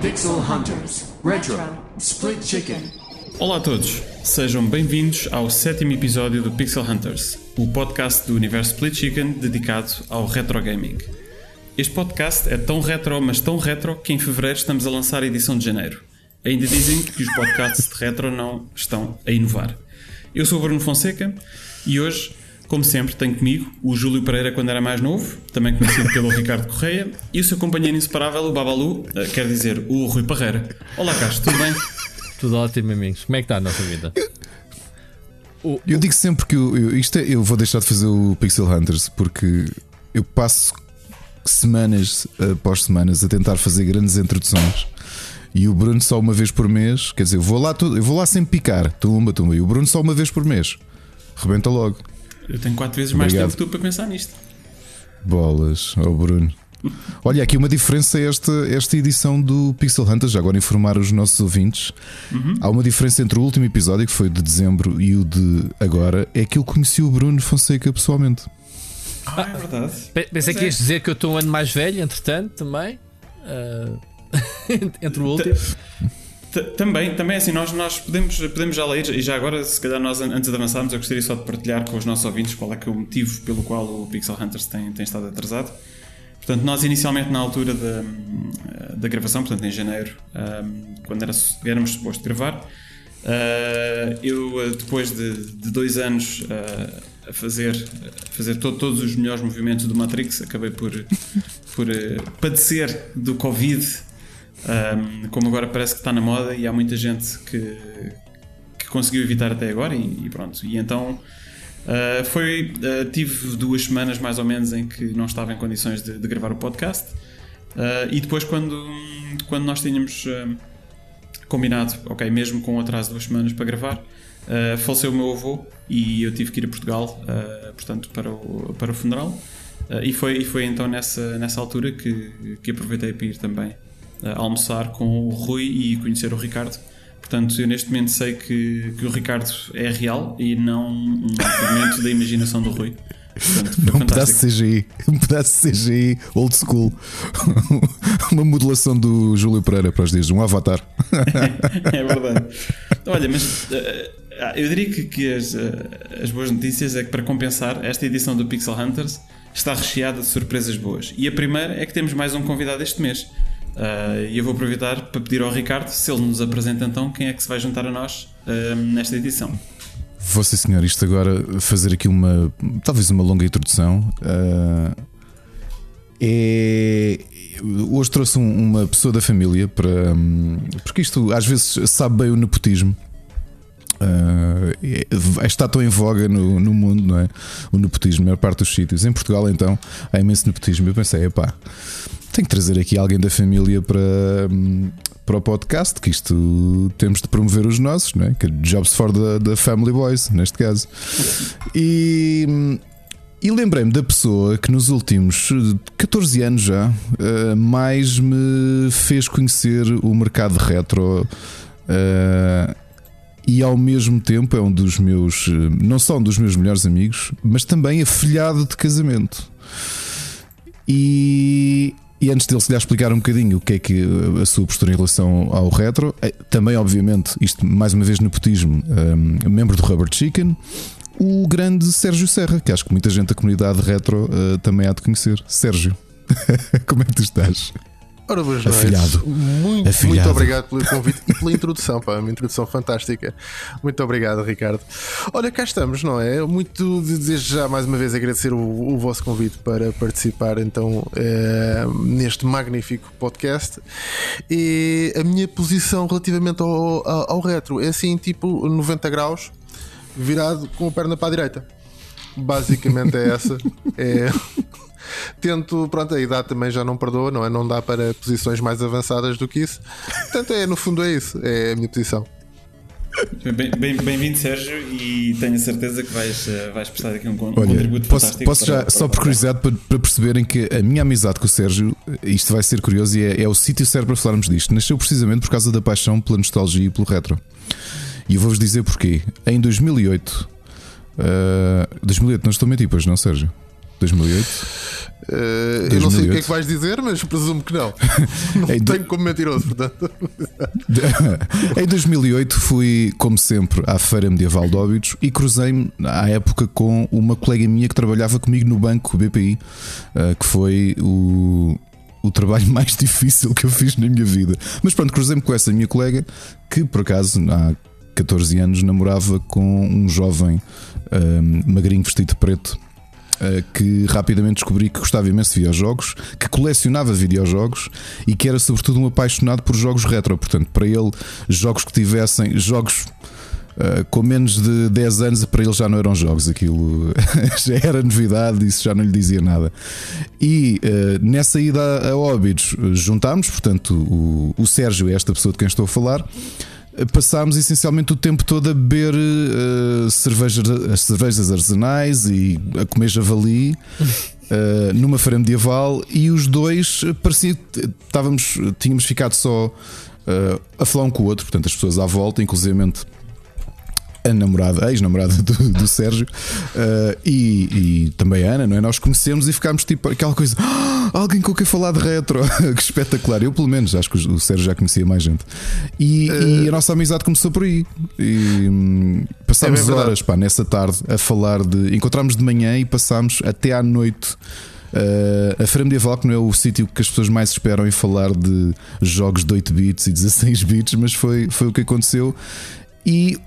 Pixel Hunters Retro Split Chicken. Olá a todos, sejam bem-vindos ao sétimo episódio do Pixel Hunters, o podcast do universo Split Chicken dedicado ao retro gaming. Este podcast é tão retro, mas tão retro, que em fevereiro estamos a lançar a edição de janeiro. Ainda dizem que os podcasts de retro não estão a inovar. Eu sou o Bruno Fonseca e hoje, como sempre, tenho comigo o Júlio Pereira quando era mais novo, também conhecido pelo Ricardo Correia, e o seu companheiro inseparável, o Babalu, eh, quer dizer, o Rui Parreira. Olá, Castro, tudo bem? Tudo ótimo, amigos. Como é que está a nossa vida? Eu digo sempre que eu, eu- isto é, eu vou deixar de fazer o Pixel Hunters porque eu passo semanas após semanas a tentar fazer grandes introduções e o Bruno só uma vez por mês, quer dizer, eu vou lá, eu vou lá sempre picar, tumba, tumba, e o Bruno só uma vez por mês, rebenta logo. Eu tenho quatro vezes mais Obrigado. tempo que tu para pensar nisto. Bolas, ao Bruno. Olha, aqui uma diferença esta, esta edição do Pixel Hunters, já agora informar os nossos ouvintes. Há uma diferença entre o último episódio, que foi de dezembro, e o de agora, é que eu conheci o Bruno Fonseca pessoalmente. Ah, é verdade. Pe- Pensei que ias dizer que eu estou um ano mais velho, entretanto, também. Ah, entre o último. T- Também, também é assim, nós, nós podemos, podemos já ler, e já agora, se calhar, nós an- antes de avançarmos, eu gostaria só de partilhar com os nossos ouvintes qual é que é o motivo pelo qual o Pixel Hunters tem, tem estado atrasado. Portanto, nós inicialmente na altura da, da gravação, portanto em janeiro, ahm, quando era, éramos suposto gravar, ah, eu ah, depois de, de dois anos ah, a fazer, a fazer to- todos os melhores movimentos do Matrix, acabei por, por ah, padecer do Covid, ahm, como agora parece que está na moda e há muita gente que, que conseguiu evitar até agora e, e pronto. E então Uh, foi, uh, tive duas semanas mais ou menos em que não estava em condições de, de gravar o podcast. Uh, e depois quando, quando nós tínhamos uh, combinado, ok, mesmo com um atraso de duas semanas para gravar uh, faleceu o meu avô e eu tive que ir a Portugal uh, portanto para o, para o funeral Uh, e, foi, e foi então nessa, nessa altura que, que aproveitei para ir também uh, almoçar com o Rui e conhecer o Ricardo Portanto, eu neste momento sei que, que o Ricardo é real e não um fragmento da imaginação do Rui. Portanto, Um pedaço de CGI, um pedaço de CGI old school. Uma modelação do Júlio Pereira para os dias, um avatar. é verdade. Olha, mas ah, eu diria que, que as, eh, as boas notícias é que para compensar, esta edição do Pixel Hunters está recheada de surpresas boas. E a primeira é que temos mais um convidado este mês. Ah, E eu vou aproveitar para pedir ao Ricardo se ele nos apresenta então quem é que se vai juntar a nós ah, nesta edição. Sim, senhor, isto agora fazer aqui uma talvez uma longa introdução. Ah, é hoje trouxe um- uma pessoa da família para hum, porque isto às vezes sabe bem o nepotismo. Ah, é- está tão em voga no, no mundo, não é? O nepotismo, a maior parte dos sítios. Em Portugal, então, há imenso nepotismo. Eu pensei, epá, tenho que trazer aqui alguém da família para, para o podcast, que isto temos de promover os nossos, não é? Que Jobs for the, the Family Boys, neste caso. E, e lembrei-me da pessoa que nos últimos eh, 14 anos já eh, mais me fez conhecer o mercado retro. eh, e ao mesmo tempo é um dos meus, eh, não só um dos meus melhores amigos, mas também afilhado de casamento. E, e antes dele se lhe explicar um bocadinho o que é que a sua postura em relação ao retro, eh, também, obviamente, isto mais uma vez nepotismo, eh, membro do Rubber Chicken, o grande Sérgio Serra, que acho que muita gente da comunidade retro eh, também há de conhecer. Sérgio, como é que tu estás? Ora, boas noites. Muito, Afilhado. muito obrigado pelo convite e pela introdução, pá, uma introdução fantástica. Muito obrigado, Ricardo. Olha, cá estamos, não é? Muito desde já mais uma vez agradecer o, o vosso convite para participar então eh, neste magnífico podcast. E a minha posição relativamente ao, ao, ao retro é assim, tipo 90 graus, virado com a perna para a direita. Basicamente é essa. É. Tento, pronto, a idade também já não perdoa, não é? Não dá para posições mais avançadas do que isso. Portanto, é, no fundo, é isso. É a minha posição. Bem- bem- Bem-vindo, Sérgio, e tenho a certeza que vais, eh, vais prestar aqui um, um Olha, contributo posso, fantástico. posso para- já, para só o por curiosidade, para, para perceberem que a minha amizade com o Sérgio, isto vai ser curioso e é, é o sítio certo para falarmos disto. Nasceu precisamente por causa da paixão pela nostalgia e pelo retro. E eu vou-vos dizer porquê. Em 2008, ah, 2008, não estou a mentir, pois não, Sérgio? 2008? Eh, eu não sei o que é 2008. que vais dizer, mas presumo que não. Não do- tenho como mentiroso, portanto. em 2008 fui, como sempre, à Feira Medieval de Óbidos e cruzei-me à época com uma colega minha que trabalhava comigo no banco BPI, ah, que foi o, o trabalho mais difícil que eu fiz na minha vida. Mas pronto, cruzei-me com essa minha colega que, por acaso, há 14 anos namorava com um jovem ah, magrinho vestido de preto. Uh, que rapidamente descobri que gostava imenso de videojogos, que colecionava videojogos e que era sobretudo um apaixonado por jogos retro. Portanto, para ele, jogos que tivessem jogos uh, com menos de 10 anos, para ele já não eram jogos, aquilo já era novidade, isso já não lhe dizia nada. E uh, nessa ida a Óbidos, juntámos, portanto, o, o Sérgio é esta pessoa de quem estou a falar passámos essencialmente o tempo todo a beber uh, cerveja, as cervejas artesanais e a comer javali uh, numa feira medieval e os dois parecia estávamos, tínhamos ficado só uh, a falar um com o outro, portanto as pessoas à volta, inclusivamente a namorada, a ex-namorada do, do Sérgio uh, e, e, também a Ana, não é? Nós conhecemos e ficámos tipo aquela coisa, "Ah, alguém com quem falar de retro, que espetacular. Eu, pelo menos, acho que o Sérgio já conhecia mais gente. E, uh... e a nossa amizade começou por aí. E hum, passámos é horas pá, nessa tarde a falar de. Encontramos de manhã e passámos até à noite. Uh, a Feira Medieval, que não é o sítio que as pessoas mais esperam em falar de jogos de 8 bits e 16 bits, mas foi, foi o que aconteceu. E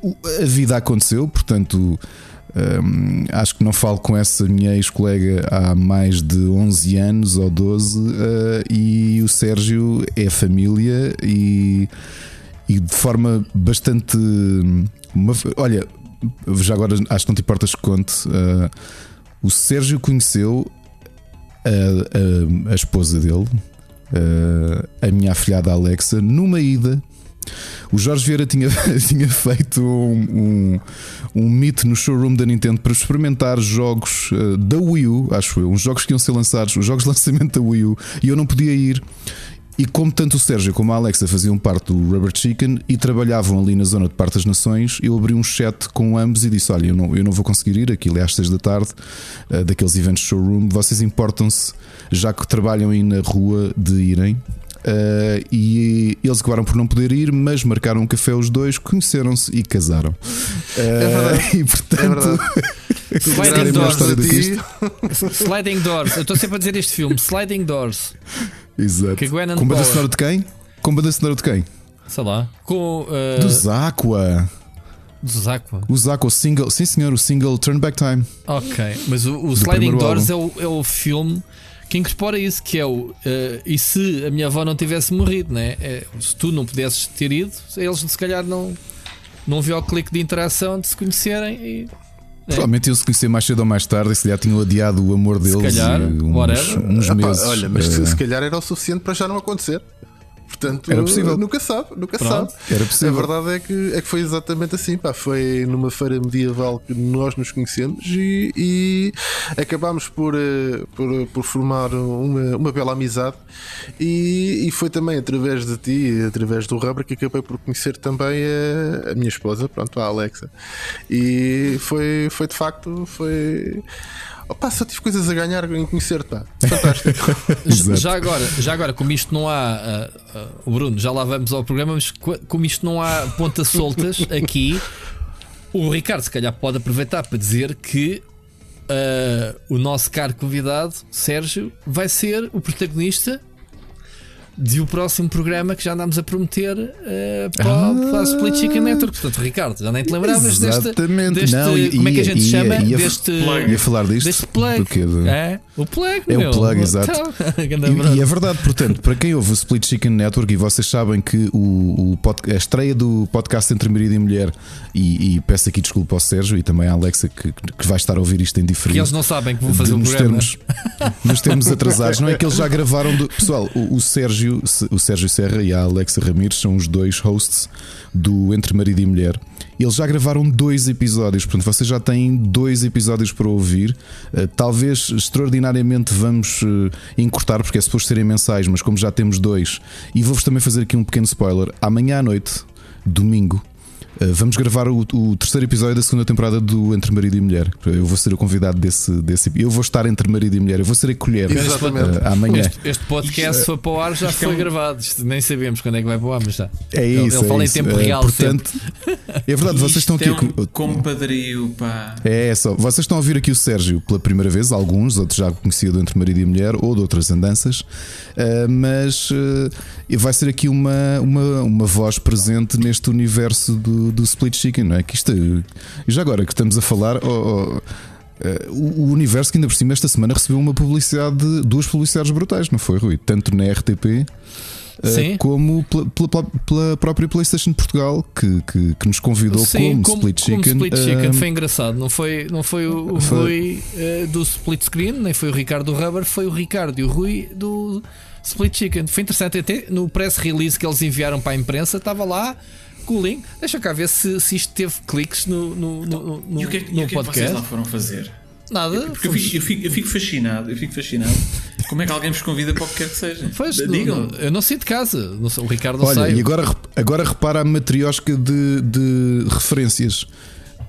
a vida aconteceu, portanto, hum, acho que não falo com essa minha ex-colega há mais de 11 anos ou 12, uh, e o Sérgio é família e, e de forma bastante. Uma, olha, já agora acho que não te importas que conte. Uh, o Sérgio conheceu a, a, a esposa dele, uh, a minha afilhada Alexa, numa ida o Jorge Vieira tinha, tinha feito um, um, um meet no showroom da Nintendo para experimentar jogos uh, da Wii U, acho eu, uns jogos que iam ser lançados, os jogos de lançamento da Wii U, e eu não podia ir. E como tanto o Sérgio como a Alexa faziam parte do Rubber Chicken e trabalhavam ali na zona de Parte das Nações, eu abri um chat com ambos e disse: Olha, eu não, eu não vou conseguir ir, aquilo é às 6 da tarde, uh, daqueles eventos showroom. Vocês importam-se, já que trabalham aí na rua, de irem. Uh, e eles acabaram por não poder ir, mas marcaram um café os dois, conheceram-se e casaram. Uh, é verdade. E portanto, é Sliding Doors. Ti... Sliding Doors. Eu estou sempre a dizer este filme: Sliding Doors. Exato. Que Gwen Com banda sonora de quem? Com banda sonora de quem? Sei lá. Com. Uh... Do Zakwa. Do Zakwa. O Zakwa, o single. Sim, senhor, o single Turn Back Time. Ok, mas o, o Sliding Doors é o, é o filme que incorpora isso, que é o. Uh, e se a minha avó não tivesse morrido, né? É, se tu não pudesses ter ido, eles se calhar não, não viu o clique de interação de se conhecerem e. Provavelmente iam se conhecer mais cedo ou mais tarde e se calhar tinham adiado o amor deles se calhar, uns, uns meses. Olha, mas uh... se calhar era o suficiente para já não acontecer. Portanto, era possível. nunca sabe, nunca Pronto. sabe. Era possível. A verdade é que, é que foi exatamente assim. Pá. Foi numa feira medieval que nós nos conhecemos e, e acabámos por, uh, por, por, formar uma, uma bela amizade. E, e, foi também através de ti, através do Rubber, que acabei por conhecer também a, a minha esposa, pronto, a Alexa. E foi, foi de facto, foi. Opa, só tive coisas a ganhar em conhecer-te, pá. Fantástico. já, agora, já agora, como isto não há. Uh, uh, o Bruno, já lá vamos ao programa, mas como isto não há pontas soltas aqui, o Ricardo, se calhar, pode aproveitar para dizer que uh, o nosso caro convidado, Sérgio, vai ser o protagonista de o próximo programa que já andámos a prometer uh, para, ah, para a Split Chicken Network. Portanto, Ricardo, já nem te lembravas deste, deste não, ia, como é que a gente ia, chama? Ia, deste ia falar disto. Deste plug. Do quê? Do... É, o plug. É meu. o plug, exato. Então, e, e, é verdade, portanto, para quem ouve o Split Chicken Network e vocês sabem que o, o pod, a estreia do podcast Entre Marido e Mulher, e, e, peço aqui desculpa ao Sérgio e também à Alexa que, que vai estar a ouvir isto em diferente. Que eles não sabem que vou fazer o um programa. Termos, nos termos atrasados, não é que eles já gravaram. Do, pessoal, o, o Sérgio Sérgio, o Sérgio Serra e a Alexa Ramires são os dois hosts do Entre Marido e Mulher. Eles já gravaram dois episódios, portanto vocês já têm dois episódios para ouvir. Uh, talvez extraordinariamente vamos uh, encurtar, porque é suposto serem mensais, mas como já temos dois, e vou-vos também fazer aqui um pequeno spoiler: amanhã à noite, domingo, vamos gravar o, o, terceiro episódio da segunda temporada do Entre Marido e Mulher. Eu vou ser o convidado desse, desse Eu vou estar entre marido e mulher. Eu vou ser a colher Exatamente. Uh, amanhã. Este, este podcast Isto, foi para o ar, já foi é um... gravado. Isto, nem sabemos quando é que vai para o ar, mas já. É isso. Ele, ele fala é em tempo uh, real. Portanto, é verdade, vocês estão aqui. É um compadrio, pá. É só. Vocês estão a ouvir aqui o Sérgio pela primeira vez, alguns, outros já conhecido entre marido e mulher ou de outras andanças, mas vai ser aqui uma, uma, uma voz presente neste universo do, do Split Chicken não é? Que isto, já agora que estamos a falar, oh, oh, uh, o universo que ainda por cima esta semana recebeu uma publicidade, duas publicidades brutais, não foi, Rui? Tanto na RTP. Uh, eh, como pela, pela, pela, própria PlayStation de Portugal que, que, que nos convidou Sim, como, como, Split Chicken. Como Split Chicken. Uh, foi engraçado, não foi, não foi o, foi... Rui uh, do Split Screen, nem foi o Ricardo do Rubber, foi o Ricardo e o Rui do Split Chicken. Foi interessante, até no press release que eles enviaram para a imprensa, estava lá link. Deixa cá ver se, se isto teve cliques no, no, no, no, e o que é, no e o que podcast. É que vocês lá foram fazer? Nada. Eu, eu, fico, eu, fico, eu, fico, fascinado, eu fico fascinado. Como é que alguém vos convida para o que quer que seja? Pois, Digam. eu não sei de casa. Não sei, o Ricardo Olha, sai. e agora, agora repara a matriosca de, de referências.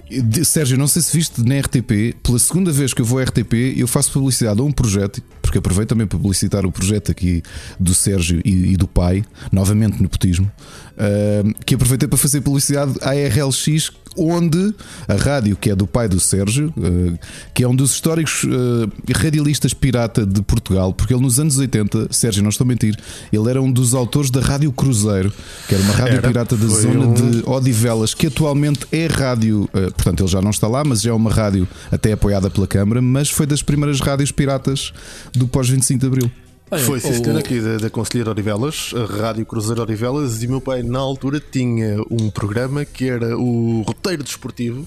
De, Sérgio, não sei se viste na RTP, pela segunda vez que eu vou à RTP, eu faço publicidade a um projeto, porque aproveito também para publicitar o projeto aqui do Sérgio e, e do pai, novamente no putismo, uh, que aproveitei para fazer publicidade à RLX, onde a rádio, que é do pai do Sérgio, uh, que é um dos históricos uh, radialistas pirata de Portugal, porque ele nos anos 80, Sérgio, não estou a mentir, ele era um dos autores da Rádio Cruzeiro, que era uma rádio era, pirata da zona um... de Odivelas, que atualmente é rádio, uh, portanto ele já não está lá, mas já é uma rádio até apoiada pela Câmara, mas foi das primeiras rádios piratas do pós-25 de Abril. Foi assistente aqui da, da Conselheira Odivelas, a Rádio Cruzeiro Odivelas, e meu pai na altura tinha um programa que era o Roteiro Desportivo,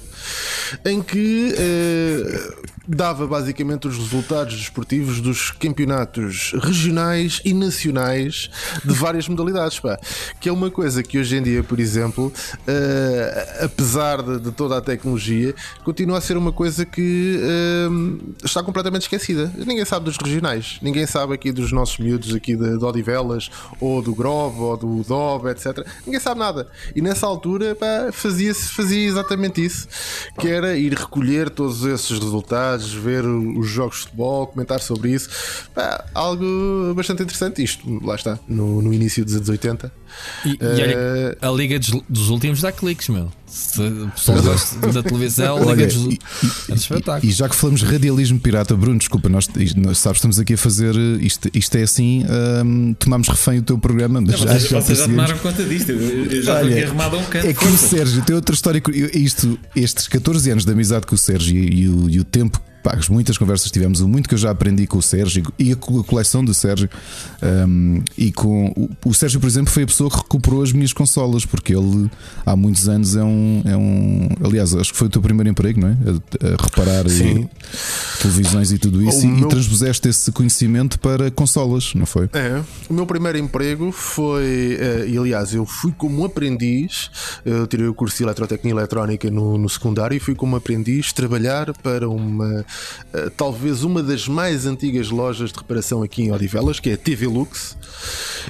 em que eh, dava basicamente os resultados desportivos dos campeonatos regionais e nacionais de várias modalidades, pá. que é uma coisa que hoje em dia, por exemplo, eh, apesar de, de, toda a tecnologia, continua a ser uma coisa que eh, está completamente esquecida. Ninguém sabe dos regionais, ninguém sabe aqui dos dos nossos miúdos aqui de, de Odivelas, ou do Grove, ou do Dob, etc. Ninguém sabe nada. E nessa altura fazia, fazia exatamente isso, que era ir recolher todos esses resultados, ver os jogos de futebol, comentar sobre isso. Pá, algo bastante interessante. Isto, lá está, no, no início dos anos 80. E, uh, e olha, eh, a Liga dos, dos Últimos dá cliques, meu. Se o pessoal gosta da televisão, Olha, dos... e, é espetáculo. E já que falamos de radialismo pirata, Bruno, desculpa, nós, nós sabes, estamos aqui a fazer isto, isto é assim, um, tomamos refém o teu programa, mas não, já, vocês, já, vocês já tomaram conta disto. Eu, já estou aqui arrumado a um canto. É que o Sérgio tem outra história. Isto, estes 14 anos de amizade com o Sérgio e, e, o, e o tempo Pá, muitas conversas tivemos, o muito que eu já aprendi com o Sérgio e a coleção do Sérgio. Um, e com o, o, Sérgio, por exemplo, foi a pessoa que recuperou as minhas consolas, porque ele há muitos anos é um. É um aliás, acho que foi o teu primeiro emprego, não é? A, a reparar e, eh, televisões e tudo isso, e, meu... transpuseste esse conhecimento para consolas, não foi? É. O meu primeiro emprego foi. Uh, e aliás, eu fui como aprendiz, eu tirei o curso de eletrotecnia eletrónica no, no secundário e fui como aprendiz trabalhar para uma talvez uma das mais antigas lojas de reparação aqui em Odivelas, que é a TV Lux,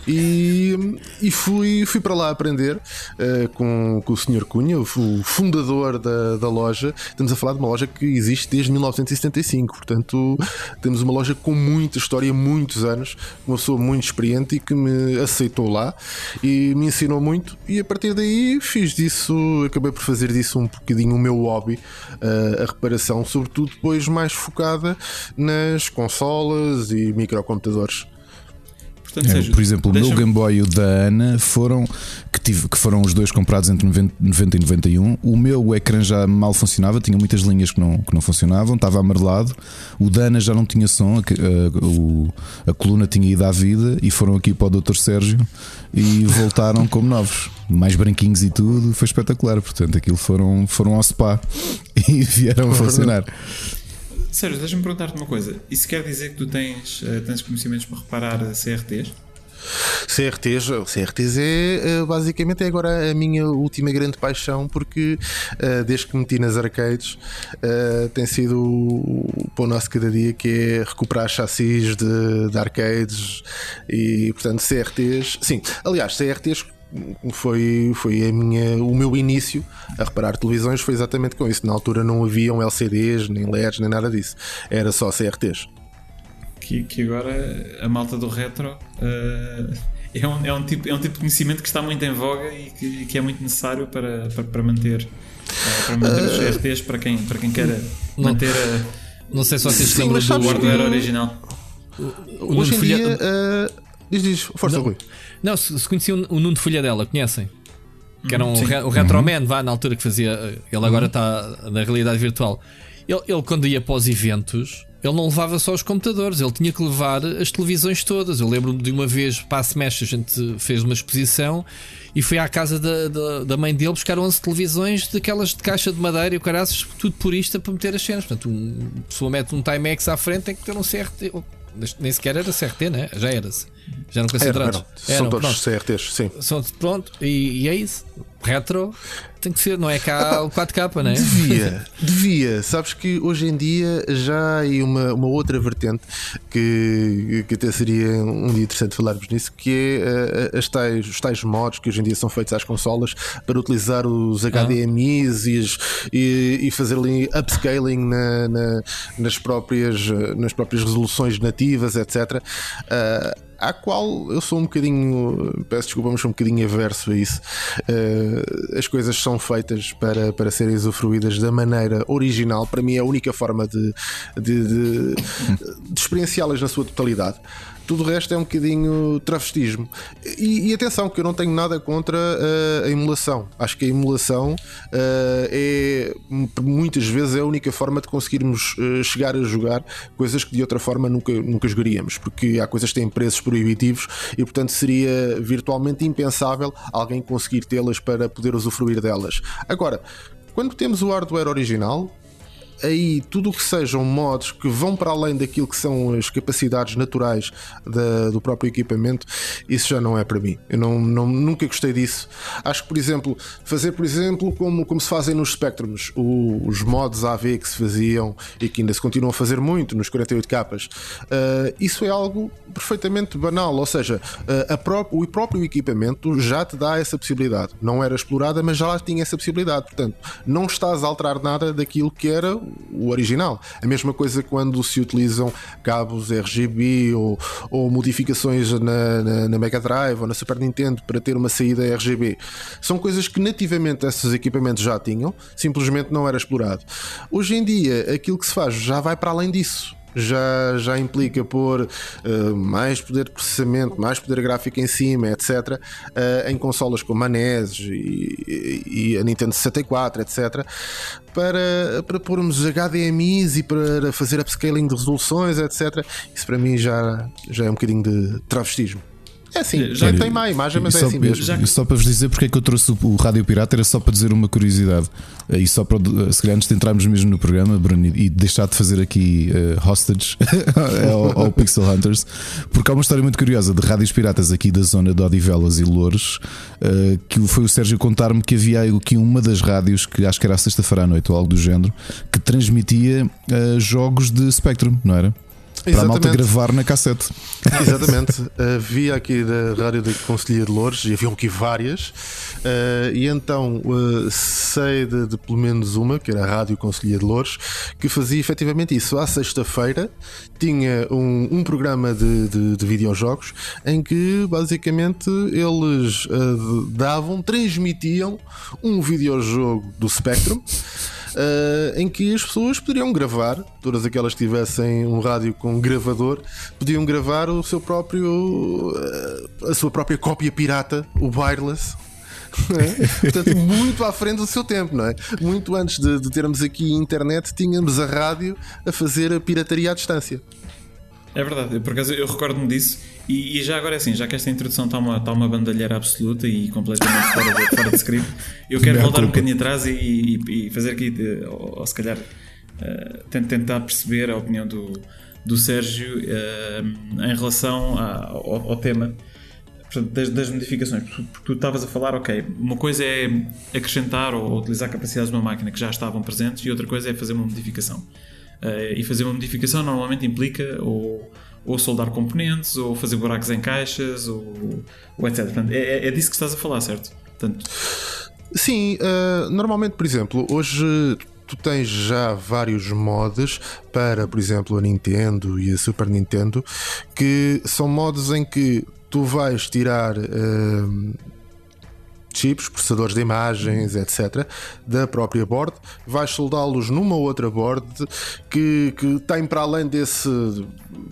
e, e fui, fui para lá aprender uh, com, com o Sr. Cunha, o fundador da, da loja. Estamos a falar de uma loja que existe desde 1975, portanto, temos uma loja com muita história, muitos anos, uma pessoa muito experiente e que me aceitou lá e me ensinou muito. E a partir daí fiz disso, acabei por fazer disso um bocadinho o meu hobby, uh, a reparação, sobretudo depois mais focada nas consolas e microcomputadores. Portanto, é, por exemplo, o meu Game Boy e o da Ana foram que, tive, que foram os dois comprados entre 90, 90 e 91. O meu ecrã já mal funcionava, tinha muitas linhas que não, que não funcionavam, estava amarelado. O da Ana já não tinha som, a, a, a, coluna tinha ido à vida e foram aqui para o Dr. Sérgio e voltaram como novos, mais branquinhos e tudo. Foi espetacular. Portanto, aquilo foram, foram ao spa e vieram a funcionar. Sérgio, deixa-me perguntar-te uma coisa. Isso quer dizer que tu tens, uh, tens conhecimentos para reparar CRTs? CRTs, CRTs é eh, basicamente é agora a minha última grande paixão porque uh, desde que meti nas arcades tem sido o nosso cada dia que é recuperar chassis de, de arcades e portanto CRTs, sim, aliás CRTs foi, foi a minha, o meu início a reparar televisões foi exatamente com isso. Na altura não haviam LCDs, nem LEDs, nem nada disso. Era só CRTs. Que, que agora a malta do retro uh, é, um, é, um tipo, é um tipo de conhecimento que está muito em voga e que, que é muito necessário para, para, para manter, uh, para manter os eh, CRTs para quem, para quem quer não, manter a. Não sei se vocês se lembram do hardware original. Hoje em dia. Uh, diz, diz, força, não, Rui. Não, se, se conheciam o Nuno de Folha dela, conhecem? Que era um, Sim. o Retroman, uhum. vá, na altura que fazia. Ele agora uhum. está na realidade virtual. Ele, ele, quando ia para os eventos, ele não levava só os computadores, ele tinha que levar as televisões todas. Eu lembro-me de uma vez, para a Smash, a gente fez uma exposição e foi à casa da, da, da, mãe dele buscar 11 televisões daquelas de caixa de madeira e o caraças, tudo purista para meter as cenas. Portanto, um, a pessoa mete um Timex à frente, tem que ter um CRT. Nem sequer era CRT, né? Já era-se. Já não concentrados. Eram, eram. São todos CRTs, sim. São, pronto, e, e é isso. Retro tem que ser, não é cá o 4K, não é? Devia, devia. Sabes que hoje em dia já há uma, uma outra vertente que, que até seria um dia interessante falarmos nisso, que é uh, as tais, os tais mods que hoje em dia são feitos às consolas para utilizar os HDMIs ah. e, as, e, e, fazer ali upscaling na, na, nas, próprias, nas próprias resoluções nativas, etc. Uh, à qual eu sou um bocadinho, peço desculpa, mas sou um bocadinho averso a isso. Uh, as coisas são feitas para, para serem usufruídas da maneira original. Para mim, é a única forma de, de, de, de experienciá-las na sua totalidade. Tudo o resto é um bocadinho travestismo. E, e atenção, que eu não tenho nada contra uh, a emulação. Acho que a emulação uh, é muitas vezes é a única forma de conseguirmos uh, chegar a jogar coisas que de outra forma nunca, nunca jogaríamos, porque há coisas que têm preços proibitivos e portanto seria virtualmente impensável alguém conseguir tê-las para poder usufruir delas. Agora, quando temos o hardware original, aí tudo o que sejam mods que vão para além daquilo que são as capacidades naturais do próprio equipamento, isso já não é para mim. Eu não, não, nunca gostei disso. Acho que, por exemplo, fazer, por exemplo, como, como se fazem nos Spectrums, o, os mods AV que se faziam e que ainda se continuam a fazer muito nos 48 capas, uh, isso é algo perfeitamente banal. Ou seja, uh, pró o próprio equipamento já te dá essa possibilidade. Não era explorada, mas já lá tinha essa possibilidade. Portanto, não estás a alterar nada daquilo que era o original. A mesma coisa quando se utilizam cabos RGB ou, ou modificações na, na, na, Mega Drive ou na Super Nintendo para ter uma saída RGB. São coisas que nativamente esses equipamentos já tinham, simplesmente não era explorado. Hoje em dia, aquilo que se faz já vai para além disso já, já implica pôr uh, mais poder de processamento, mais poder gráfico em cima, etc., uh, em consolas como a NES e, e, a Nintendo 64, etc., para, para pormos HDMIs e para fazer upscaling de resoluções, etc. Isso para mim já, já é um bocadinho de travestismo. É assim, já tem má imagem, mas é assim mesmo. Já... Só para vos dizer porque é que eu trouxe o Rádio Pirata, era só para dizer uma curiosidade. E só para, se calhar, antes de entrarmos mesmo no programa, Bruno, e deixar de fazer aqui uh, hostage ao, ao, Pixel Hunters, porque há uma história muito curiosa de rádios piratas aqui da zona de Odivelas e Louros, uh, que foi o Sérgio contar-me que havia aqui uma das rádios, que acho que era sexta-feira à noite ou algo do género, que transmitia uh, jogos de Spectrum, não era? Para a malta gravar na cassete. Exatamente. havia aqui da Rádio de Conselheiro de Lourdes e haviam aqui várias. Uh, e então uh, sei de, de, pelo menos uma, que era a Rádio Conselheiro de Lourdes, que fazia efetivamente isso. À sexta-feira tinha um, um programa de, de, de, videojogos em que basicamente eles davam, transmitiam um videojogo do Spectrum uh, em que as pessoas poderiam gravar, todas aquelas que tivessem um rádio com gravador, podiam gravar o seu próprio, uh, a sua própria cópia pirata, o wireless. É? Portanto, muito à frente do seu tempo, não é? Muito antes de, de termos aqui internet, tínhamos a rádio a fazer a pirataria à distância. É verdade, por acaso eu recordo-me disso e, e, já agora é assim, já que esta introdução está uma, está uma bandalheira absoluta e completamente fora de, fora de script, eu quero voltar um bocadinho atrás e, e, e fazer aqui, de, ou, ou, se calhar uh, tentar perceber a opinião do, do Sérgio uh, em relação a, ao, ao, tema. portanto, das, das modificações. Porque tu estavas a falar, ok, uma coisa é acrescentar ou utilizar capacidades de uma máquina que já estavam presentes e outra coisa é fazer uma modificação. Uh, e fazer uma modificação normalmente implica ou, ou soldar componentes, ou fazer buracos em caixas, ou, ou etc. Portanto, é, é disso que estás a falar, certo? Portanto, Sim, uh, normalmente, por exemplo, hoje tu tens já vários mods para, por exemplo, a Nintendo e a Super Nintendo, que são mods em que tu vais tirar. Uh, chips, processadores de imagens, etc., da própria board, vais soldá-los numa outra board que, que tem para além desse,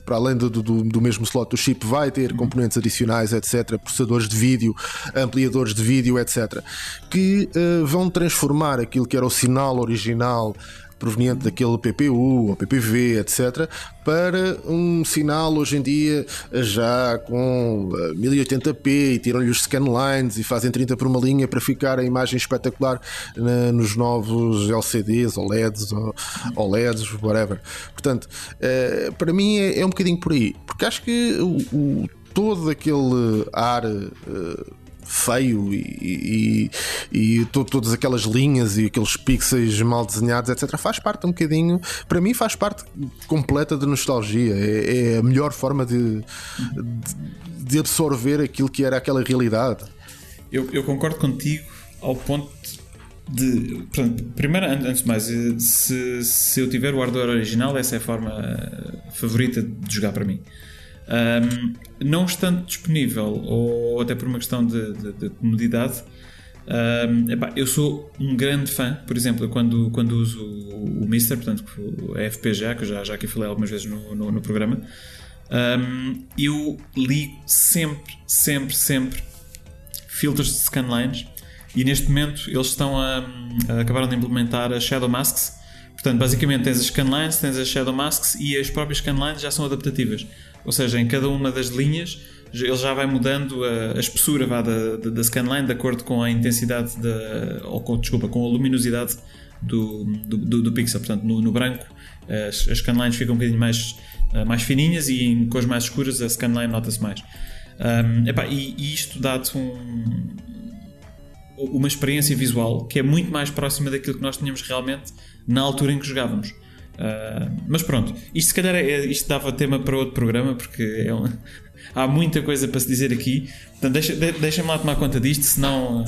para além do, do, do mesmo slot do chip, vai ter componentes adicionais, etc., processadores de vídeo, ampliadores de vídeo, etc., que uh, vão transformar aquilo que era o sinal original proveniente daquele PPU ou PPV, etc., para um sinal hoje em dia já com 1080p eh, e tiram-lhe os scanlines e fazem 30 por uma linha para ficar a imagem espetacular na, nos novos LCDs, OLEDs, ou OLEDs, whatever. Portanto, eh, para mim é, é, um bocadinho por aí, porque acho que o, o todo aquele ar. Uh, feio e, e, e to, todas aquelas linhas e aqueles pixels mal desenhados, etc., faz parte um bocadinho, para mim, faz parte completa de nostalgia. É, é a melhor forma de, de, absorver aquilo que era aquela realidade. Eu, eu concordo contigo ao ponto de. Portanto, primeiro, antes de mais, se, se eu tiver o hardware original, essa é a forma favorita de jogar para mim. Um, não estando disponível, ou até por uma questão de, de, de comodidade, um, epá, eu sou um grande fã, por exemplo, quando, quando uso o, o Mister, portanto, a FPGA, que eu já, já aqui falei algumas vezes no, no, no programa, um, eu ligo sempre, sempre, sempre filtros de scanlines e neste momento eles estão a, a acabaram de implementar as Shadow Masks. Portanto, basicamente tens as scanlines, tens as Shadow Masks e as próprias scanlines já são adaptativas. Ou seja, em cada uma das linhas ele já vai mudando a, a espessura vá, da, da, da scanline de acordo com a intensidade da, ou com, desculpa, com a luminosidade do, do, do, do pixel. Portanto, no, no branco as, as, scanlines ficam um bocadinho mais, uh, mais fininhas e em cores mais escuras a scanline nota-se mais. Um, epá, e, e, isto dá-te um, uma experiência visual que é muito mais próxima daquilo que nós tínhamos realmente na altura em que jogávamos. Uh, mas pronto, isto se calhar é, isto dava tema para outro programa porque é um, há muita coisa para se dizer aqui. Portanto, deixa, deixem-me lá tomar conta disto, senão.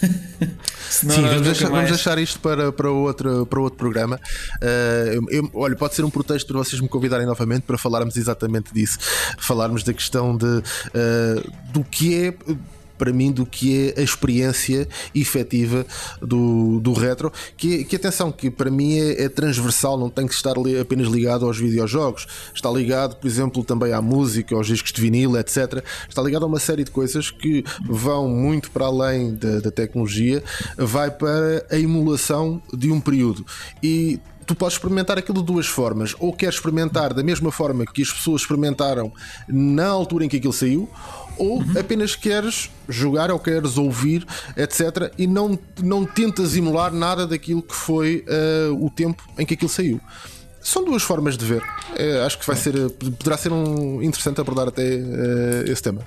Senão Sim, vamos deixar, mais... vamos deixar, isto para, para, outro, para outro programa. Uh, eu, olha, pode ser um pretexto para vocês me convidarem novamente para falarmos exatamente disso. Falarmos da questão de, uh, do que é para mim do que é a experiência efetiva do, do retro. Que, que atenção, que para mim é, é transversal, não tem que estar apenas ligado aos videojogos, está ligado, por exemplo, também à música, aos discos de vinil, etc. Está ligado a uma série de coisas que vão muito para além da, da tecnologia, vai para a emulação de um período. E tu podes experimentar aquilo de duas formas. Ou queres experimentar da mesma forma que as pessoas experimentaram na altura em que aquilo saiu, ou uhum. apenas queres jogar ou queres ouvir, etc. E não, não tentas emular nada daquilo que foi uh, o tempo em que aquilo saiu. São duas formas de ver. Uh, acho que vai ser, poderá ser um interessante abordar até uh, esse tema.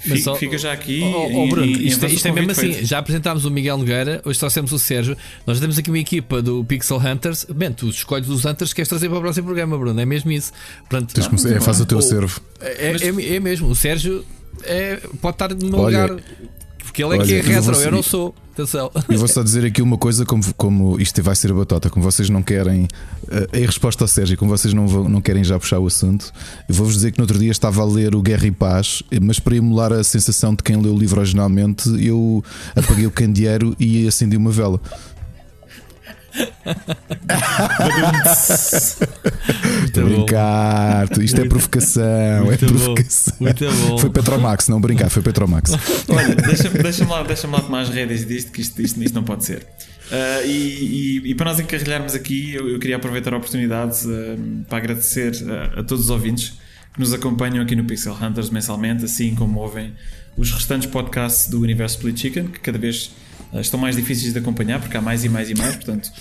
Fica, fica já aqui. Oh, oh, Bruno, e, isto, isto é mesmo assim. Já apresentámos o Miguel Nogueira, hoje trouxemos o Sérgio. Nós temos aqui uma equipa do Pixel Hunters. Bem, tu escolhes os Hunters que queres trazer para o próximo programa, Bruno. É mesmo isso. Portanto, é, faz o teu servo. É, é, é, mesmo. O Sérgio é, pode estar no meu Olha, lugar. Porque ele é olha, que é retro, eu, eu não sou. Atenção. E vou só dizer aqui uma coisa: como, como isto vai ser a batota, como vocês não querem, uh, em resposta ao Sérgio, como vocês não, vão, não querem já puxar o assunto, eu vou-vos dizer que no outro dia estava a ler o Guerra e Paz, mas para emular a sensação de quem leu o livro originalmente, eu apaguei o candeeiro e acendi uma vela. A brincar, isto é provocação. Muito é provocação. Bom, muito bom. Foi Petromax, não brincar, foi Petromax. Olha, deixa-me deixa lá, deixa lá tomar as rédeas disto, que isto, isto, isto não pode ser. Uh, e, e, e, para nós encarrilharmos aqui, eu, eu queria aproveitar a oportunidade uh, para agradecer a, a todos os ouvintes que nos acompanham aqui no Pixel Hunters mensalmente, assim como ouvem os restantes podcasts do Universo Split Chicken, que cada vez estão mais difíceis de acompanhar, porque há mais e mais e mais. Portanto,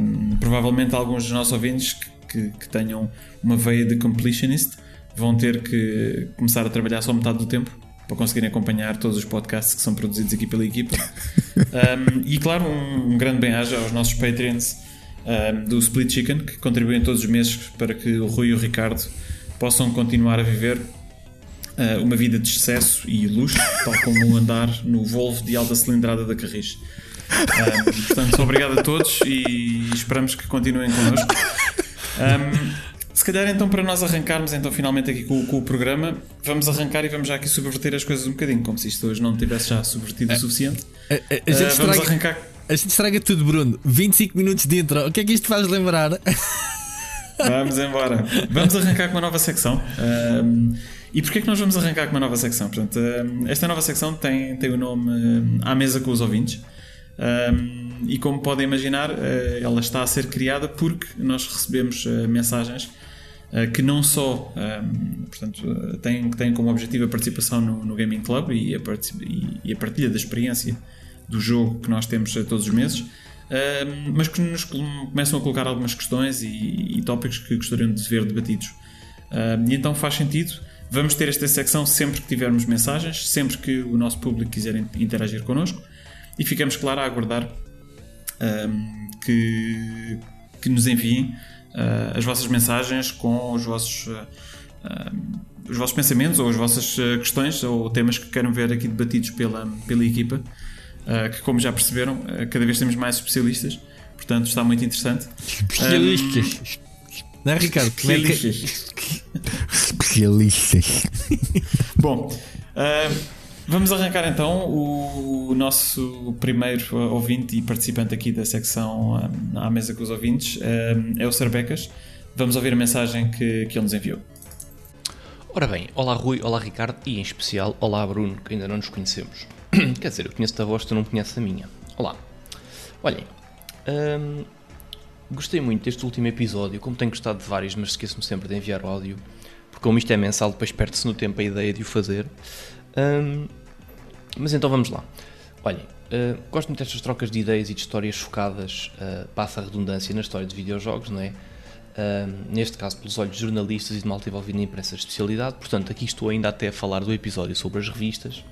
um, provavelmente alguns dos nossos ouvintes que, que, que, tenham uma veia de completionist vão ter que começar a trabalhar só metade do tempo para conseguirem acompanhar todos os podcasts que são produzidos aqui pela equipa. Um, e claro, um, um grande bem-aja aos nossos Patreons um, do Split Chicken, que contribuem todos os meses para que o Rui e o Ricardo possam continuar a viver uh, uma vida de excesso e luxo, tal como andar no Volvo de alta cilindrada da Carris. Um, portanto, obrigado a todos e esperamos que continuem connosco. Um, se calhar então para nós arrancarmos então finalmente aqui com, com, o programa, vamos arrancar e vamos já aqui subverter as coisas um bocadinho, como se isto hoje não tivesse já subvertido o suficiente. A, a, a gente uh, vamos estraga, arrancar. A gente estraga tudo, Bruno. 25 minutos de intro. O que é que isto faz lembrar? Vamos embora. Vamos arrancar com uma nova secção. Um, e porquê é que nós vamos arrancar com uma nova secção? Portanto, um, esta nova secção tem, tem o nome um, À Mesa com os Ouvintes. e como podem imaginar, uh, ela está a ser criada porque nós recebemos mensagens que não só portanto, têm, têm como objetivo a participação no, no Gaming Club e a, e, a partilha da experiência do jogo que nós temos todos os meses, mas que nos começam a colocar algumas questões e, e tópicos que gostariam de ver debatidos. e então faz sentido. Vamos ter esta secção sempre que tivermos mensagens, sempre que o nosso público quiser interagir connosco e ficamos, claro, a aguardar que, que nos enviem uh, as vossas mensagens com os vossos, uh, os vossos pensamentos ou as vossas questões ou temas que queiram ver aqui debatidos pela, pela equipa. Uh, que, como já perceberam, cada vez temos mais especialistas, portanto está muito interessante. Especialistas. Um, não é, Ricardo? Especialistas. Especialistas. Bom, uh, vamos arrancar então o, nosso primeiro ouvinte e participante aqui da secção um, à mesa com os ouvintes é o Sarbecas. Vamos ouvir a mensagem que, que ele nos enviou. Ora bem, olá Rui, olá Ricardo e em especial olá Bruno, que ainda não nos conhecemos. Quer dizer, eu conheço a voz, tu não conheces a minha. Olá. Olhem, hum, gostei muito deste último episódio, como tenho gostado de vários, mas esqueço-me sempre de enviar o áudio, porque como isto é mensal, depois perde-se no tempo a ideia de o fazer. Hum, mas então vamos lá. Olhem, uh, gosto muito destas trocas de ideias e de histórias focadas, uh, passa a redundância na história de videojogos, não é? Uh, neste caso pelos olhos de jornalistas e de malta envolvida na imprensa de especialidade. Portanto, aqui estou ainda até a falar do episódio sobre as revistas.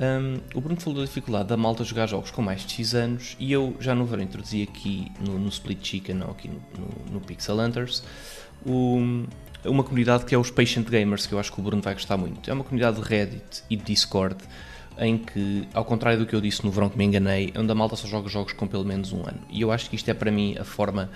Um, o Bruno falou da dificuldade da malta jogar jogos com mais de X anos e eu já no verão introduzi aqui no, no Split Chicken ou aqui no, no, no Pixel Hunters uma comunidade que é os Patient Gamers, que eu acho que o Bruno vai gostar muito. É uma comunidade de Reddit e de Discord em que, ao contrário do que eu disse no verão que me enganei, onde a malta só joga jogos com pelo menos um ano. E eu acho que isto é para mim a forma,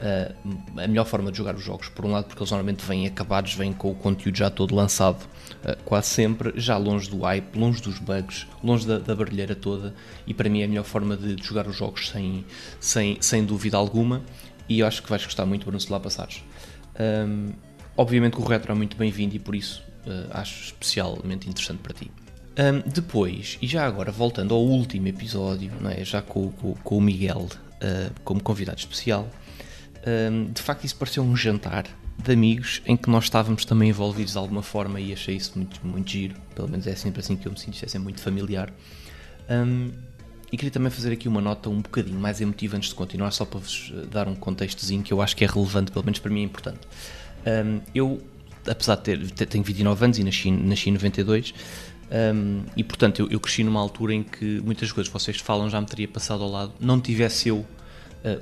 uh, a melhor forma de jogar os jogos. Por um lado, porque eles normalmente vêm acabados, vêm com o conteúdo já todo lançado, uh, quase sempre, já longe do hype, longe dos bugs, longe da, da barulheira toda. E para mim é a melhor forma de, de jogar os jogos sem, sem, sem dúvida alguma. E eu acho que vais gostar muito, Bruno, se lá passares. Um, obviamente que o retro é muito bem-vindo e por isso uh, acho especialmente interessante para ti. Um, depois, e já agora voltando ao último episódio, não é? já com, com, com o Miguel uh, como convidado especial, um, de facto isso pareceu um jantar de amigos em que nós estávamos também envolvidos de alguma forma e achei isso muito, muito giro, pelo menos é sempre assim que eu me sinto, isto é muito familiar. Um, e queria também fazer aqui uma nota um bocadinho mais emotiva antes de continuar, só para vos eh, dar um contextozinho que eu acho que é relevante, pelo menos para mim é importante. eu, apesar de ter, tenho 29 anos e nasci, nasci em 92, um, e portanto eu, eu, cresci numa altura em que muitas coisas que vocês falam já me teria passado ao lado, não tivesse eu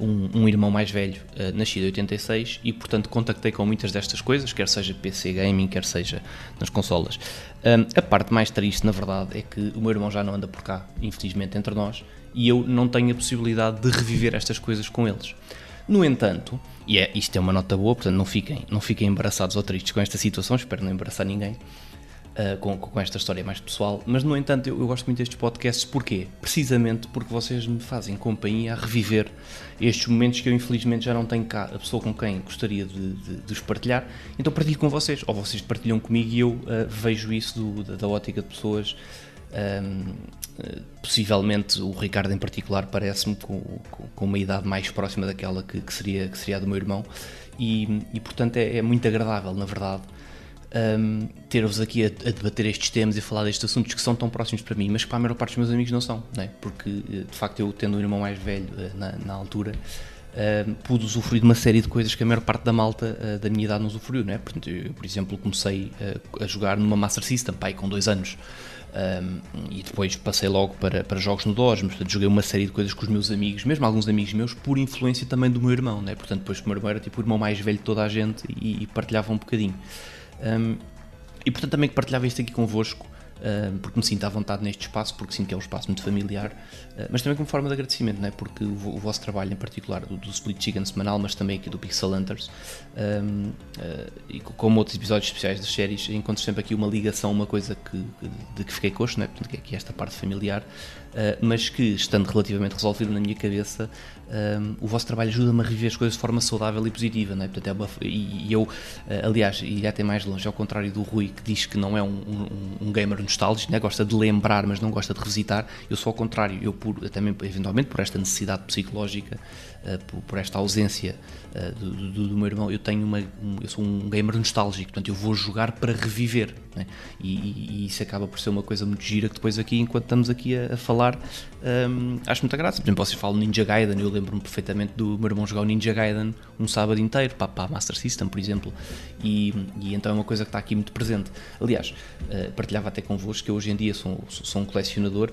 um, um, irmão mais velho, uh, nascido em 86, e portanto contactei com muitas destas coisas, quer seja PC gaming, quer seja nas consolas. Um, a parte mais triste, na verdade, é que o meu irmão já não anda por cá, infelizmente, entre nós, e eu não tenho a possibilidade de reviver estas coisas com eles. No entanto, e é, isto é uma nota boa, portanto não fiquem, não fiquem embaraçados ou tristes com esta situação, espero não embaraçar ninguém uh, com, com, esta história mais pessoal, mas no entanto eu, eu, gosto muito destes podcasts, porquê? Precisamente porque vocês me fazem companhia a reviver estes momentos que eu infelizmente já não tenho cá, a pessoa com quem gostaria de, de, de os partilhar, então partilho com vocês, ou vocês partilham comigo e eu uh, vejo isso do, da, da, ótica de pessoas. Um, possivelmente o Ricardo em particular parece-me com, com, com, uma idade mais próxima daquela que, que, seria, que seria a do meu irmão. E, e portanto é, é, muito agradável na verdade um, ter-vos aqui a, a, debater estes temas e falar destes assuntos que são tão próximos para mim, mas que para a maior parte dos meus amigos não são, não é? porque eh, de facto eu tendo um irmão mais velho eh, na, na altura, uh, pude usufruir de uma série de coisas que a maior parte da malta uh, da minha idade não usufruiu, não é? Portanto, eu, por exemplo, comecei uh, a jogar numa Master System, pai, com dois anos. Um, e depois passei logo para, para jogos no DOS, mas portanto, joguei uma série de coisas com os meus amigos, mesmo alguns amigos meus, por influência também do meu irmão, né? portanto, depois o meu irmão era tipo o irmão mais velho de toda a gente e, e partilhava um bocadinho. Um, e portanto, também que partilhava isto aqui convosco, porque me sinto à vontade neste espaço, porque sinto que é um espaço muito familiar, ah, mas também como forma de agradecimento, não é? porque o, vosso trabalho, em particular do, do Split Chicken semanal, mas também aqui do Pixel Hunters, um, uh, ah, e como outros episódios especiais das séries, encontro sempre aqui uma ligação, uma coisa que, de que fiquei coxo, não é? Portanto, que é aqui esta parte familiar, uh, mas que, estando relativamente resolvido na minha cabeça, um, o vosso trabalho ajuda-me a reviver as coisas de forma saudável e positiva, não é? Portanto, é uma, e, e, eu, uh, aliás, e até mais longe, ao contrário do Rui, que diz que não é um, um, um gamer nostálgico, né? gosta de lembrar, mas não gosta de revisitar, eu sou ao contrário, eu por, também eventualmente por esta necessidade psicológica, uh, por, por, esta ausência uh, do, do, do, meu irmão, eu tenho uma, um, eu sou um gamer nostálgico, portanto eu vou jogar para reviver, né? e, e, e, isso acaba por ser uma coisa muito gira que depois aqui, enquanto estamos aqui a, a falar, um, acho muita graça. Por exemplo, vocês falam Ninja Gaiden, eu lembro-me perfeitamente do meu irmão jogar o Ninja Gaiden um sábado inteiro para, para a Master System, por exemplo, e, e, então é uma coisa que está aqui muito presente. Aliás, uh, partilhava até convosco que eu hoje em dia sou, sou um colecionador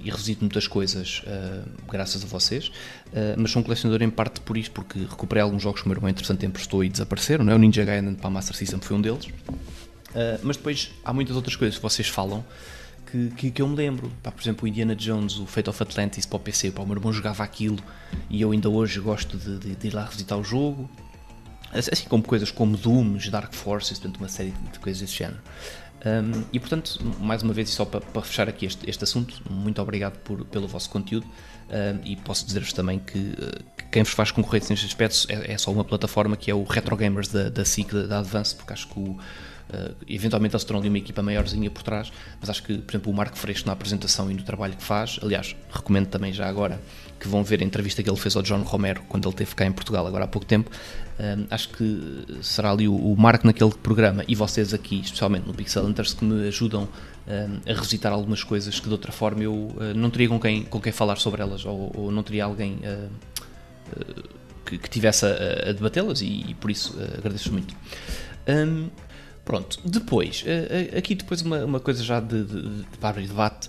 e revisito muitas coisas uh, graças a vocês, uh, mas sou um colecionador em parte por isto, porque recuperei alguns jogos que o meu irmão entretanto emprestou e desapareceram, não é? o Ninja Gaiden para a Master System foi um deles, mas depois há muitas outras coisas que vocês falam que, que, que eu me lembro. Pá, por exemplo, o Indiana Jones, o Fate of Atlantis para o PC, pá, o meu irmão jogava aquilo e eu ainda hoje gosto de, de, de ir lá revisitar o jogo. Assim como coisas como Dooms, Dark Forces, portanto, uma série de coisas desse género. Um, e portanto, mais uma vez, e só para, para fechar aqui este, este, assunto, muito obrigado por, pelo vosso conteúdo. Um, e posso dizer-vos também que, uh, que, quem vos faz concorrência nestes aspectos é, é, só uma plataforma que é o Retro Gamers da, da SIC, da, da Advance, porque acho que o Uh, eventualmente eles terão ali uma equipa maiorzinha por trás, mas acho que, por exemplo, o Marco Freixo na apresentação e no trabalho que faz, aliás, recomendo também já agora que vão ver a entrevista que ele fez ao John Romero quando ele teve cá em Portugal agora há pouco tempo. Uh, acho que será ali o, o Marco naquele programa e vocês aqui, especialmente no Pixel Hunters, que me ajudam uh, a revisitar algumas coisas que de outra forma eu não teria com quem, com quem falar sobre elas ou, ou não teria alguém que, que, tivesse a, a debatê-las e, e, por isso agradeço muito. Um, Pronto, depois, eh, eh, aqui depois uma, uma coisa já de, de, de para abrir debate.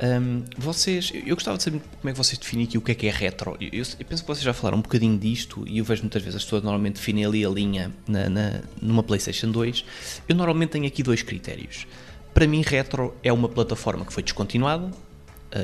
Um, vocês, eu gostava de saber como é que vocês definem aqui o que é que é retro. Eu, eu, penso que vocês já falaram um bocadinho disto e eu vejo muitas vezes as pessoas normalmente definem ali a linha na, na, numa PlayStation 2. Eu normalmente tenho aqui dois critérios. Para mim, retro é uma plataforma que foi descontinuada,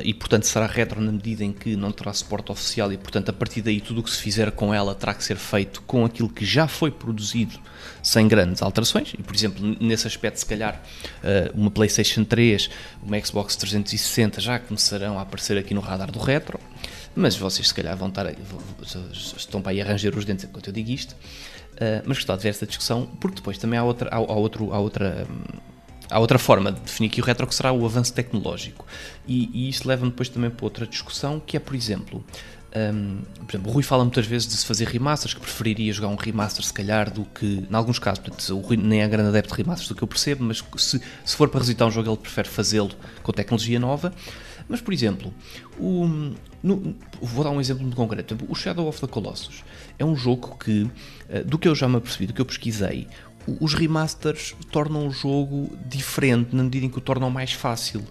e portanto será retro na medida em que não terá suporte oficial e portanto a partir daí tudo o que se fizer com ela terá que ser feito com aquilo que já foi produzido sem grandes alterações, e por exemplo, nesse aspecto, se calhar eh, uma PlayStation 3, uma Xbox 360 já começarão a aparecer aqui no radar do retro, mas vocês se calhar vão estar estão para aí arranjar os dentes enquanto eu digo isto, eh, mas gostava de ver esta discussão, porque depois também há outra, há, há outro, há outra há outra forma de definir aqui o retro que será o avanço tecnológico. E, e isto leva-me depois também para outra discussão, que é, por exemplo, um, por exemplo, o Rui fala muitas vezes de se fazer remasters, que preferiria jogar um remaster se calhar do que, em alguns casos, portanto, o Rui nem é grande adepto de remasters do que eu percebo, mas se, se for para revisitar um jogo ele prefere fazê-lo com tecnologia nova. Mas, por exemplo, o, no, vou dar um exemplo muito concreto. O Shadow of the Colossus é um jogo que, eh, do que eu já me apercebi, do que eu pesquisei, os remasters tornam o jogo diferente na medida em que o tornam mais fácil.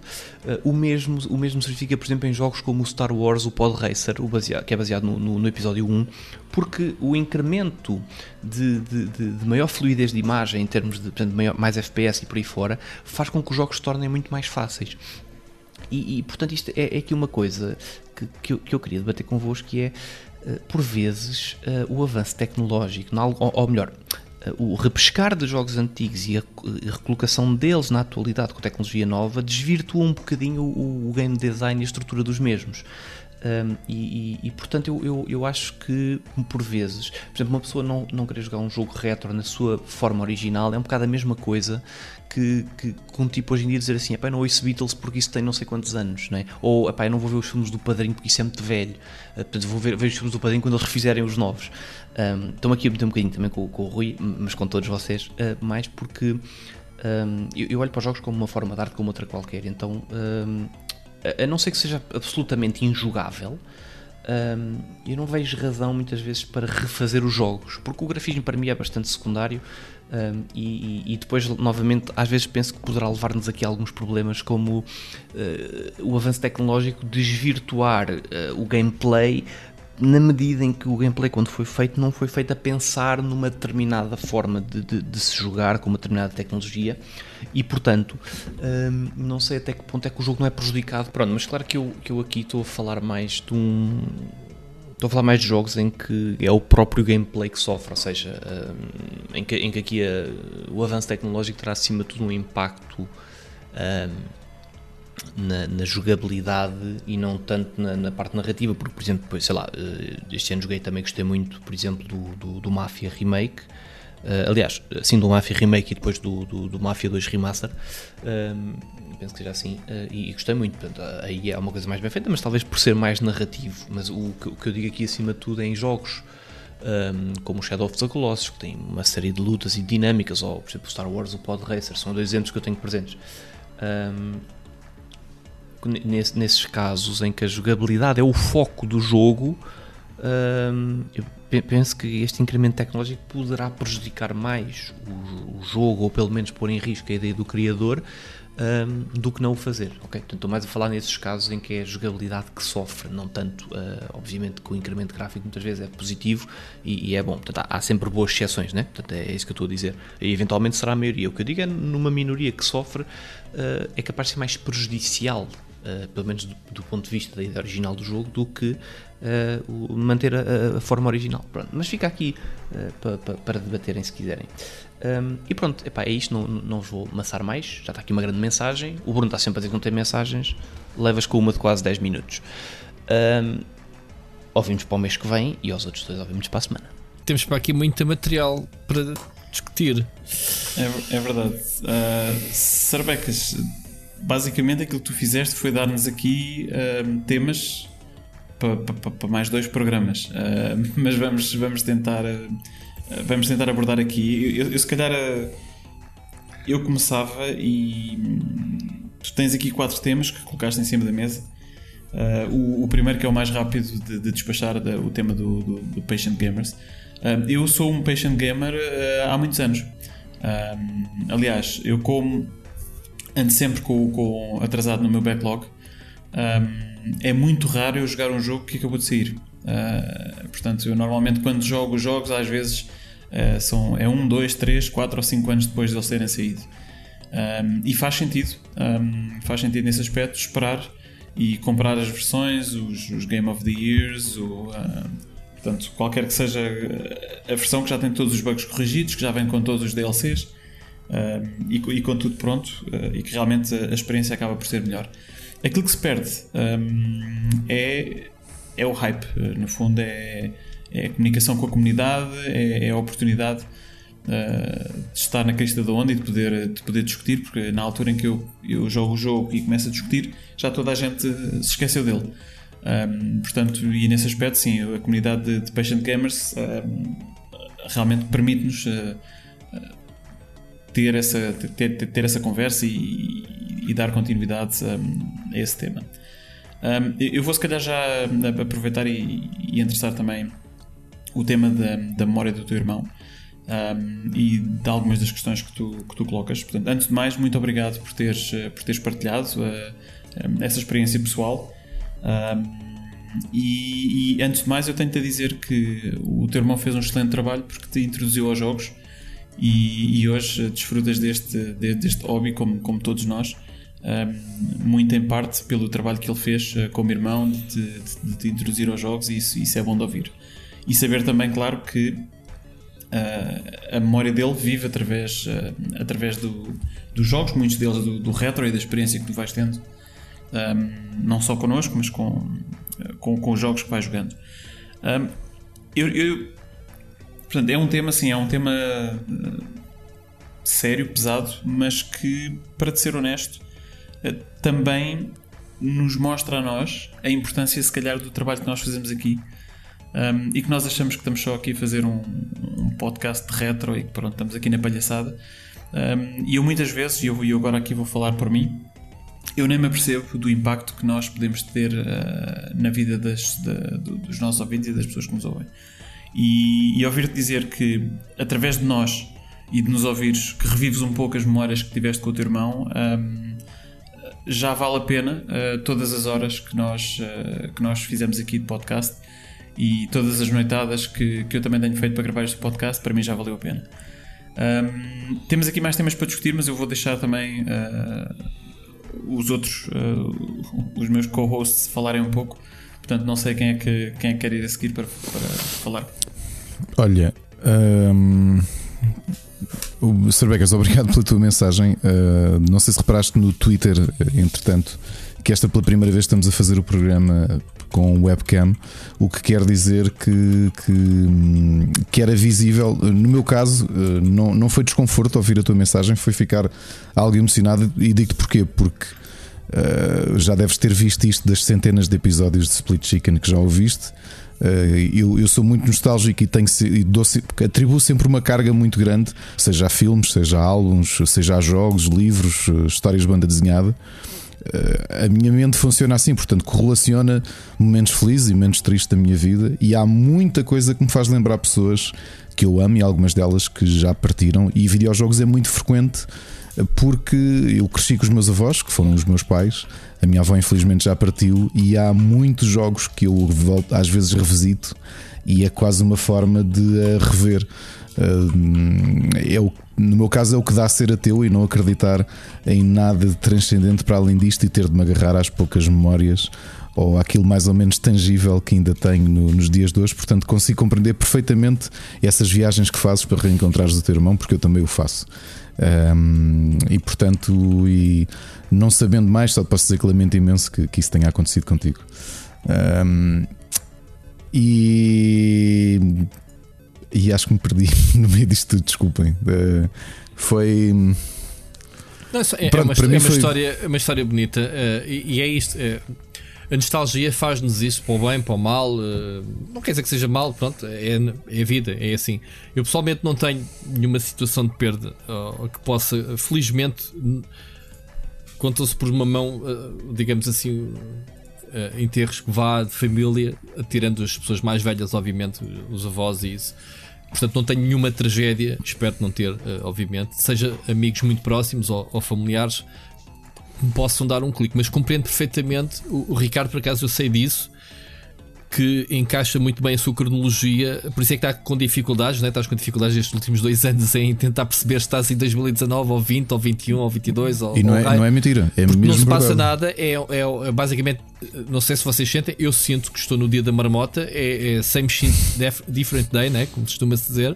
Uh, o, mesmo, o mesmo se verifica, por exemplo, em jogos como o Star Wars, o Pod Racer, o baseado, que é baseado no, no, no, episódio 1, porque o incremento de, de, de, de, maior fluidez de imagem, em termos de portanto, maior, mais FPS e por aí fora, faz com que os jogos se tornem muito mais fáceis. E, e portanto, isto é, é, aqui uma coisa que, que, eu, que eu queria debater convosco, que é, uh, por vezes, uh, o avanço tecnológico, ou, ou melhor, o repescar de jogos antigos e a, recolocação deles na atualidade com tecnologia nova desvirtua um bocadinho o, o game design e a estrutura dos mesmos. Um, e, e, e, portanto eu, eu, eu, acho que por vezes, por exemplo, uma pessoa não, não querer jogar um jogo retro na sua forma original é um bocado a mesma coisa que, que, que um tipo hoje em dia dizer assim, não ouço Beatles porque isso tem não sei quantos anos, não é? ou eu não vou ver os filmes do Padrinho porque isso é muito velho, uh, portanto vou ver, ver os filmes do Padrinho quando eles refizerem os novos. Um, Estou aqui a meter um bocadinho também com, com o Rui, mas com todos vocês, uh, mais porque um, eu, eu, olho para os jogos como uma forma de arte como outra qualquer, então um, a não ser que seja absolutamente injugável, hum, eu não vejo razão muitas vezes para refazer os jogos, porque o grafismo para mim é bastante secundário um, e, e, depois, novamente, às vezes penso que poderá levar-nos aqui a alguns problemas, como uh, o avanço tecnológico desvirtuar uh, o gameplay na medida em que o gameplay, quando foi feito, não foi feito a pensar numa determinada forma de, de, de se jogar com uma determinada tecnologia e, portanto, hum, não sei até que ponto é que o jogo não é prejudicado. Pronto, mas claro que eu, que eu aqui estou a falar mais de um. Estou a falar mais de jogos em que é o próprio gameplay que sofre, ou seja, hum, em, que, em que aqui a, o avanço tecnológico terá acima de tudo um impacto. Um, na, na, jogabilidade e não tanto na, na, parte narrativa, porque, por exemplo, sei lá, eh, este ano joguei também, gostei muito, por exemplo, do, do, do Mafia Remake. Uh, aliás, sim, do Mafia Remake e depois do, do, do Mafia 2 Remaster. Um, penso que seja assim. Uh, e, e, gostei muito. Portanto, aí é uma coisa mais bem feita, mas talvez por ser mais narrativo. Mas o que, o que eu digo aqui acima de tudo é em jogos. Um, como o Shadow of the Colossus, que tem uma série de lutas e dinâmicas, ou por exemplo Star Wars, o Pod Racer, são dois exemplos que eu tenho presentes. Um, nesses casos em que a jogabilidade é o foco do jogo, hum, penso que este incremento tecnológico poderá prejudicar mais o, o, jogo, ou pelo menos pôr em risco a ideia do criador, um, do que não o fazer. Okay? Portanto, estou mais a falar nesses casos em que é a jogabilidade que sofre, não tanto, uh, obviamente, que o incremento gráfico muitas vezes é positivo e, e é bom. Portanto, há, há, sempre boas exceções, né? Portanto, é isso que eu estou a dizer. E eventualmente será a maioria. O que eu digo é numa minoria que sofre, uh, é capaz de ser mais prejudicial uh, pelo menos do, do, ponto de vista da ideia original do jogo, do que uh, o, manter a, a, forma original. Pronto, mas fica aqui uh, eh, para, para, para debaterem se quiserem. Um, e pronto, epá, é isto, não, não vos vou amassar mais. Já está aqui uma grande mensagem. O Bruno está sempre a dizer que não tem mensagens, levas com uma de quase 10 minutos. Um, ouvimos para o mês que vem e aos outros dois ouvimos para a semana. Temos para aqui muito material para discutir. É, é verdade. Uh, Sarbecas, basicamente aquilo que tu fizeste foi dar-nos aqui uh, temas para pa, pa, mais dois programas. Uh, mas vamos, vamos tentar uh, vamos tentar abordar aqui. Eu, eu se calhar eu começava e tu tens aqui quatro temas que colocaste em cima da mesa. O, o, primeiro que é o mais rápido de, de despachar o tema do, do, do Patient Gamers. eu sou um Patient Gamer há muitos anos. aliás, eu como ando sempre com, com atrasado no meu backlog. Um, é muito raro eu jogar um jogo que acabou de sair. Uh, portanto, eu normalmente quando jogo jogos, às vezes uh, são, é um, dois, três, quatro ou cinco anos depois de eles terem saído. Um, e faz sentido, um, faz sentido nesse aspecto esperar e comprar as versões, os, os Game of the Years, o, uh, portanto, qualquer que seja a versão que já tem todos os bugs corrigidos, que já vem com todos os DLCs uh, e, e, com tudo pronto uh, e que realmente a, a, experiência acaba por ser melhor. Aquilo que se perde um, é, é o hype, uh, no fundo, é, é, a comunicação com a comunidade, é, é a oportunidade de estar na crista da onda e de poder, de poder discutir, porque na altura em que eu, eu jogo o jogo e começo a discutir, já toda a gente se esqueceu dele. Um, portanto, e nesse aspecto, sim, a comunidade de, de Patient Gamers um, realmente permite-nos uh, ter essa, ter, ter essa conversa e, e dar continuidade um, a esse tema. Um, eu vou, se calhar, já aproveitar e, e interessar também o tema da, da memória do teu irmão um, e de algumas das questões que tu, que tu colocas. Portanto, antes de mais, muito obrigado por teres, por teres partilhado uh, essa experiência pessoal. Um, e, e, antes de mais, eu tenho-te a dizer que o teu irmão fez um excelente trabalho porque te introduziu aos jogos e, e hoje desfrutas deste, deste hobby, como, como todos nós, muito em parte pelo trabalho que ele fez uh, como irmão de, de, de, te introduzir aos jogos, e isso, isso é bom de ouvir. E saber também, claro, que uh, a memória dele vive através, uh, através do, dos jogos, muitos deles do, do, retro e da experiência que tu vais tendo, não só connosco, mas com, com, com os jogos que vais jogando. Eu, eu Portanto, é um tema, assim, é um tema uh, sério, pesado, mas que, para te ser honesto, uh, também nos mostra a nós a importância, se calhar, do trabalho que nós fazemos aqui. Um, e que nós achamos que estamos só aqui a fazer um, um podcast de retro e que pronto, estamos aqui na palhaçada. Um, e eu muitas vezes, e eu, eu agora aqui vou falar por mim, eu nem me apercebo do impacto que nós podemos ter uh, na vida das, da, dos nossos ouvintes e das pessoas que nos ouvem. E, e ouvir-te dizer que, através de nós e de nos ouvires, que revives um pouco as memórias que tiveste com o teu irmão, um, já vale a pena uh, todas as horas que nós, uh, que nós fizemos aqui de podcast e todas as noitadas que, que eu também tenho feito para gravar este podcast, para mim já valeu a pena. Um, temos aqui mais temas para discutir, mas eu vou deixar também uh, os outros, os meus co-hosts, falarem um pouco. Portanto, não sei quem é que, quem é que quer ir a seguir para, para falar. Olha. Um... Sr. Becas, obrigado pela tua mensagem. Uh, não sei se reparaste no Twitter, entretanto, que esta pela primeira vez estamos a fazer o programa com webcam, o que quer dizer que, que, que era visível. No meu caso, uh, não, não foi desconforto ouvir a tua mensagem, foi ficar algo emocionado e digo-te porquê, porque uh, já deves ter visto isto das centenas de episódios de Split Chicken que já ouviste. Eh, eu, eu, sou muito nostálgico e, tenho, e dou, atribuo sempre uma carga muito grande, seja a filmes, seja a álbuns, seja a jogos, livros, eh, histórias de banda desenhada. Eh, a minha mente funciona assim, portanto, correlaciona momentos felizes e momentos tristes da minha vida, e há muita coisa que me faz lembrar pessoas que eu amo e algumas delas que já partiram. E videojogos é muito frequente porque eu cresci com os meus avós, que foram os meus pais. A minha avó, infelizmente, já partiu, e há muitos jogos que eu volto, às vezes revisito e é quase uma forma de a rever. É o, no meu caso, é o que dá a ser ateu e não acreditar em nada de transcendente para além disto e ter de me agarrar às poucas memórias ou aquilo mais ou menos tangível que ainda tenho no, nos dias de hoje. Portanto, consigo compreender perfeitamente essas viagens que fazes para reencontrares o teu irmão, porque eu também o faço. Um, e portanto, e não sabendo mais, só posso dizer que lamento imenso que, que isso tenha acontecido contigo. Um, e, e acho que me perdi no meio disto tudo, desculpem. Uh, foi. Não, é, Pronto, é, uma, é, uma foi... história, uma história bonita uh, e, e, é isto. Uh, a nostalgia faz-nos isso para o bem, para o mal. Uh, não quer dizer que seja mal, pronto, é, é vida, é assim. Eu pessoalmente não tenho nenhuma situação de perda que possa, felizmente, contam-se por uma mão, uh, digamos assim, enterros que vá de família, tirando as pessoas mais velhas, obviamente, os avós e isso. Portanto, não tenho nenhuma tragédia, espero não ter, obviamente, seja amigos muito próximos ou, ou familiares possam dar um clique, mas compreendo perfeitamente. O, o, Ricardo, por acaso, eu sei disso, que encaixa muito bem a sua cronologia, por isso é que está com dificuldades, né? estás com dificuldades estes últimos dois anos em tentar perceber se estás em 2019 ou 20 ou 21 ou 22 ou, E não, é, não é mentira, é mesmo Não se passa nada, é, é, é, basicamente, não sei se vocês sentem, eu sinto que estou no dia da marmota, é, é same shit, different day, né? como costuma-se dizer.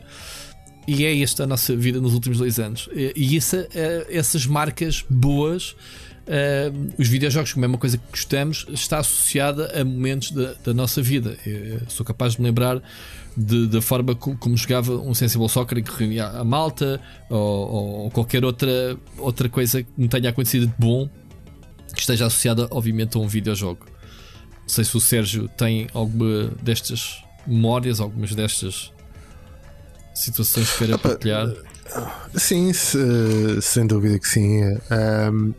E é esta a nossa vida nos últimos dois anos. E essa, eh, essas marcas boas uh, os videojogos, como é uma coisa que gostamos, está associada a momentos da, da nossa vida. Eu sou capaz de me lembrar de, da forma como, como, jogava um Sensible Soccer que reunia a malta ou, ou, qualquer outra, outra coisa que me tenha acontecido de bom que esteja associada, obviamente, a um videojogo. Não sei se o Sérgio tem alguma destas memórias, algumas destas situações que queira partilhar. Sim, se, sem dúvida que sim. Um,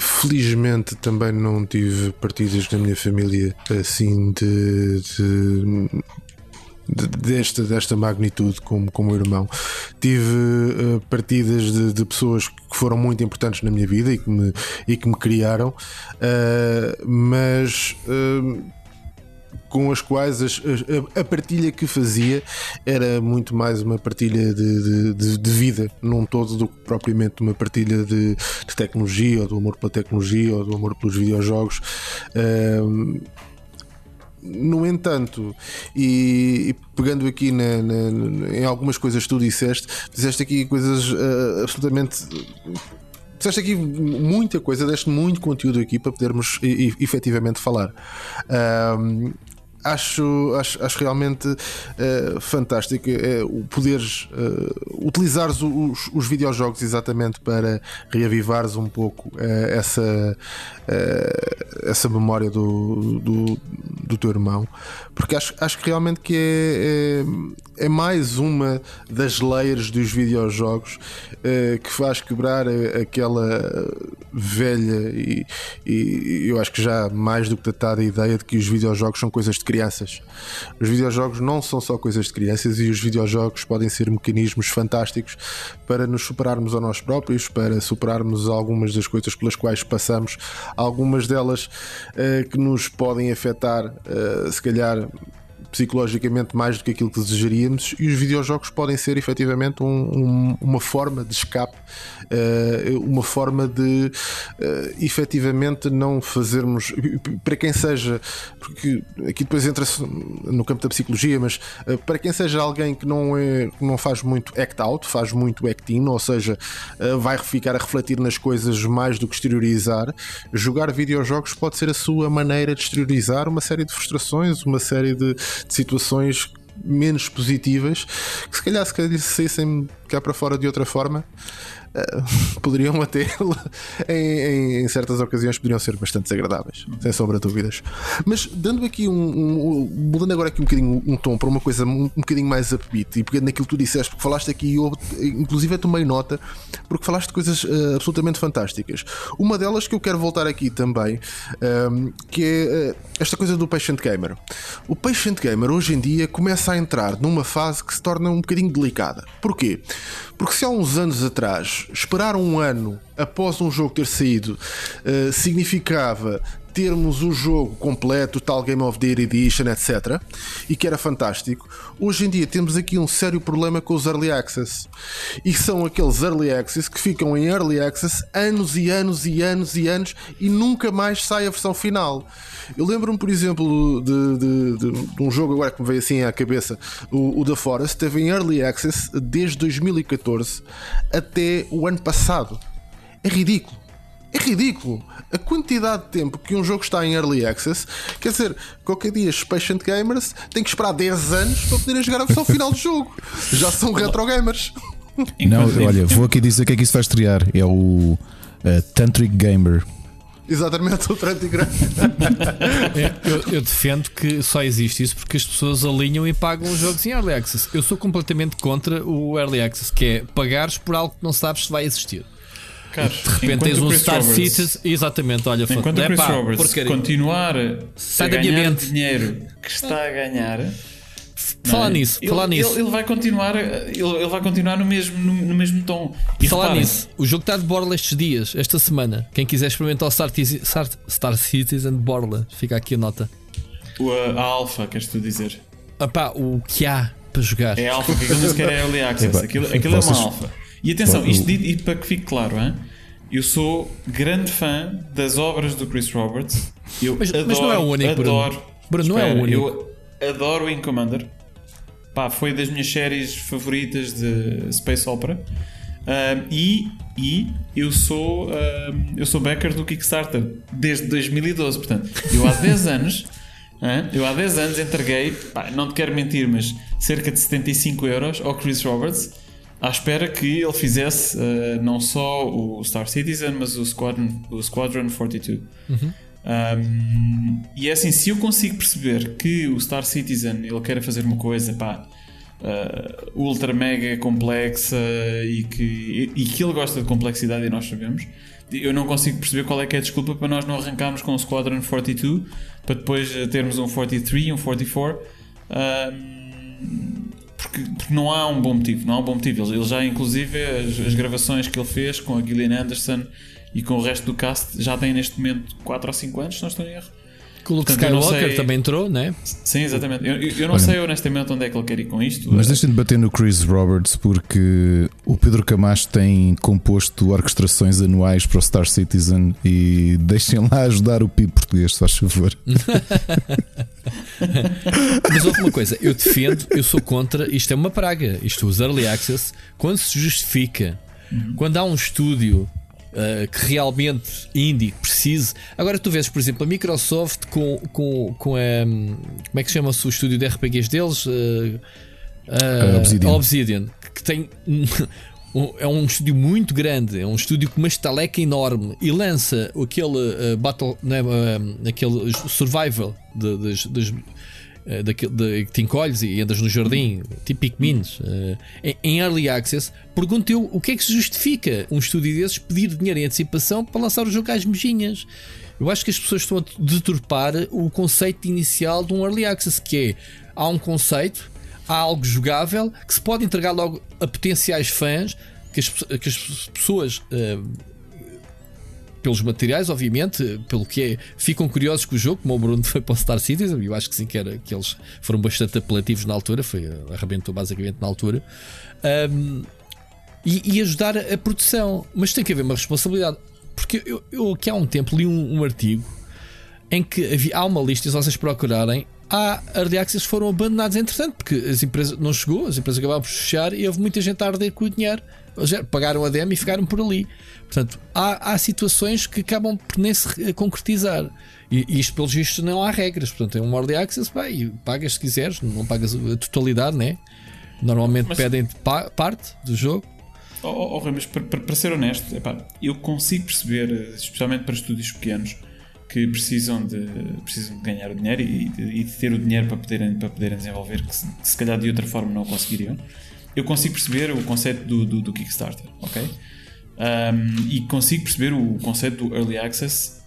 Felizmente também não tive partidas na minha família assim de, de desta, desta magnitude como, como irmão. Tive uh, partidas de, de, pessoas que foram muito importantes na minha vida e que me, e que me criaram, uh, mas uh, com as quais as, a, a, partilha que fazia era muito mais uma partilha de, de, de, vida num todo do que propriamente uma partilha de, de, tecnologia ou do amor pela tecnologia ou do amor pelos videojogos. Um, no entanto, e, e pegando aqui na, na, em algumas coisas que tu disseste, disseste aqui coisas uh, absolutamente disseste aqui muita coisa, deste muito conteúdo aqui para podermos efetivamente falar. Um, acho, acho, acho realmente uh, fantástico uh, o poderes uh, os, os videojogos exatamente para reavivares um pouco essa, essa memória do, do, do, teu irmão, porque acho, acho que realmente que é, é, é mais uma das layers dos videojogos uh, que faz quebrar aquela velha e, e, eu acho que já mais do que datada ideia de que os videojogos são coisas de crianças. Os videojogos não são só coisas de crianças e os videojogos podem ser mecanismos fantásticos para nos superarmos a nós próprios, para superarmos algumas das coisas pelas quais passamos, algumas delas uh, que nos podem afetar, uh, se calhar Um, psicologicamente mais do que aquilo que desejaríamos e os videojogos podem ser efetivamente um, um, uma forma de escape, uh, uma forma de uh, efetivamente não fazermos para quem seja, porque aqui depois entra-se no campo da psicologia, mas uh, para quem seja alguém que não, é, que não faz muito act out, faz muito act in, ou seja, vai ficar a refletir nas coisas mais do que exteriorizar, jogar videojogos pode ser a sua maneira de exteriorizar uma série de frustrações, uma série de de situações menos positivas que se calhar se calhar saíssem cá para fora de outra forma uh, poderiam até em, em, certas ocasiões poderiam ser bastante desagradáveis, sem sombra de dúvidas. Mas dando aqui um, um, mudando agora aqui um bocadinho um tom para uma coisa um, um bocadinho mais upbeat e pegando naquilo que tu disseste, porque falaste aqui, eu inclusive eu tomei nota, porque falaste de coisas uh, absolutamente fantásticas. Uma delas que eu quero voltar aqui também, um, que é uh, esta coisa do patient gamer. O patient gamer hoje em dia começa a entrar numa fase que se torna um bocadinho delicada. Porquê? Porque se há uns anos atrás esperar um ano após um jogo ter saído uh, significava termos o jogo completo, tal Game of the Year Edition, etc. E que era fantástico. Hoje em dia temos aqui um sério problema com os Early Access. E são aqueles Early Access que ficam em Early Access anos e anos e anos e anos e nunca mais sai a versão final. Eu lembro-me, por exemplo, de, de, de, de, um jogo agora que me veio assim à cabeça, o, o The Forest, teve em Early Access desde 2014 até o ano passado. É ridículo. É ridículo a quantidade de tempo que um jogo está em early access. Quer dizer, qualquer dia os patient gamers têm que esperar 10 anos para poderem jogar a versão final do jogo. Já são retro gamers. Não, olha, vou aqui dizer o que é que isso vai estrear. É o uh, Tantric Gamer. Exatamente, o Tantric Gamer. eu, eu, defendo que só existe isso porque as pessoas alinham e pagam os jogos em Early Access. Eu sou completamente contra o Early Access, que é pagares por algo que não sabes se vai existir. Cara, de repente tens um Star Citizen. Exatamente, olha, enquanto o Chris pá, Roberts porcaria. continuar Sai a ganhar dinheiro que está a ganhar. Falar é? nisso, ele, falar ele, nisso. Ele vai continuar, ele, ele vai continuar no mesmo, no, no mesmo tom. E falar nisso, o jogo está de Borla estes dias, esta semana. Quem quiser experimentar o Star, Star, Star Citizen de Borla, fica aqui a nota. O, a Alpha, queres tu dizer? Epá, o que há para jogar? É Alpha, que aquilo nem sequer é Early Access. aquilo, aquilo é uma Alpha. E atenção, isto e para que fique claro, hein? eu sou grande fã das obras do Chris Roberts. Eu mas, adoro, mas não é o único, adoro, Bruno. não é o único. Eu adoro o In Commander. Pá, foi das minhas séries favoritas de Space Opera. Um, e, e eu sou um, eu sou backer do Kickstarter desde 2012, portanto, eu há 10 anos eu há 10 anos entreguei, pá, não te quero mentir, mas cerca de 75 euros ao Chris Roberts à espera que ele fizesse uh, não só o Star Citizen, mas o Squadron, o Squadron 42. Uhum. Um, e é assim, se eu consigo perceber que o Star Citizen ele quer fazer uma coisa pá, uh, ultra mega complexa e que, e, que ele gosta de complexidade e nós sabemos, eu não consigo perceber qual é que é a desculpa para nós não arrancarmos com o Squadron 42 para depois termos um 43, um 44. Um, porque, porque, não há um bom motivo, não há um bom motivo. Ele, já, inclusive, as, as, gravações que ele fez com a Gillian Anderson e com o resto do cast já tem neste momento 4 ou 5 anos, se não estou em erro. Que o Luke Skywalker sei... também entrou, né? Sim, exatamente. Eu, eu não Olha, sei honestamente onde é que ele quer ir com isto. Mas deixem de bater no Chris Roberts porque o Pedro Camacho tem composto orquestrações anuais para o Star Citizen e deixem lá ajudar o PIB português, se faz favor. Mas outra uma coisa, eu defendo, eu sou contra, isto é uma praga. Isto, os early access, quando se justifica, uhum. quando há um estúdio Uh, que realmente indie precise. Agora tu vês, por exemplo, a Microsoft com, com, com a. Como é que chama-se o estúdio de RPGs deles? Uh, uh, Obsidian. Obsidian. Que tem. Um, é um estúdio muito grande, é um estúdio com uma estaleca enorme e lança aquele Battle. Não é, aquele Survival de, de, uh, daquele, de, que te encolhes e andas no jardim, tipo Pikmins, uh, em, em Early Access, pergunto eu o que é que se justifica um estúdio desses pedir dinheiro em antecipação para lançar o jogo às mejinhas. Eu acho que as pessoas estão a deturpar o conceito inicial de um Early Access, que é há um conceito, há algo jogável que se pode entregar logo a potenciais fãs, que as, que as pessoas. Uh, pelos materiais, obviamente, pelo que é, ficam curiosos com o jogo, como o Bruno foi para o Star Citizen, eu acho que sim, que, era, que eles foram bastante apelativos na altura, foi, arrebentou basicamente na altura, um, e, e, ajudar a, produção. Mas tem que haver uma responsabilidade, porque eu, eu aqui há um tempo li um, um artigo em que havia, há uma lista, se vocês procurarem, há early access foram abandonados entretanto, porque as empresas não chegou, as empresas acabaram por fechar e houve muita gente a arder com o dinheiro. Pagaram a demo e ficaram por ali. Portanto, há, há situações que acabam por nem se concretizar. E, e isto, pelos vistos, não há regras. Portanto, é um early access, pá, e pagas se quiseres, não pagas a totalidade, né? Normalmente mas, pedem pa parte do jogo. Oh, oh, oh mas para, para, ser honesto, epá, eu consigo perceber, especialmente para estúdios pequenos, que precisam de, precisam de ganhar o dinheiro e de, e de ter o dinheiro para poderem, para poderem desenvolver, que se, que se calhar de outra forma não conseguiriam. Eu consigo perceber o conceito do, do, do Kickstarter, ok? Um, e consigo perceber o conceito do Early Access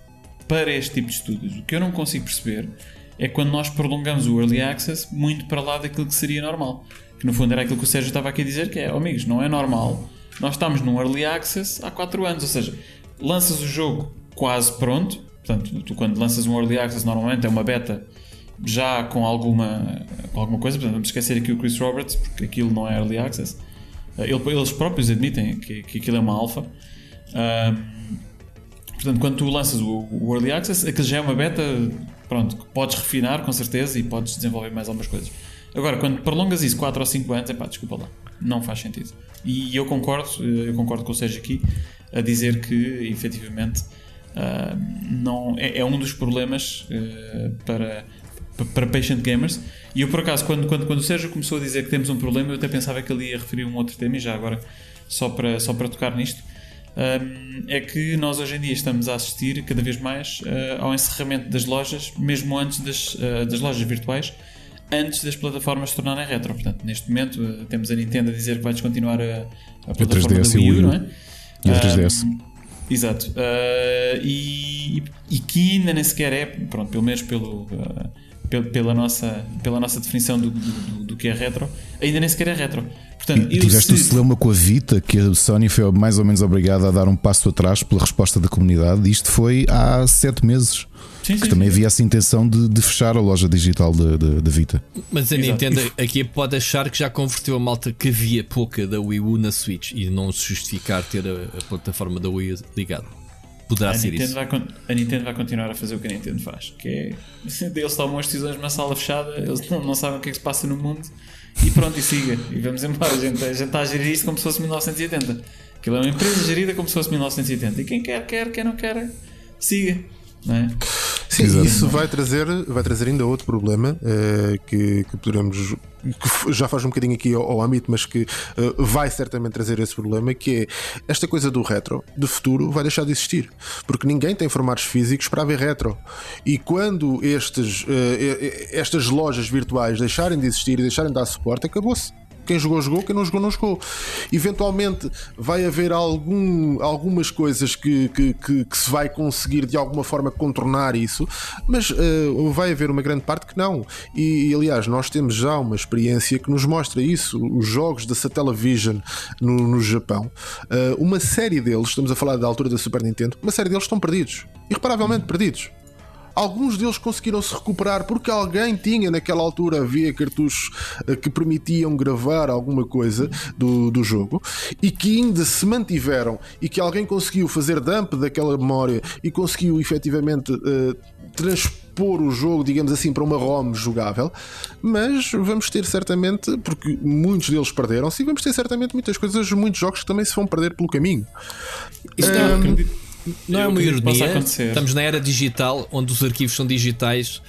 para este tipo de estudos. O que eu não consigo perceber é quando nós prolongamos o Early Access muito para lá daquilo que seria normal. Que no fundo era aquilo que o Sérgio estava aqui a dizer, que é, oh, amigos, não é normal. Nós estamos num Early Access há 4 anos, ou seja, lanças o jogo quase pronto, Portanto, tu quando lanças um Early Access, normalmente é uma beta já com alguma, alguma coisa. Portanto, vamos esquecer aqui o Chris Roberts, porque aquilo não é Early Access. Eh, eles próprios admitem que, que aquilo é uma alfa. portanto, quando tu lanças o, o, Early Access, aquilo já é uma beta pronto, que podes refinar com certeza e podes desenvolver mais algumas coisas. Agora, quando prolongas isso 4 ou 5 anos, é pá, desculpa lá, não faz sentido. E eu concordo, eh, eu concordo com o Sérgio aqui a dizer que efetivamente Uh, não, é, é, um dos problemas uh, para, para patient gamers. E eu, por acaso, quando, quando, quando o Sérgio começou a dizer que temos um problema, eu até pensava que ele ia referir um outro tema, e já agora, só para, só para tocar nisto, uh, é que nós hoje em dia estamos a assistir cada vez mais ao encerramento das lojas, mesmo antes das, das lojas virtuais. Antes das plataformas se tornarem retro. Portanto, neste momento temos a Nintendo a dizer que vai descontinuar a, a plataforma da Wii U, não é? E a 3DS. Exato. Uh, e, e que ainda nem sequer é, pronto, pelo menos pelo, uh, pela, nossa, pela nossa definição do, do, do, que é retro, ainda nem sequer é retro. Portanto, e tiveste se... o cinema com a Vita, que a Sony foi mais ou menos obrigada a dar um passo atrás pela resposta da comunidade. Isto foi há sete meses. Sim, que sim, também sim. havia essa intenção de, de, fechar a loja digital da Vita. Mas a. Nintendo aqui pode achar que já converteu a malta que havia pouca da Wii U na Switch e não se justificar ter a, a plataforma da Wii ligada. Poderá a ser Nintendo isso. Vai, a Nintendo vai continuar a fazer o que a Nintendo faz, que é eles tomam as decisões numa sala fechada, eles não, não sabem o que é que se passa no mundo e pronto, e siga. E vamos embora. A gente, a gente está a gerir isto como se fosse 1980. Aquilo é uma empresa gerida como se fosse 1980. E quem quer, quer, quem não quer, siga. É? Sim, Exato. isso vai trazer, vai trazer ainda outro problema uh, que, que poderemos que já faz um bocadinho aqui ao, ao âmbito, mas que uh, vai certamente trazer esse problema, que é esta coisa do retro, do futuro, vai deixar de existir. Porque ninguém tem formatos físicos para ver retro. E quando estes, uh, estas lojas virtuais deixarem de existir e deixarem de dar suporte, acabou-se. Quem jogou, jogou, quem não jogou, não jogou. Eventualmente vai haver algum, algumas coisas que, que, que, que se vai conseguir de alguma forma contornar isso, mas uh, vai haver uma grande parte que não. E, aliás, nós temos já uma experiência que nos mostra isso. Os jogos da Satellavision no, no Japão, uh, uma série deles, estamos a falar da altura da Super Nintendo, uma série deles estão perdidos. Irreparavelmente perdidos. Alguns deles conseguiram se recuperar porque alguém tinha naquela altura havia cartuchos eh, que permitiam gravar alguma coisa do, do jogo e que ainda se mantiveram e que alguém conseguiu fazer dump daquela memória e conseguiu efetivamente uh, transpor o jogo, digamos assim, para uma ROM jogável. Mas vamos ter certamente, porque muitos deles perderam-se, e vamos ter certamente muitas coisas, muitos jogos que também se vão perder pelo caminho. Isto um, acredito não é uma ironia. Estamos na era digital onde os arquivos são digitais,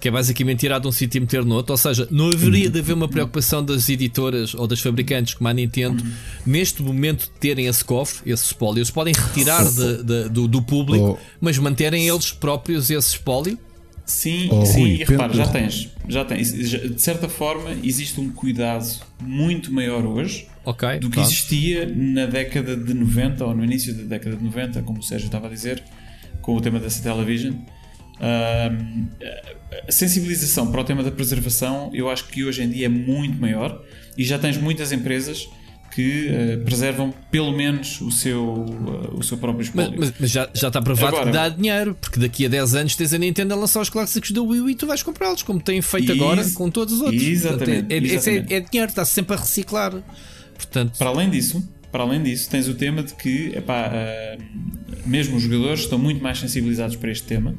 que é basicamente tirar de um sítio e meter no outro. Ou seja, não haveria de haver uma preocupação das editoras ou das fabricantes como a Nintendo neste momento de terem esse cofre, esse espólio. Eles podem retirar de, de, do, do, público, oh. mas manterem eles próprios esse espólio Sim, Oh, sim, Rui, e repara, já tens, já tens. De certa forma, existe um cuidado muito maior hoje Ok. do que pronto. existia na década de 90 ou no início da década de 90, como o Sérgio estava a dizer, com o tema da Television. A sensibilização para o tema da preservação eu acho que hoje em dia é muito maior e já tens muitas empresas que eh, preservam pelo menos o seu, eh, o seu próprio espólio. mas- mas já, já está provado Agora- que dá dinheiro, porque daqui a 10 anos tens a Nintendo a lançar os clássicos da Wii U e tu vais comprá-los, como têm feito agora com todos os outros. Exatamente, Portanto, é, é- é- é dinheiro, está sempre a reciclar. Portanto, Para além disso, para além disso, tens o tema de que epá, ah, mesmo os jogadores estão muito mais sensibilizados para este tema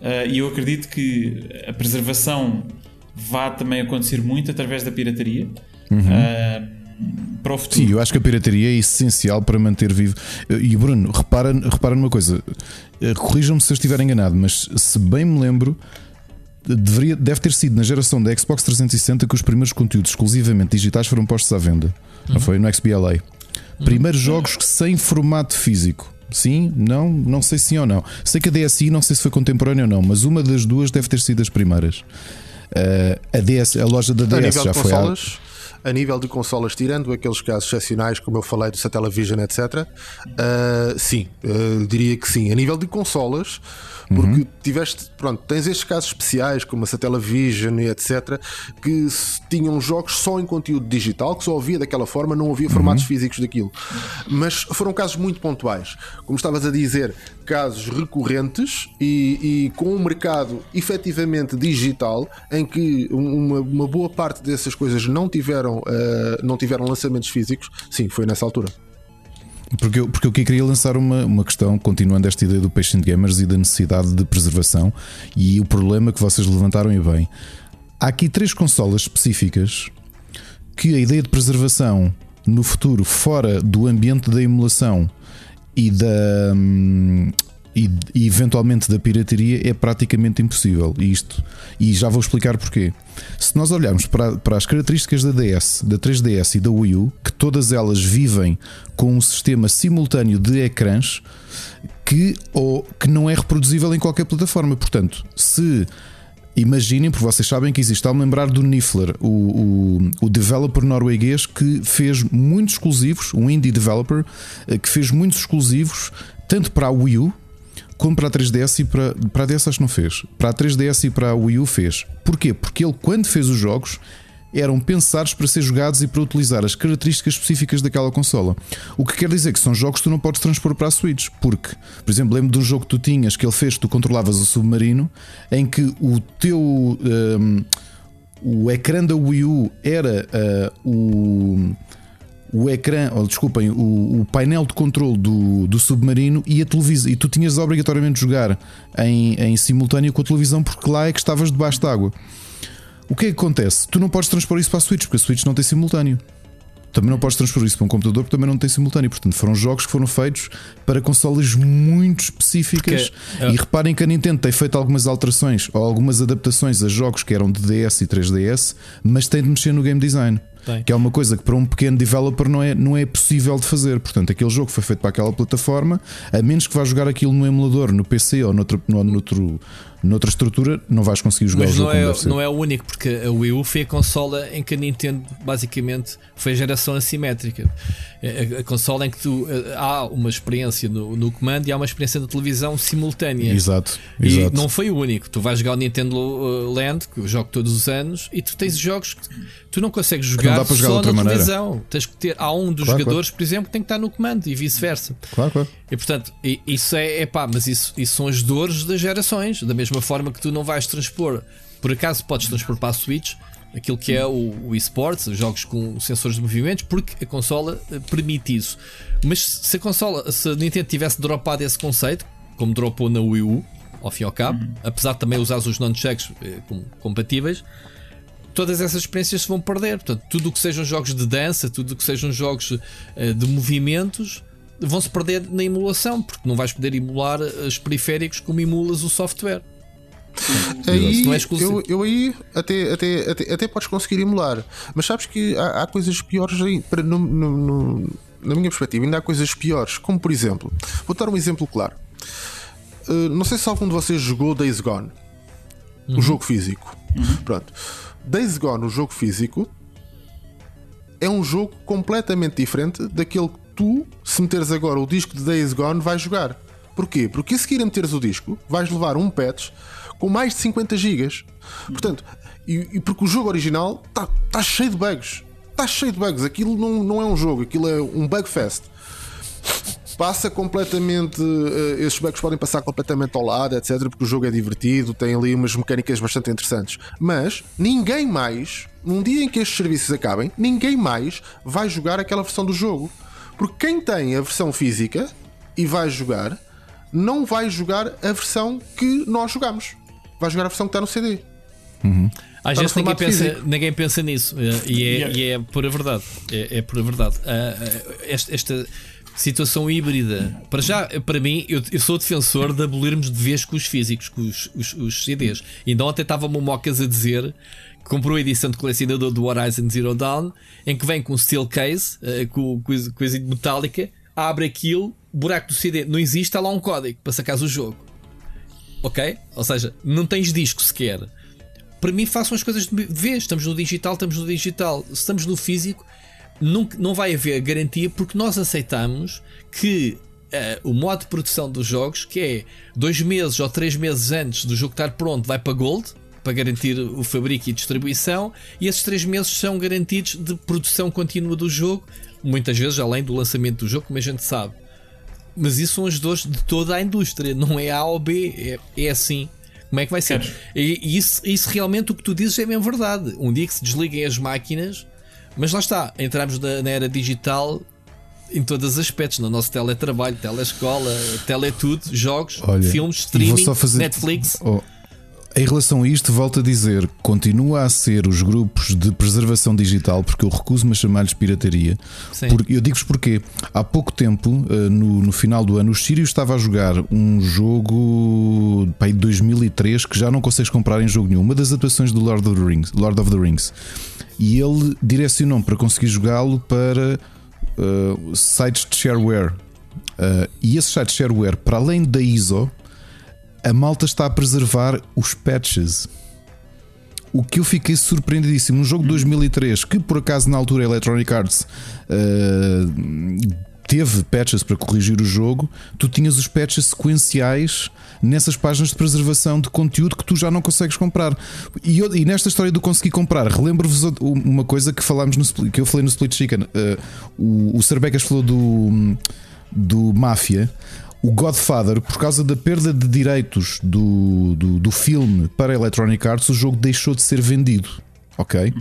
ah, e eu acredito que a preservação vá também acontecer muito através da pirataria ah, para o futuro. Sim, eu acho que a pirataria é essencial para manter vivo. E Bruno, repara, repara numa coisa, corrijam-me se eu estiver enganado, mas se bem me lembro, deveria, deve ter sido na geração da Xbox 360 que os primeiros conteúdos exclusivamente digitais foram postos à venda. Não foi? No XBLA. Primeiros jogos sem formato físico. Sim, não, não sei sim ou não. Sei que a DSi, não sei se foi contemporânea ou não, mas uma das duas deve ter sido as primeiras. Eh, a, DS, a loja da A DS já de foi. consolas, a nível de consolas, tirando aqueles casos excepcionais, como eu falei do Satellavision, etc., ah, sim, ah, diria que sim. A nível de consolas, porque tiveste, pronto, tens estes casos especiais, como a Satellavision e etc., que tinham jogos só em conteúdo digital, que só havia daquela forma, não havia formatos físicos daquilo. Mas foram casos muito pontuais. Como estavas a dizer, casos recorrentes e, e com um mercado efetivamente digital, em que uma, uma boa parte dessas coisas não tiveram, ah, não tiveram lançamentos físicos, sim, foi nessa altura. Porque eu, porque eu aqui queria lançar uma, uma questão, continuando esta ideia do Patient Gamers e da necessidade de preservação e o problema que vocês levantaram e bem. Há aqui três consolas específicas que a ideia de preservação no futuro, fora do ambiente da emulação e da. E, e eventualmente da pirataria é praticamente impossível. Isto, e já vou explicar porquê. Se nós olharmos para, para as características da DS, da 3DS e da Wii U, que todas elas vivem com um sistema simultâneo de ecrãs que, ou, que não é reproduzível em qualquer plataforma. Portanto, se Imaginem, porque vocês sabem que existe. Ao lembrar do Niffler, o, o, o developer norueguês que fez muitos exclusivos, um indie developer, eh, que fez muitos exclusivos, tanto para a Wii U como para a 3DS e para, para a DS acho que não fez. Para a 3DS e para a Wii U fez. Porquê? Porque ele, quando fez os jogos, eram pensados para ser jogados e para utilizar as características específicas daquela consola. O que quer dizer que são jogos que tu não podes transpor para a Switch. Porque, por exemplo, lembro de um jogo que tu tinhas que ele fez, tu controlavas o submarino, em que o teu. hum, o ecrã da Wii U era ah, o o ecrã, ou desculpem, o, o painel de controle do, do submarino e a televisão. E tu tinhas obrigatoriamente de jogar em, em simultâneo com a televisão, porque lá é que estavas debaixo d'água. O que é que acontece? Tu não podes transpor isso para a Switch, porque a Switch não tem simultâneo. Também não podes transpor isso para um computador, porque também não tem simultâneo. Portanto, foram jogos que foram feitos para consolas muito específicas. Porque, E reparem que a Nintendo tem feito algumas alterações ou algumas adaptações a jogos que eram de DS e 3DS, mas tem de mexer no game design. Tem. Que é uma coisa que para um pequeno developer não é, não é possível de fazer. Portanto, aquele jogo foi feito para aquela plataforma, a menos que vá jogar aquilo no emulador, no PC ou noutro, no, noutro, noutra estrutura, não vais conseguir jogar Mas o jogo não é, não é o único, porque a Wii U foi a consola em que a Nintendo basicamente foi a geração assimétrica. A, a- a consola em que tu, eh, há uma experiência no, no comando e há uma experiência na televisão simultânea. Exato, E exato. não foi o único. Tu vais jogar o Nintendo uh, Land, que eu jogo todos os anos, e tu tens jogos que tu não consegues não jogar para jogar só na maneira. televisão. Tens que ter, há um dos Claro, jogadores, por exemplo, que tem que estar no comando e vice-versa. Claro, claro. E portanto, isso é, é pá, mas isso, isso são as dores das gerações. Da mesma forma que tu não vais transpor, por acaso podes transpor para a Switch aquilo que é o, o eSports, os jogos com sensores de movimentos, porque a consola eh, permite isso. Mas se a consola, se a Nintendo tivesse dropado esse conceito, como dropou na Wii U, ao fim e ao cabo, apesar de também usar os non-checks eh, compatíveis, todas essas experiências se vão perder. Portanto, tudo o que sejam jogos de dança, tudo o que sejam jogos eh, de movimentos, vão-se perder na emulação, porque não vais poder emular eh, os periféricos como emulas o software. Aí, não é exclusivo. eu, eu aí até, até, até, até podes conseguir emular, mas sabes que há, há coisas piores aí, para, no- no- no- na minha perspectiva, ainda há coisas piores, como por exemplo, vou dar um exemplo claro. Uh, não sei se algum de vocês jogou Days Gone. o jogo físico. Pronto. Days Gone, o jogo físico, é um jogo completamente diferente daquele que tu, se meteres agora o disco de Days Gone, vais jogar. Porquê? Porque a seguir a meteres o disco, vais levar um patch com mais de 50 gigas. Portanto, e, e porque o jogo original está tá cheio de bugs. Está cheio de bugs. Aquilo não, não é um jogo, aquilo é um bug fest passa completamente. Uh, esses bugs podem passar completamente ao lado, etc. Porque o jogo é divertido, tem ali umas mecânicas bastante interessantes. Mas ninguém mais, num dia em que estes serviços acabem, ninguém mais vai jogar aquela versão do jogo. Porque quem tem a versão física e vai jogar, não vai jogar a versão que nós jogamos. Vai jogar a versão que está no CD. Uhum. Às Está no vezes ninguém pensa, físico. ninguém pensa nisso eh, e é, e é pura verdade. É, é pura verdade. Ah, esta, esta situação híbrida, para já, para mim, eu, eu sou defensor de abolirmos de vez com os físicos, com os, os, os CDs. Ainda ontem estava-me o Mocas a dizer que comprou a edição de colecionador do Horizon Zero Dawn, em que vem com steel case, eh, com coisa, coisa metálica, abre aquilo, buraco do CD não existe, está lá um código para sacar o jogo. Ok? Ou seja, não tens disco sequer para mim façam as coisas de vez. Estamos no digital, estamos no digital. Se estamos no físico, não, não vai haver garantia porque nós aceitamos que eh, o modo de produção dos jogos, que é dois meses ou três meses antes do jogo estar pronto, vai para Gold. Para garantir o fabrico e distribuição, e esses três meses são garantidos de produção contínua do jogo, muitas vezes além do lançamento do jogo, como a gente sabe. Mas isso são as dores de toda a indústria, não é A ou B, é, é assim. Como é que vai ser? Queres? E, isso, isso realmente o que tu dizes é mesmo verdade. Um dia que se desliguem as máquinas, mas lá está, entramos na, na era digital em todos os aspectos, no nosso teletrabalho, telescola, teletudo, jogos, Olha, filmes, streaming, Netflix. Oh, em relação a isto, volto a dizer: continua a ser os grupos de preservação digital, porque eu recuso-me a chamar-lhes pirataria. Porque, eu digo-vos porquê. Há pouco tempo, eh, no, no final do ano, o Sirius estava a jogar um jogo pá, de 2003 que já não consegues comprar em jogo nenhum. Uma das atuações do Lord of the Rings. Lord of the Rings. E ele direcionou-me para conseguir jogá-lo para eh, sites de shareware. Eh, e esse site de shareware, para além da ISO, a malta está a preservar os patches. O que eu fiquei surpreendidíssimo, um jogo de 2003 que por acaso na altura a Electronic Arts eh, teve patches para corrigir o jogo, tu tinhas os patches sequenciais nessas páginas de preservação de conteúdo que tu já não consegues comprar. E, eu- e nesta história do conseguir comprar, relembro-vos uma coisa que falámos no que eu falei no Split Chicken. Eh, o, o Sarbecas falou do, do Máfia. O Godfather, por causa da perda de direitos do, do, do filme para a Electronic Arts, o jogo deixou de ser vendido. Ok?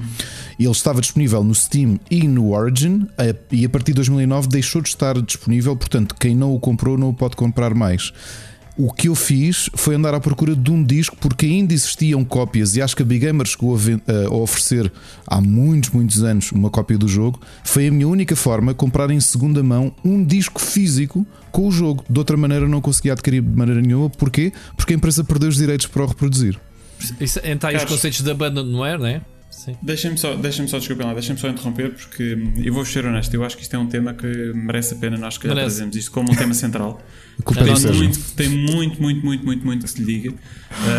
Ele estava disponível no Steam e no Origin, e a partir de 2009 deixou de estar disponível. Portanto, quem não o comprou não o pode comprar mais. O que eu fiz foi andar à procura de um disco porque ainda existiam cópias e acho que a Big Gamer chegou a, ven- a oferecer há muitos, muitos anos uma cópia do jogo. Foi a minha única forma comprar em segunda mão um disco físico com o jogo. De outra maneira não conseguia adquirir de maneira nenhuma. Porquê? Porque a empresa perdeu os direitos para o reproduzir. Isso, entra aí os conceitos de abandonware, não é? Sim. Deixem-me só, deixem só, desculpem lá, deixem-me só interromper porque hum, eu vou ser honesto, eu acho que isto é um tema que merece a pena nós que Merece. trazemos isto como um tema central. Tem muito, tem muito, muito, muito, muito, muito que se lhe diga. Uh,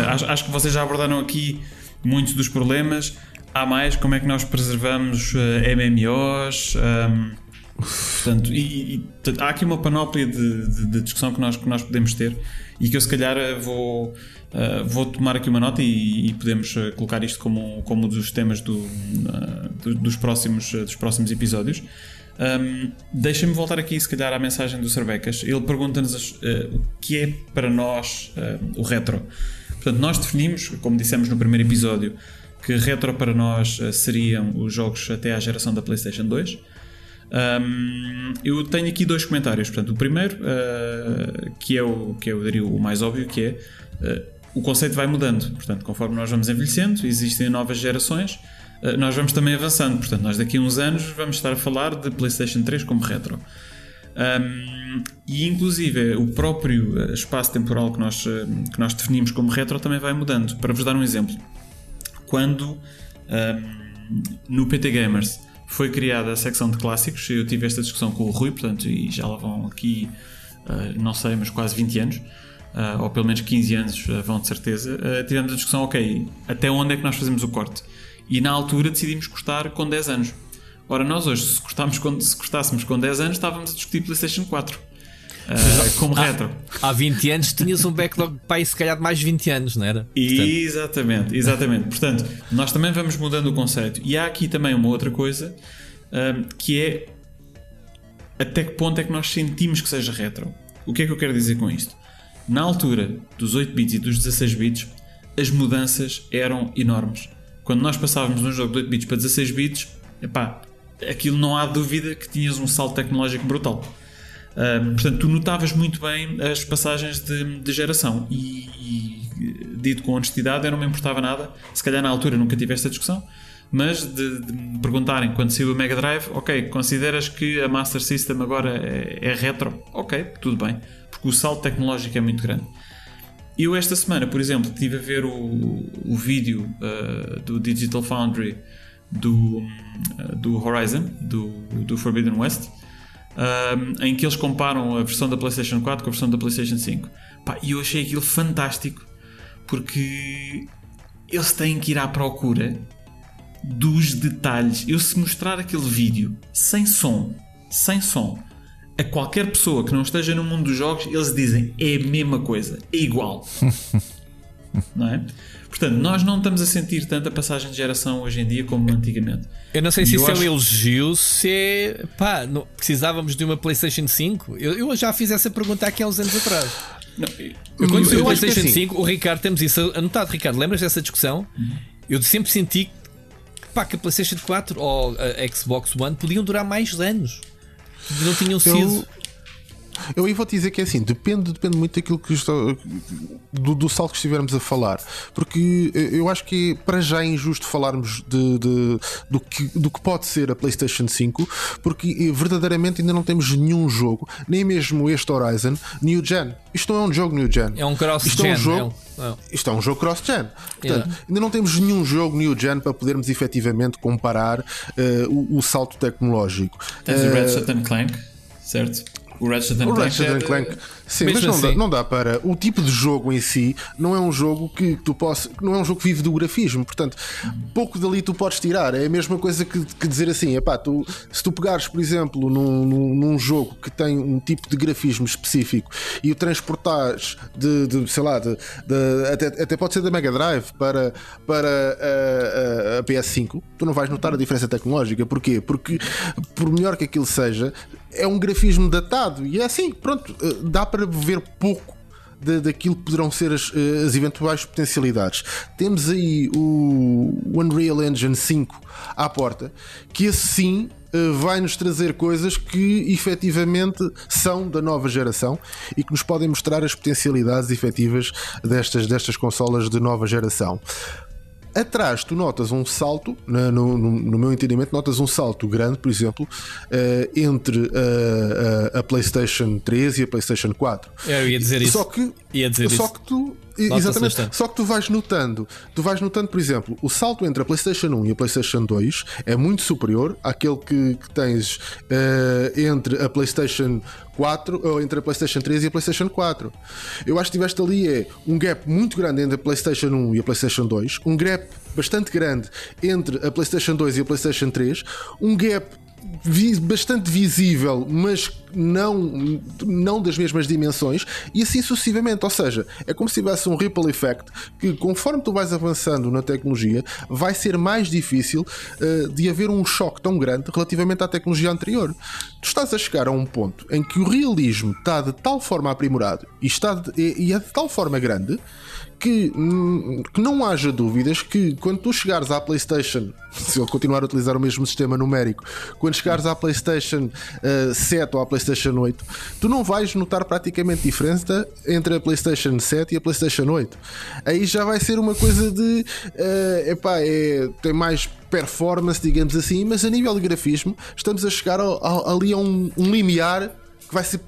acho, acho que vocês já abordaram aqui muitos dos problemas. Há mais, como é que nós preservamos uh, MMOs? um, portanto, e, e, portanto, há aqui uma panóplia de, de- de discussão que nós, que nós podemos ter e que eu se calhar uh, vou, uh, vou tomar aqui uma nota e, e podemos uh, colocar isto como, como um dos temas do, uh, do- dos, próximos, dos próximos episódios. Um, Deixem-me voltar aqui, se calhar, à mensagem do Cervecas. Ele pergunta-nos uh, o que é para nós o retro. Portanto, nós definimos, como dissemos no primeiro episódio, que retro para nós seriam os jogos até à geração da PlayStation 2. Um, eu tenho aqui dois comentários. Portanto, o primeiro, que é o que eu diria o mais óbvio, que é o conceito vai mudando. Portanto, conforme nós vamos envelhecendo, existem novas gerações, uh, nós vamos também avançando. Portanto, nós daqui a uns anos vamos estar a falar de PlayStation 3 como retro. Um, e inclusive o próprio uh, espaço temporal que nós, uh, que nós definimos como retro também vai mudando. Para vos dar um exemplo, quando um, no PT Gamers foi criada a secção de clássicos, eu tive esta discussão com o Rui, portanto, e já lá vão aqui, uh, não sei, mas quase 20 anos. Ah, ou pelo menos 15 anos ah, vão de certeza, ah, tivemos a discussão, ok, até onde é que nós fazemos o corte? E na altura decidimos cortar com 10 anos. Ora, nós hoje, se, cortarmos com, se cortássemos com 10 anos, estávamos a discutir PlayStation 4 ah, como retro. Há 20 anos tinhas um backlog para aí, se calhar, de mais 20 anos, não era? Portanto, Exatamente, exatamente. Portanto, nós também vamos mudando o conceito. E há aqui também uma outra coisa hum, que é até que ponto é que nós sentimos que seja retro. O que é que eu quero dizer com isto? Na altura dos 8 bits e dos 16 bits, as mudanças eram enormes. Quando nós passávamos de um jogo de 8 bits para 16 bits, epá, aquilo não há dúvida que tinhas um salto tecnológico brutal. Portanto, tu notavas muito bem as passagens de, de geração e, e, dito com honestidade, eu não me importava nada. Se calhar na altura nunca tive esta discussão, mas de, de me perguntarem quando saiu o Mega Drive, ok, consideras que a Master System agora é, é retro? Ok, tudo bem, porque o salto tecnológico é muito grande. Eu esta semana, por exemplo, estive a ver o, o vídeo uh, do Digital Foundry do, uh, do Horizon, do, do Forbidden West, em que eles comparam a versão da PlayStation 4 com a versão da PlayStation 5. Pá, e eu achei aquilo fantástico porque eles têm que ir à procura dos detalhes. Eu, se mostrar aquele vídeo sem som, sem som, a qualquer pessoa que não esteja no mundo dos jogos, eles dizem é a mesma coisa, é igual. não é? Portanto, nós não estamos a sentir tanta passagem de geração hoje em dia como antigamente. Eu não sei se eu isso é um elogio, se é. Pá, não- precisávamos de uma PlayStation 5. Eu, eu já fiz essa pergunta aqui há uns anos atrás. Não, Eu quando a que PlayStation assim- 5, o Ricardo, temos isso anotado. Ricardo, lembras dessa discussão? Eu sempre senti pá, que a PlayStation 4 ou a Xbox One podiam durar mais anos. Não tinham sido. Eu, aí vou te dizer que é assim, depende, depende muito daquilo que estou, do, do salto que estivermos a falar. Porque eu acho que para já é injusto falarmos de, de- do, que, do que pode ser a PlayStation 5, porque eh, verdadeiramente ainda não temos nenhum jogo, nem mesmo este Horizon, New Gen. Isto não é um jogo New Gen. É um cross-gen. Isto é um é jogo. um- é um- Isto é um jogo cross-gen. Portanto, Yeah. ainda não temos nenhum jogo new gen para podermos efetivamente comparar eh, o, o salto tecnológico. Tens o Eh, Ratchet and Clank, certo? O Ratchet o Clank. Ratchet é de- Clank, sim, Mesmo mas não, dá, assim. não dá para. O tipo de jogo em si não é um jogo que tu possa. Não é um jogo que vive do grafismo, portanto, pouco dali tu podes tirar. É a mesma coisa que, que dizer assim: epá, tu, se tu pegares, por exemplo, num, num, num jogo que tem um tipo de grafismo específico e o transportares de, de, sei lá, de, de- até, até pode ser da Mega Drive para, para a, a- a PS5, tu não vais notar a diferença tecnológica. Porquê? Porque, por melhor que aquilo seja, é um grafismo datado e é assim, pronto, eh, dá para ver pouco da- daquilo que poderão ser as, eh, as eventuais potencialidades. Temos aí o Unreal Engine 5 à porta, que esse sim eh, vai nos trazer coisas que efetivamente são da nova geração e que nos podem mostrar as potencialidades efetivas destas, destas consolas de nova geração. Atrás tu notas um salto, na- no, no- no meu entendimento, notas um salto grande, por exemplo, eh, entre eh, a, a PlayStation 3 e a PlayStation 4. Eu ia dizer isso. Só que, Ia dizer só isso. que tu, exatamente, bastante. só que tu vais notando, tu vais notando, por exemplo, o salto entre a PlayStation 1 e a PlayStation 2 é muito superior àquele que, que tens eh, entre a PlayStation 4 ou entre a PlayStation 3 e a PlayStation 4. Eu acho que tiveste ali é um gap muito grande entre a PlayStation 1 e a PlayStation 2, um gap bastante grande entre a PlayStation 2 e a PlayStation 3, um gap vi- bastante visível, mas não, não das mesmas dimensões, e assim sucessivamente. Ou seja, é como se tivesse um ripple effect que, conforme tu vais avançando na tecnologia, vai ser mais difícil eh, de haver um choque tão grande relativamente à tecnologia anterior. Tu estás a chegar a um ponto em que o realismo está de tal forma aprimorado e, está de- e é de tal forma grande que, que não haja dúvidas que quando tu chegares à PlayStation, se eu continuar a utilizar o mesmo sistema numérico, quando chegares à PlayStation eh, 7 ou à PlayStation 8, tu não vais notar praticamente diferença entre a PlayStation 7 e a PlayStation 8. Aí já vai ser uma coisa de eh, epá, é, tem mais performance, digamos assim, mas a nível de grafismo estamos a chegar ao- ao- ali a um, um limiar que vai ser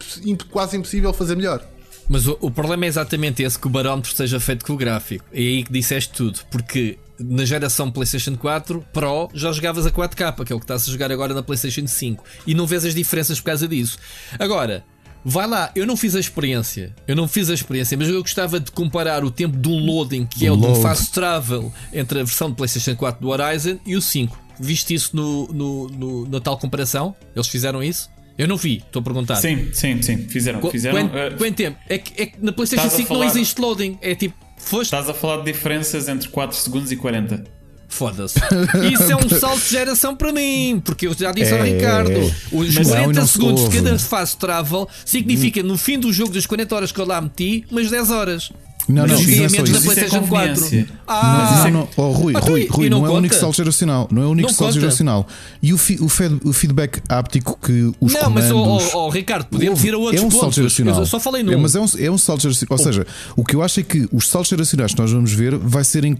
quase impossível fazer melhor. Mas o, o problema é exatamente esse: que o barómetro esteja feito com o gráfico. É aí que disseste tudo. Porque na geração PlayStation 4 Pro já jogavas a 4K, que é o que estás a jogar agora na PlayStation 5. E não vês as diferenças por causa disso. Agora, Vai lá, eu não fiz a experiência. Eu não fiz a experiência, mas eu gostava de comparar o tempo de um loading, que é o do fast travel, entre a versão de PlayStation 4 do Horizon e o 5. Viste isso no, no, no- na tal comparação? Eles fizeram isso? Eu não vi, estou a perguntar. Sim, sim, sim. Fizeram. Qu- fizeram quanto, eh, quanto tempo? É que, é que na PlayStation Estás a 5 não falar- existe loading. É tipo, foste. Estás a falar de diferenças entre 4 segundos e 40. Foda-se. Isso é um salto de geração para mim, porque eu já disse ao É, Ricardo: os mas não, 40 não se segundos de cada fast travel significa no fim do jogo das 40 horas que eu lá meti, umas 10 horas. Não, não, não a é só menos isso. na Isso é PlayStation 4. conveniência. Ah, Não, não, oh, Rui, Ah, Rui, então, Rui, e não, não é o único salto geracional. Não é o único Não salto geracional. E o, fi- o, fed- o feedback áptico que os não, mas oh, oh, oh, Ricardo, podemos ir a outros é um pontos. salto geracional. Eu só falei num. É, mas é um, é um salto geracional. Ou seja, o que eu acho é que os saltos geracionais que nós vamos ver vai ser em.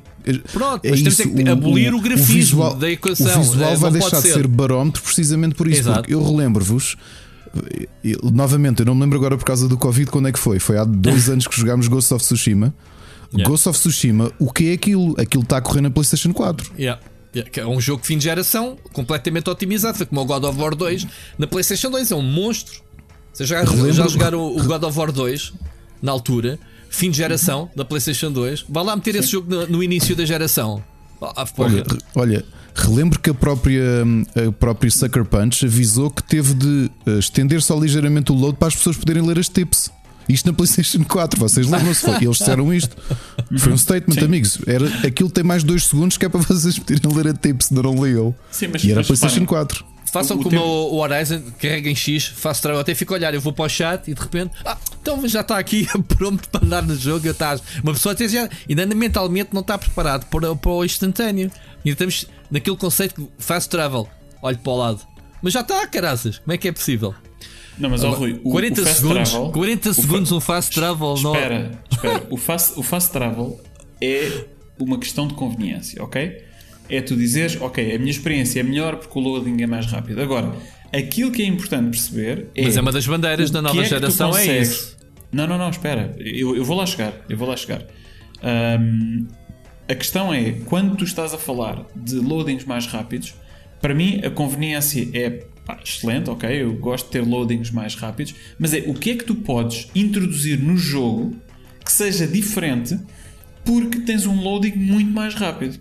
Pronto, é mas temos isso, é que abolir o grafismo visual, da equação. O visual É, vai não deixar de ser. ser barómetro precisamente por isso. Exato. Porque eu relembro-vos. Novamente, eu não me lembro agora por causa do Covid quando é que foi. Foi há dois anos que jogámos Ghost of Tsushima. Yeah. Ghost of Tsushima, o que é aquilo? Aquilo está a correr na PlayStation 4. Yeah. É um jogo de fim de geração completamente otimizado. Foi como o God of War 2 na PlayStation 2. É um monstro. Vocês já, Relembro- já jogaram o God of War 2 na altura, fim de geração da PlayStation 2. Vai lá meter esse jogo no, no início da geração. Ah. Olha, olha, relembro que a própria, a própria Sucker Punch avisou que teve de eh, estender só ligeiramente o load para as pessoas poderem ler as tips. Isto na PlayStation 4, vocês lembram-se? Foi- Eles disseram isto. Foi um statement, Sim. amigos. Era, aquilo tem mais 2 segundos que é para vocês poderem ler a tips, não não leu. Sim, mas, E era a mas PlayStation reparem, 4. Façam o como tempo- o Horizon, carreguem X, faço trabalho, até fico a olhar, eu vou para o chat e de repente, ah, então já está aqui pronto para andar no jogo. Eu tá, uma pessoa até já, ainda mentalmente não está preparado para, para o instantâneo. E estamos naquele conceito que fast travel, olho para o lado, mas já está, caraças, como é que é possível? Não, mas ó Rui, o, 40 o fast segundos, travel, 40 o fa- segundos um fast travel, não. Espera, espera. O fast, o fast travel é uma questão de conveniência, ok? É tu dizeres, ok, a minha experiência é melhor porque o loading é mais rápido. Agora, aquilo que é importante perceber é. Mas é uma das bandeiras da nova é geração, é isso. Não, não, não, espera. Eu, eu vou lá chegar. Eu vou lá chegar. Ahm, a questão é, quando tu estás a falar de loadings mais rápidos, para mim a conveniência é pá, excelente, ok? Eu gosto de ter loadings mais rápidos, mas é o que é que tu podes introduzir no jogo que seja diferente porque tens um loading muito mais rápido.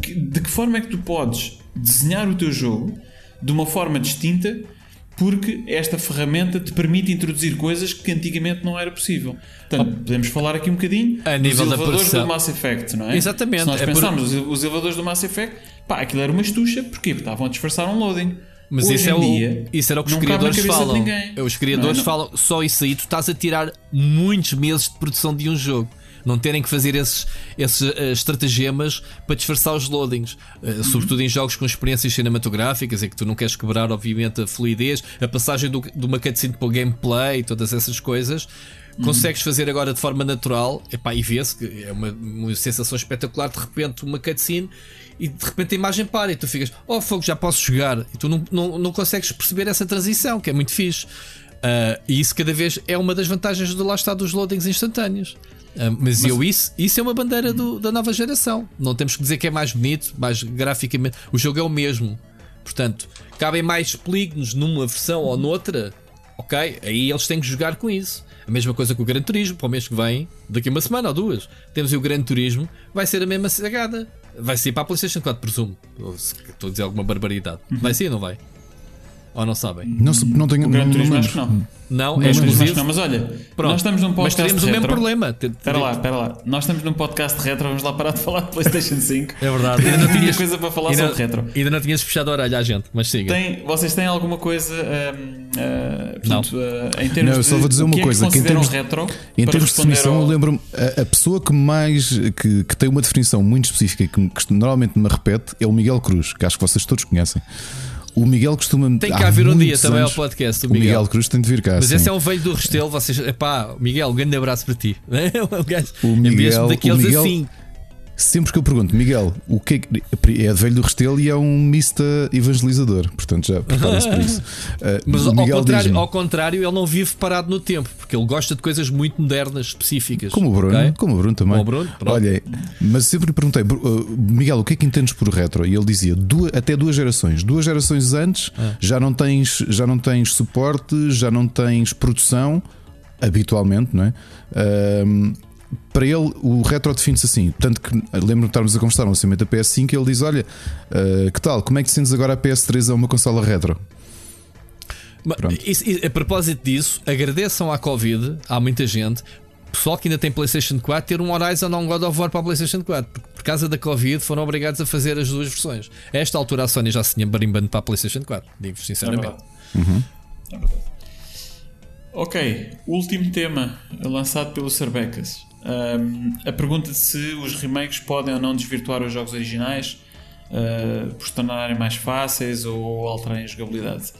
Que- de que forma é que tu podes desenhar o teu jogo de uma forma distinta porque esta ferramenta te permite introduzir coisas que antigamente não era possível. Portanto, podemos falar aqui um bocadinho A dos elevadores do Mass Effect, não é? Exatamente, Se nós é por- pensarmos os- os elevadores do Mass Effect, pá, aquilo era uma estucha, porquê? Porque estavam a disfarçar um loading. Mas Hoje isso é, o, dia, isso era o que os criadores falam. ninguém. Os criadores Não, não. falam, só isso aí tu estás a tirar muitos meses de produção de um jogo. Não terem que fazer esses, esses eh, estratagemas para disfarçar os loadings, Uhum. sobretudo em jogos com experiências cinematográficas, em que tu não queres quebrar, obviamente, a fluidez, a passagem do- de uma cutscene para o gameplay, todas essas coisas. Uhum. Consegues fazer agora de forma natural epá, e vê-se que é uma, uma sensação espetacular. De repente, uma cutscene e de repente a imagem para e tu ficas, oh fogo, já posso jogar. E tu não, não, não consegues perceber essa transição, que é muito fixe. Ah, e isso cada vez é uma das vantagens de lá estar dos loadings instantâneos. Ah, mas eu, isso, isso é uma bandeira do- da nova geração. Não temos que dizer que é mais bonito, mais graficamente. O jogo é o mesmo. Portanto, cabem mais polígonos numa versão ou noutra. Ok, aí eles têm que jogar com isso. A mesma coisa com o Gran Turismo, para o mês que vem, daqui a uma semana ou duas, temos aí o Gran Turismo, vai ser a mesma sagada. Vai ser para a PlayStation 4, presumo. Ou se- Estou a dizer alguma barbaridade. Vai ser ou não vai? Ou não sabem? Não, se- não tenho. O Gran não- não Turismo acho que não. Não, é exclusivo. não, mas olha, Pronto. nós estamos num Mas podcast teremos o mesmo retro. problema. Espera lá, espera lá. Nós estamos num podcast de retro, vamos lá parar de falar de PlayStation 5. É verdade. Ainda não Tinha tinhas, coisa para falar ainda, sobre retro. ainda não tinhas fechado a orelha à gente, mas siga. Tem, vocês têm alguma coisa hum, ah, portanto, ah, em termos Não, eu só de, vou dizer uma que é que coisa, em termos- retro Em termos de definição, ao- eu lembro-me, a, a pessoa que mais que, que tem uma definição muito específica que, que normalmente me repete é o Miguel Cruz, que acho que vocês todos conhecem. O Miguel costuma Tem que haver um dia também ao podcast, o O Miguel Miguel. Cruz tem de vir cá. Mas sim. esse é um velho do Restelo, vocês. Epá, Miguel, um grande abraço para ti. É um gajo, O é Miguel- mesmo daqueles o Miguel- assim. Sempre que eu pergunto, Miguel, o que é, é velho do Restelo e é um mista evangelizador, portanto já preparem-se para isso. Uh, Mas ao contrário, ao contrário, ele não vive parado no tempo, porque ele gosta de coisas muito modernas, específicas. Como o Bruno, ok? como o Bruno também. Como o Bruno, pronto. Olha, mas sempre lhe perguntei, "Bru- uh, Miguel, o que é que entendes por retro? E ele dizia duas- até duas gerações. Duas gerações antes Ah. já, não tens, já não tens suporte, já não tens produção, habitualmente, não é? Ahm, para ele, o retro define-se assim. Tanto que lembro-me de estarmos a conversar no lançamento da PS5 e ele diz: Olha, uh, que tal? Como é que sentes agora a PS3 a uma consola retro? Mas, isso- a propósito disso, agradeçam à Covid, há muita gente, pessoal que ainda tem PlayStation 4, ter um Horizon ou um God of War para a PlayStation 4. Porque por causa da Covid foram obrigados a fazer as duas versões. A esta altura a Sony já se tinha barimbando para a PlayStation 4, digo-vos É sinceramente. É verdade. Ok, último tema lançado pelo Sarbecas. Um, a pergunta de se os remakes podem ou não desvirtuar os jogos originais uh, por se tornarem mais fáceis ou alterarem a jogabilidade.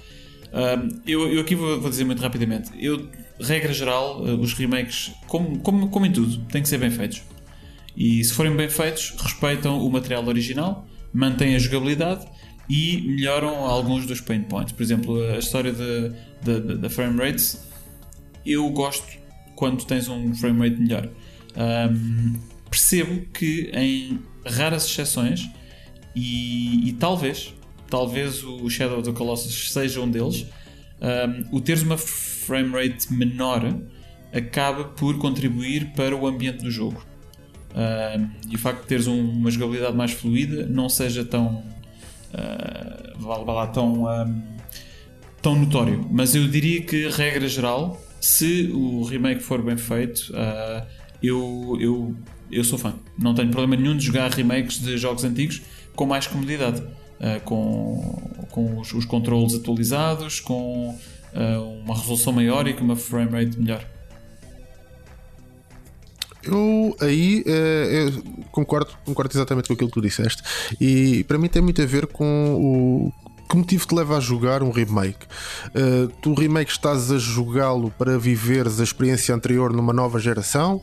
Um, eu, eu aqui vou, vou dizer muito rapidamente. Eu, regra geral, uh, os remakes, como, como, como em tudo, têm que ser bem feitos. E se forem bem feitos, respeitam o material original, mantêm a jogabilidade e melhoram alguns dos pain points. Por exemplo, a história da frame rates, eu gosto quando tens um frame rate melhor. Ahm, percebo que em raras exceções, e, e talvez, talvez o Shadow of the Colossus seja um deles, ahm, o teres uma frame rate menor acaba por contribuir para o ambiente do jogo. Um, e o facto de teres um- uma jogabilidade mais fluida não seja tão uh, lá, tão, um, tão notório. Mas eu diria que, regra geral, se o remake for bem feito, uh, eu, eu, eu sou fã. Não tenho problema nenhum de jogar remakes de jogos antigos com mais comodidade. uh, com com os, os controles atualizados, com uh, uma resolução maior e com uma frame rate melhor. Eu aí eh, eu concordo, concordo exatamente com aquilo que tu disseste. E para mim tem muito a ver com o. Que motivo te leva a jogar um remake? Eh, tu remake estás a jogá-lo para viveres a experiência anterior numa nova geração?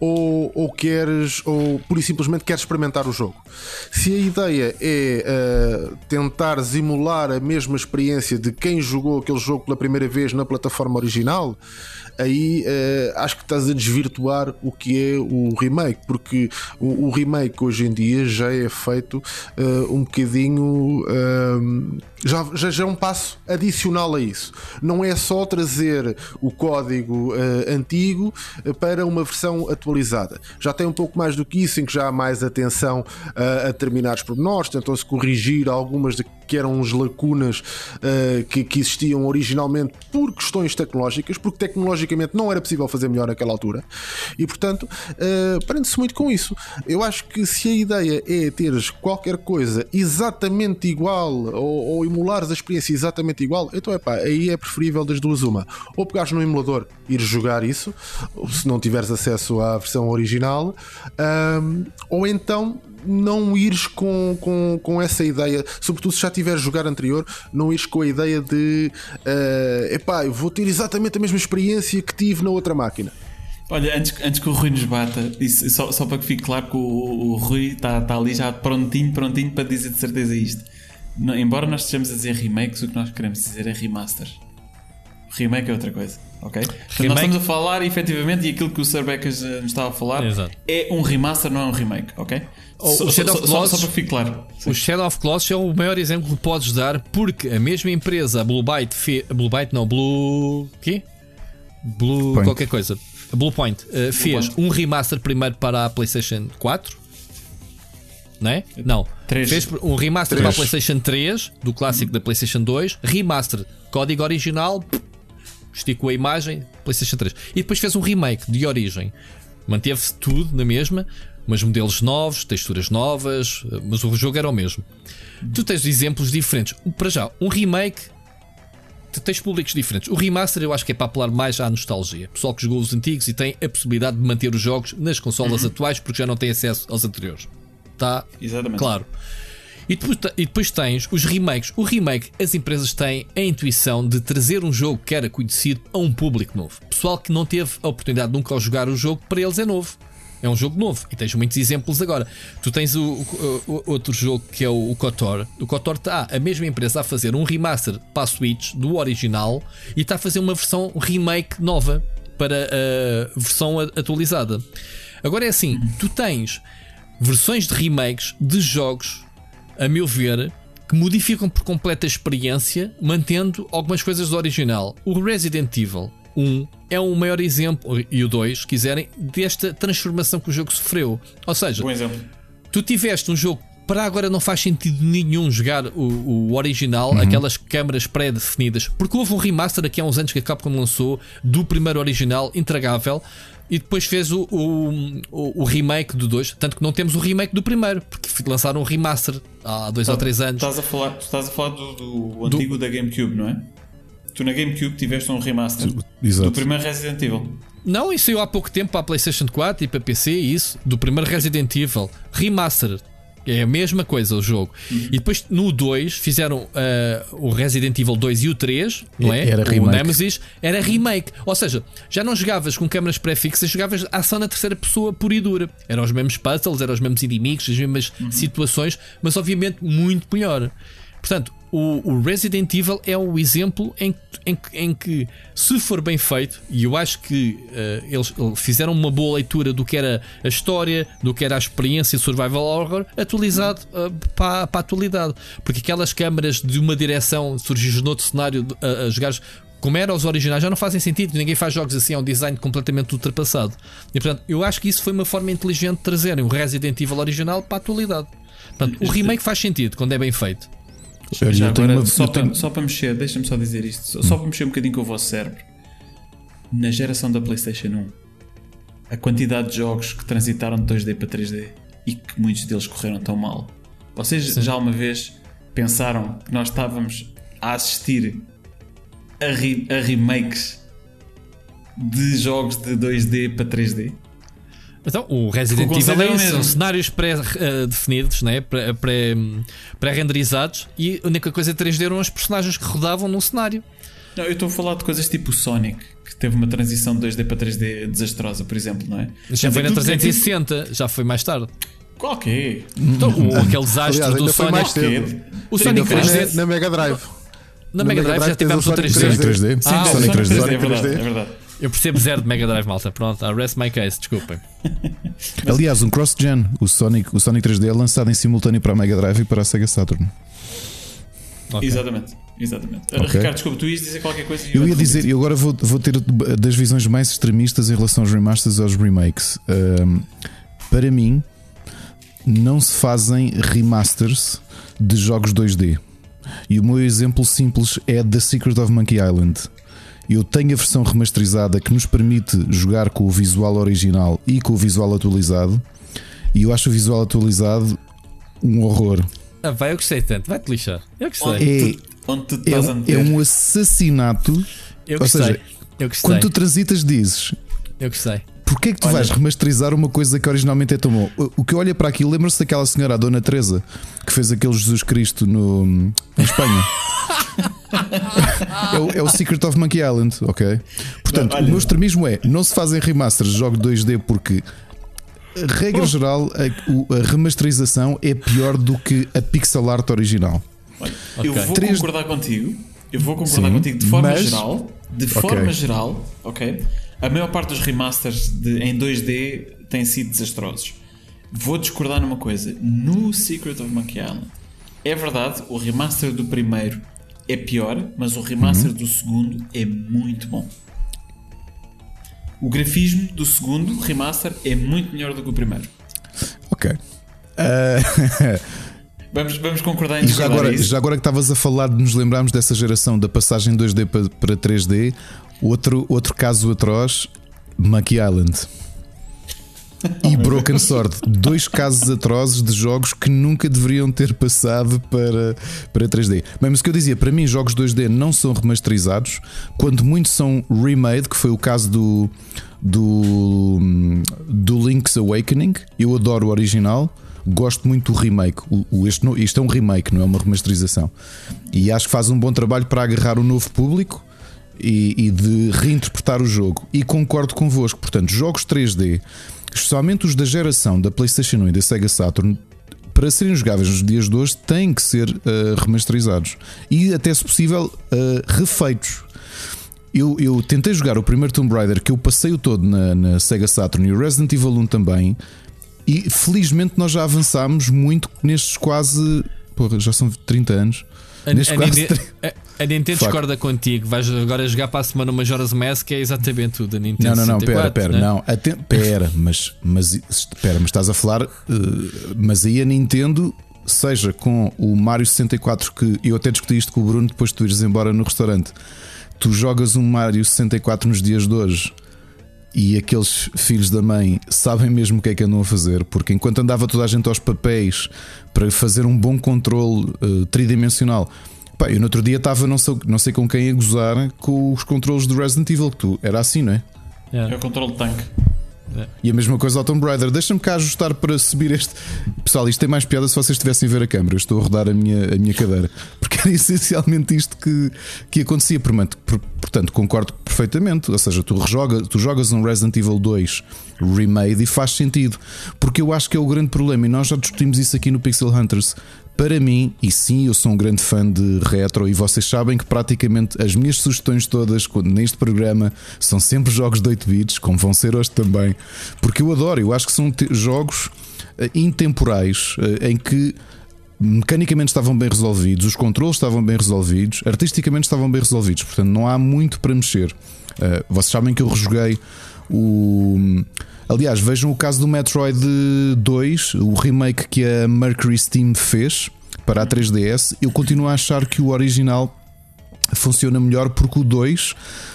Ou, ou queres, ou pura e simplesmente queres experimentar o jogo? Se a ideia é eh, tentar emular a mesma experiência de quem jogou aquele jogo pela primeira vez na plataforma original, aí eh, acho que estás a desvirtuar o que é o remake, porque o, o remake hoje em dia já é feito eh, um bocadinho. já, já, já é um passo adicional a isso. Não é só trazer o código antigo para uma versão atualizada. Já tem um pouco mais do que isso, em que já há mais atenção eh, a determinados pormenores, tentam-se corrigir algumas de que eram as lacunas eh, que, que existiam originalmente por questões tecnológicas, porque tecnologicamente não era possível fazer melhor naquela altura. E portanto, eh, prende-se muito com isso. Eu acho que se a ideia é teres qualquer coisa exatamente igual ou, ou emulares a experiência exatamente igual, então é pá, aí é preferível das duas uma. Ou pegares no emulador e ires jogar isso, se não tiveres acesso à versão original, ahm, ou então não ires com, com, com essa ideia, sobretudo se já tiveres jogar anterior, não ires com a ideia de eh, epá, eu vou ter exatamente a mesma experiência que tive na outra máquina. Olha, antes, antes que o Rui nos bata, isso, só, só para que fique claro que o, o Rui está tá ali já prontinho, prontinho para dizer de certeza isto. Não- embora nós estejamos a dizer remakes, o que nós queremos dizer é remaster. Remake é outra coisa, ok? Portanto, nós Remake- estamos a falar efetivamente e aquilo que o Sir Becas eh, nos estava a falar Exato. é um remaster, não é um remake, ok? O- Só- o Shadow só, of só- Colossus- só para que fique claro. O Shadow of Colossus é o maior exemplo que podes dar porque a mesma empresa, a Blue Byte, fe... Blue Byte não, Blue. quê? Blue. Point. qualquer coisa. A Blue Point uh, fez Point. um remaster primeiro para a PlayStation 4. Não é? Não. Três. Fez um remaster Três. para a PlayStation 3 do clássico da PlayStation 2. Remaster, código original, esticou a imagem, PlayStation 3. E depois fez um remake de origem. Manteve-se tudo na mesma, mas modelos novos, texturas novas, eh, mas o jogo era o mesmo. Tu tens exemplos diferentes. Para já, um remake. Tu tens públicos diferentes. O remaster eu acho que é para apelar mais à nostalgia. Pessoal que jogou os antigos e tem a possibilidade de manter os jogos nas consolas atuais porque já não tem acesso aos anteriores. Está Exatamente. Claro. E depois, e depois tens os remakes. O remake, as empresas têm a intuição de trazer um jogo que era conhecido a um público novo. Pessoal que não teve a oportunidade de nunca jogar o jogo, para eles é novo. É um jogo novo e tens muitos exemplos agora. Tu tens o, o- o- outro jogo que é o, o KOTOR. O KOTOR está a mesma empresa a fazer um remaster para a Switch do original e está a fazer uma versão remake nova para a versão atualizada. Agora é assim: tu tens versões de remakes de jogos, a meu ver, que modificam por completo a experiência, mantendo algumas coisas do original. O Resident Evil 1 é o maior exemplo, e o 2, se quiserem, desta transformação que o jogo sofreu. Ou seja, tu tiveste um jogo para agora não faz sentido nenhum jogar o, o original, aquelas câmaras pré-definidas, porque houve um remaster aqui há uns anos que a Capcom lançou do primeiro original, intragável, e depois fez o, o, o- o remake do 2. Tanto que não temos o remake do primeiro, porque lançaram um remaster há dois ou três anos. Estás a falar, tu estás a falar do, do antigo da GameCube, não é? Tu na GameCube tiveste um remaster Exato. do primeiro Resident Evil. Não, isso saiu há pouco tempo para a PlayStation 4 e para PC, e isso, do primeiro Resident Evil Remastered. É a mesma coisa o jogo. E depois no 2 fizeram ah, o Resident Evil 2 e o 3, não é? Era o remake. Nemesis era remake. Ou seja, já não jogavas com câmaras pré-fixas, jogavas ação na terceira pessoa pura e dura. Eram os mesmos puzzles, eram os mesmos inimigos, as mesmas situações, mas obviamente muito melhor. Portanto, o, o Resident Evil é o exemplo em, em, em que, se for bem feito, e eu acho que eh, eles fizeram uma boa leitura do que era a história, do que era a experiência survival horror, atualizado eh, para, para a atualidade. Porque aquelas câmaras de uma direção, surgis noutro cenário a, a jogares como eram os originais, já não fazem sentido. Ninguém faz jogos assim, é um design completamente ultrapassado. E portanto, eu acho que isso foi uma forma inteligente de trazerem o Resident Evil original para a atualidade. Portanto, o remake faz sentido quando é bem feito. Olha, Já agora, uma- só, tenho- para, só para mexer, deixa-me só dizer isto, só, só para mexer um bocadinho com o vosso cérebro. Na geração da PlayStation 1, a quantidade de jogos que transitaram de 2D para 3D e que muitos deles correram tão mal. Vocês já uma vez pensaram que nós estávamos a assistir a, re- a remakes de jogos de 2D para 3D? Então, o Resident Evil é é são cenários pré-definidos, né? pré- pré- pré-renderizados, e a única coisa 3D eram os personagens que rodavam num cenário. Não, eu estou a falar de coisas tipo o Sonic, que teve uma transição de 2D para 3D desastrosa, por exemplo, não é? Já foi na Tudo- 360, já foi mais tarde. É? Então, o, aquele desastre Aliás, do Sonic. mais cedo. O Sonic Foi 3D. na, na Mega Drive. Na Mega Drive já tens tivemos o o Sonic 3D. Sonic 3D. Ah, Sim, Sonic 3D. é Sonic verdade, 3D. é verdade. Eu percebo zero de Mega Drive, malta. Pronto, I rest my case, desculpem. Aliás, um cross-gen. O Sonic, o Sonic 3D é lançado em simultâneo para a Mega Drive e para a Sega Saturn. Ok. Exatamente, exatamente. Uh, Ok. Ricardo, desculpa, tu ias dizer qualquer coisa e Eu ia dizer, e agora vou, vou ter das visões mais extremistas em relação aos remasters e aos remakes. Ahm, para mim, não se fazem remasters de jogos 2D. E o meu exemplo simples é The Secret of Monkey Island. Eu tenho a versão remasterizada que nos permite jogar com o visual original e com o visual atualizado. E eu acho o visual atualizado um horror. Ah, vai, eu gostei tanto. Vai-te lixar. Eu gostei. Onde tu, onde tu É, a um- meter? é um assassinato. Eu ou gostei. seja, eu gostei. Quando tu transitas, dizes Eu gostei. Porquê é que tu Olha- vais remasterizar uma coisa que originalmente é tão bom? O- que eu olho para aqui, lembra-se daquela senhora, a Dona Teresa, que fez aquele Jesus Cristo no, em Espanha? é, o, é o Secret of Monkey Island, ok? Portanto, Não, olha- o meu extremismo é: não se fazem remasters de jogos 2D porque, regra geral, a, a remasterização é pior do que a pixel art original. Olha, Eu Ok. vou Três- concordar contigo. Eu vou concordar Sim, contigo de forma mas- geral. De Ok. forma geral, ok? A maior parte dos remasters de- em 2D têm sido desastrosos. Vou discordar numa coisa. No Secret of Monkey Island, é verdade, o remaster do primeiro é pior, mas o remaster do segundo é muito bom. O grafismo do segundo remaster é muito melhor do que o primeiro. Ok. Ah, Vamos, vamos concordar em já agora, isso? já agora que estavas a falar de nos lembrarmos dessa geração da passagem 2D para, para 3D, outro, outro caso atroz, Monkey Island. E Broken Sword, dois casos atrozes de jogos que nunca deveriam ter passado para, para 3D. Bem, mas o que eu dizia, para mim, jogos 2D não são remasterizados, quando muitos são remade, que foi o caso do, do, do Link's Awakening. Eu adoro o original, gosto muito do remake. O, o- este, isto é um remake, não é uma remasterização. E acho que faz um bom trabalho para agarrar o novo público e, e de reinterpretar o jogo. E concordo convosco, portanto, jogos 3D especialmente os da geração da PlayStation 1 e da Sega Saturn, para serem jogáveis nos dias de hoje, têm que ser uh, remasterizados e, até se possível, uh, refeitos. Eu, eu, tentei jogar o primeiro Tomb Raider que eu passei o todo na, na Sega Saturn e o Resident Evil 1 também. E felizmente nós já avançámos muito nestes quase. Porra, já são 30 anos. A, nestes a, quase Nintendo, 30 a, Nintendo discorda contigo. Vais agora jogar para a semana uma Majora's Mask, que é exatamente tudo. A Nintendo Não, não, não, 64, pera, pera, né? não. Aten pera, mas, mas, pera, mas estás a falar. eh, mas aí a Nintendo, seja com o Mario 64, que eu até discuti isto com o Bruno depois de tu ires embora no restaurante. Tu jogas um Mario 64 nos dias de hoje e aqueles filhos da mãe sabem mesmo o que é que andam a fazer, porque enquanto andava toda a gente aos papéis para fazer um bom controle eh, tridimensional. Pá, eu no outro dia estava não sei, não sei com quem a gozar com os controles do Resident Evil, que tu era assim, não é? Yeah. É o controle de tanque. E a mesma coisa ao Tomb Raider. Deixa-me cá ajustar para subir este. Pessoal, isto tem mais piada se vocês estivessem a ver a câmera. Eu estou a rodar a minha, a minha cadeira. Porque era essencialmente isto que, que acontecia. Portanto, por- portanto, concordo perfeitamente. Ou seja, tu, rejoga, tu jogas um Resident Evil 2 remade e faz sentido. Porque eu acho que é o grande problema. E nós já discutimos isso aqui no Pixel Hunters. Para mim, e sim, eu sou um grande fã de retro e vocês sabem que praticamente as minhas sugestões todas neste programa são sempre jogos de 8 bits, como vão ser hoje também, porque eu adoro, eu acho que são jogos eh, intemporais eh, em que mecanicamente estavam bem resolvidos, os controles estavam bem resolvidos, artisticamente estavam bem resolvidos, portanto não há muito para mexer. Eh, vocês sabem que eu rejoguei o. Aliás, vejam o caso do Metroid 2, o remake que a Mercury Steam fez para a 3DS. Eu continuo a achar que o original funciona melhor porque o 2,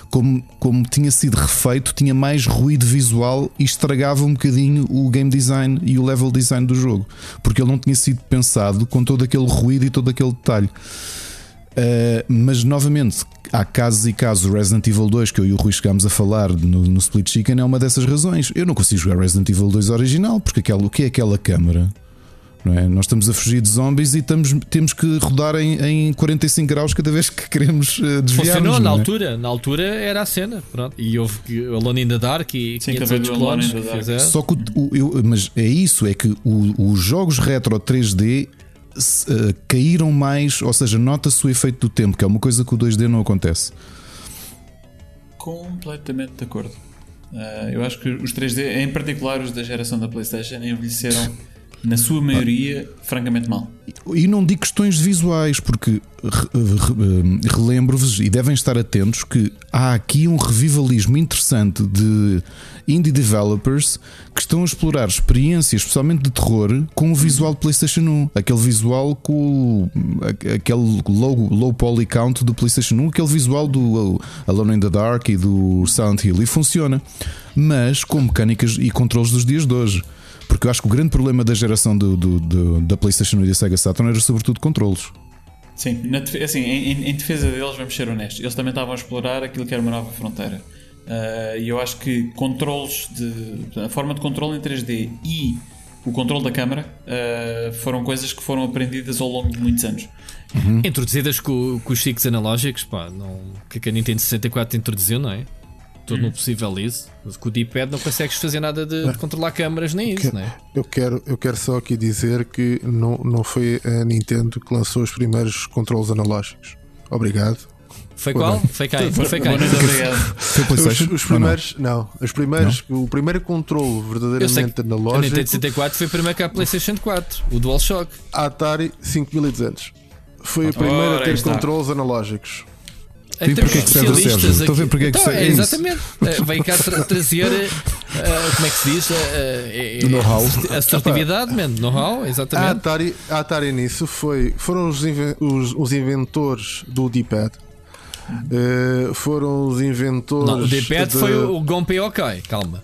como, como tinha sido refeito, tinha mais ruído visual e estragava um bocadinho o game design e o level design do jogo, porque ele não tinha sido pensado com todo aquele ruído e todo aquele detalhe. Uh, mas novamente, há casos e casos. O Resident Evil 2, que eu e o Rui chegámos a falar no, no Split Chicken, é uma dessas razões. Eu não consigo jogar Resident Evil 2 original, porque aquela, o que é aquela câmara? Não é? Nós estamos a fugir de zombies e estamos, temos que rodar em, em 45 graus cada vez que queremos uh, desviar. Funcionou na altura, na altura era a cena. Pronto. E houve Alone in the Dark e Sim, 500 também do Alone clones in the Dark. fizeram. Só que o, o- eu- mas é isso, é que o- os jogos retro 3D se, uh, caíram mais, ou seja, nota-se o efeito do tempo, que é uma coisa que o 2D não acontece. Completamente de acordo. Ah, eu acho que os 3D, em particular os da geração da PlayStation, envelheceram, na sua maioria, francamente mal. E não digo questões visuais, porque re- relembro-vos e devem estar atentos que há aqui um revivalismo interessante de indie developers que estão a explorar experiências, especialmente de terror, com o visual de PlayStation 1. Aquele visual com aquele low, low poly count do PlayStation 1, aquele visual do Alone in the Dark e do Silent Hill. E funciona, mas com mecânicas e controles dos dias de hoje. Porque eu acho que o grande problema da geração do, do- do- da PlayStation e da Sega Saturn era sobretudo controles. Sim, na assim, em- em defesa deles, vamos ser honestos, eles também estavam a explorar aquilo que era uma nova fronteira. Ah, E eu acho que controles de. a forma de controle em 3D e o controle da câmara ah, foram coisas que foram aprendidas ao longo de muitos anos. Introduzidas com, com os sticks analógicos, pá, não, o que é que a Nintendo 64 introduziu, não é? Tudo no possível isso. Mas com o D-pad não consegues fazer nada de, de controlar câmaras nem isso, não é? Eu quero, eu quero só aqui dizer que não, não foi a Nintendo que lançou os primeiros controles analógicos. Obrigado. Foi qual? Foi quem? Foi quem? Noite, obrigado. Foi Os, PlayStation? os Ou não? primeiros, não, os primeiros, o primeiro controle verdadeiramente que a analógico, Nintendo 64 foi primeiro que a PlayStation 4, o DualShock. a Atari 5200. Foi a primeira Ora, a ter está. controles analógicos. Em E termos porquê que serve o especialistas Sérgio? Estou a ver aqui- porque é que Então, serve- é é isso. Exatamente. Eh, Vem cá tra trazer. eh, como é que se diz? Eh, Know-how. Assertividade, man. Know-how, A exatamente. Atari, a Atari nisso foi, foram os, inven- os- os inventores do D-pad. Eh, foram os inventores. Não, o D-pad de- foi o, Gonpei OK, calma.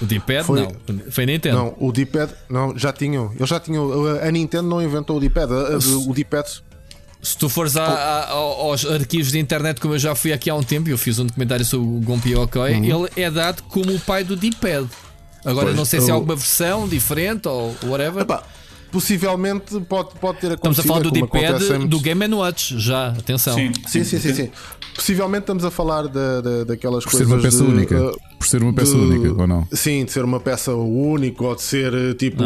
O D-pad Foi- não, foi Nintendo. Não, o D-pad não, já tinham. Eles já tinham. a- A Nintendo não inventou o D-pad. a- a- O D-pad Se tu fores a- a- ao- aos arquivos de internet, como eu já fui aqui há um tempo, eu fiz um documentário sobre o Gonpei OK, ele é dado como o pai do D-pad. Agora Pois, não sei se há eu- alguma versão diferente ou whatever. Epá, possivelmente pode, pode ter Estamos acontecido. a falar do acontece em D-pad do Game Watch, já, atenção. Sim, Sim, sim, sim, sim. Possivelmente estamos a falar da, da, daquelas Por ser coisas. uma peça de, única. uh, Por ser uma peça de- única, ou não? Sim, de ser uma peça única ou de ser uh, tipo,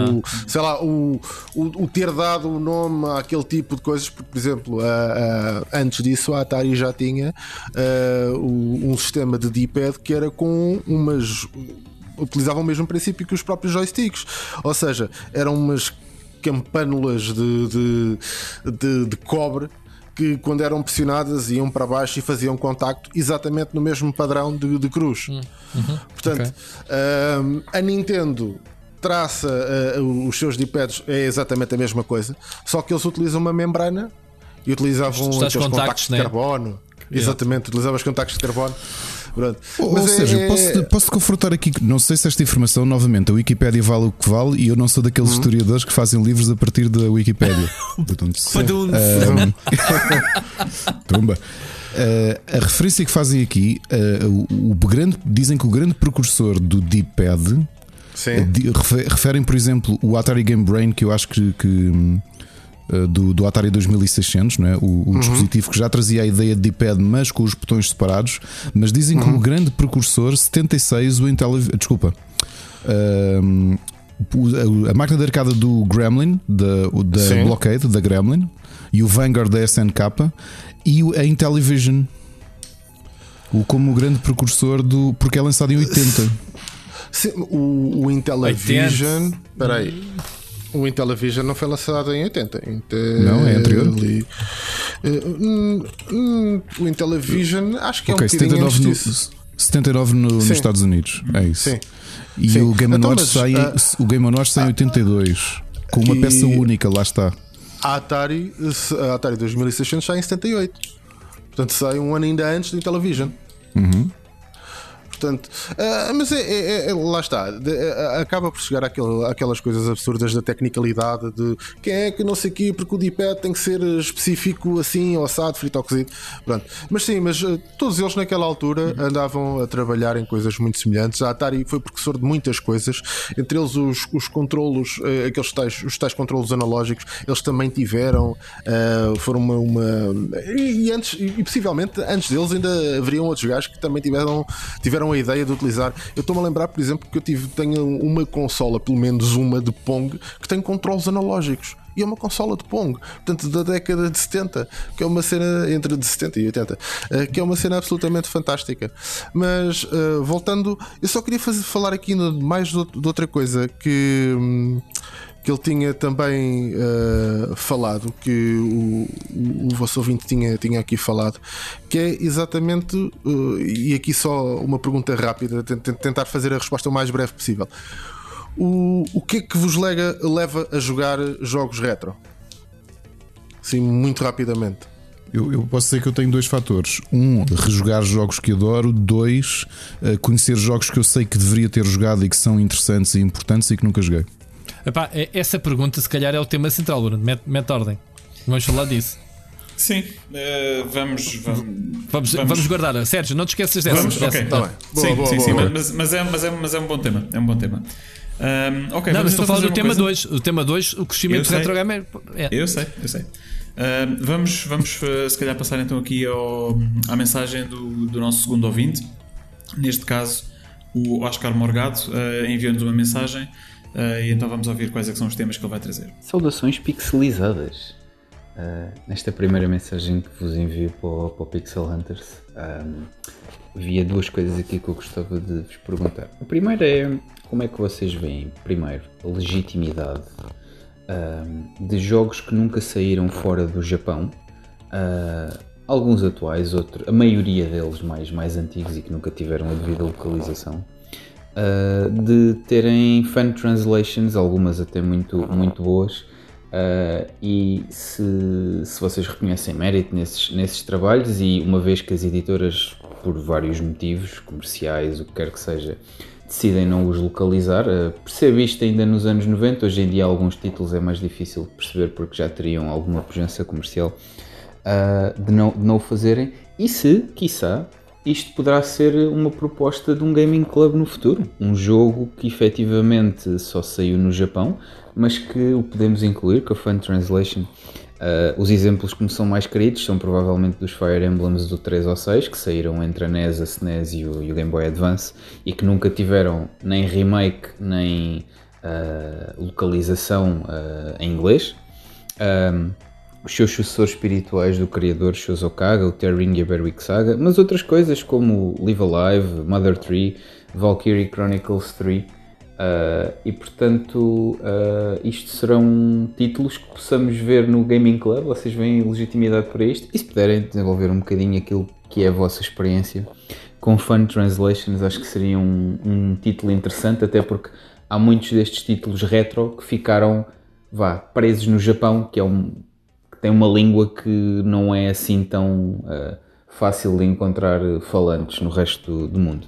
sei lá, o, o, o ter dado o nome àquele tipo de coisas, porque, por exemplo, a- a- antes disso a Atari já tinha uh, o- um sistema de D-pad que era com umas. utilizavam o mesmo princípio que os próprios joysticks, ou seja, eram umas campânulas de, de, de, de cobre que quando eram pressionadas iam para baixo e faziam contacto exatamente no mesmo padrão de, de cruz. Portanto, hum, a Nintendo traça uh, os seus D-pads é exatamente a mesma coisa, só que eles utilizam uma membrana e utilizavam Os contactos, contactos de né? carbono. Exatamente, utilizavam os contactos de carbono. Pronto. Ou, Mas ou é- seja, é- posso, posso confrontar aqui, não sei se esta informação, novamente, a Wikipédia vale o que vale e eu não sou daqueles historiadores que fazem livros a partir da Wikipédia. Portanto, Padum. Tumba. Uh, a referência que fazem aqui, uh, o, o grande, dizem que o grande precursor do D-pad Sim. referem, por exemplo, o Atari Game Brain, que eu acho que. que, hum, do, do Atari 2600, não é? o, o dispositivo que já trazia a ideia de D-pad, mas com os botões separados. Mas dizem que o grande precursor, 76, o Intellivision. Desculpa. hum, o- a, máquina de arcada do Gremlin, da, da Sim. Blockade, da Gremlin, e o Vanguard da SNK, e o- a Intellivision. O, como o grande precursor do. Porque é lançado em 80. Sim, o, o Intellivision. Espera aí. O Intellivision não foi lançado em 80. Não, é anterior. Intelli- Eh, hum, hum, o Intellivision acho que é ok, um bocadinho 79 antes no, disso. 79 no- nos. Estados Unidos. É isso. Sim. E Sim. o Game Então, sai, ah, o Game Watch sai em 82. Com uma peça única, lá está. A Atari, a Atari 2600 sai em 78. Portanto, sai um ano ainda antes do Intellivision. Portanto, ah, mas é, é- é- lá está, De- é- acaba por chegar àquele, àquelas coisas absurdas da tecnicalidade de quem é que não sei o quê, porque o D-pad tem que ser específico assim, ou assado, frito ou cozido. Pronto. Mas sim, mas ah, todos eles naquela altura andavam a trabalhar em coisas muito semelhantes. A Atari foi precursor de muitas coisas, entre eles os, os controlos, eh, aqueles tais, os tais controlos analógicos, eles também tiveram, ah, foram uma. uma- e, e antes, e possivelmente antes deles ainda haveriam outros gajos que também tiveram, tiveram a ideia de utilizar. Eu estou-me a lembrar, por exemplo, que eu tive, tenho uma consola, pelo menos uma de Pong, que tem controles analógicos. E é uma consola de Pong, portanto, da década de 70, que é uma cena entre de 70 e 80, eh, que é uma cena absolutamente fantástica. Mas, eh, voltando, eu só queria fazer, falar aqui mais de, out- de outra coisa que. Que ele tinha também eh, falado, que o, o, o vosso ouvinte tinha, tinha aqui falado, que é exatamente, eh, e aqui só uma pergunta rápida, tent- tent- tentar fazer a resposta o mais breve possível. O, o que é que vos lega- leva a jogar jogos retro? Sim, muito rapidamente. Eu, eu posso dizer que eu tenho dois fatores. Um, rejogar jogos que adoro. Dois, eh, conhecer jogos que eu sei que deveria ter jogado e que são interessantes e importantes e que nunca joguei. Epá, é- essa pergunta, se calhar, é o tema central, Bruno. Mete, mete ordem. Vamos falar disso. Sim, eh, vamos, vamos, Vamos, vamos. guardar. Sérgio, não te esqueças dessa. Vamos, dessa. ok. Tá bem. Boa, sim, boa, sim, boa, sim, boa. mas, mas, é, mas, é, mas é um bom tema. É um bom tema. Ahm, ok, Não, vamos mas estou a então falar do tema coisa. 2. O tema 2, o Eu crescimento sei. retro game é. Eu sei, eu sei. Vamos, vamos eh, se calhar passar então aqui ao, à mensagem do, do nosso segundo ouvinte. Neste caso, o Oscar Morgado eh, enviou-nos uma mensagem eh, e então vamos ouvir quais é são os temas que ele vai trazer. Saudações pixelizadas. Ah, nesta primeira mensagem que vos envio para o, para o Pixel Hunters, ahm, havia duas coisas aqui que eu gostava de vos perguntar. A primeira é como é que vocês veem, primeiro, a legitimidade ahm, de jogos que nunca saíram fora do Japão. Ah, alguns atuais, outro, a maioria deles mais, mais antigos e que nunca tiveram a devida localização. Uh, de terem fan translations, algumas até muito, muito boas. Uh, e se, se vocês reconhecem mérito nesses, nesses trabalhos, e uma vez que as editoras, por vários motivos, comerciais, o que quer que seja, decidem não os localizar, uh, percebo isto ainda nos anos 90. Hoje em dia, alguns títulos é mais difícil de perceber porque já teriam alguma pujança comercial uh, de, não, de não o fazerem. E se, quiçá, isto poderá ser uma proposta de um gaming club no futuro. Um jogo que efetivamente só saiu no Japão, mas que o podemos incluir com a Fan Translation. Uh, os exemplos que me são mais queridos são provavelmente dos Fire Emblems do 3 ou 6, que saíram entre a NES, a SNES e o, e o Game Boy Advance e que nunca tiveram nem remake nem uh, localização uh, em inglês. Os seus sucessores espirituais do criador Shuzo Kaga, o Terring e a Berwick Saga, mas outras coisas como Live Alive, Mother 3, Valkyrie Chronicles 3 Uh, e portanto, uh, isto serão títulos que possamos ver no Gaming Club. Vocês veem legitimidade para isto. E se puderem desenvolver um bocadinho aquilo que é a vossa experiência com Fun Translations, acho que seria um, um título interessante. Até porque há muitos destes títulos retro que ficaram vá, presos no Japão, que, é um, tem uma língua que não é assim tão uh, fácil de encontrar falantes no resto do, do mundo.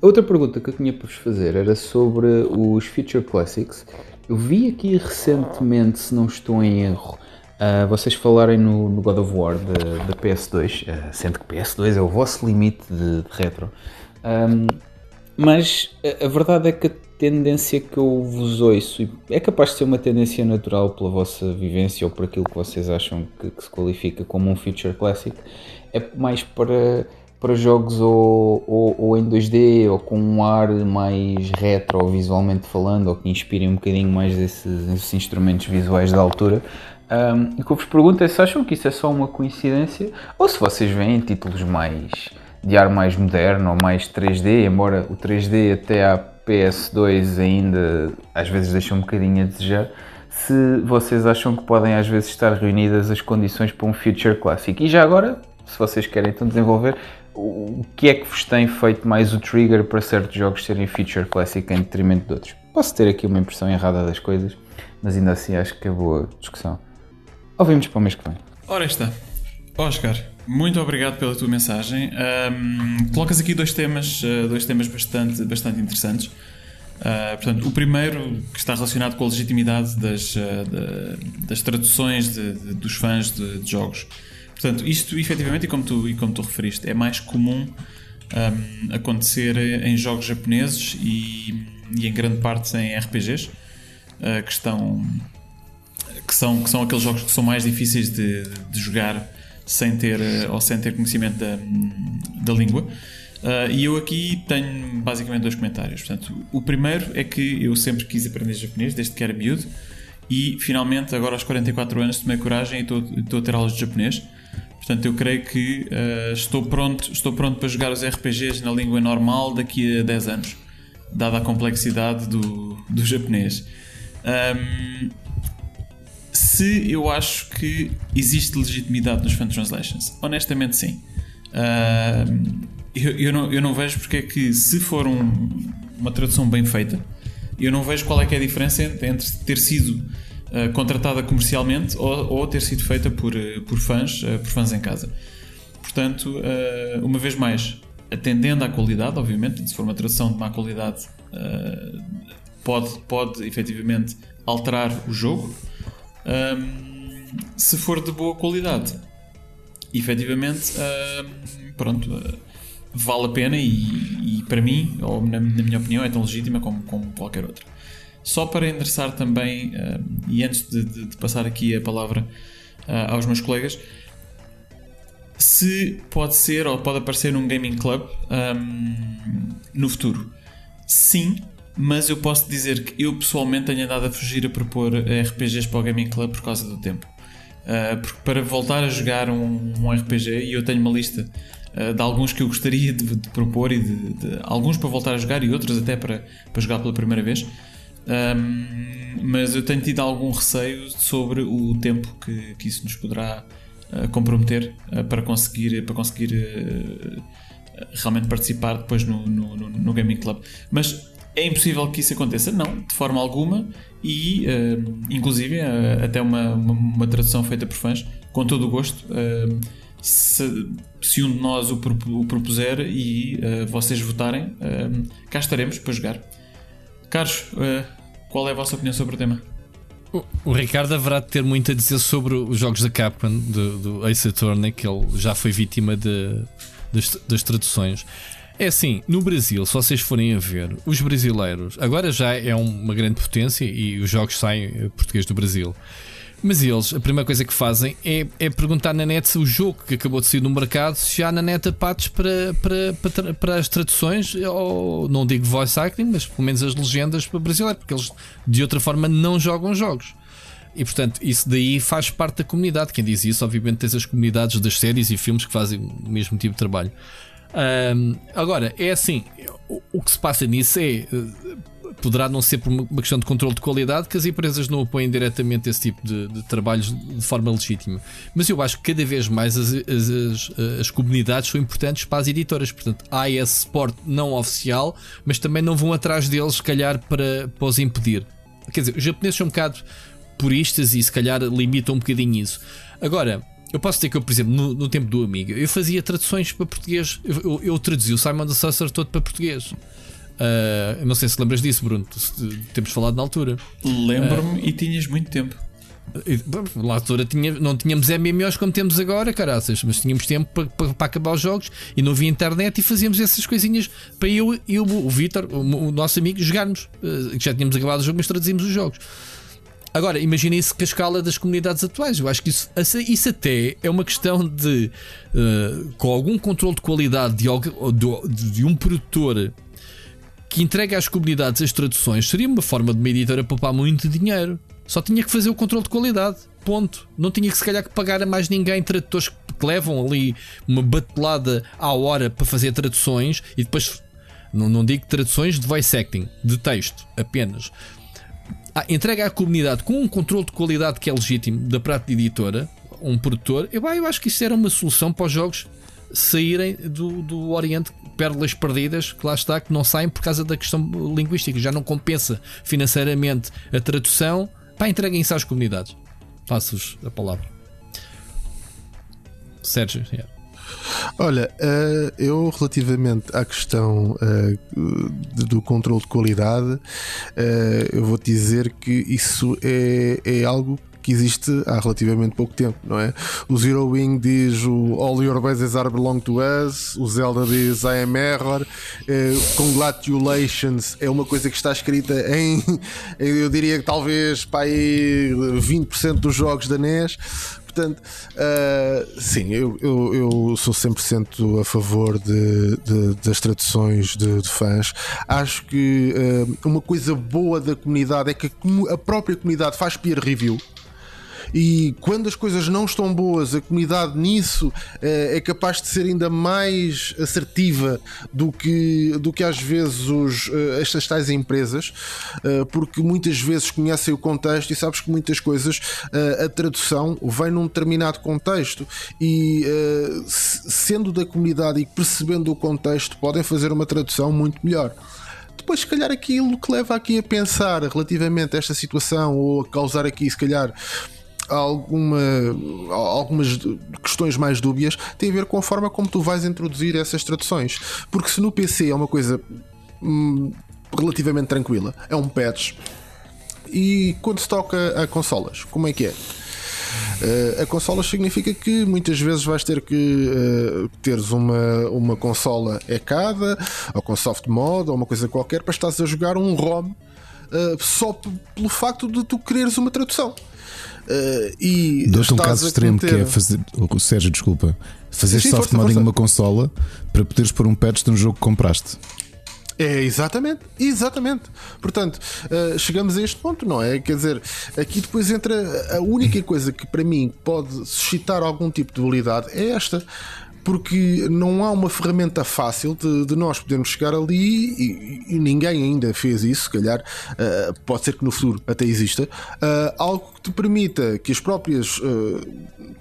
Outra pergunta que eu tinha para vos fazer era sobre os Future Classics. Eu vi aqui recentemente, se não estou em erro, uh, vocês falarem no, no, God of War da PS2, uh, sendo que PS2 é o vosso limite de, de retro. Um, mas a, a, verdade é que tendência que eu vos ouço é capaz de ser uma tendência natural pela vossa vivência ou por aquilo que vocês acham que, que se qualifica como um Future Classic, é mais para para jogos ou, ou, ou, em 2D ou com um ar mais retro visualmente falando ou que inspirem um bocadinho mais desses, desses instrumentos visuais da altura. Um, o que eu vos pergunto é se acham que isso é só uma coincidência ou se vocês veem títulos mais de ar mais moderno ou mais 3D, embora o 3D até à PS2 ainda às vezes deixa um bocadinho a desejar. Se vocês acham que podem às vezes estar reunidas as condições para um Future Classic. E já agora, se vocês querem então desenvolver, o que é que vos tem feito mais o trigger para certos jogos serem feature classic em detrimento de outros? Posso ter aqui uma impressão errada das coisas, mas ainda assim acho que é boa discussão. Ouvimos para o mês que vem. Ora está. Oscar, muito obrigado pela tua mensagem. Um, colocas aqui dois temas, uh, dois temas bastante, bastante interessantes. Uh, portanto, o primeiro que está relacionado com a legitimidade das, uh, de, das traduções de, de, dos fãs de, jogos. Portanto, isto efetivamente, e como tu, e como tu referiste, é mais comum um, acontecer em jogos japoneses e, e, em grande parte em RPGs, uh, que estão. Que são, que são aqueles jogos que são mais difíceis de jogar sem ter, uh, ou sem ter conhecimento da, da língua. Uh, e eu aqui tenho basicamente dois comentários. Portanto, o primeiro é que eu sempre quis aprender japonês, desde que era miúdo, e finalmente, agora aos 44 anos, tomei coragem e estou, estou a ter aulas de japonês. Portanto, eu creio que uh, estou, pronto, estou pronto para jogar os RPGs na língua normal daqui a 10 anos, dada a complexidade do, do japonês. Um, se eu acho que existe legitimidade nos fan translations, honestamente sim. Uh, eu, eu, não, eu não vejo porque é que, se for um, uma tradução bem feita, eu não vejo qual é que é a diferença entre ter sido uh, contratada comercialmente ou, ou, ter sido feita por, uh, por fãs, uh, por fãs em casa. Portanto, uma vez mais, atendendo à qualidade, obviamente, se for uma tradução de má qualidade, pode, pode efetivamente alterar o jogo. Um, se for de boa qualidade, efetivamente, pronto, vale a pena e, e, para mim, ou na, na minha opinião, é tão legítima como, como qualquer outra. Só para endereçar também, uh, e antes de, de, de, passar aqui a palavra uh, aos meus colegas, se pode ser ou pode aparecer num gaming club um, no futuro. Sim, mas eu posso dizer que eu pessoalmente tenho andado a fugir a propor RPGs para o gaming club por causa do tempo. Uh, porque para voltar a jogar um, um RPG, e eu tenho uma lista uh, de alguns que eu gostaria de, de propor, e de, de, alguns para voltar a jogar e outros até para, para jogar pela primeira vez. Um, mas eu tenho tido algum receio sobre o tempo que, que isso nos poderá uh, comprometer para conseguir, para conseguir realmente participar depois no, no, no, no, Gaming Club. Mas é impossível que isso aconteça? Não, de forma alguma. E, inclusive, até uma, uma, uma, tradução feita por fãs, com todo o gosto. Se, se, um de nós o, o propuser e vocês votarem, cá estaremos para jogar. Carlos, qual é a vossa opinião sobre o tema? O, o Ricardo haverá de ter muito a dizer sobre os jogos da Capcom, do, do Ace Attorney, que ele já foi vítima de, das, das traduções. É assim, no Brasil, se vocês forem a ver, os brasileiros, agora já é uma grande potência e os jogos saem eh, português do Brasil. Mas eles, a primeira coisa que fazem é, é perguntar na net se o jogo que acabou de sair no mercado, se já na net há patches para, para, para, para, as traduções, ou não digo voice acting, mas pelo menos as legendas para brasileiro, porque eles de outra forma não jogam jogos. E portanto, isso daí faz parte da comunidade. Quem diz isso, obviamente, tens as comunidades das séries e filmes que fazem o mesmo tipo de trabalho. Um, agora, é assim: o, o, que se passa nisso é. Uh, poderá não ser por uma questão de controle de qualidade que as empresas não apoiem diretamente esse tipo de, de trabalhos de forma legítima. Mas eu acho que cada vez mais as, as, as, as, comunidades são importantes para as editoras. Portanto, há esse suporte não oficial, mas também não vão atrás deles, se calhar, para, para os impedir. Quer dizer, os japoneses são um bocado puristas e se calhar limitam um bocadinho isso. Agora, eu posso dizer que eu, por exemplo, no, no tempo do Amiga, eu fazia traduções para português. Eu, eu, eu traduzi o Simon the Sorcerer todo para português. Uh, não sei se lembras disso, Bruno. Temos falado na altura. Lembro-me uh, e tinhas muito tempo. Na altura tinha, não tínhamos MMOs como temos agora, caraças, mas tínhamos tempo para, para, para, acabar os jogos e não havia internet e fazíamos essas coisinhas para eu e o, o Vitor, o, o, nosso amigo, jogarmos. Uh, já tínhamos acabado o jogo, mas traduzimos os jogos. Agora, imagine isso com a escala das comunidades atuais. Eu acho que isso, isso até é uma questão de, uh, com algum controle de qualidade de, de, de um produtor que entrega às comunidades as traduções, seria uma forma de uma editora poupar muito dinheiro. Só tinha que fazer o controle de qualidade. Ponto. Não tinha que se calhar que pagar a mais ninguém tradutores que levam ali uma batelada à hora para fazer traduções e depois não, não digo traduções de voice acting, de texto apenas. Ah, entrega à comunidade com um controle de qualidade que é legítimo da prática editora, um produtor, eu, eu acho que isso era uma solução para os jogos saírem do, do Oriente, pérolas perdidas, que lá está, que não saem por causa da questão linguística, já não compensa financeiramente a tradução. Pá, entreguem isso às comunidades. Passo-vos a palavra. Sérgio, yeah. Olha, uh, eu relativamente à questão uh, do controle de qualidade, uh, eu vou te dizer que isso é, é algo que existe há relativamente pouco tempo, não é? O Zero Wing diz o All Your Bases Are Belong to Us, o Zelda diz I Am Error, Congratulations é uma coisa que está escrita em, eu diria que talvez para aí 20% dos jogos da NES. Portanto, uh, sim, eu, eu, eu, sou 100% a favor de, de, das traduções de, de, fãs. Acho que uh, uma coisa boa da comunidade é que a própria comunidade faz peer review. E quando as coisas não estão boas, a comunidade nisso é, é capaz de ser ainda mais assertiva do que, do que às vezes os, eh, estas tais empresas, eh, porque muitas vezes conhecem o contexto e sabes que muitas coisas a tradução vem num determinado contexto e sendo da comunidade e percebendo o contexto, podem fazer uma tradução muito melhor. Depois, se calhar, aquilo que leva aqui a pensar relativamente a esta situação ou a causar aqui, se calhar, alguma, algumas questões mais dúbias tem a ver com a forma como tu vais introduzir essas traduções. Porque se no PC é uma coisa hum, relativamente tranquila, é um patch. E quando se toca a consolas, como é que é? Uh, a consola significa que muitas vezes vais ter que uh, teres uma, uma consola ECADA ou com soft mod ou uma coisa qualquer para estás a jogar um ROM uh, só pelo facto de tu quereres uma tradução. Uh, e Dou-te um caso extremo que é fazer. O Sérgio, desculpa. Fazer Sim, soft modding numa consola para poderes pôr um patch de um jogo que compraste. É, exatamente, exatamente. Portanto, uh, chegamos a este ponto, não é? Quer dizer, aqui depois entra a única coisa que para mim pode suscitar algum tipo de dualidade é esta porque não há uma ferramenta fácil de, de nós podermos chegar ali e, e, ninguém ainda fez isso, se calhar uh, pode ser que no futuro até exista, uh, algo que te permita que as próprias uh,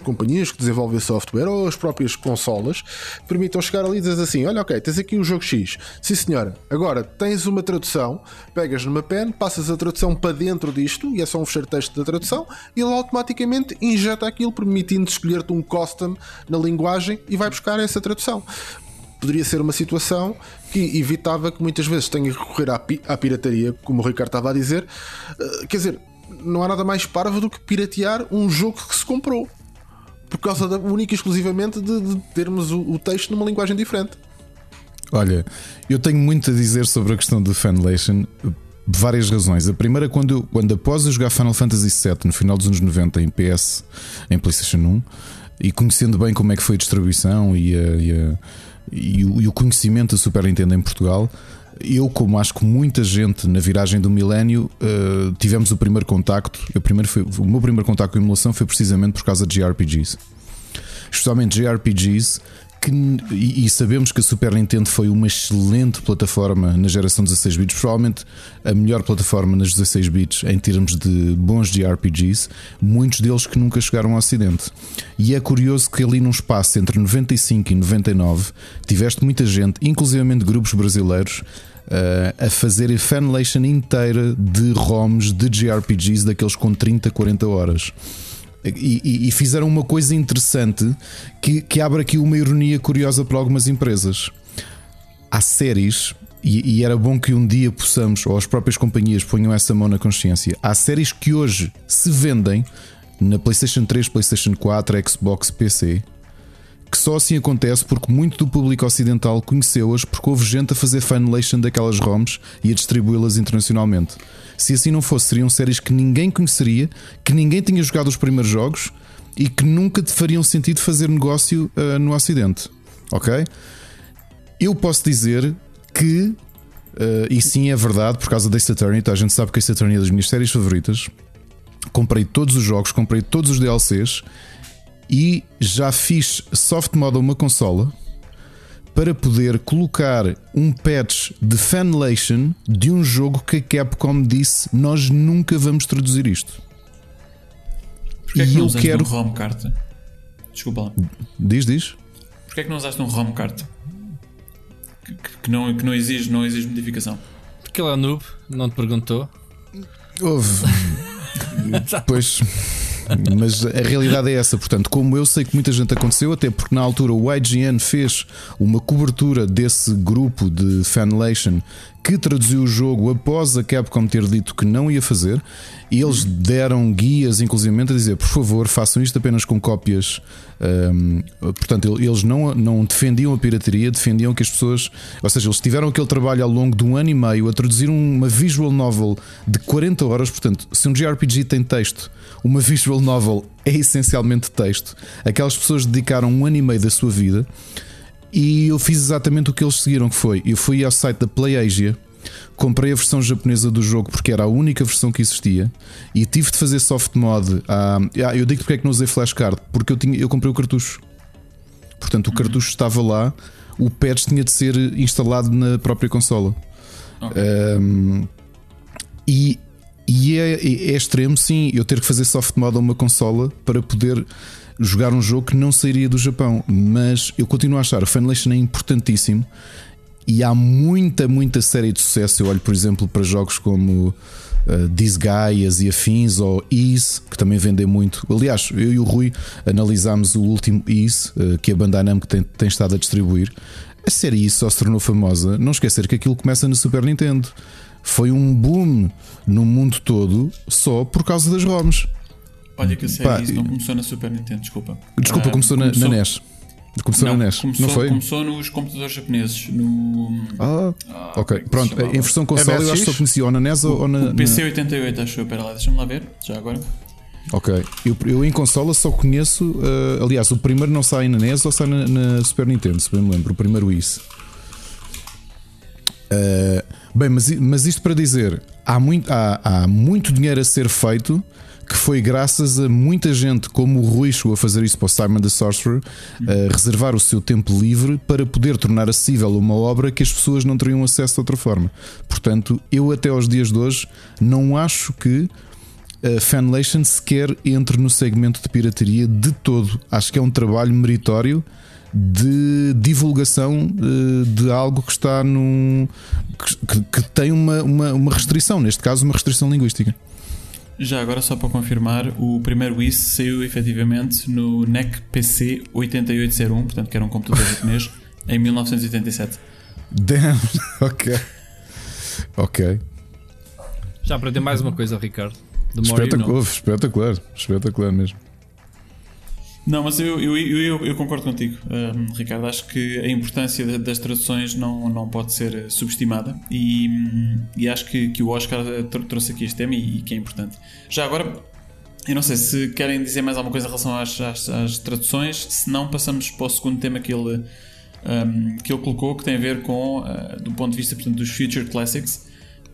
companhias que desenvolvem software ou as próprias consolas permitam chegar ali e dizer assim: olha, ok, tens aqui o jogo X, sim senhora, agora tens uma tradução, pegas numa pen, passas a tradução para dentro disto e é só um fechar texto da tradução e ele automaticamente injeta aquilo, permitindo escolher-te um custom na linguagem e vai buscar essa tradução. Poderia ser uma situação que evitava que muitas vezes tenha que recorrer à, pi à pirataria, como o Ricardo estava a dizer. Uh, quer dizer, não há nada mais parvo do que piratear um jogo que se comprou por causa da única e exclusivamente de, de termos o, o, texto numa linguagem diferente. Olha, eu tenho muito a dizer sobre a questão do Fanlation. Várias razões. A primeira, quando, quando após eu jogar Final Fantasy VII no final dos anos 90 em PS, em PlayStation 1, e conhecendo bem como é que foi a distribuição e, a, e, a, e, o, e o conhecimento da Super Nintendo em Portugal, eu, como acho que muita gente na viragem do milénio, uh, tivemos o primeiro contacto. O, primeiro foi, o meu primeiro contacto com a emulação foi precisamente por causa de JRPGs. Especialmente JRPGs que, e, sabemos que a Super Nintendo foi uma excelente plataforma na geração 16 bits, provavelmente a melhor plataforma nas 16 bits em termos de bons JRPGs, muitos deles que nunca chegaram ao Ocidente. E é curioso que ali num espaço entre 95 e 99 tiveste muita gente, inclusivamente grupos brasileiros, Uh, a fazer a fanlation inteira de ROMs de JRPGs daqueles com 30, 40 horas. E, e, fizeram uma coisa interessante que, que abre aqui uma ironia curiosa para algumas empresas. Há séries, e, e, era bom que um dia possamos, ou as próprias companhias ponham essa mão na consciência. Há séries que hoje se vendem na PlayStation 3, PlayStation 4, Xbox, PC que só assim acontece porque muito do público ocidental conheceu-as porque houve gente a fazer fanlation daquelas ROMs e a distribuí-las internacionalmente. Se assim não fosse, seriam séries que ninguém conheceria, que ninguém tinha jogado os primeiros jogos e que nunca te fariam sentido fazer negócio uh, no Ocidente. Ok? Eu posso dizer que, uh, e sim é verdade, por causa da Ace Attorney, a gente sabe que Ace Attorney é das minhas séries favoritas. Comprei todos os jogos, comprei todos os DLCs e já fiz soft mod a uma consola para poder colocar um patch de fanlation de um jogo que a Capcom disse nós nunca vamos traduzir isto. Porquê é que e não eu quero um ROM carta? Desculpa lá. Diz, diz. Porquê é que não usaste um ROM carta? Que, que, não, que não, exige, não exige modificação. Porque ele é noob, não te perguntou. Houve. pois. Mas a realidade é essa, portanto, como eu sei que muita gente aconteceu, até porque na altura o IGN fez uma cobertura desse grupo de fanlation que traduziu o jogo após a Capcom ter dito que não ia fazer, e eles deram guias, inclusive, a dizer: por favor, façam isto apenas com cópias. Um, portanto, eles não, não defendiam a pirataria, defendiam que as pessoas, ou seja, eles tiveram aquele trabalho ao longo de um ano e meio a traduzir uma visual novel de 40 horas. Portanto, se um JRPG tem texto, uma visual novel é essencialmente texto. Aquelas pessoas dedicaram um ano e meio da sua vida e eu fiz exatamente o que eles seguiram, que foi, eu fui ao site da PlayAsia, comprei a versão japonesa do jogo porque era a única versão que existia e tive de fazer soft mod. Ah, eu digo porque é que não usei flashcard, porque eu, tinha, eu comprei o cartucho. Portanto, o uhum. cartucho estava lá, o patch tinha de ser instalado na própria consola. Okay. Um, e e é, é, é, extremo, sim, eu ter que fazer soft mod a uma consola para poder jogar um jogo que não sairia do Japão. Mas eu continuo a achar o Fanlation é importantíssimo e há muita, muita série de sucesso. Eu olho, por exemplo, para jogos como uh, e afins, ou Ease, que também vendem muito. Aliás, eu e o Rui analisámos o último Ease, uh, que a Bandai Namco tem, tem estado a distribuir. A série Ease só se tornou famosa. Não esquecer que aquilo começa no Super Nintendo. Foi um boom no mundo todo só por causa das ROMs. Olha que a série Pá, não começou na Super Nintendo, desculpa. Desculpa, começou, na, começou, na NES. Começou não, na NES, começou, não foi? Começou nos computadores japoneses. No... Ah, ah ok. Pronto, em versão console eu acho que só conhecia ou na NES o, ou na. O PC 88, acho eu. Espera lá, deixa-me lá ver, já agora. Ok, eu, eu em consola só conheço. Uh, aliás, o primeiro não sai na NES ou sai na, na Super Nintendo, se bem me lembro. O primeiro isso. Uh, bem, mas, mas isto para dizer, há muito, há, há muito dinheiro a ser feito que foi graças a muita gente, como o Rui a fazer isso para o Simon the Sorcerer, a reservar o seu tempo livre para poder tornar acessível uma obra que as pessoas não teriam acesso de outra forma. Portanto, eu até aos dias de hoje não acho que a Fanlation sequer entre no segmento de pirataria de todo. Acho que é um trabalho meritório de divulgação eh, de algo que está num. que, que tem uma, uma, uma, restrição, neste caso, uma restrição linguística. Já agora, só para confirmar, o primeiro WIS saiu efetivamente no NEC PC 8801, portanto, que era um computador japonês, em 1987. Damn, ok. Ok. Já aprendi mais uma coisa, Ricardo. Espetacular, espetacular, espetacular mesmo. Não, mas eu, eu, eu, eu concordo contigo, Ricardo. Acho que a importância das traduções não, não pode ser subestimada e, e acho que, que o Oscar trouxe aqui este tema e, e, que é importante. Já agora, eu não sei se querem dizer mais alguma coisa em relação às, às, às traduções, se não, passamos para o segundo tema que ele, um, que ele colocou, que tem a ver com, uh, do ponto de vista portanto, dos Future Classics,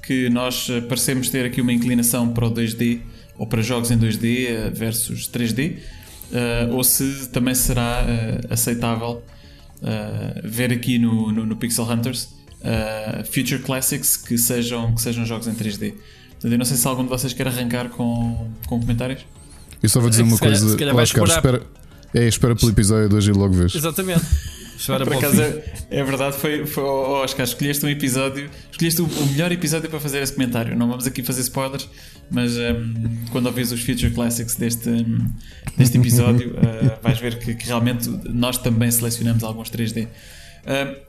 que nós parecemos ter aqui uma inclinação para o 2D ou para jogos em 2D versus 3D uh, ou se também será uh, aceitável uh, ver aqui no, no, no Pixel Hunters Future Classics que sejam, que sejam jogos em 3D. Portanto, eu não sei se algum de vocês quer arrancar com, com comentários. Eu só vou dizer uma coisa, Oscar, espera, é, espera pelo episódio 2 e logo vês. Exatamente. Por acaso, é, é, verdade, foi, foi oh, Oscar, escolheste um episódio, escolheste o, o, melhor episódio para fazer esse comentário. Não vamos aqui fazer spoilers, mas um, quando ouvires os Future Classics deste, um, deste episódio, uh, vais ver que, que, realmente nós também selecionamos alguns 3D. Uh,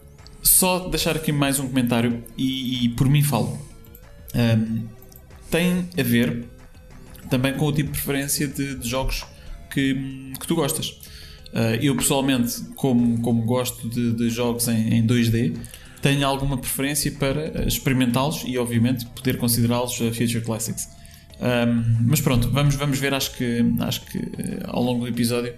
só deixar aqui mais um comentário e, e por mim falo. Um, tem a ver também com o tipo de preferência de, de jogos que, que tu gostas. Uh, eu pessoalmente, como, como gosto de, de jogos em, em 2D, tenho alguma preferência para experimentá-los e, obviamente, poder considerá-los uh, Future Classics. Um, mas pronto, vamos, vamos ver. Acho que, acho que uh, ao longo do episódio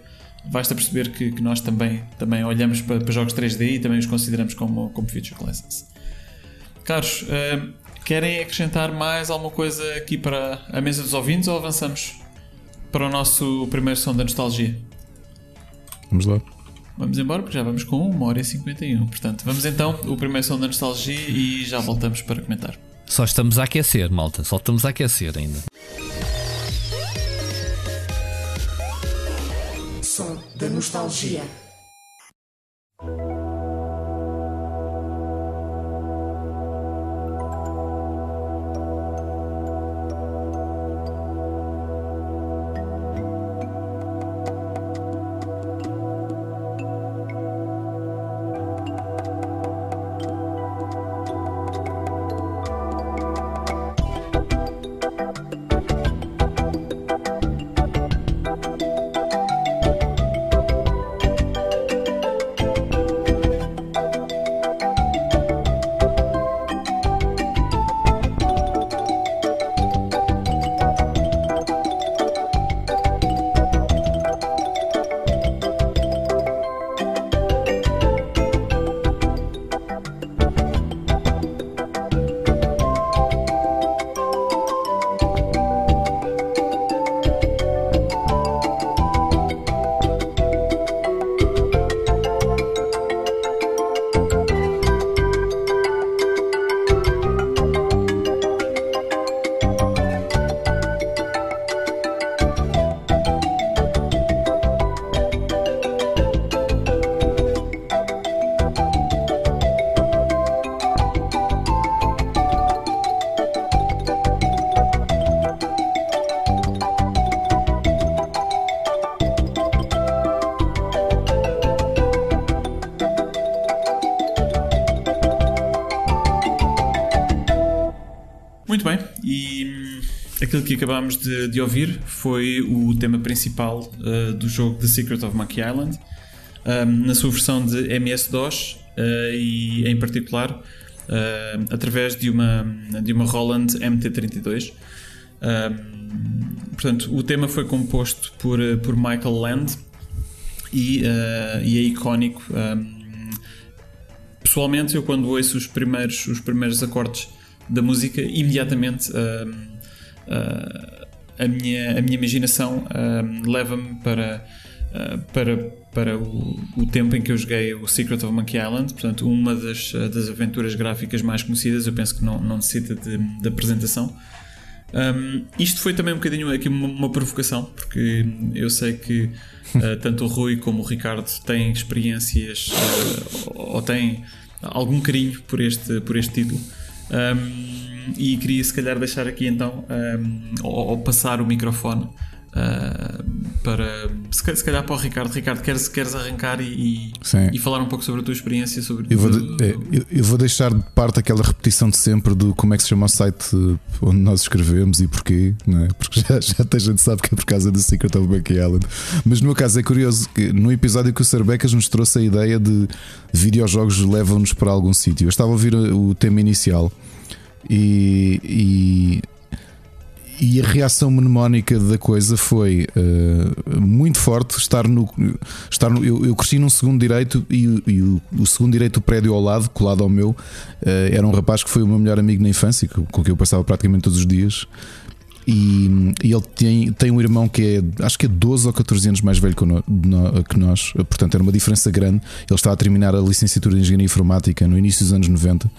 vais-te a perceber que, que, nós também, também olhamos para, para, jogos 3D e também os consideramos como, como Future Classics. Caros, uh, querem acrescentar mais alguma coisa aqui para a mesa dos ouvintes ou avançamos para o nosso primeiro som da nostalgia? Vamos lá. Vamos embora porque já vamos com 1 hora e 51. Portanto, vamos então o primeiro som da nostalgia e já voltamos para comentar. Só estamos a aquecer, malta. Só estamos a aquecer ainda. Som da nostalgia. Que acabámos de, de, ouvir foi o tema principal uh, do jogo The Secret of Monkey Island, um, ehm, na sua versão de MS-DOS uh, e, em particular, uh, através de uma, de uma Roland MT32. Um, ehm, portanto, o tema foi composto por, por Michael Land e, e é icónico. Pessoalmente, eu quando ouço os primeiros, os primeiros acordes da música, imediatamente uh, a, minha, a minha imaginação uh, leva-me para, uh, para, para o, o, tempo em que eu joguei o Secret of Monkey Island, portanto, uma das, das aventuras gráficas mais conhecidas, eu penso que não, não necessita de, de apresentação. Um, isto foi também um bocadinho aqui uma, uma provocação, porque eu sei que uh, tanto o Rui como o Ricardo têm experiências uh, ou têm algum carinho por este, por este título. Um, e queria se calhar deixar aqui então um, ou, ou, passar o microfone ah, para se ca- se calhar para o Ricardo. Ricardo, queres, queres arrancar e, e, falar um pouco sobre a tua experiência? Sobre Eu vou, do- é, eu- eu vou deixar de parte aquela repetição de sempre do como é que se chama o site onde nós escrevemos e porquê, não é? Porque já, já a gente sabe que é por causa do Secret of Bucky Island. Mas no meu caso é curioso que no episódio que o Sr. Becas nos trouxe a ideia de videojogos levam-nos para algum sítio. Eu estava a ouvir o tema inicial e, e e a reação mnemónica da coisa foi eh, muito forte. Estar no. Estar no eu, eu cresci num segundo direito e, o- e o, o segundo direito do prédio ao lado, colado ao meu, eh, era um rapaz que foi o meu melhor amigo na infância, com, quem eu passava praticamente todos os dias. E, e ele tem, tem um irmão que é, acho que é 12 ou 14 anos mais velho que no- no- que nós, portanto era uma diferença grande. Ele estava a terminar a licenciatura de Engenharia Informática no início dos anos 90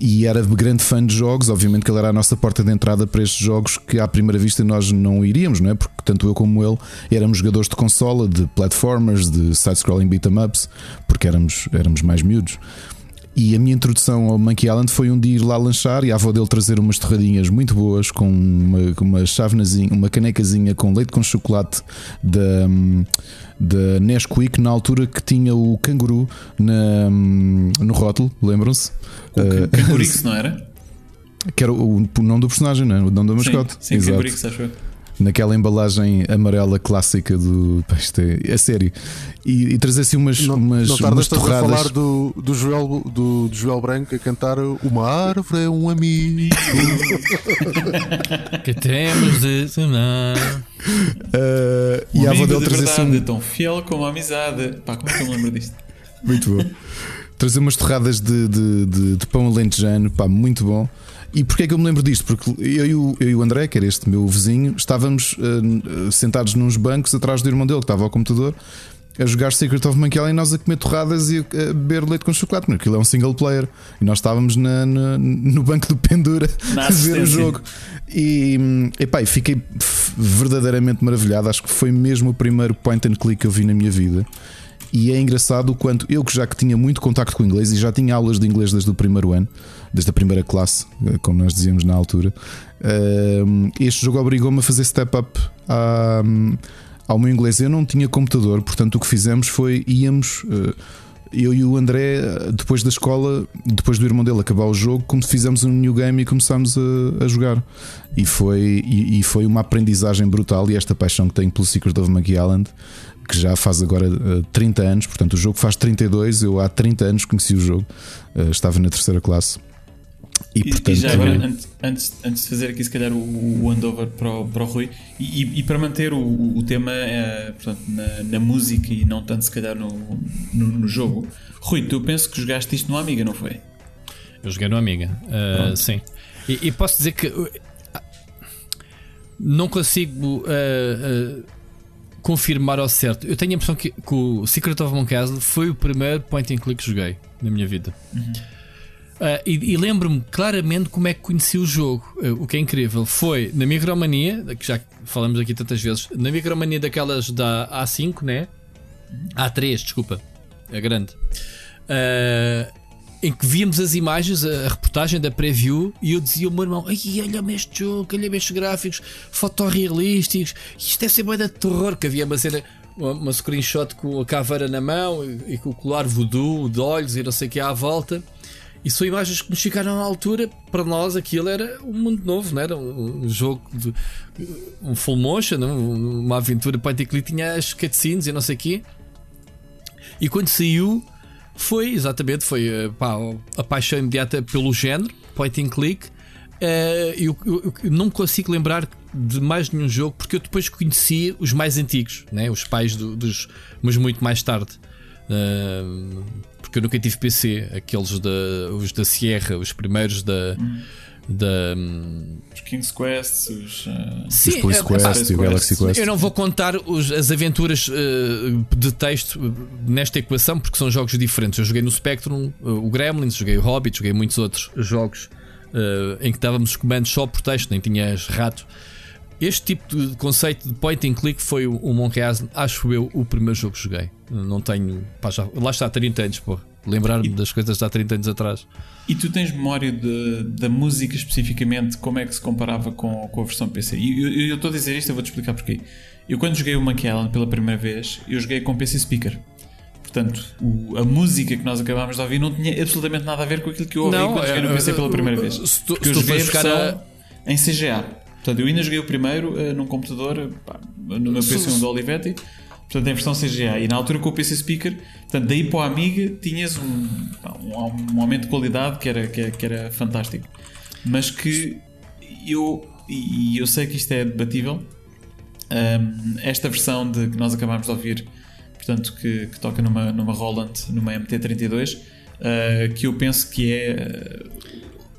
e era grande fã de jogos. Obviamente que ele era a nossa porta de entrada para estes jogos que à primeira vista nós não iríamos, não é? Porque tanto eu como ele éramos jogadores de consola, de platformers, de side-scrolling beat 'em ups, porque éramos, éramos mais miúdos. E a minha introdução ao Monkey Island foi um dia ir lá lanchar e a avó dele trazer umas torradinhas muito boas com uma, uma chavenazinha, uma canecazinha com leite com chocolate da, da Nesquik, na altura que tinha o canguru na, no rótulo, lembram-se? Uh, Cangurix, não era? que era o, o nome do personagem, não é? O nome da mascote. Sim, sim Exato. Cangurix, acho eu. Naquela embalagem amarela clássica do. pá, Isto é, é sério. E, e trazer assim umas, Não, umas, não umas todos a torradas. falar do, do, Joel, do, do Joel Branco a cantar Uma árvore é um amigo. Que temos de tornar. Uh, Um e a avó dele de trazer assim um, tão fiel como a amizade. Pá, como é que eu me lembro disto? Muito bom. Trazer umas torradas de, de, de, de pão alentejano, pá, muito bom. E porquê é que eu me lembro disto? Porque eu e o, eu e o André, que era este meu vizinho, estávamos eh, sentados nos bancos atrás do irmão dele, que estava ao computador, a jogar Secret of Island e nós a comer torradas e a, beber leite com chocolate, porque aquilo é um single player. E nós estávamos na, na- no banco do Pendura a ver o jogo. E, epá, e fiquei verdadeiramente maravilhado. Acho que foi mesmo o primeiro point and click que eu vi na minha vida. E é engraçado o quanto eu, que já que tinha muito contacto com o inglês e já tinha aulas de inglês desde o primeiro ano, desde a primeira classe, eh, como nós dizíamos na altura, hum, este jogo obrigou-me a fazer step up à- ao meu inglês. Eu não tinha computador, portanto o que fizemos foi íamos. eh, eu e o André, eh, depois da escola, depois do irmão dele acabar o jogo, como fizemos um new game e começámos a, a jogar. E foi, e, e foi uma aprendizagem brutal. E esta paixão que tenho pelo Secret of Monkey Island, que já faz agora eh, 30 anos, portanto o jogo faz 32. Eu há 30 anos conheci o jogo, eh, estava na terceira classe. E, E, portanto, e já agora, antes, antes, antes de fazer aqui, se calhar, o, o handover para o, para o Rui, e, e- para manter o, o tema eh, portanto, na, na música e não tanto, se calhar, no, no, no jogo, Rui, tu penso que jogaste isto no Amiga, não foi? Eu joguei no Amiga, uh, sim. E, e posso dizer que uh, não consigo uh, uh, confirmar ao certo. Eu tenho a impressão que, que o Secret of Monkey Island foi o primeiro point and click que joguei na minha vida. Uh, e e lembro-me claramente como é que conheci o jogo. Uh, o que é incrível foi na Micromania, que já falamos aqui tantas vezes, na Micromania daquelas da A5, né? A3, desculpa, é grande. Uh, em que víamos as imagens, a, a reportagem da preview, e eu dizia ao meu irmão: Ai, olha-me este jogo, olha-me estes gráficos fotorrealísticos, isto deve ser bem de terror. Que havia uma cena, uma screenshot com a caveira na mão e, e com o colar voodoo de olhos e não sei o que à volta. E são imagens que nos ficaram na altura, para nós aquilo era um mundo novo, não era? Um, um jogo de um full motion, um- uma aventura point and click, tinha as cutscenes e não sei o quê. E quando saiu, foi exatamente foi eh, pá, a paixão imediata pelo género, point and click. Eh, eu, eu- eu não consigo lembrar de mais nenhum jogo porque eu depois conheci os mais antigos, né? os pais do- dos, mas muito mais tarde. Porque eu nunca tive PC, aqueles da, os da Sierra, os primeiros da. da Os King's Quest, os. eh, Sim, os Police é- Quest e o Galaxy Quest. eu não vou contar os- as aventuras eh, de texto eh, nesta equação porque são jogos diferentes. Eu joguei no Spectrum, eh, o Gremlins, joguei o Hobbit, joguei muitos outros jogos em que dávamos os comandos só por texto, nem tinhas rato. Este tipo de conceito de point and click foi o, o Monkey Island, acho eu, o primeiro jogo que joguei. Não tenho. Pá, já, lá está há 30 anos, pô. Lembrar-me das coisas de há 30 anos atrás. E tu tens memória de, da música especificamente, como é que se comparava com, com a versão PC? E eu- estou a dizer isto, eu vou-te explicar porquê. Eu quando joguei o Monkey Island pela primeira vez, eu joguei com PC Speaker. Portanto, o- a música que nós acabámos de ouvir não tinha absolutamente nada a ver com aquilo que eu ouvi Não, quando joguei no é, PC pela é, primeira vez. se tu- se tu joguei a versão em CGA. Portanto, eu ainda joguei o primeiro eh, num computador, pá, no meu PC1 do Olivetti, portanto, em versão CGA. E na altura com o PC Speaker, portanto, daí para o Amiga tinhas um, um, um aumento de qualidade que era, que, era- que era fantástico. Mas que eu, e eu sei que isto é debatível, hum, esta versão de, que nós acabámos de ouvir, portanto, que, que toca numa, numa Roland, numa MT32, uh, que eu penso que é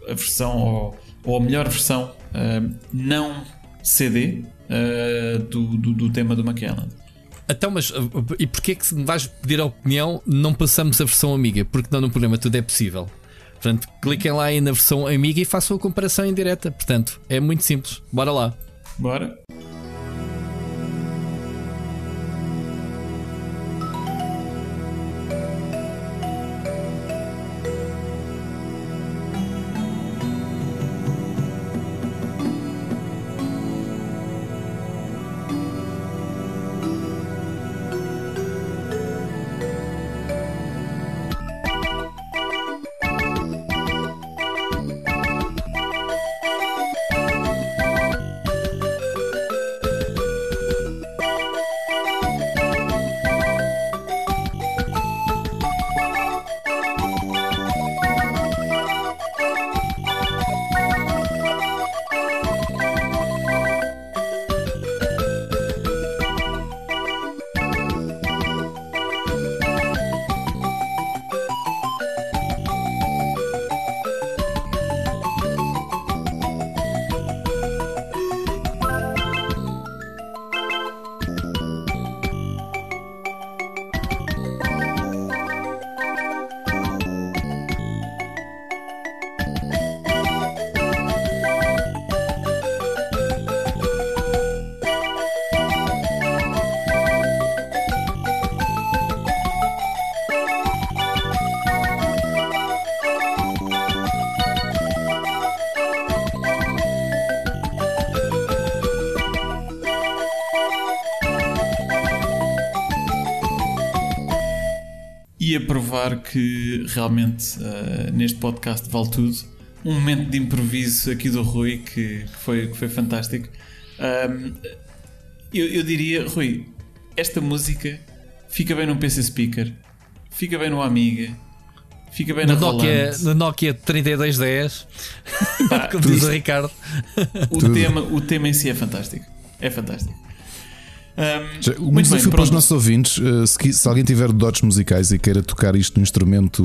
uh, a versão, ou, ou a melhor versão uh, não CD uh, do, do, do tema do McKellen. Então, mas uh, e porquê que se me vais pedir a opinião? Não passamos a versão amiga, porque não no programa tudo é possível. Portanto, cliquem lá aí na versão amiga e façam a comparação em direta. Portanto, é muito simples. Bora lá. Bora? Provar que realmente uh, neste podcast vale tudo. Um momento de improviso aqui do Rui que, que foi, que foi fantástico. Um, eu, eu diria, Rui, esta música fica bem no PC Speaker, fica bem no Amiga, fica bem Na na Nokia, na Nokia 3210, como diz o Ricardo. O tema, o tema em si é fantástico. É fantástico. Um, muito bem, desafio para os nossos ouvintes: uh, se, se alguém tiver dotes musicais e queira tocar isto num instrumento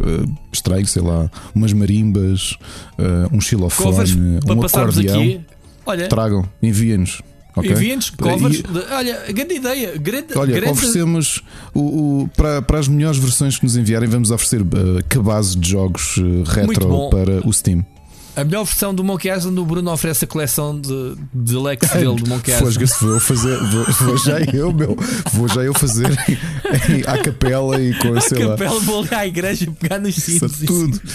uh, estranho, sei lá, umas marimbas, uh, um xilofone, Covers um acordeão. Olha, tragam, enviem-nos. ok? enviem-nos covers. E- de- olha, grande ideia. Grande, Olha, grande- oferecemos o, o- para, para as melhores versões que nos enviarem, vamos oferecer uh, cabazes de jogos retro para o Steam. A melhor versão do Monkey Island, o Bruno oferece a coleção de, de Lex dele do Monkey Island. Vou fazer, vou, vou já eu, meu, vou já eu fazer em, em- à capela e com, A sei lá, capela, vou ali à igreja pegar nos isso sinos. tudo.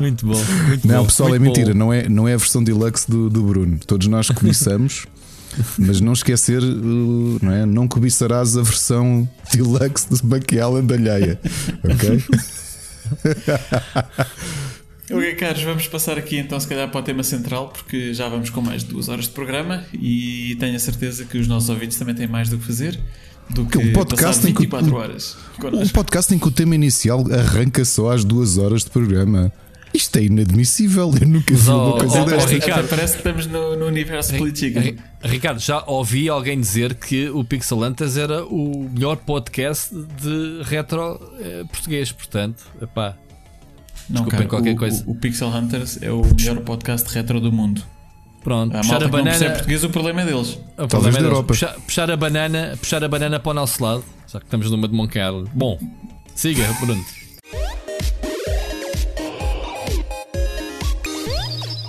Muito bom. Muito Não, bom, pessoal, é muito mentira, bom. não é, não é a versão deluxe do, do Bruno. Todos nós cobiçamos, mas não esquecer, uh, não, é? não cobiçarás a versão deluxe do Bucky Allen da alheia. Ok? Ok, caros, vamos passar aqui então, se calhar, para o tema central, porque já vamos com mais de duas horas de programa e tenho a certeza que os nossos ouvintes também têm mais do que fazer do que Um podcast passar em que o- 24 horas Um podcast em que o tema inicial arranca só às duas horas de programa. Isto é inadmissível. Eu nunca vi uma oh, coisa oh, destas. parece, Ricardo. parece que estamos no, no universo. Ri- Ricardo, já ouvi alguém dizer que o Pixelantas era o melhor podcast de retro eh, português, portanto, epá, Não, desculpem cara, qualquer o, coisa. O, o Pixel Hunters é o melhor podcast retro do mundo. pronto, A puxar a que não banana, português, o problema é deles. o Talvez problema é da deles. Europa. puxar, puxar a banana, puxar a banana para o nosso lado, já que estamos numa de Island. Bom, siga, Bruno.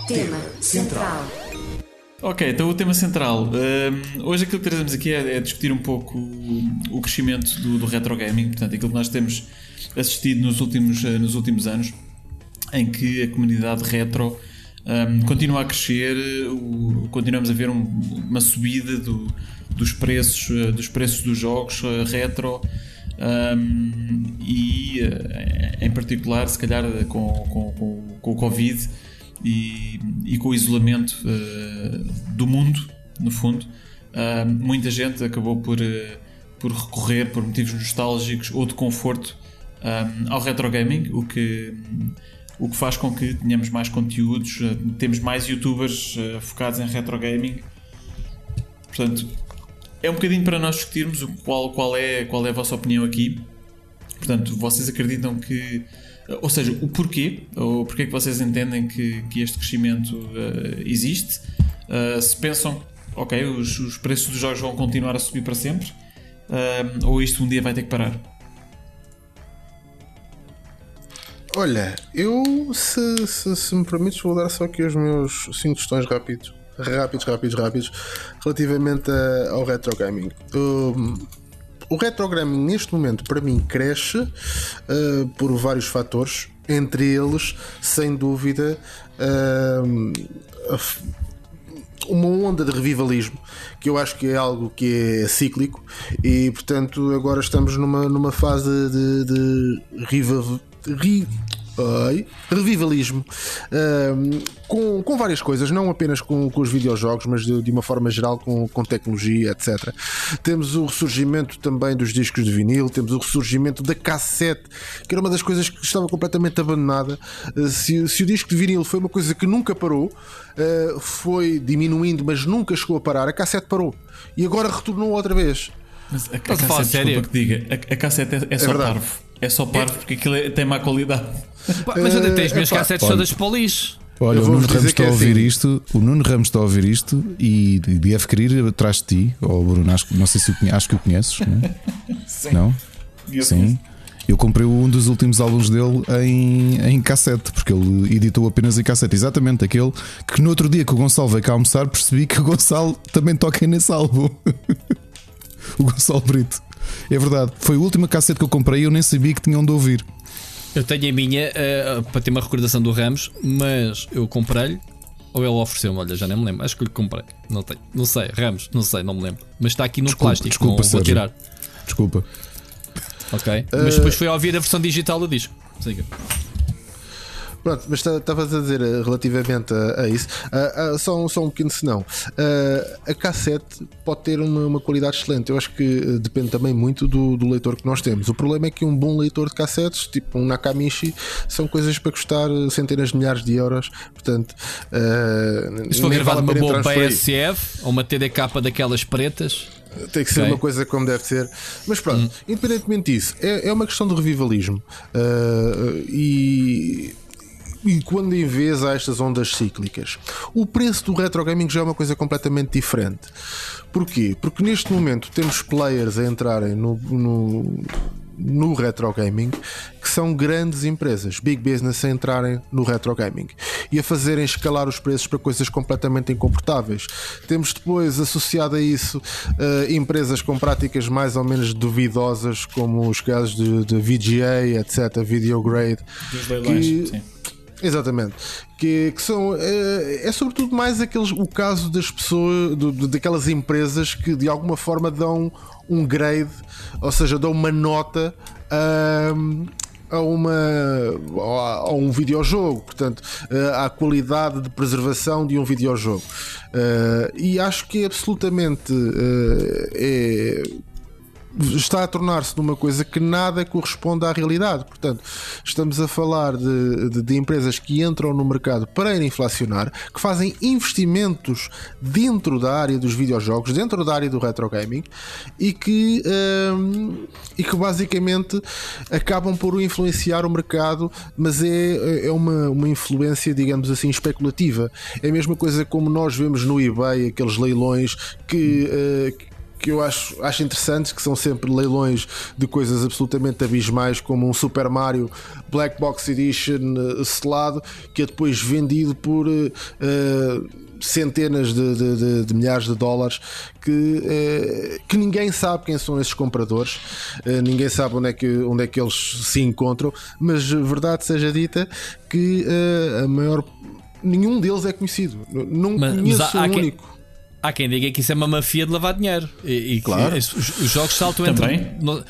Tema central. Ok, então o tema central. Um, hoje aquilo que trazemos aqui é, é discutir um pouco o, o crescimento do, do, retro gaming, portanto, aquilo que nós temos assistido nos últimos, uh, nos últimos anos, em que a comunidade retro um, continua a crescer, o, continuamos a ver um, uma subida do, dos, preços, uh, dos preços dos jogos uh, retro. Um, e em particular, se calhar com, com, com, com o Covid, e, e com o isolamento uh, do mundo, no fundo, uh, muita gente acabou por, uh, por recorrer, por motivos nostálgicos ou de conforto, ao retro gaming, o que, o que faz com que tenhamos mais conteúdos, temos mais youtubers focados em retro gaming. Portanto, é um bocadinho para nós discutirmos qual, qual, é, qual é a vossa opinião aqui. Portanto, vocês acreditam que ou seja, o porquê, ou porquê que vocês entendem que, que este crescimento uh, existe, uh, se pensam, ok, os, os, preços dos jogos vão continuar a subir para sempre, uh, ou isto um dia vai ter que parar? Olha, eu, se, se, se me permites, vou dar só aqui os meus 5 questões rápidos rápidos, rápidos, rápidos relativamente a, ao retro gaming. Um, o retrograming neste momento para mim cresce uh, por vários fatores, entre eles, sem dúvida, uh, uma onda de revivalismo que eu acho que é algo que é cíclico e portanto agora estamos numa, numa fase de, de revival, Oi. Revivalismo. Um, com, com várias coisas, não apenas com, com os videojogos, mas de, de, uma forma geral com, com tecnologia, etc. Temos o ressurgimento também dos discos de vinil, temos o ressurgimento da cassete, que era uma das coisas que estava completamente abandonada. Uh, se, se, o disco de vinil foi uma coisa que nunca parou, uh, foi diminuindo, mas nunca chegou a parar, a cassete parou. E agora retornou outra vez. Mas a, a cassete, sério? que diga, a, a cassete é, é, é só verdade. parvo. É só parvo porque aquilo é, tem má qualidade. Mas ainda tens minhas cassetes todas para o lixo. Olha, o Nuno Ramos está a é ouvir assim. isto, o Nuno Ramos está a ouvir isto e deve querer atrás de ti, ou Bruno, acho, não sei se o conheces, acho que o conheces, não? É? Sim. Não? Eu Sim. Eu comprei um dos últimos álbuns dele em, em cassete, porque ele editou apenas em cassete. Exatamente, aquele que no outro dia que o Gonçalo veio cá almoçar, percebi que o Gonçalo também toca nesse álbum. o Gonçalo Brito. É verdade, foi a última cassete que eu comprei e eu nem sabia que tinham de ouvir. Eu tenho a minha uh, para ter uma recordação do Ramos, mas eu comprei-lhe. Ou ele ofereceu-me, olha, já nem me lembro. Acho que lhe comprei. Não tenho. Não sei, Ramos, não sei, não me lembro. Mas está aqui no desculpa, plástico. Desculpa, não, vou tirar. Desculpa. Ok. Uh... Mas depois foi a ouvir a versão digital do disco. Siga. Pronto, mas estavas a dizer eh, relativamente a, a isso, uh, uh, só, um, só um pequeno senão. Uh, a cassete pode ter uma, uma, qualidade excelente. Eu acho que depende também muito do, do, leitor que nós temos. O problema é que um bom leitor de cassetes, tipo um Nakamichi, são coisas para custar centenas de milhares de euros. Portanto, uh, se for gravado vale uma boa PSF ou uma TDK daquelas pretas. Tem que ser okay. uma coisa como deve ser. Mas pronto, hum. independentemente disso, é, é uma questão de revivalismo. Uh, e e quando em vez há estas ondas cíclicas. O preço do retro gaming já é uma coisa completamente diferente. Porquê? Porque neste momento temos players a entrarem no, no, no retro gaming que são grandes empresas, big business, a entrarem no retro gaming e a fazerem escalar os preços para coisas completamente incomportáveis. Temos depois associado a isso uh, empresas com práticas mais ou menos duvidosas, como os casos de, de VGA, etc., Video Grade. Dos leilões, que, sim Exatamente. Que, que são. É, é, sobretudo mais aqueles, o caso das pessoas, do, daquelas empresas que de alguma forma dão um grade, ou seja, dão uma nota a, a, uma, a um videojogo, portanto, à qualidade de preservação de um videojogo. Uh, e acho que é absolutamente é está a tornar-se numa coisa que nada corresponde à realidade. Portanto, estamos a falar de, de, de, empresas que entram no mercado para inflacionar, que fazem investimentos dentro da área dos videojogos, dentro da área do retro gaming e que, um, e que basicamente acabam por influenciar o mercado, mas é, é uma, uma influência, digamos assim, especulativa. É a mesma coisa como nós vemos no eBay, aqueles leilões que. Uh, que eu acho, acho interessantes, que são sempre leilões de coisas absolutamente abismais, como um Super Mario Black Box Edition uh, selado, que é depois vendido por uh, centenas de, de- de- de milhares de dólares que, eh, que ninguém sabe quem são esses compradores, eh, ninguém sabe onde é, que, onde é que eles se encontram, mas verdade seja dita que eh, a maior. Nenhum deles é conhecido. Não Mas- mas conheço há- há um quem- único. Há quem diga que isso é uma mafia de lavar dinheiro. E, e que Claro. os, os jogos saltam Também. entre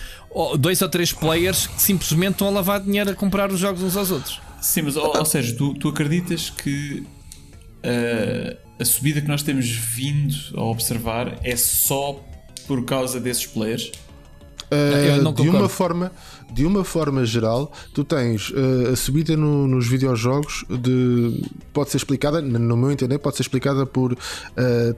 dois ou três players que simplesmente estão a lavar dinheiro a comprar os jogos uns aos outros. Sim, mas ou, ou seja, tu, tu acreditas que uh, a subida que nós temos vindo a observar é só por causa desses players? Eu não Uh, de uma forma de uma forma geral tu tens uh, a subida no- nos videojogos de pode ser explicada no meu entender pode ser explicada por uh,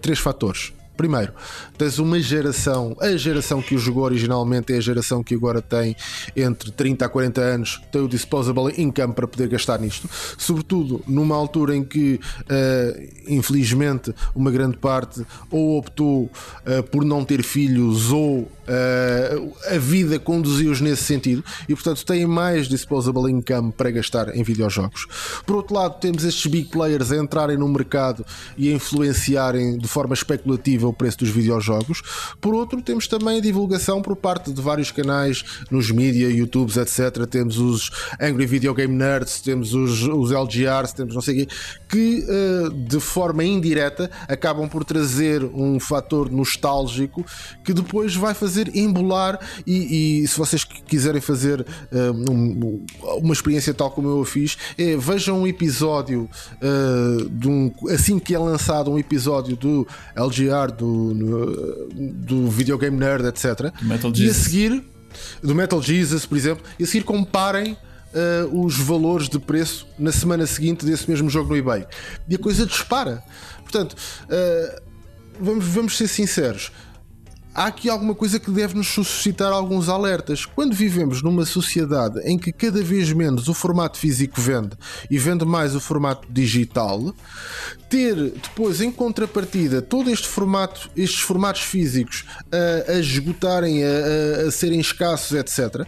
três fatores Primeiro, tens uma geração, a geração que o jogou originalmente é a geração que agora tem entre 30 a 40 anos, tem o disposable income para poder gastar nisto, sobretudo numa altura em que, eh, infelizmente, uma grande parte ou optou eh, por não ter filhos ou eh, a vida conduziu-os nesse sentido e, portanto, têm mais disposable income para gastar em videojogos. Por outro lado, temos estes big players a entrarem no mercado e a influenciarem de forma especulativa o preço dos videojogos. Por outro, temos também a divulgação por parte de vários canais nos mídia, YouTubes, etc. Temos os Angry Video Game Nerds, temos os, os LGRs, temos não sei o quê, que eh, de forma indireta acabam por trazer um fator nostálgico que depois vai fazer embolar e, e se vocês quiserem fazer eh, um- uma experiência tal como eu a fiz, é vejam um episódio de um, assim que é lançado um episódio do LGR, do, do Videogame Nerd, etc. Metal e a Jesus. seguir, do Metal Jesus, por exemplo, e a seguir comparem eh, os valores de preço na semana seguinte desse mesmo jogo no eBay. E a coisa dispara. Portanto, eh, vamos, vamos ser sinceros. Há aqui alguma coisa que deve nos suscitar alguns alertas. Quando vivemos numa sociedade em que cada vez menos o formato físico vende e vende mais o formato digital, ter depois em contrapartida todo este formato, estes formatos físicos a, a esgotarem, a, a- a serem escassos, etc.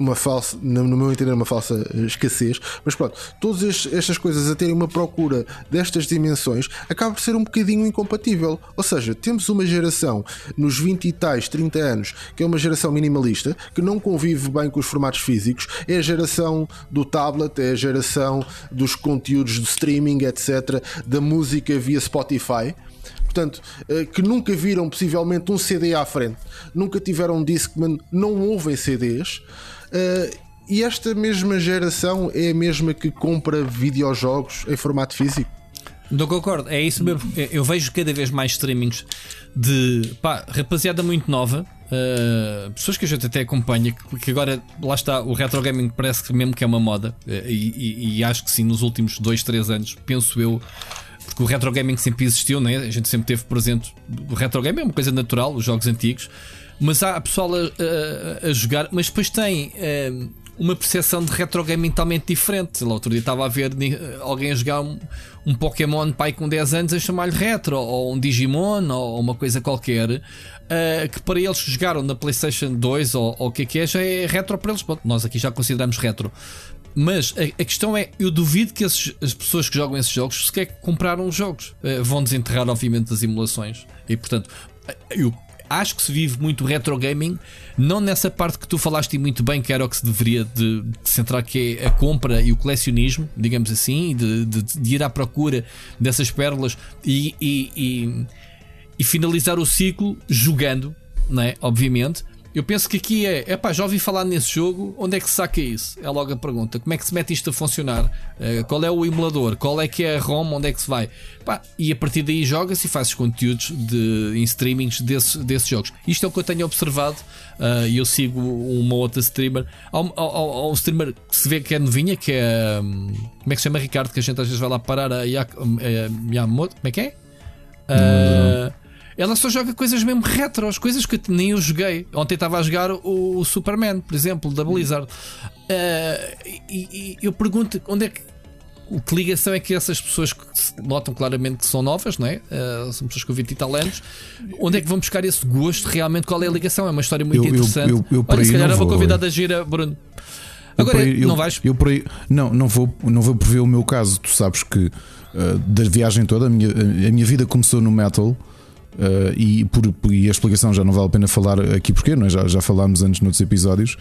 Uma falsa, no meu entender, uma falsa escassez, mas pronto, todas estas coisas a terem uma procura destas dimensões acaba por ser um bocadinho incompatível. Ou seja, temos uma geração nos 20 e tais, 30 anos, que é uma geração minimalista, que não convive bem com os formatos físicos, é a geração do tablet, é a geração dos conteúdos de streaming, etc., da música via Spotify. Portanto, eh, que nunca viram possivelmente um CD à frente, nunca tiveram um Discman, não ouvem CDs. Eh, E esta mesma geração é a mesma que compra videojogos em formato físico. Não concordo, é isso mesmo. Eu- vejo cada vez mais streamings de pá, rapaziada muito nova, uh, pessoas que a gente até acompanha, que, que agora lá está, o retro gaming parece que mesmo que é uma moda, uh, e, e- e acho que sim, nos últimos 2, 3 anos, penso eu. Porque o retro gaming sempre existiu, né? a gente sempre teve presente. O retro gaming é uma coisa natural, os jogos antigos, mas há pessoal a, a- a jogar, mas depois tem uh, uma percepção de retro gaming totalmente diferente. Lá, outro dia estava a ver ni- alguém a jogar um, um Pokémon pai com 10 anos a chamar-lhe retro, ou um Digimon, ou uma coisa qualquer, uh, que para eles que jogaram na PlayStation 2 ou o que é que é, já é retro para eles. Pronto, nós aqui já consideramos retro. Mas a, a questão é, eu duvido que esses- as pessoas que jogam esses jogos sequer compraram os jogos. Eh, vão desenterrar, obviamente, as emulações. E portanto, eh, eu acho que se vive muito retro gaming, não nessa parte que tu falaste muito bem, que era o que se deveria de, de centrar, que é a compra e o colecionismo, digamos assim, de, de- de ir à procura dessas pérolas e, e- e- e finalizar o ciclo jogando, não é? Obviamente. Eu penso que aqui é, epá, já ouvi falar nesse jogo, onde é que se saca isso? É logo a pergunta. Como é que se mete isto a funcionar? Eh, qual é o emulador? Qual é que é a ROM? Onde é que se vai? Pá, e a partir daí joga-se e faz conteúdos de, em streamings desses, desses jogos. Isto é o que eu tenho observado eh, e eu sigo uma outra streamer. Há um, há- há- um streamer que se vê que é novinha, que é. hum, Como é que se chama Ricardo? Que a gente às vezes vai lá parar a Yak- eh, Miyamoto. Como é que é? Ah, ela só joga coisas mesmo retros, coisas que nem eu joguei. Ontem estava a jogar o, o Superman, por exemplo, da Blizzard. Ah, e, e eu pergunto onde é que. o Que ligação é que essas pessoas que se notam claramente que são novas, não é? Ah, são pessoas com 20 e tal anos. Onde é que vão buscar esse gosto realmente? Qual é a ligação? É uma história muito Eu- eu- interessante. eu- eu por Olha, se calhar vou, convidada gira, Bruno. Eu Agora, aí- eu, não vais- Eu por aí, não, não vou, não vou prever o meu caso. Tu sabes que uh, da viagem toda, a minha, a minha vida começou no metal. Uh, e, por, e a explicação já não vale a pena falar aqui porque não é? já, já falámos antes noutros episódios,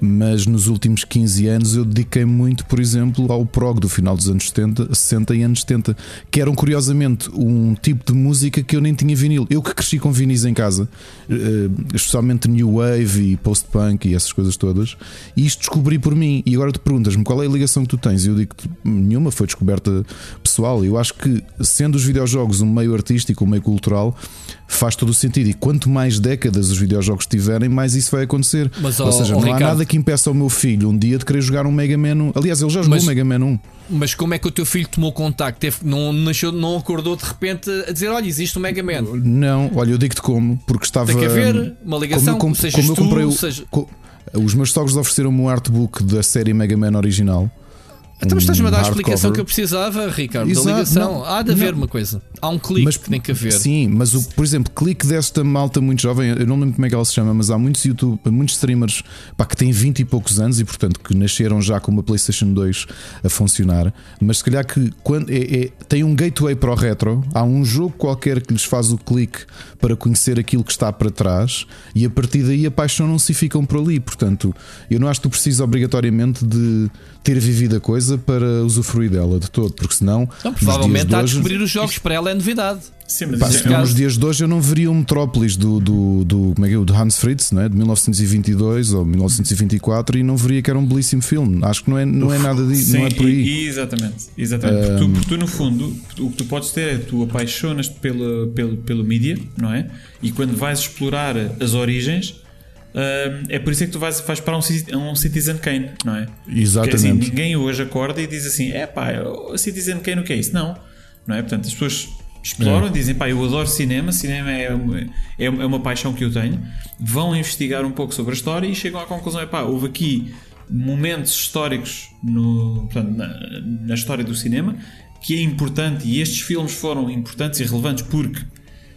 mas nos últimos 15 anos eu dediquei muito, por exemplo, ao prog do final dos anos 70, 60 e anos 70, que eram curiosamente um tipo de música que eu nem tinha vinil. Eu que cresci com vinis em casa, eh, especialmente New Wave e post-punk e essas coisas todas, e isto descobri por mim. E agora tu perguntas-me qual é a ligação que tu tens, e eu digo nenhuma foi descoberta pessoal. Eu acho que, sendo os videojogos um meio artístico, um meio cultural, faz todo o sentido. E quanto mais décadas os videojogos tiverem, mais isso vai acontecer. Mas, Ou seja, não há Ricardo- nada que impeça o meu filho um dia de querer jogar um Mega Man 1. Aliás, ele já jogou Mas- o Mega Man 1. Mas como é que o teu filho tomou contacto? Teve- não, nasceu, não acordou de repente a dizer: Olha, existe um Mega Man. Não, olha, eu digo-te como, porque estava. Tem que haver uma ligação, como eu, sejas como eu tu, comprei o- seja- Os meus sogros ofereceram-me um artbook da série Mega Man original. Então, mas estás-me a dar a explicação que eu precisava, Ricardo, Exato, da ligação. não, Há de haver não. uma coisa. Há um clique que tem que haver. Sim, mas o, por exemplo, clique desta malta muito jovem, eu não lembro como é que ela se chama, mas há muitos YouTube, muitos streamers pá, que têm 20 e poucos anos e, portanto, que nasceram já com uma PlayStation 2 a funcionar. Mas se calhar que quando é, é- tem um gateway para o retro, há um jogo qualquer que lhes faz o clique para conhecer aquilo que está para trás e a partir daí apaixonam-se e ficam por ali. Portanto, eu não acho que tu precisas obrigatoriamente de ter vivido a coisa para usufruir dela de todo, porque senão. Então, provavelmente de há a hoje- descobrir os jogos, para ela é novidade. Sim, mas Pá, isso se é- caso- nos dias de hoje eu não veria o Metrópolis do, do, do, como é que é, o do Hans Fritz, não é? de 1922 ou 1924 e não veria que era um belíssimo filme. Acho que não é, não é nada disso, Sim, não é por aí. e- exatamente. exatamente. Porque, tu, porque tu, no fundo, o que tu podes ter é tu apaixonas-te pela, pelo, pelo mídia, não é? E quando vais explorar as origens, hum, é por isso é que tu vais, vais para um, um Citizen Kane, não é? Porque, assim, Exatamente. ninguém hoje acorda e diz assim: é pá, o Citizen Kane o que é isso? Não, não é? Portanto, as pessoas exploram e dizem: pá, eu adoro cinema, cinema é uma, é uma é uma paixão que eu tenho. Vão investigar um pouco sobre a história e chegam à conclusão: é pá, houve aqui momentos históricos no, portanto, na, na história do cinema que é importante e estes filmes foram importantes e relevantes porque.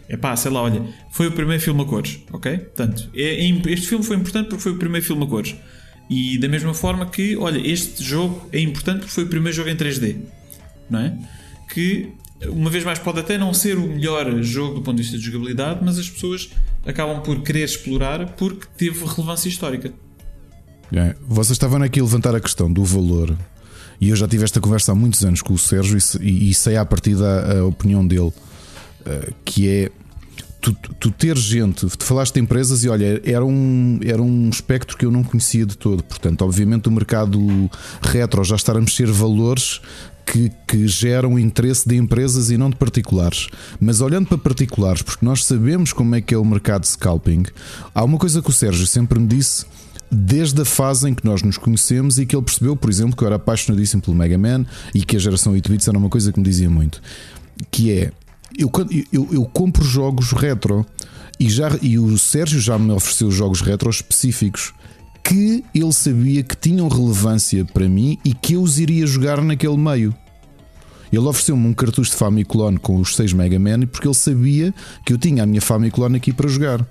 É pá, sei lá, olha, foi o primeiro filme a cores, ok? Portanto, é- é este filme foi importante porque foi o primeiro filme a cores. E da mesma forma que, olha, este jogo é importante porque foi o primeiro jogo em 3D, não é? Que, uma vez mais, pode até não ser o melhor jogo do ponto de vista de jogabilidade, mas as pessoas acabam por querer explorar porque teve relevância histórica. É, Vocês estavam aqui a levantar a questão do valor e eu já tive esta conversa há muitos anos com o Sérgio e, e, e sei a partir da a opinião dele que é tu, tu ter gente, tu falaste de empresas e olha, era um, era um espectro que eu não conhecia de todo. Portanto, obviamente, o mercado retro já está a mexer valores que, que geram interesse de empresas e não de particulares. Mas olhando para particulares, porque nós sabemos como é que é o mercado de scalping, há uma coisa que o Sérgio sempre me disse. Desde a fase em que nós nos conhecemos e que ele percebeu, por exemplo, que eu era apaixonadíssimo pelo Mega Man e que a geração 8 bits era uma coisa que me dizia muito, que é eu, eu, eu compro jogos retro e, já, e o Sérgio já me ofereceu jogos retro específicos que ele sabia que tinham relevância para mim e que eu os iria jogar naquele meio. Ele ofereceu-me um cartucho de Famiclone com os 6 Mega Man porque ele sabia que eu tinha a minha Famiclone aqui para jogar.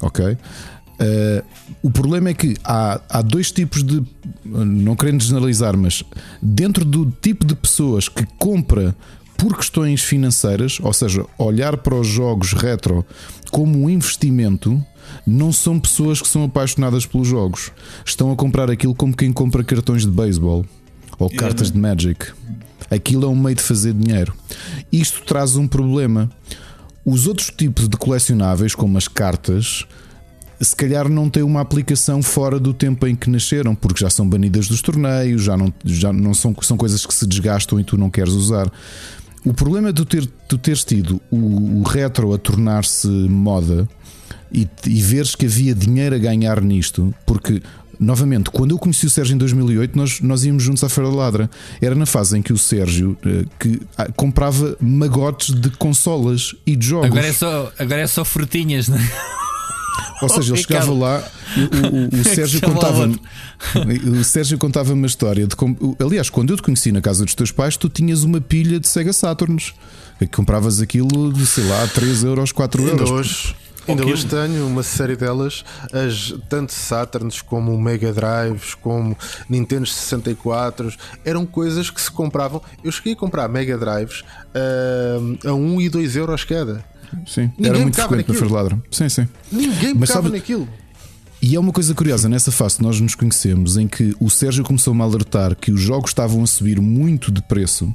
Ok? Uh, o problema é que há, há dois tipos de. Não querendo generalizar, mas dentro do tipo de pessoas que compra por questões financeiras, ou seja, olhar para os jogos retro como um investimento, não são pessoas que são apaixonadas pelos jogos. Estão a comprar aquilo como quem compra cartões de beisebol ou cartas de Magic. Aquilo é um meio de fazer dinheiro. Isto traz um problema. Os outros tipos de colecionáveis, como as cartas, se calhar não têm uma aplicação fora do tempo em que nasceram, porque já são banidas dos torneios, já não, já não são, são coisas que se desgastam e tu não queres usar. O problema é tu, ter, tu teres tido o, o retro a tornar-se moda e, e veres que havia dinheiro a ganhar nisto, porque novamente, quando eu conheci o Sérgio em 2008, nós, nós íamos juntos à Feira da Ladra. Era na fase em que o Sérgio eh, que, ah, comprava magotes de consolas e de jogos. Agora é só, agora é só frutinhas, não é? Ou seja, ele chegava lá, o, o- o Sérgio contava o Sérgio contava uma história de como, aliás, quando eu te conheci na casa dos teus pais, tu tinhas uma pilha de Sega Saturns que compravas aquilo de sei lá 3 euros, 4 Ainda euros. hoje. Ainda hoje tenho uma série delas, as, tanto Saturns como Mega Drives, como Nintendo 64, eram coisas que se compravam. Eu cheguei a comprar Mega Drives ah, a 1 e 2 euros cada. Sim, Ninguém era muito frequente na naquilo. Ferladra. Sim, sim. Ninguém Mas pegava sabe- naquilo. E é uma coisa curiosa nessa fase que nós nos conhecemos em que o Sérgio começou-me a alertar que os jogos estavam a subir muito de preço.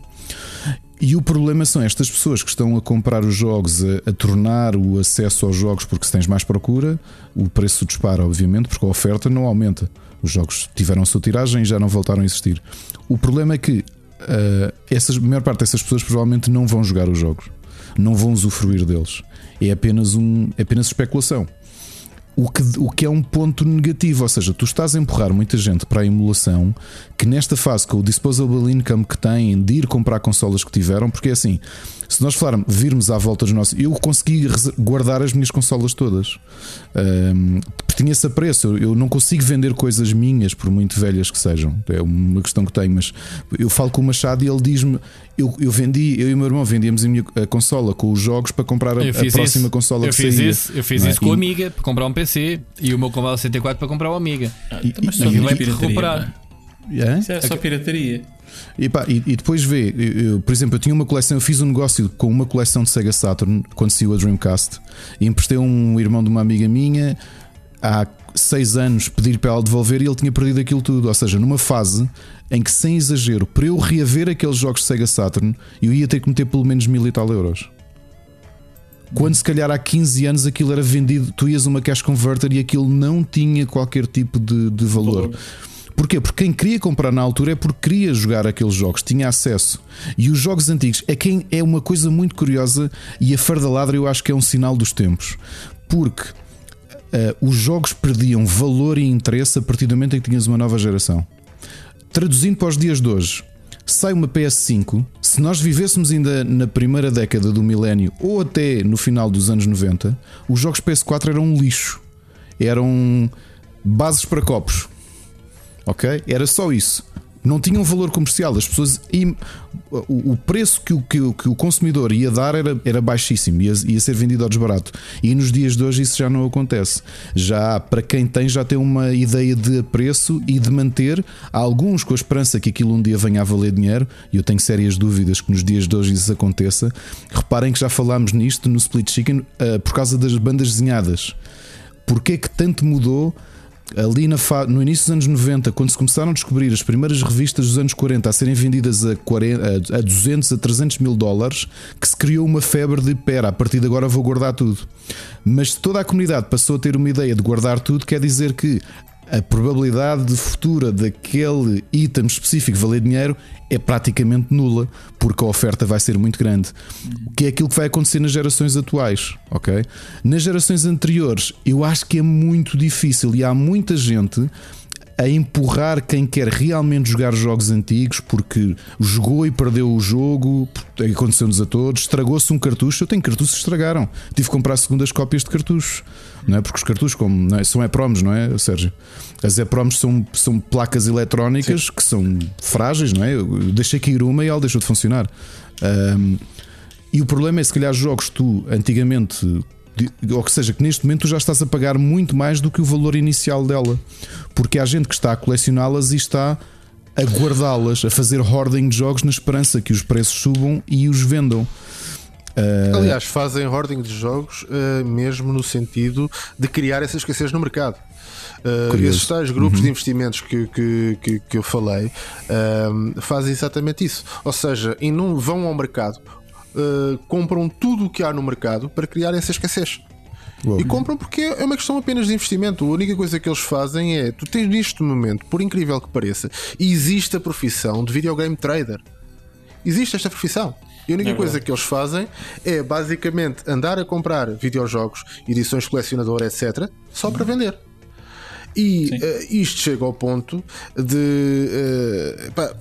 E o problema são estas pessoas que estão a comprar os jogos, a, a tornar o acesso aos jogos, porque se tens mais procura, o preço dispara, obviamente, porque a oferta não aumenta. Os jogos tiveram a sua tiragem e já não voltaram a existir. O problema é que ah, essas, a maior parte dessas pessoas provavelmente não vão jogar os jogos, não vão usufruir deles. É apenas, um, é apenas especulação. O que, o que é um ponto negativo, ou seja, tu estás a empurrar muita gente para a emulação que nesta fase, com o disposable income que têm de ir comprar consolas que tiveram, porque é assim, se nós falarmos, virmos à volta dos nossos. Eu consegui guardar as minhas consolas todas, porque tinha esse preço. Eu, não consigo vender coisas minhas, por muito velhas que sejam, é uma questão que tenho. Mas eu falo com o Machado e ele diz-me: eu, eu vendi, eu e o meu irmão vendíamos a minha a consola com os jogos para comprar a, a próxima isso. consola eu que fiz saía. isso, eu fiz Não é? isso com E- a Amiga para comprar um PC e o meu com o 64 para comprar o Amiga. Então, mas só E tinha vai pirataria, recuperar. Hã? Isso é só pirataria. E, pá, e, e depois vê, eu- eu, por exemplo, eu tinha uma coleção, eu fiz um negócio com uma coleção de Sega Saturn quando saiu a Dreamcast e emprestei um irmão de uma amiga minha há seis anos pedir para ela devolver e ele tinha perdido aquilo tudo. Ou seja, numa fase em que, sem exagero, para eu reaver aqueles jogos de Sega Saturn, eu ia ter que meter pelo menos mil e tal euros. Quando se calhar há 15 anos aquilo era vendido, tu ias uma cash converter e aquilo não tinha qualquer tipo de, de valor. Porquê? Porque quem queria comprar na altura é porque queria jogar aqueles jogos, tinha acesso. E os jogos antigos é quem é uma coisa muito curiosa e a farda ladra eu acho que é um sinal dos tempos. Porque eh, os jogos perdiam valor e interesse a partir do momento em que tinhas uma nova geração. Traduzindo para os dias de hoje, sai uma PS5. Se nós vivêssemos ainda na primeira década do milénio ou até no final dos anos 90, os jogos PS4 eram um lixo. Eram bases para copos. Ok? Era só isso. Não tinham valor comercial. As pessoas. O preço que o, que, o, que o consumidor ia dar era, era baixíssimo, ia, ia ser vendido ao desbarato. E nos dias de hoje isso já não acontece. Já para quem tem, já tem uma ideia de preço e de manter. Alguns com a esperança que aquilo um dia venha a valer dinheiro, e eu tenho sérias dúvidas que nos dias de hoje isso aconteça. Reparem que já falámos nisto no Split Chicken ah, por causa das bandas desenhadas. Porquê que tanto mudou ali na no início dos anos 90, quando se começaram a descobrir as primeiras revistas dos anos 40 a serem vendidas a, 40, a- a 200 a 300 mil dólares, que se criou uma febre de pera, a partir de agora vou guardar tudo. Mas toda a comunidade passou a ter uma ideia de guardar tudo, quer dizer que a probabilidade de futura daquele item específico valer dinheiro é praticamente nula, porque a oferta vai ser muito grande. O que é aquilo que vai acontecer nas gerações atuais, ok? Nas gerações anteriores, eu acho que é muito difícil e há muita gente a empurrar quem quer realmente jogar jogos antigos porque jogou e perdeu o jogo, aconteceu-nos a todos, estragou-se um cartucho. Eu tenho cartuchos que estragaram, tive que comprar segundas cópias de cartuchos, não é? Porque os cartuchos como, não é? são EPROMs, não é, Sérgio? As EPROMs são, são placas eletrónicas que são frágeis, não é? Eu deixei cair uma e ela deixou de funcionar. Ahm, e o problema é se calhar jogos que tu antigamente ou que seja, que neste momento tu já estás a pagar muito mais do que o valor inicial dela, porque há gente que está a colecioná-las e está a guardá-las, a fazer hoarding de jogos na esperança que os preços subam e os vendam. Ah, Aliás, fazem hoarding de jogos eh, mesmo no sentido de criar essa escassez no mercado. Curioso. esses tais grupos de investimentos que, que, que, que eu falei fazem exatamente isso. Ou seja, e não vão ao mercado, eh, compram tudo o que há no mercado para criar essa escassez. Uou. E compram porque é uma questão apenas de investimento. A única coisa que eles fazem é: tu tens neste momento, por incrível que pareça, existe a profissão de videogame trader. Existe esta profissão. E a única coisa que eles fazem é basicamente andar a comprar videojogos, edições colecionador, etc., só para vender. E eh, isto chega ao ponto de. eh, pá,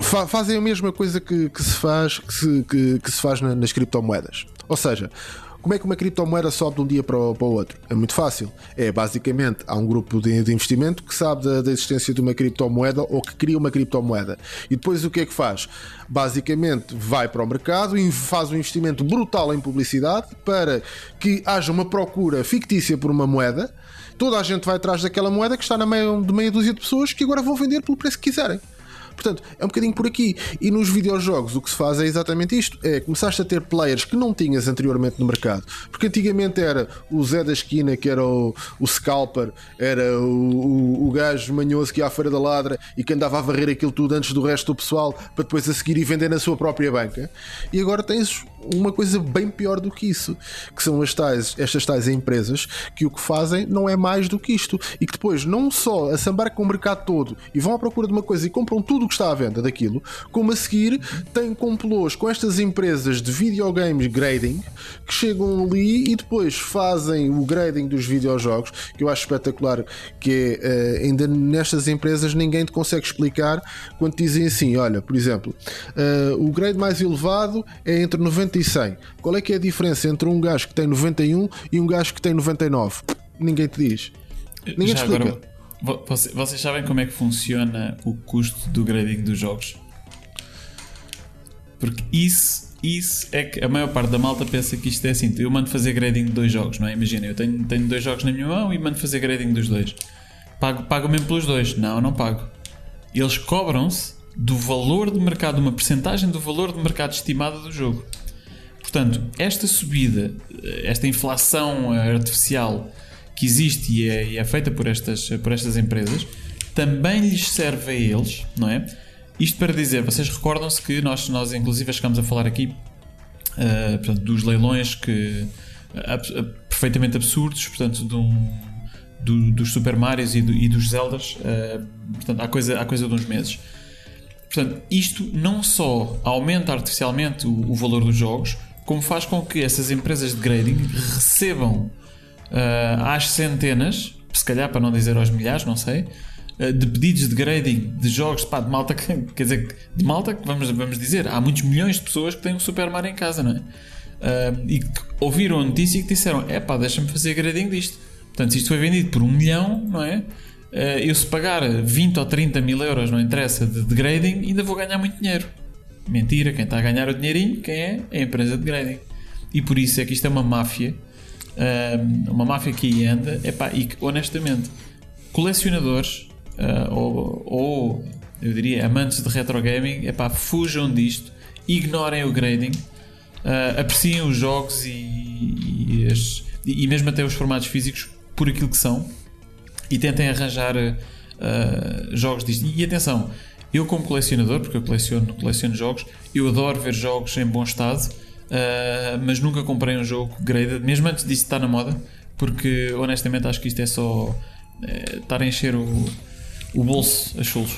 fa- fazem a mesma coisa que, que se faz, que se, que- que se faz na- nas criptomoedas. Ou seja, Como é que uma criptomoeda sobe de um dia para o, para o outro? É muito fácil. É basicamente há um grupo de, de investimento que sabe da, da, existência de uma criptomoeda ou que cria uma criptomoeda. E depois o que é que faz? Basicamente vai para o mercado e faz um investimento brutal em publicidade para que haja uma procura fictícia por uma moeda. Toda a gente vai atrás daquela moeda que está na meia de meia dúzia de pessoas que agora vão vender pelo preço que quiserem. Portanto, é um bocadinho por aqui. E nos videojogos o que se faz é exatamente isto: é começaste a ter players que não tinhas anteriormente no mercado. Porque antigamente era o Zé da esquina, que era o, o scalper, era o, o, o gajo manhoso que ia à feira da ladra e que andava a varrer aquilo tudo antes do resto do pessoal para depois a seguir e vender na sua própria banca. E agora tens uma coisa bem pior do que isso, que são as tais, estas tais empresas que o que fazem não é mais do que isto. E que depois não só assambarcam o mercado todo e vão à procura de uma coisa e compram tudo o que está à venda daquilo, como a seguir têm complôs com estas empresas de videogames grading que chegam ali e depois fazem o grading dos videojogos, que eu acho espetacular, que é uh, ainda nestas empresas ninguém te consegue explicar quando dizem assim, olha, por exemplo, uh, o grade mais elevado é entre 90 e 100. Qual é que é a diferença entre um gajo que tem 91 e um gajo que tem 99? Ninguém te diz. Ninguém Já te explica. Agora... Vocês sabem como é que funciona o custo do grading dos jogos? Porque isso, isso é que a maior parte da malta pensa que isto é assim. Eu mando fazer grading de dois jogos, não é? Imagina, eu tenho, tenho dois jogos na minha mão e mando fazer grading dos dois. Pago, pago mesmo pelos dois? Não, não pago. Eles cobram-se do valor de mercado, uma percentagem do valor de mercado estimado do jogo. Portanto, esta subida, esta inflação artificial que existe e é, e é, feita por estas, por estas empresas também lhes serve a eles, não é? Isto para dizer, vocês recordam-se que nós, nós inclusive chegamos a falar aqui uh, portanto, dos leilões que perfeitamente absurdos, portanto, de um, do, dos Super Marios e, do, e dos Zeldas, portanto, há coisa, há coisa de uns meses. Portanto, isto não só aumenta artificialmente o, o valor dos jogos, como faz com que essas empresas de grading recebam uh, às centenas, se calhar para não dizer aos milhares, não sei, uh, de pedidos de grading de jogos pá, de malta, que, quer dizer, de malta que vamos, vamos dizer, há muitos milhões de pessoas que têm um Super Mario em casa, não é? Uh, e que ouviram a notícia e que disseram: é pá, deixa-me fazer grading disto. Portanto, se isto foi vendido por um milhão, não é? Eu se pagar 20 ou 30 mil euros, não interessa, de, de grading, ainda vou ganhar muito dinheiro. Mentira, quem está a ganhar o dinheirinho, quem é? É a empresa de grading. E por isso é que isto é uma máfia uma máfia que anda, epá, e que honestamente, colecionadores uh, ou, ou, eu diria amantes de retro gaming, epá, fujam disto, ignorem o grading, uh, apreciem os jogos e, e, as, e, mesmo até os formatos físicos por aquilo que são e tentem arranjar uh, jogos disto. E atenção, eu como colecionador, porque eu coleciono, coleciono jogos, eu adoro ver jogos em bom estado Uh, mas nunca comprei um jogo graded, mesmo antes disso estar na moda, porque honestamente acho que isto é só uh, estar a encher o, o bolso a chulos.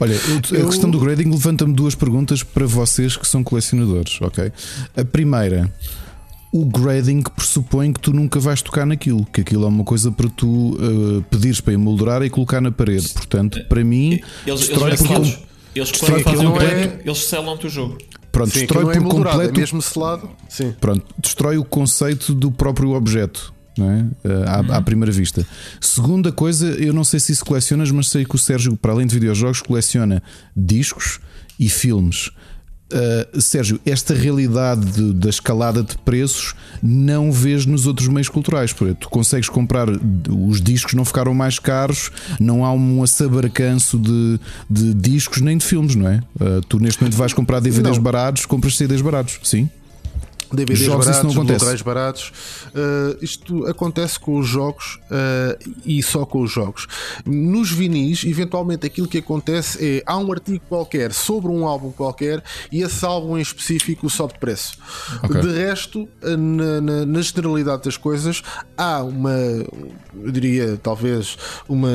Olha, eu, a questão do grading levanta-me duas perguntas para vocês que são colecionadores, ok? A primeira, o grading pressupõe que tu nunca vais tocar naquilo, que aquilo é uma coisa para tu uh, pedires para emoldurar e colocar na parede. Portanto, para mim, eles, destrói eles, eles, eles, quando fazem o grading, é... eles selam-te o jogo. Pronto, Sim, destrói é por é completo. É mesmo selado. Sim. Pronto, destrói o conceito do próprio objeto. Não é? Eh, à, uhum. à, primeira vista. Segunda coisa, eu não sei se isso colecionas, mas sei que o Sérgio, para além de videojogos, coleciona discos e filmes. Uh, Sérgio, esta realidade de, da escalada de preços não vês nos outros meios culturais. Porque tu consegues comprar, os discos não ficaram mais caros, não há um assabarcanço de, de discos nem de filmes, não é? Uh, tu neste momento vais comprar DVDs não. baratos, compras CDs baratos, sim? DVDs jogos baratos, acontece. baratos. Uh, isto acontece com os jogos uh, e só com os jogos. Nos vinis, eventualmente aquilo que acontece é há um artigo qualquer sobre um álbum qualquer e esse álbum em específico sobe de preço. Okay. De resto, na, na, na, generalidade das coisas, há uma, eu diria talvez uma,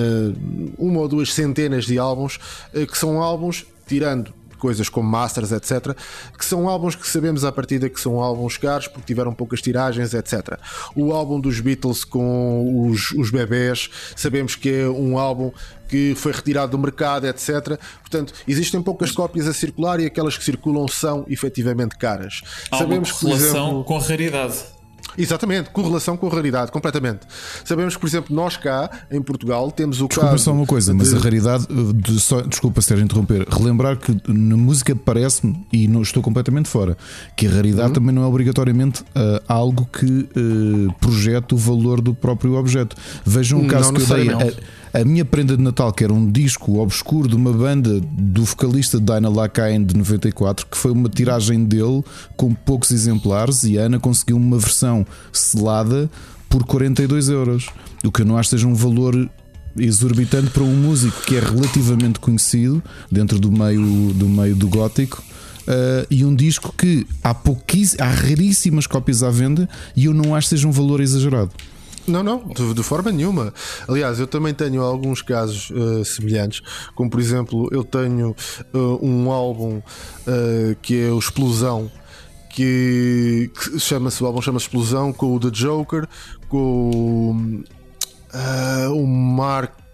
uma ou duas centenas de álbuns uh, que são álbuns tirando coisas como Masters, etc., que são álbuns que sabemos à partida que são álbuns caros porque tiveram poucas tiragens, etc. O álbum dos Beatles com os, os bebés, sabemos que é um álbum que foi retirado do mercado, etc. Portanto, existem poucas cópias a circular e aquelas que circulam são efetivamente caras. Há sabemos uma que, por exemplo, com raridade. Exatamente, correlação com a raridade, completamente. Sabemos que, por exemplo, nós cá em Portugal temos o Desculpa caso. só uma coisa, mas de- a raridade, uh, de- só, desculpa Sérgio interromper, relembrar que na música parece-me, e não estou completamente fora, que a raridade Uhum. também não é obrigatoriamente uh, algo que uh, projete o valor do próprio objeto. Vejam um caso Não que eu dei. A, a minha prenda de Natal, que era um disco obscuro de uma banda do vocalista Dinah Lacaine de 94, que foi uma tiragem dele com poucos exemplares, e a Ana conseguiu uma versão selada por 42 euros. O que eu não acho seja um valor exorbitante para um músico que é relativamente conhecido dentro do meio do, meio do gótico. uh, e um disco que há há raríssimas cópias à venda e eu não acho que seja um valor exagerado. Não, não, de, de forma nenhuma. Aliás, eu também tenho alguns casos eh, semelhantes, como por exemplo, eu tenho eh, um álbum eh, que é o Explosão. Que, que chama-se o álbum chama-se Explosão com o The Joker, com o Mark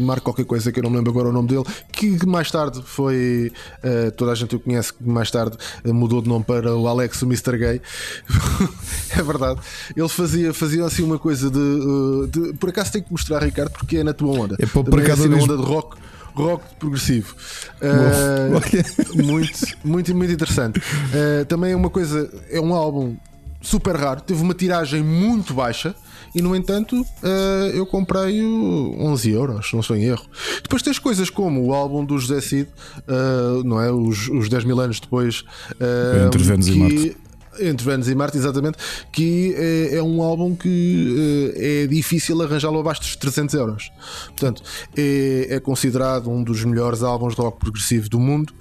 Mark qualquer coisa que eu não me lembro agora o nome dele, que mais tarde foi ah, toda a gente o conhece, que mais tarde ah, mudou de nome para o Alex o Mr. Gay. é verdade. Ele fazia, fazia assim uma coisa de, ah, de- Por acaso tenho que mostrar, Ricardo, porque é na tua onda. É por Também acaso assim, na mesmo. onda de rock. Rock progressivo, Ah, Olha. muito, muito, muito interessante. Uh, também é uma coisa, é um álbum super raro, teve uma tiragem muito baixa e, no entanto, uh, eu comprei-o 11 euros, não sou em erro. Depois tens coisas como o álbum do José Cid, uh, não é? Os, os 10 mil anos depois. uh, Entre Vênus e Marte. Entre Vênus e Marte, exatamente, que é, é um álbum que eh, é difícil arranjá-lo abaixo dos 300 euros. Portanto, é, é considerado um dos melhores álbuns de rock progressivo do mundo.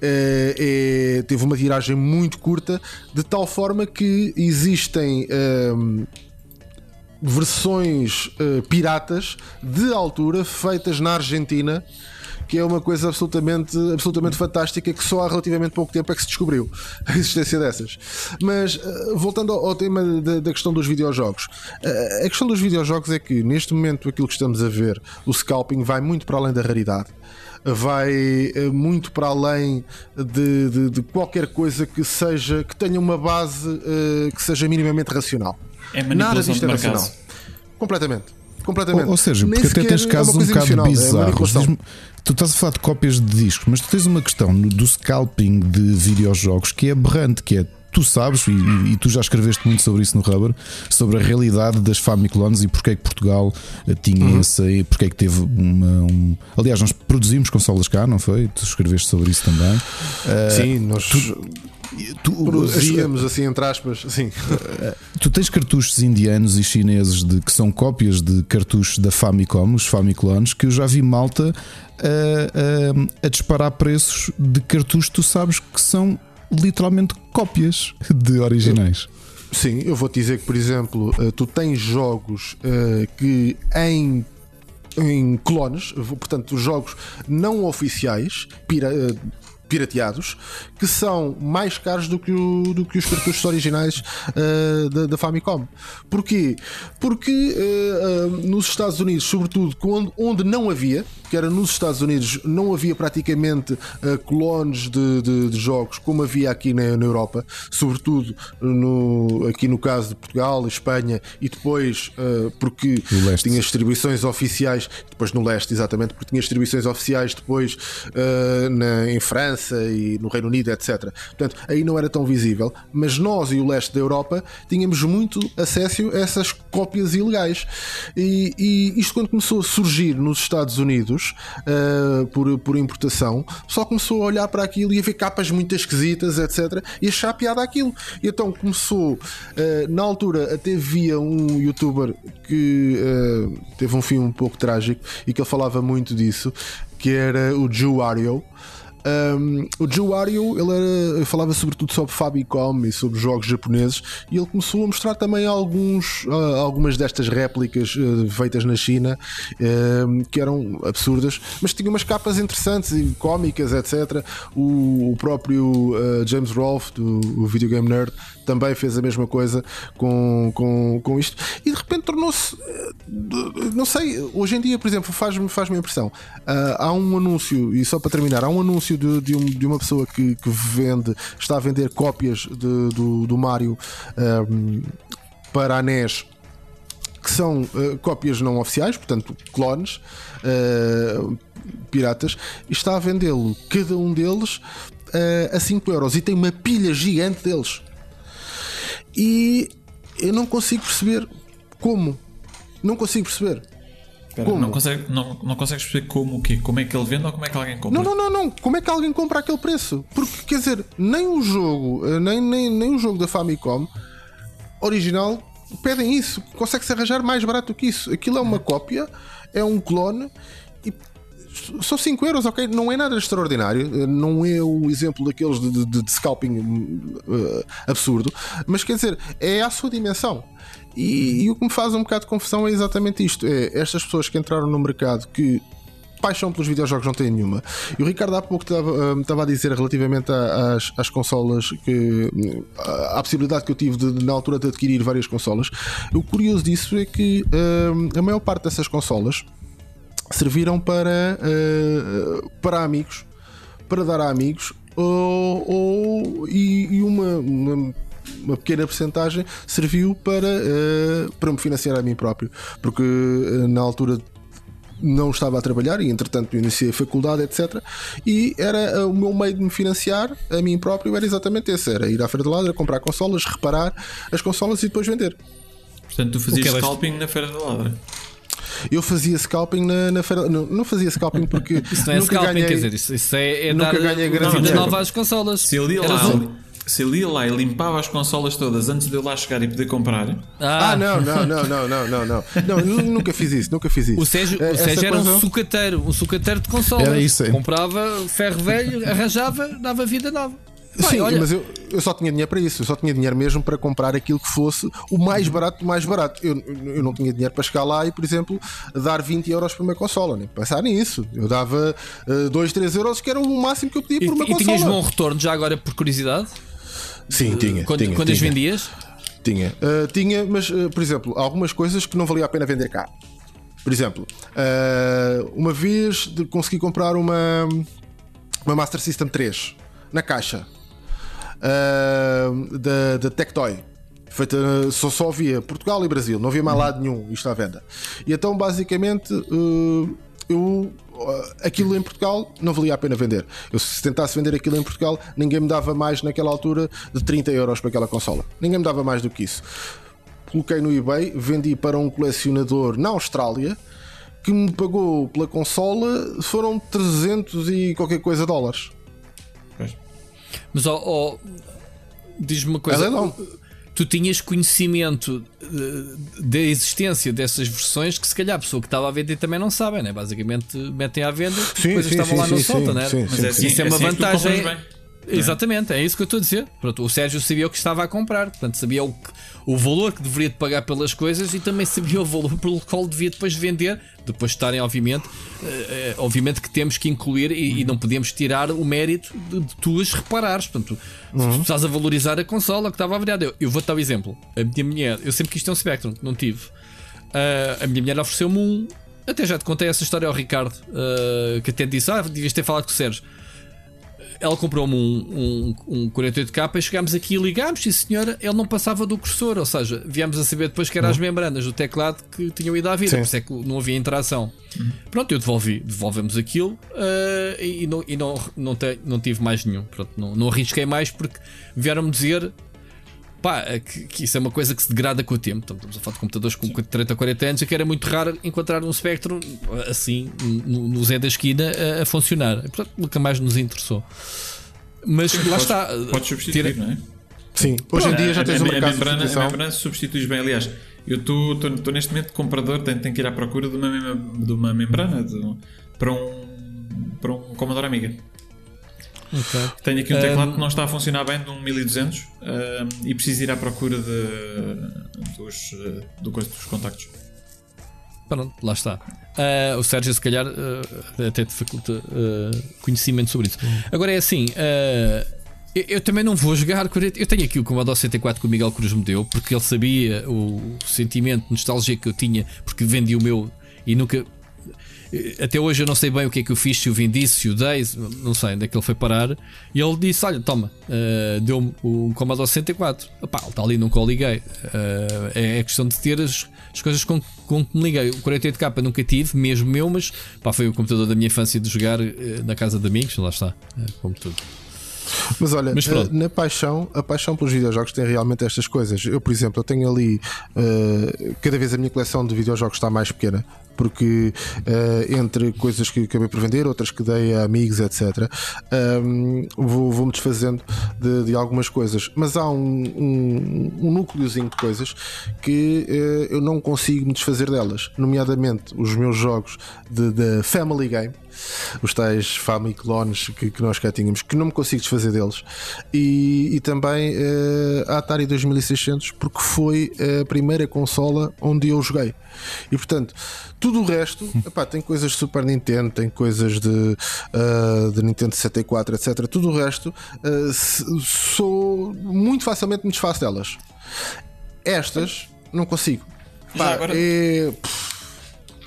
É- teve uma tiragem muito curta, de tal forma que existem. Versões eh, piratas de altura feitas na Argentina que é uma coisa absolutamente, absolutamente fantástica que só há relativamente pouco tempo é que se descobriu a existência dessas. Mas eh, voltando ao, tema da, da questão dos videojogos, eh, a questão dos videojogos é que neste momento aquilo que estamos a ver, o scalping vai muito para além da raridade. Vai muito para além de, de- de qualquer coisa que seja que tenha uma base eh, que seja minimamente racional. É Nada manipulação disto de é. Completamente. Completamente. Ou, ou seja, Nem porque até tens é casos um coisa bocado emocional, é bizarros. Diz-me- tu estás a falar de cópias de discos, mas tu tens uma questão do scalping de videojogos que é aberrante, que é. Tu sabes, e, e- e tu já escreveste muito sobre isso no Rubber, sobre a realidade das Famiclones e porque é que Portugal eh, tinha Uhum. esse aí, porque é que teve uma. um- Aliás, nós produzimos consolas cá, não foi? Tu escreveste sobre isso também. Sim, nós Tu, produzíamos assim, entre aspas, sim. Tu tens cartuchos indianos e chineses de, que são cópias de cartuchos da Famicom, os Famiclones, que eu já vi malta a, a- a disparar preços de cartuchos, tu sabes que são literalmente cópias de originais. Sim, eu vou te dizer que, por exemplo, eh, tu tens jogos eh, que em, em clones, portanto, jogos não oficiais, pira- eh, pirateados, que são mais caros do que, o- do que os cartuchos originais eh, da, da Famicom. Porquê? Porque eh, eh, nos Estados Unidos, sobretudo, onde, onde não havia, que era nos Estados Unidos, não havia praticamente clones de, de- de jogos como havia aqui na, na Europa, sobretudo no, aqui no caso de Portugal, Espanha e depois porque tinha distribuições oficiais, depois no leste, exatamente, porque tinha distribuições oficiais depois na- em França e no Reino Unido, etc. Portanto, aí não era tão visível, mas nós e o leste da Europa tínhamos muito acesso a essas cópias ilegais. E, e isto, quando começou a surgir nos Estados Unidos eh, por, por importação, só começou a olhar para aquilo e a ver capas muito esquisitas, etc. E achar piada aquilo. E então começou, eh, na altura, até via um youtuber que eh, teve um fim um pouco trágico e que ele falava muito disso, que era o Joe Ario. Um, o Joe Ario ele era- falava sobretudo sobre Famicom e sobre jogos japoneses e ele começou a mostrar também alguns, ah, algumas destas réplicas ah, feitas na China um, que eram absurdas, mas tinham umas capas interessantes e cómicas, etc. O, o próprio ah, James Rolfe, do o Video Game Nerd, também fez a mesma coisa com, com, com isto e de repente tornou-se eh, não sei, hoje em dia, por exemplo, faz-me faz a impressão. ah, há um anúncio, e só para terminar, há um anúncio de, de, um- de uma pessoa que, que vende, está a vender cópias de- do, do Mario ahm, para a NES que são eh, cópias não oficiais, portanto, clones eh, piratas, e está a vendê-lo, cada um deles, eh, a 5 euros e tem uma pilha gigante deles. E eu não consigo perceber como. Não consigo perceber. Como? Não, consegue, não, não consegues perceber como o quê? Como é que ele vende ou como é que alguém compra? Não, não, não, não. Como é que alguém compra aquele preço? Porque, quer dizer, nem o jogo, eh, nem, nem, nem o jogo da Famicom original pedem isso. Consegue-se arranjar mais barato que isso. Aquilo é uma cópia, é um clone são 5 euros, ok? Não é nada extraordinário. eh, Não é o exemplo daqueles de, de- de scalping eh, absurdo, mas quer dizer, é à sua dimensão. E, e o que me faz um bocado de confusão é exatamente isto: é estas pessoas que entraram no mercado que paixão pelos videojogos não têm nenhuma. E o Ricardo há pouco estava, hum, a dizer relativamente às, consolas que hum, à possibilidade que eu tive de- na altura de adquirir várias consolas. O curioso disso é que a maior parte dessas consolas serviram para, uh, para amigos, para dar a amigos, ou, ou- e, e uma, uma, uma pequena porcentagem serviu para, uh, para me financiar a mim próprio, porque uh, na altura não estava a trabalhar e entretanto iniciei a faculdade, etc. E era uh, o meu meio de me financiar a mim próprio era exatamente esse: era ir à Feira de Ladra, comprar consolas, reparar as consolas e depois vender. Portanto, tu fazias é scalping na Feira da Ladra. Eu fazia scalping na, na feira. Não, não fazia scalping porque Isso não é nunca scalping, ganhei. quer dizer, isso, isso é, é Nunca dar ganhei grande vida dinheiro. nova às consolas. Se ele ia lá, zoom. se ele ia lá e limpava as consolas todas antes de eu lá chegar e poder comprar, Ah, Ah, não, não, não, não, não, não, não. Não, nu- nunca fiz isso, nunca fiz isso. O Sérgio, Eh, o Sérgio era um sucateiro, um sucateiro de consolas. Era isso, é. Comprava ferro velho, arranjava, dava vida nova. Pai, Sim, olha, mas eu, eu só tinha dinheiro para isso. Eu só tinha dinheiro mesmo para comprar aquilo que fosse o mais barato do mais barato. Eu, eu não tinha dinheiro para chegar lá e, por exemplo, dar 20 euros por uma consola. Nem pensar nisso. Eu dava 2, 3 euros, que era o máximo que eu pedia e, por uma e tinhas consola. bom retorno já agora por curiosidade? Sim, tinha. Quando, tinha, quando as vendias? Tinha, Uh, tinha, mas uh, por exemplo, algumas coisas que não valia a pena vender cá. Por exemplo, uh, uma vez de conseguir comprar uma, uma Master System 3 na caixa uh, da, da Tectoy. Feita só, só havia Portugal e Brasil, não havia mais lado nenhum isto à venda. E então, basicamente, uh, eu uh, aquilo em Portugal não valia a pena vender. Eu se tentasse vender aquilo em Portugal, ninguém me dava mais naquela altura de 30 euros para aquela consola. Ninguém me dava mais do que isso. Coloquei no eBay, vendi para um colecionador na Austrália que me pagou pela consola foram 300 e qualquer coisa dólares. Mas ó, ó, diz-me uma É coisa. leilão. tu tinhas conhecimento eh, da existência dessas versões que se calhar a pessoa que estava a vender também não sabe, né? Basicamente metem à venda e Sim, coisas sim, estavam sim, lá sim, solta, sim, né? sim, mas sim, é assim, Isso é uma assim que tu vantagem. Bem. Exatamente, é isso que eu estou a dizer. Pronto, o Sérgio sabia o que estava a comprar, portanto, sabia o, que- o valor que deveria de pagar pelas coisas e também sabia o valor pelo qual devia depois vender, depois de estarem, obviamente, eh, eh, obviamente que temos que incluir e, e não podemos tirar o mérito de, de tu as reparares. Portanto, tu, se tu estás a valorizar a consola que estava a variar. Eu, eu vou dar o exemplo. A minha mulher, eu sempre quis ter um Spectrum, não tive. Ah, a minha mulher ofereceu-me um. Até já te contei essa história ao Ricardo, ah, que até disse: Ah, devias ter falado com o Sérgio ela comprou-me um, um, um 48K e chegámos aqui e ligámos, e senhora, ele não passava do cursor, ou seja, viemos a saber depois que eram as membranas do teclado que tinham ido à vida, Sim. por isso é que não havia interação. Pronto, eu devolvi, devolvemos aquilo ah, e, não, e não, não, te- não tive mais nenhum. Pronto, não, não arrisquei mais porque vieram-me dizer. Pá, que, que isso é uma coisa que se degrada com o tempo. Então, Estamos a falar de computadores com 30 ou 40 anos e que era muito raro encontrar um Spectrum assim no, no Zé da esquina a, a funcionar. E, portanto, nunca mais nos interessou. Mas lá Podes- está. Podes substituir, tira- não é? Sim, hoje em dia já A- tens a, um a mercado de membrana, a membrana substituis bem. Aliás, eu estou neste momento comprador, tenho, tenho que ir à procura de uma, de uma membrana de- para, um, para um Commodore Amiga. Ok. Tenho aqui um teclado Um, que não está a funcionar bem, de um 1200, um, e preciso ir à procura de, dos, uh, do dos contactos. Pronto, lá está. Ah, o Sérgio, se calhar, ah, até te faculta ah, conhecimento sobre isso. Agora é assim. eu, eu também não vou jogar 40. Eu tenho aqui o Commodore 64 que o Miguel Cruz me deu, porque ele sabia o sentimento nostálgico que eu tinha, porque vendi o meu e nunca até hoje eu não sei bem o que é que eu fiz, se o disse, se o dei, não sei onde é que ele foi parar. E ele disse: Olha, toma, uh, deu-me um Commodore 64. Epá, ele está ali, nunca o liguei. Uh, é, é questão de ter as, as coisas com, com que me liguei. O 48K nunca tive, mesmo meu, mas pá, foi o computador da minha infância de jogar uh, na casa de amigos, lá está, como tudo. Mas olha, Mas na paixão, a paixão pelos videojogos tem realmente estas coisas. Eu, por exemplo, eu tenho ali uh, cada vez a minha coleção de videojogos está mais pequena porque uh, entre coisas que acabei por vender, outras que dei a amigos, etc., um, vou, vou-me desfazendo de, de, algumas coisas. Mas há um, um, um núcleozinho de coisas que uh, eu não consigo me desfazer delas, nomeadamente os meus jogos de, de Family Game os tais Famiclones que, que nós cá tínhamos, que não me consigo desfazer deles, e, e também uh, a Atari 2600, porque foi a primeira consola onde eu joguei. E portanto, tudo o resto, epá, tem coisas de Super Nintendo, tem coisas de, uh, de Nintendo 64, etc. Tudo o resto, uh, sou muito facilmente me desfaço delas. Estas, não consigo. Pá, agora... é.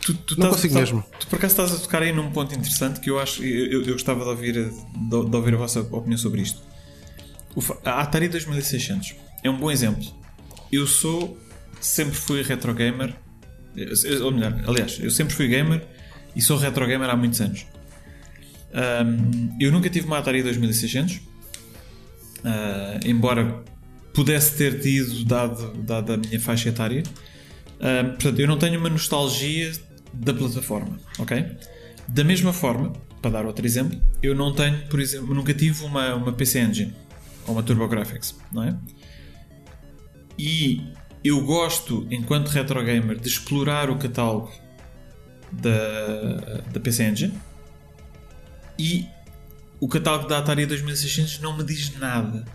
Tu, tu não consigo mesmo. Tu por acaso estás a tocar aí num ponto interessante que eu acho. Eu, eu gostava de ouvir, de, de, ouvir a vossa opinião sobre isto. O, a Atari 2600 é um bom exemplo. Eu sou. Sempre fui retro gamer. Ou melhor, aliás, eu sempre fui gamer e sou retro gamer há muitos anos. Um, eu nunca tive uma Atari 2600, uh, embora pudesse ter tido, dado, dado a minha faixa etária. Uh, portanto, eu não tenho uma nostalgia da plataforma, ok? Da mesma forma, para dar outro exemplo, eu não tenho, por exemplo, nunca tive uma, uma PC Engine ou uma TurboGrafx, não é? E eu gosto, enquanto retro gamer, de explorar o catálogo da, da PC Engine e o catálogo da Atari 2600 não me diz nada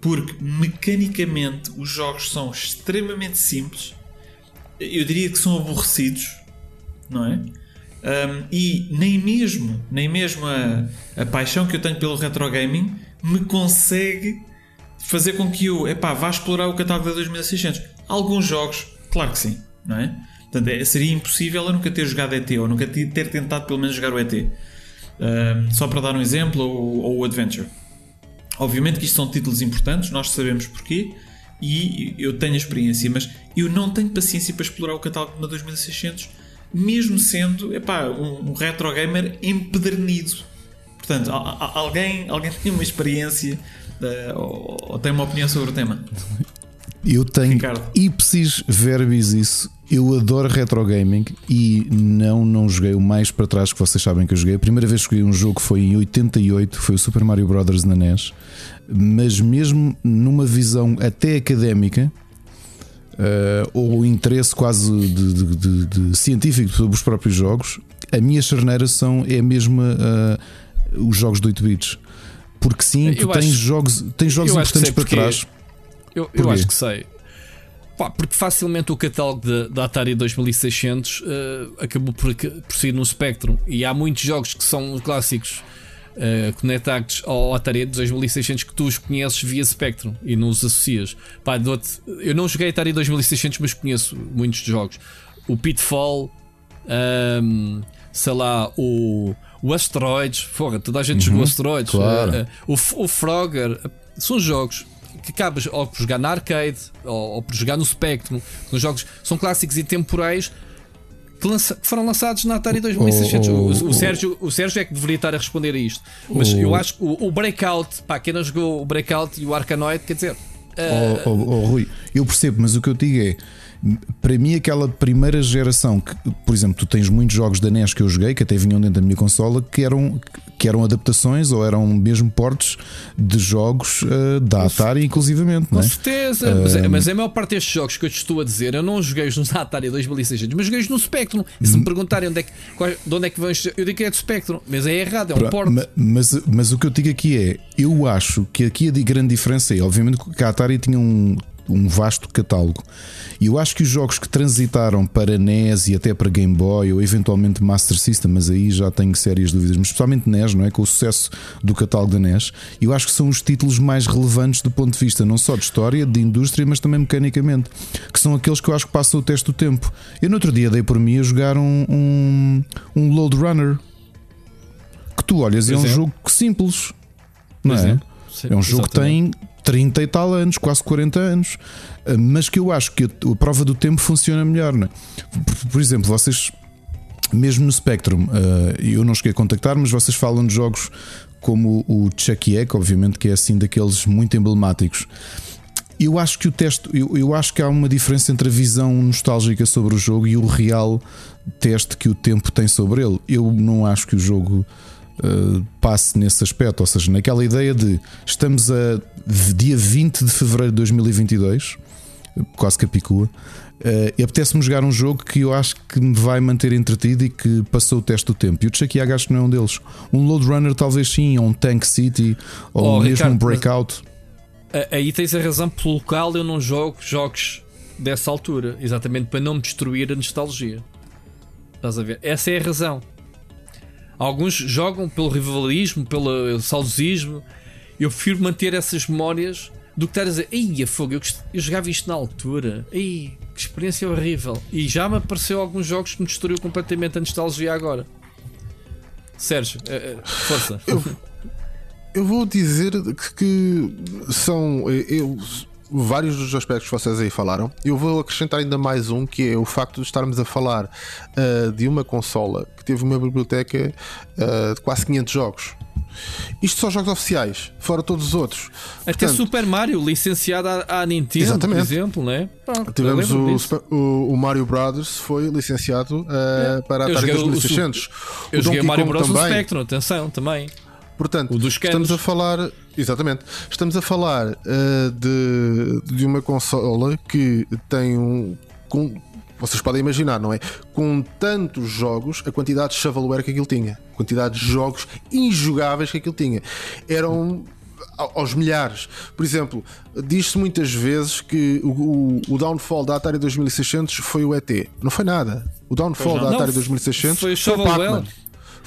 porque mecanicamente os jogos são extremamente simples eu diria que são aborrecidos não é? Um, e nem mesmo, nem mesmo a, a paixão que eu tenho pelo retro gaming me consegue fazer com que eu epá, vá explorar o catálogo da 2600. Alguns jogos, claro que sim, não é? Portanto, é, seria impossível eu nunca ter jogado ET ou nunca ter tentado pelo menos jogar o ET. Um, só para dar um exemplo, ou, o Adventure. Obviamente que isto são títulos importantes, nós sabemos porquê e eu tenho experiência, mas eu não tenho paciência para explorar o catálogo da 2600 mesmo sendo epá, um, um retro gamer empedernido. Portanto, alguém, alguém tem uma experiência uh, ou, ou, tem uma opinião sobre o tema? Eu tenho Ricardo. ipsis verbis isso. Eu adoro retro gaming e não não joguei o mais para trás que vocês sabem que eu joguei. A primeira vez que joguei um jogo foi em 88, foi o Super Mario Bros. na NES. Mas mesmo numa visão até académica, uh, ou interesse quase de, de, de, de, científico sobre os próprios jogos, a minha charneira são é mesmo uh, os jogos de 8 bits. Porque sim, tu tens acho, jogos, tens jogos importantes para trás. Eu, eu acho que sei. Pá, porque facilmente o catálogo da Atari 2600 uh, acabou por, por sair no Spectrum e há muitos jogos que são clássicos uh, conectados ao Atari 2600 que tu os conheces via Spectrum e não os associas. Pá, eu não joguei Atari 2600, mas conheço muitos jogos. O Pitfall, um, sei lá, o, o Asteroids, porra, toda a gente uhum, jogou Asteroids, claro. uh, o, o Frogger, são jogos que acabas ou por jogar na arcade ou, ou por jogar no Spectrum. São jogos são clássicos e temporais que, lança, que foram lançados na Atari 2600. Oh, oh, o, o, Sérgio, o Sérgio é que deveria estar a responder a isto. Mas eu acho que o, o Breakout, pá, quem não jogou o Breakout e o Arkanoid, quer dizer. Uh... Oh, Rui, eu percebo, mas o que eu digo é para mim, aquela primeira geração que, por exemplo, tu tens muitos jogos da NES que eu joguei, que até vinham dentro da minha consola, que eram, que eram adaptações ou eram mesmo portes de jogos uh, da Atari, inclusivamente. Com é? certeza, uh, mas, é, mas a maior parte destes jogos que eu te estou a dizer, eu não joguei-os no Atari 2600, mas joguei-os no Spectrum. E se me perguntarem onde é que, de onde é que vão, eu digo que é do Spectrum, mas é errado, é um porte. Mas, mas, mas o que eu digo aqui é, eu acho que aqui a grande diferença é, obviamente, que a Atari tinha um um vasto catálogo. E eu acho que os jogos que transitaram para NES e até para Game Boy ou eventualmente Master System, mas aí já tenho sérias dúvidas, mas especialmente NES, não é? Com o sucesso do catálogo da NES, eu acho que são os títulos mais relevantes do ponto de vista não só de história, de indústria, mas também mecanicamente, que são aqueles que eu acho que passam o teste do tempo. Eu no outro dia dei por mim a jogar um, um, um Load Runner que tu olhas, é um jogo simples, não é? Sim, É um jogo que tem 30 e tal anos, quase 40 anos, eh, mas que eu acho que a prova do tempo funciona melhor. Não é? por, exemplo, vocês, mesmo no Spectrum, eh, eu não cheguei a contactar, mas vocês falam de jogos como o Chucky Egg, obviamente, que é assim daqueles muito emblemáticos. Eu acho que o teste, eu, eu acho que há uma diferença entre a visão nostálgica sobre o jogo e o real teste que o tempo tem sobre ele. Eu não acho que o jogo uh, passe nesse aspecto, ou seja, naquela ideia de estamos a dia 20 de fevereiro de 2022, quase capicua, uh, e apetece-me jogar um jogo que eu acho que me vai manter entretido e que passou o teste do tempo. E o Chucky acho que não é um deles. Um Load Runner, talvez sim, ou um Tank City, ou Oh, mesmo Ricardo, um Breakout. A- Aí tens a razão pelo local eu não jogo jogos dessa altura, exatamente para não me destruir a nostalgia. Estás a ver? Essa é a razão. Alguns jogam pelo rivalismo, pelo saudosismo. Eu prefiro manter essas memórias do que estar a dizer, ei, a fogo, eu, eu jogava isto na altura, ei, que experiência horrível. E já me apareceu alguns jogos que me destruiu completamente a nostalgia agora. Sérgio, eh, eh, força. Eu vou dizer que, que são eh, eu, vários dos aspectos que vocês aí falaram. Eu vou acrescentar ainda mais um que é o facto de estarmos a falar ah, de uma consola que teve uma biblioteca ah, de quase 500 jogos. Isto são jogos oficiais, fora todos os outros. Até Portanto, Super Mario, licenciado à, à Nintendo, Exatamente. por exemplo, né? Pronto, Tivemos o. Super- o, o Mario Brothers foi licenciado ah, para a Eu Atari joguei o- 2600. Eu o joguei Donkey Mario Kong Bros. no também. Spectrum, atenção, também. Portanto, estamos a falar, exatamente, estamos a falar eh, de, de uma consola que tem um. Com, vocês podem imaginar, não é? Com tantos jogos, a quantidade de shovelware que aquilo tinha, a quantidade de jogos injogáveis que aquilo tinha, eram aos milhares. Por exemplo, diz-se muitas vezes que o, o, o downfall da Atari 2600 foi o ET. Não foi nada. O downfall Pois da não. Atari Não, 2600 foi o. Pac-Man.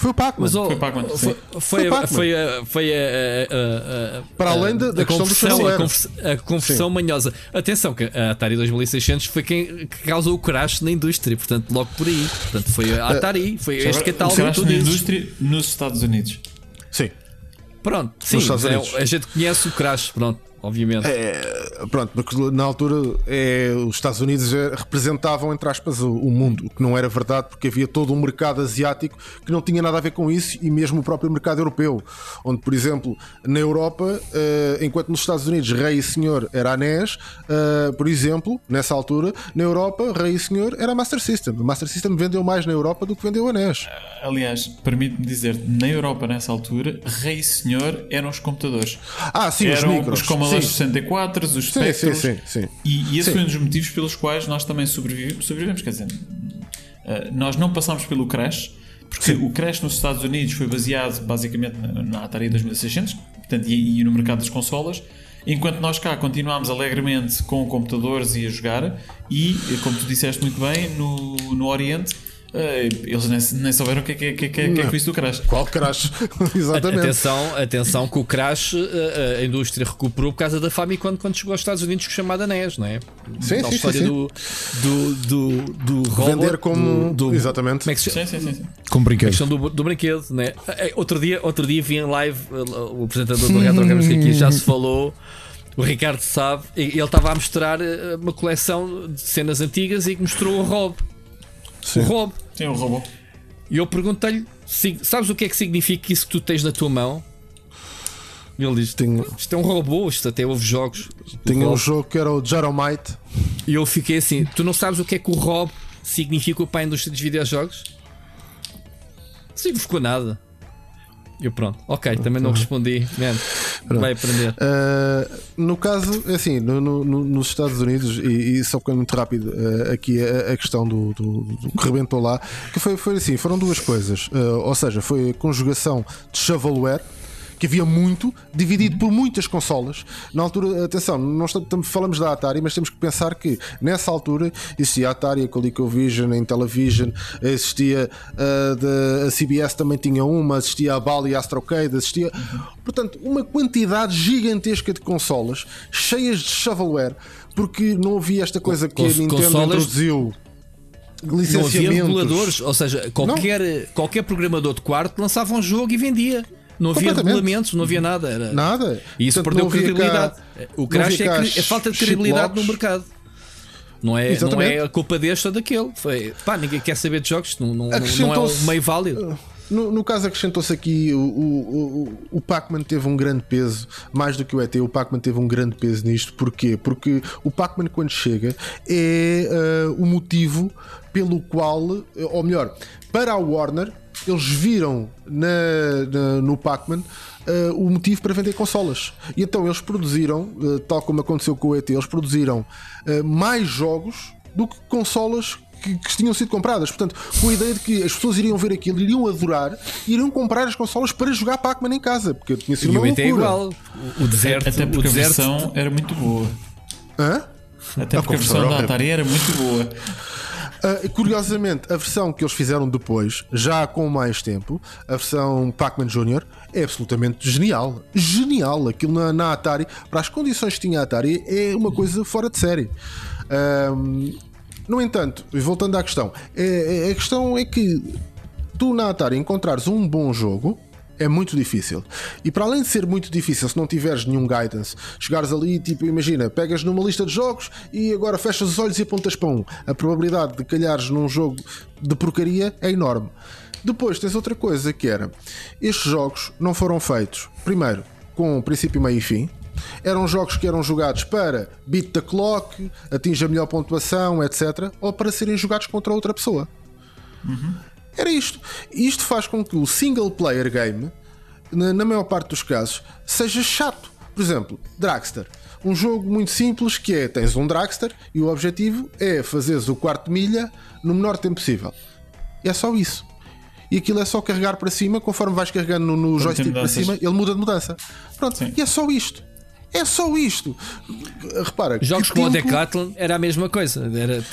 Foi o Pac-Man. Mas oh, Foi Pac-Man, foi, sim. foi, Foi foi, a- foi a, a- a- a- Para além da- do conversão, a, shovelware. convers- a conversão manhosa. Atenção, que a Atari 2600 foi quem que causou o crash na indústria, portanto, logo por aí. Portanto, foi a Atari, foi este Agora, catálogo o que crash na dizes. indústria nos Estados Unidos. Sim. Pronto, sim, Estados é- a gente conhece o crash, pronto, obviamente. É, pronto, porque na altura é, os Estados Unidos é, representavam, entre aspas, o, o mundo, o que não era verdade, porque havia todo um mercado asiático que não tinha nada a ver com isso, e mesmo o próprio mercado europeu, onde, por exemplo, na Europa, eh, enquanto nos Estados Unidos Rei e Senhor era a NES, eh, por exemplo, nessa altura, na Europa, Rei e Senhor era a Master System. A Master System vendeu mais na Europa do que vendeu a NES. Aliás, permite-me dizer, na Europa nessa altura, Rei e Senhor eram os computadores. Ah, sim, os eram micros. os Commodore Sim. 64, os Spectros. sim, sim, sim. E, e esse foi um dos motivos pelos quais nós também sobrevivemos. sobrevivemos quer dizer, eh, nós não passámos pelo crash, porque o crash nos Estados Unidos foi baseado basicamente na, na Atari 2600 portanto, e, e no mercado das consolas. Enquanto nós cá continuámos alegremente com computadores e a jogar, e como tu disseste muito bem, no, no Oriente eh, eles nem, nem souberam o que é que, é- que, é- que, é- que é que foi isso do crash. Qual crash? Exatamente. Atenção, atenção que o crash eh, a indústria recuperou por causa da Famicom quando chegou aos Estados Unidos com chamada NES, não é? Sim, a sim, história sim, do do do, do robot, Vender como. do, do- Exatamente. Como é que se chama? Sim, sim, sim. sim. Com A brinquedos. questão do, do brinquedo, né? Eh, Outro dia, outro dia vi em live eh, o apresentador do Retro Games que aqui já se falou. O Ricardo sabe, e ele estava a mostrar eh, uma coleção de cenas antigas e que mostrou o Rob. O Rob. Sim, o robô. E eu perguntei-lhe: "Sig- sabes o que é que significa isso que tu tens na tua mão? E ele diz: Tinha, Isto é um robô, isto até houve jogos. tinha um jogo que era o Jaromite. E eu fiquei assim: tu não sabes o que é que o Rob significa para a indústria dos videojogos? Não significou nada. E eu pronto, ok, também não respondi. Man, vai aprender. Uh, no caso, é assim, no- no- no- nos Estados Unidos, e, e só é muito rápido uh, aqui a, a questão do, do- do que rebentou lá, que foi, foi assim: foram duas coisas. Uh, ou seja, foi a conjugação de shovelware, que havia muito, dividido por muitas consolas. Na altura, atenção, nós falamos da Atari, mas temos que pensar que nessa altura existia a Atari, a ColecoVision, a Intellivision, existia a, de, a CBS também tinha uma, existia a Bally Astrocade, existia. Portanto, uma quantidade gigantesca de consolas cheias de shovelware, porque não havia esta coisa que a Nintendo consolas... introduziu não havia reguladores, ou seja, qualquer, qualquer programador de quarto lançava um jogo e vendia. Não havia regulamentos, não havia nada. Era... Nada. E isso Portanto, perdeu credibilidade. Cá, o crash é, é falta de credibilidade no mercado. Não é, não é a culpa deste ou daquele. Foi, pá, ninguém quer saber de jogos, não, não, não é um meio válido. No, no, caso, acrescentou-se aqui o, o, o, o Pac-Man teve um grande peso, mais do que o ET, o Pac-Man teve um grande peso nisto. Porquê? Porque o Pac-Man, quando chega, é uh, o motivo pelo qual, ou melhor, para a Warner, eles viram na, na no Pac-Man uh, o motivo para vender consolas. E então eles produziram, uh, tal como aconteceu com o ET, eles produziram uh, mais jogos do que consolas que, que, tinham sido compradas. Portanto, com a ideia de que as pessoas iriam ver aquilo, iriam adorar, iriam comprar as consolas para jogar Pac-Man em casa. Porque tinha sido e uma o ET é igual. O deserto, Até porque o deserto... a versão era muito boa. Hã? Até porque a, a versão da Atari era muito boa. Uh, curiosamente, a versão que eles fizeram depois, já com mais tempo, a versão Pac-Man Jr., é absolutamente genial. Genial! Aquilo na, na, Atari, para as condições que tinha a Atari, é uma coisa fora de série. No entanto, voltando à questão, é, é, a questão é que tu na Atari encontrares um bom jogo é muito difícil. E para além de ser muito difícil, se não tiveres nenhum guidance, chegares ali, tipo, imagina, pegas numa lista de jogos e agora fechas os olhos e apontas para um. A probabilidade de calhares num jogo de porcaria é enorme. Depois tens outra coisa que era: estes jogos não foram feitos, primeiro, com princípio, meio e fim. Eram jogos que eram jogados para beat the clock, atinge a melhor pontuação, etc. Ou para serem jogados contra outra pessoa. Uhum. Era isto. Isto faz com que o single player game, na, na maior parte dos casos, seja chato. Por exemplo, Dragster. Um jogo muito simples que é: tens um Dragster e o objetivo é fazeres o quarto milha no menor tempo possível. E é só isso. E aquilo é só carregar para cima, conforme vais carregando no, no joystick para cima, ele muda de mudança. Pronto, Sim. e é só isto. É só isto. Repara, jogos como tempo... o Decathlon era a mesma coisa. Era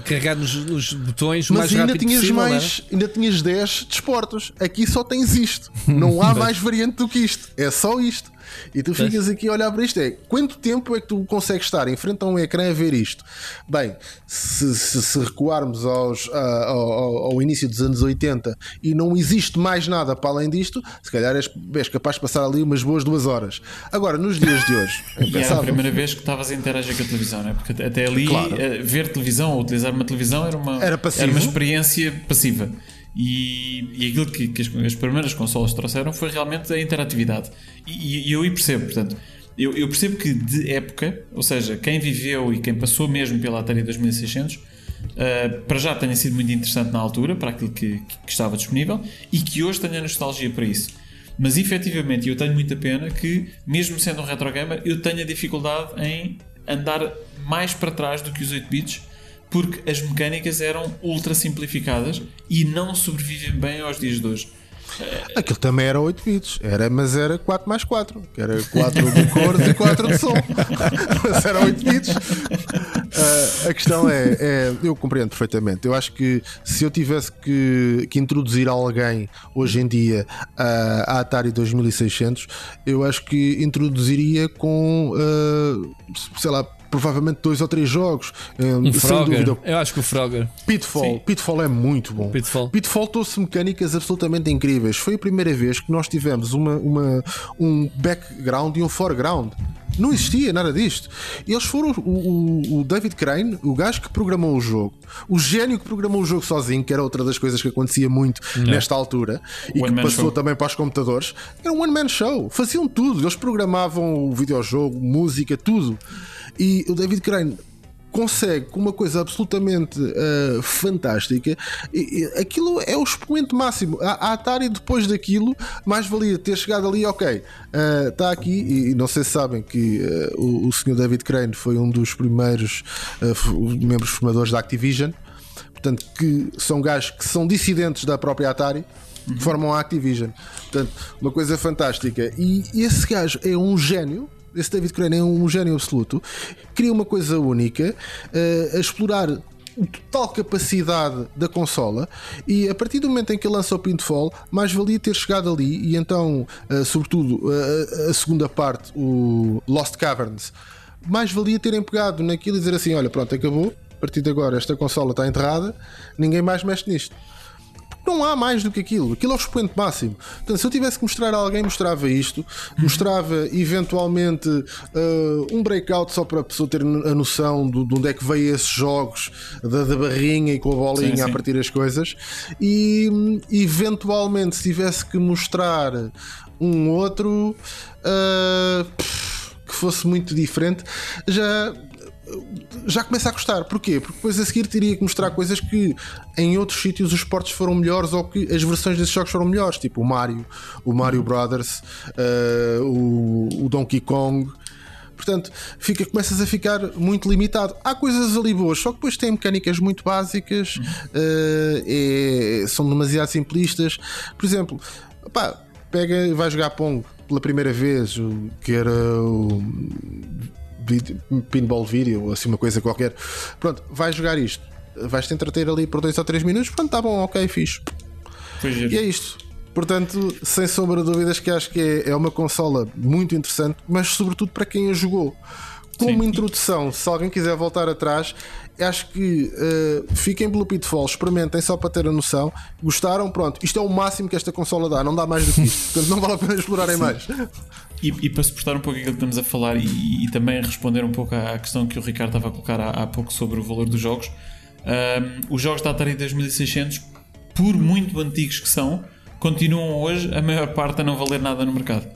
carregar nos, nos botões Mas mais ainda rápido tinhas possível, mais, ainda tinhas 10 desportos. Aqui só tens isto. Não há mais variante do que isto. É só isto. E tu ficas aqui a olhar para isto: é quanto tempo é que tu consegues estar em frente a um ecrã a ver isto? Bem, se, se, se recuarmos aos, ao, ao, início dos anos 80 e não existe mais nada para além disto, se calhar és, és capaz de passar ali umas boas duas horas. Agora, nos dias de hoje, é e era a primeira vez que estavas a interagir com a televisão, não é? Porque até ali claro. Eh, ver televisão ou utilizar uma televisão era uma, era, era uma experiência passiva. E, e aquilo que, que as, as, primeiras consolas trouxeram foi realmente a interatividade. E, e eu percebo, portanto, eu, eu, percebo que de época, ou seja, quem viveu e quem passou mesmo pela Atari 2600, uh, para já tenha sido muito interessante na altura, para aquilo que, que, estava disponível, e que hoje tenha nostalgia para isso. Mas efetivamente eu tenho muita pena que, mesmo sendo um retro gamer, eu tenha dificuldade em andar mais para trás do que os 8 bits porque as mecânicas eram ultra simplificadas e não sobrevivem bem aos dias de hoje. Aquilo também era 8 bits, era, mas era 4 mais 4, que era 4 de cores e 4 de som. mas era 8 bits. Uh, a questão é, é, eu compreendo perfeitamente. Eu acho que se eu tivesse que, que introduzir alguém hoje em dia à Atari 2600, eu acho que introduziria com, uh, sei lá, provavelmente dois ou três jogos. Eh, um sem Frogger. dúvida. Eu acho que o Frogger. Pitfall. Sim. Pitfall é muito bom. Pitfall. Pitfall trouxe mecânicas absolutamente incríveis. Foi a primeira vez que nós tivemos uma, uma, um background e um foreground. Não existia nada disto. Eles foram o, o, o, David Crane, o gajo que programou o jogo, o gênio que programou o jogo sozinho, que era outra das coisas que acontecia muito Não. nesta altura e que passou show. também para os computadores. Era um one-man show. Faziam tudo. Eles programavam o videojogo, música, tudo. E o David Crane consegue com uma coisa absolutamente uh, fantástica. E, e, aquilo é o expoente máximo. A, a, Atari, depois daquilo, mais valia ter chegado ali, ok, está uh, aqui. E, e, não sei se sabem que uh, o, o senhor David Crane foi um dos primeiros membros formadores da Activision. Portanto, que são gajos que são dissidentes da própria Atari formam a Activision. Portanto, uma coisa fantástica. E esse gajo é um gênio. Esse David Crane é um gênio absoluto. Cria uma coisa única eh, a explorar a total capacidade da consola e a partir do momento em que ele lança o Pintfall, mais valia ter chegado ali e então, eh, sobretudo, eh, a segunda parte, o Lost Caverns, mais valia terem pegado naquilo e dizer assim: olha, pronto, acabou, a partir de agora esta consola está enterrada, ninguém mais mexe nisto. Não há mais do que aquilo, aquilo é o expoente máximo. Portanto, se eu tivesse que mostrar a alguém, mostrava isto, mostrava eventualmente uh, um breakout só para a pessoa ter a noção de, de onde é que veio esses jogos, da, da barrinha e com a bolinha Sim, sim. a partir as coisas, e eventualmente se tivesse que mostrar um outro. uh, que fosse muito diferente, já já começa a gostar. Porquê? Porque depois a seguir teria que mostrar coisas que em outros sítios os portos foram melhores ou que as versões desses jogos foram melhores, tipo o Mario, o Mario Brothers, eh, o, o Donkey Kong. Portanto, fica, começas a ficar muito limitado. Há coisas ali boas, só que depois tem mecânicas muito básicas, eh, é- são demasiado simplistas. Por exemplo, pega e vai jogar Pong pela primeira vez, que era o pinball video ou assim uma coisa qualquer. Pronto, vais jogar isto. Vais-te entreter ali por 2 ou 3 minutos. Pronto, tá bom, ok, fixe. E é isto. Portanto, sem sombra de dúvidas, que acho que é, é uma consola muito interessante, mas sobretudo para quem a jogou. Como Sim. introdução, se alguém quiser voltar atrás, acho que eh, fiquem pelo Pitfall, experimentem só para ter a noção. Gostaram? Pronto, isto é o máximo que esta consola dá, não dá mais do que isto. Portanto, não vale a pena explorarem mais. E, e para suportar um pouco aquilo que estamos a falar e, e também responder um pouco à, questão que o Ricardo estava a colocar há, há pouco sobre o valor dos jogos, ahm, os jogos da Atari 2600, por muito antigos que são, continuam hoje a maior parte a não valer nada no mercado.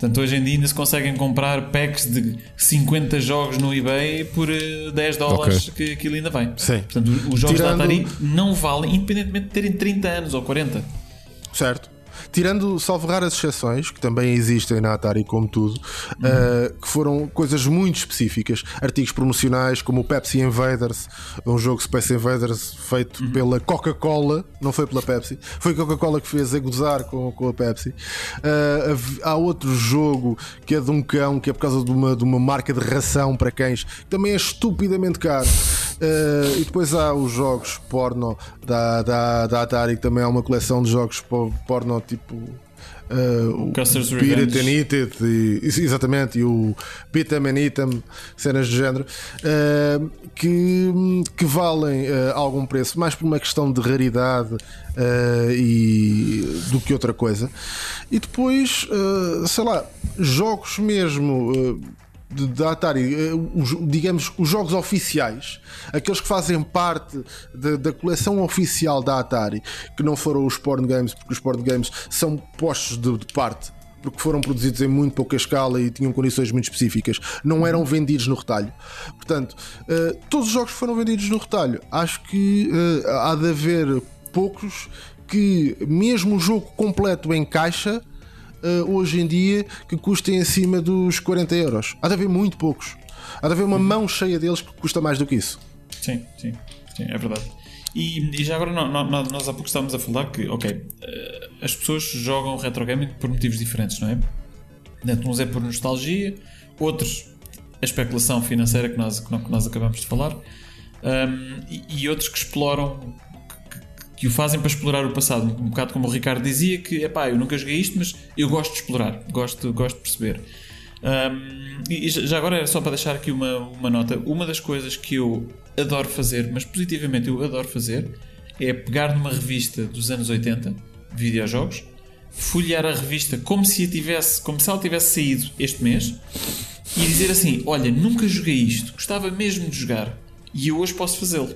Portanto, hoje em dia ainda se conseguem comprar packs de 50 jogos no eBay por eh, 10 dólares que aquilo ainda vai. Sim. Portanto, os jogos Tirando- da Atari não valem, independentemente de terem 30 anos ou 40. Certo. Tirando, salvo raras exceções, que também existem na Atari, como tudo, uh, que foram coisas muito específicas, artigos promocionais, como o Pepsi Invaders, um jogo Space Invaders feito pela Coca-Cola, não foi pela Pepsi, foi a Coca-Cola que fez a gozar com, com a Pepsi. Uh, há outro jogo que é de um cão, que é por causa de uma, de uma marca de ração para cães, que também é estupidamente caro. Uh, e depois há os jogos porno da, da, da Atari, que também é uma coleção de jogos po- porno tipo. Uh, o Custer's Pirate Revenge. and Eat It, e, exatamente, e o Beat 'em and Eat 'em, cenas do género, uh, que, que valem uh, algum preço, mais por uma questão de raridade e, do que outra coisa. E depois, sei lá, jogos mesmo. De- da Atari, eh, os, digamos, os jogos oficiais, aqueles que fazem parte da, da coleção oficial da Atari, que não foram os porn games, porque os porn games são postos de, de parte. Porque foram produzidos em muito pouca escala e tinham condições muito específicas, não eram vendidos no retalho. Portanto, eh, todos os jogos foram vendidos no retalho. Acho que eh, há de haver poucos que, mesmo o jogo completo em caixa, uh, hoje em dia que custem acima dos 40 euros. Há de haver muito poucos. Há de haver uma mão cheia deles que custa mais do que isso. Sim, sim, sim, é verdade. E, e já agora nó- nó- nós há pouco estávamos a falar que, ok, eh, as pessoas jogam retro gaming por motivos diferentes, não é? Portanto, uns é por nostalgia, outros a especulação financeira que nós, que nó- que nós acabamos de falar, um, e, e outros que exploram, que, o fazem para explorar o passado. Um bocado como o Ricardo dizia, que epá, eu nunca joguei isto, mas eu gosto de explorar, gosto, gosto de perceber. Um, e já agora era só para deixar aqui uma, uma nota. Uma das coisas que eu adoro fazer, mas positivamente eu adoro fazer, é pegar numa revista dos anos 80, de videojogos, folhear a revista como se, tivesse, como se ela tivesse saído este mês e dizer assim: Olha, nunca joguei isto, gostava mesmo de jogar e eu hoje posso fazê-lo.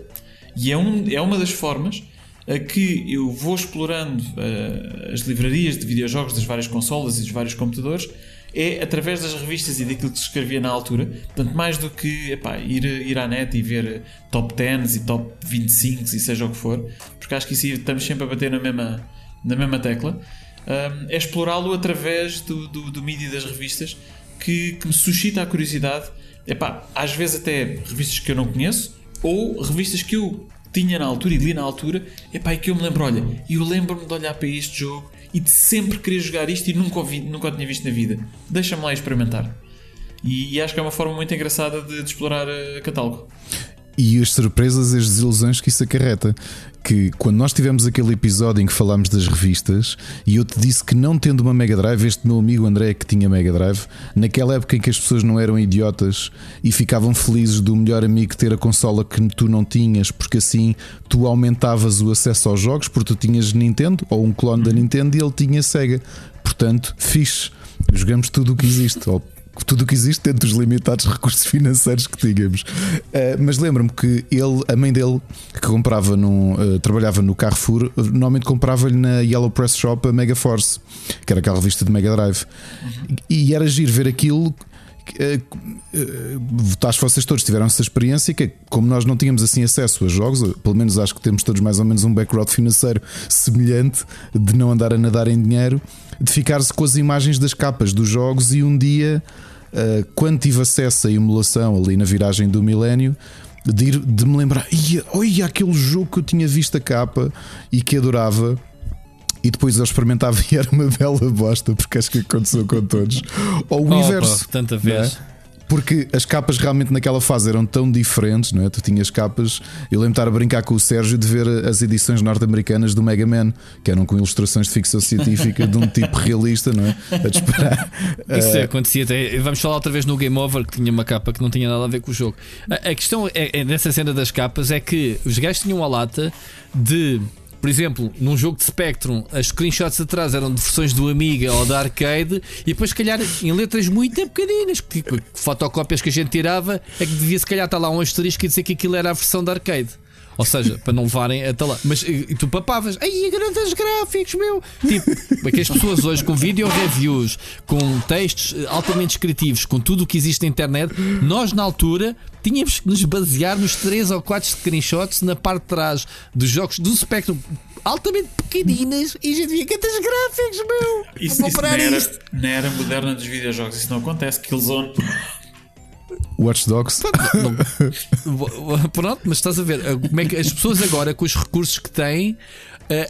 E é, um, é uma das formas a que eu vou explorando eh, as livrarias de videojogos das várias consolas e dos vários computadores é através das revistas e daquilo que se escrevia na altura, portanto, mais do que epá, ir, ir à net e ver top 10 e top 25 e seja o que for, porque acho que isso estamos sempre a bater na mesma, na mesma tecla, um, é explorá-lo através do, do, do mídia das revistas que, que me suscita a curiosidade. Epá, às vezes até revistas que eu não conheço ou revistas que eu tinha na altura e li na altura, epá, é que eu me lembro, olha, eu lembro-me de olhar para este jogo e de sempre querer jogar isto e nunca, ouvi, nunca o tinha visto na vida. Deixa-me lá experimentar. E, e, acho que é uma forma muito engraçada de, de explorar uh, catálogo e as surpresas e as desilusões que isso acarreta. Que quando nós tivemos aquele episódio em que falámos das revistas e eu te disse que não tendo uma Mega Drive, este meu amigo André que tinha Mega Drive, naquela época em que as pessoas não eram idiotas e ficavam felizes do melhor amigo ter a consola que tu não tinhas, porque assim tu aumentavas o acesso aos jogos, porque tu tinhas Nintendo ou um clone da Nintendo e ele tinha Sega. Portanto, fixe. Jogamos tudo o que existe, ou tudo o que existe dentro dos limitados recursos financeiros que tínhamos. Uh, mas lembro-me que ele, a mãe dele, que comprava num, uh, trabalhava no Carrefour, normalmente comprava-lhe na Yellow Press Shop a Mega Force, que era aquela revista de Mega Drive. E era giro ver aquilo. Acho que vocês todos tiveram essa experiência que, como nós não tínhamos assim acesso a jogos, pelo menos acho que temos todos mais ou menos um background financeiro semelhante de não andar a nadar em dinheiro, de ficar-se com as imagens das capas dos jogos e um dia quando tive acesso à emulação ali na viragem do milénio, de, ir, de me lembrar, olha aquele jogo que eu tinha visto a capa e que adorava. E depois eu experimentava e era uma bela bosta, porque acho que aconteceu com todos. Ou o Opa, inverso. Tanta vez. É? Porque as capas realmente naquela fase eram tão diferentes, não é? Tu tinhas capas. Eu lembro de estar a brincar com o Sérgio de ver as edições norte-americanas do Mega Man, que eram com ilustrações de ficção científica de um tipo realista, não é? A disparar. Isso acontecia até. Vamos falar outra vez no Game Over que tinha uma capa que não tinha nada a ver com o jogo. A, a questão é, é, nessa cena das capas é que os gajos tinham a lata de por exemplo, num jogo de Spectrum, as screenshots atrás eram de versões do Amiga ou da arcade, e depois, se calhar, em letras muito pequeninas, tipo, fotocópias que a gente tirava, é que devia, se calhar, estar lá um asterisco e dizer que aquilo era a versão da arcade. Ou seja, para não levarem até lá. Mas e tu papavas, ai, grandes gráficos, meu! Tipo, é que as pessoas hoje com video reviews, com textos eh, altamente descritivos, com tudo o que existe na internet, nós na altura tínhamos que nos basear nos 3 ou 4 screenshots na parte de trás dos jogos do Spectrum altamente pequeninas e a gente via quantos gráficos, meu! Isso, isso na, era, na era moderna dos videojogos, isso não acontece. Killzone Watch Dogs. Pronto, mas estás a ver como é que as pessoas agora, com os recursos que têm,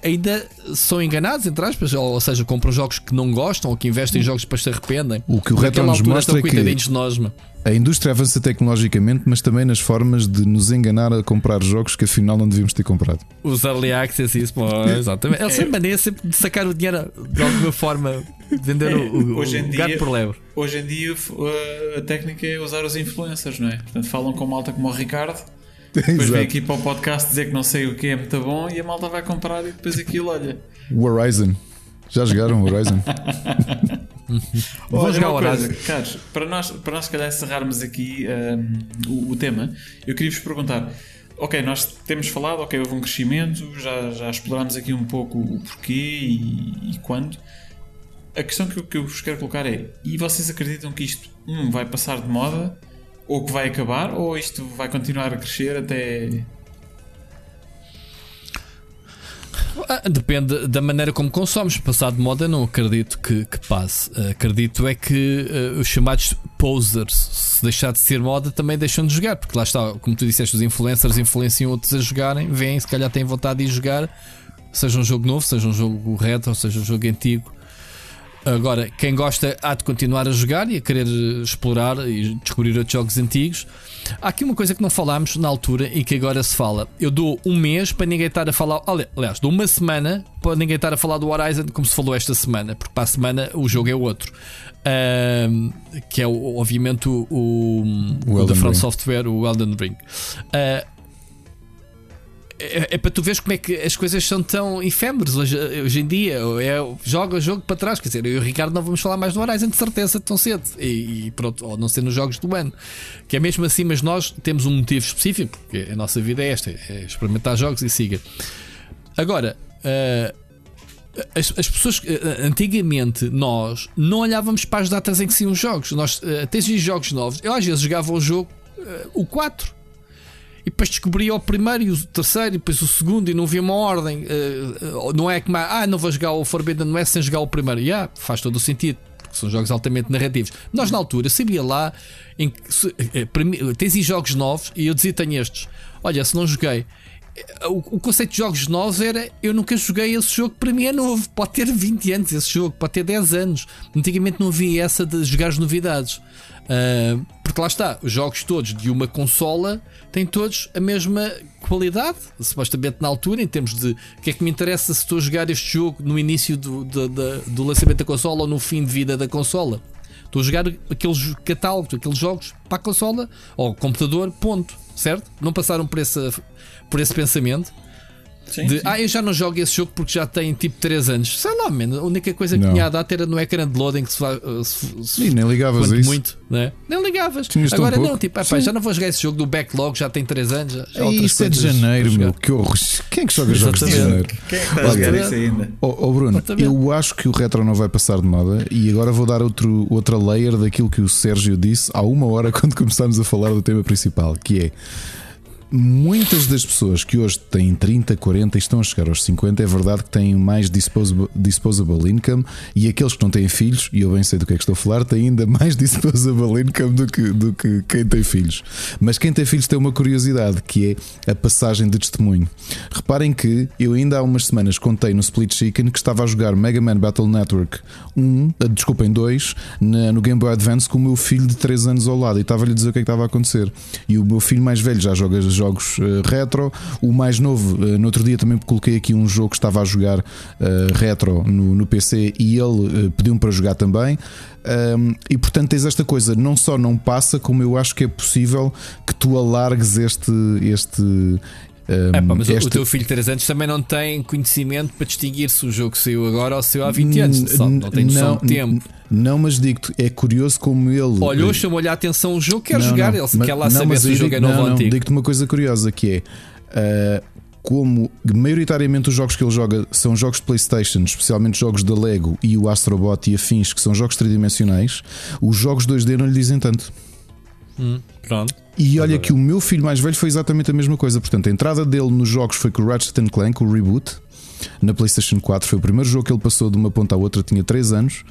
ainda são enganados, entre aspas, ou, ou, seja, compram jogos que não gostam ou que investem em jogos para se arrependem. O que o Retro nos mostra é que nós, a indústria avança tecnologicamente, mas também nas formas de nos enganar a comprar jogos que afinal não devíamos ter comprado. Os early access, isso, pô, exatamente. Eles sempre maneira sempre de sacar o dinheiro de alguma forma, vender o, o, hoje em o gato dia, por lebre. Hoje em dia a técnica é usar os influencers, não é? Portanto, falam com malta como o Ricardo depois vem aqui para o podcast dizer que não sei o que é muito bom e a malta vai comprar e depois aquilo, olha. O Horizon. Já jogaram o Horizon? Vou jogar o Horizon. Carlos, para nós, para nós, se calhar, encerrarmos aqui um, o, o, tema, eu queria vos perguntar. Ok, nós temos falado, ok, houve um crescimento, já, já explorámos aqui um pouco o porquê e, e quando. A questão que eu, que eu vos quero colocar é: e vocês acreditam que isto, um, vai passar de moda? Ou que vai acabar ou isto vai continuar a crescer até. Ah, depende da maneira como consomes. Passado de moda, não acredito que, que passe. Acredito é que uh, os chamados posers, se deixar de ser moda, também deixam de jogar. Porque lá está, como tu disseste, os influencers influenciam outros a jogarem, vêm, se calhar têm vontade de jogar, seja um jogo novo, seja um jogo retro, seja um jogo antigo. Agora, quem gosta há de continuar a jogar e a querer explorar e descobrir outros jogos antigos. Há aqui uma coisa que não falámos na altura e que agora se fala. Eu dou um mês para ninguém estar a falar. Aliás, dou uma semana para ninguém estar a falar do Horizon como se falou esta semana, porque para a semana o jogo é outro. Um, que é obviamente o, o, o da From Software, o Elden Ring. Uh, é, é, para tu veres como é que as coisas são tão efêmeras hoje, hoje em dia. É, joga jogo para trás. Quer dizer, eu e o Ricardo não vamos falar mais do Horizon de certeza tão cedo. E, e, pronto, ou não ser nos jogos do ano. Que é mesmo assim, mas nós temos um motivo específico, porque a nossa vida é esta: é experimentar jogos e siga. Agora. Uh, as, as, pessoas uh, antigamente nós não olhávamos para as datas em que saíam os jogos. Nós uh, tens jogos novos. Eu às vezes jogava o jogo, uh, o 4, e depois descobria o primeiro e o terceiro, e depois o segundo, e não havia uma ordem. Uh, não é como, ah, não vou jogar o Forbidden West sem jogar o primeiro. E yeah, faz todo o sentido, porque são jogos altamente narrativos. Nós, na altura, sabia lá em que se, uh, tens jogos novos, e eu dizia: tenho estes. Olha, se não joguei. o, o conceito de jogos novos era eu nunca joguei esse jogo, para mim é novo. Pode ter 20 anos esse jogo, pode ter 10 anos. Antigamente não havia essa de jogar as novidades. Uh, porque lá está, os jogos todos de uma consola têm todos a mesma qualidade, supostamente na altura, em termos de o que é que me interessa se estou a jogar este jogo no início do, do, do, do lançamento da consola ou no fim de vida da consola. Estou a jogar aqueles catálogos, aqueles jogos para a consola ou computador, ponto, certo? Não passaram por esse, por esse pensamento. Sim, de, sim. ah, eu já não jogo esse jogo porque já tem tipo 3 anos. Sei lá, man, a única coisa que não. tinha a data era no ecrã de loading que se, se, se nem ligavas a isso. muito, né? Nem ligavas. Tinhas Agora não, tipo, epá, já não vou jogar esse jogo do backlog, já tem 3 anos. Já, já isso é de janeiro, meu. Que horror. Quem é que joga jogos de janeiro? Quem é que está a jogar isso ainda? Oh, oh Bruno, eu acho que o retro não vai passar de moda e agora vou dar outro, outra layer daquilo que o Sérgio disse há uma hora quando começámos a falar do tema principal, que é muitas das pessoas que hoje têm 30, 40 e estão a chegar aos 50, é verdade que têm mais disposable, disposable income e aqueles que não têm filhos, e eu bem sei do que é que estou a falar, têm ainda mais disposable income do que, do que quem tem filhos. Mas quem tem filhos tem uma curiosidade que é a passagem de testemunho. Reparem que eu ainda há umas semanas contei no Split Chicken que estava a jogar Mega Man Battle Network 1, eh, desculpem, 2, na, no Game Boy Advance com o meu filho de 3 anos ao lado e estava-lhe a dizer o que é que estava a acontecer. E o meu filho mais velho já joga jogos uh, retro. O mais novo, uh, no outro dia também coloquei aqui um jogo que estava a jogar uh, retro no, no, PC e ele pediu-me para jogar também. Um, e portanto tens esta coisa, não só não passa, como eu acho que é possível que tu alargues este, este, um, é, pá, mas o teu filho de 3 anos também não tem conhecimento para distinguir se o jogo saiu agora ou saiu há 20 anos. Só, não tem noção não, de tempo. Não, mas digo-te, é curioso como ele. Olhou, chamou-lhe a atenção o jogo, quer não, jogar, ele quer lá saber se o jogo é novo ou antigo. Digo-te uma coisa curiosa que é. Uh, como maioritariamente os jogos que ele joga são jogos de PlayStation, especialmente jogos da Lego e o Astrobot e afins, que são jogos tridimensionais, os jogos 2D não lhe dizem tanto. Hum, pronto. E olha que o meu filho mais velho foi exatamente a mesma coisa. Portanto, a entrada dele nos jogos foi com o Ratchet Clank, o reboot. Na PlayStation 4 foi o primeiro jogo que ele passou de uma ponta à outra, tinha 3 anos,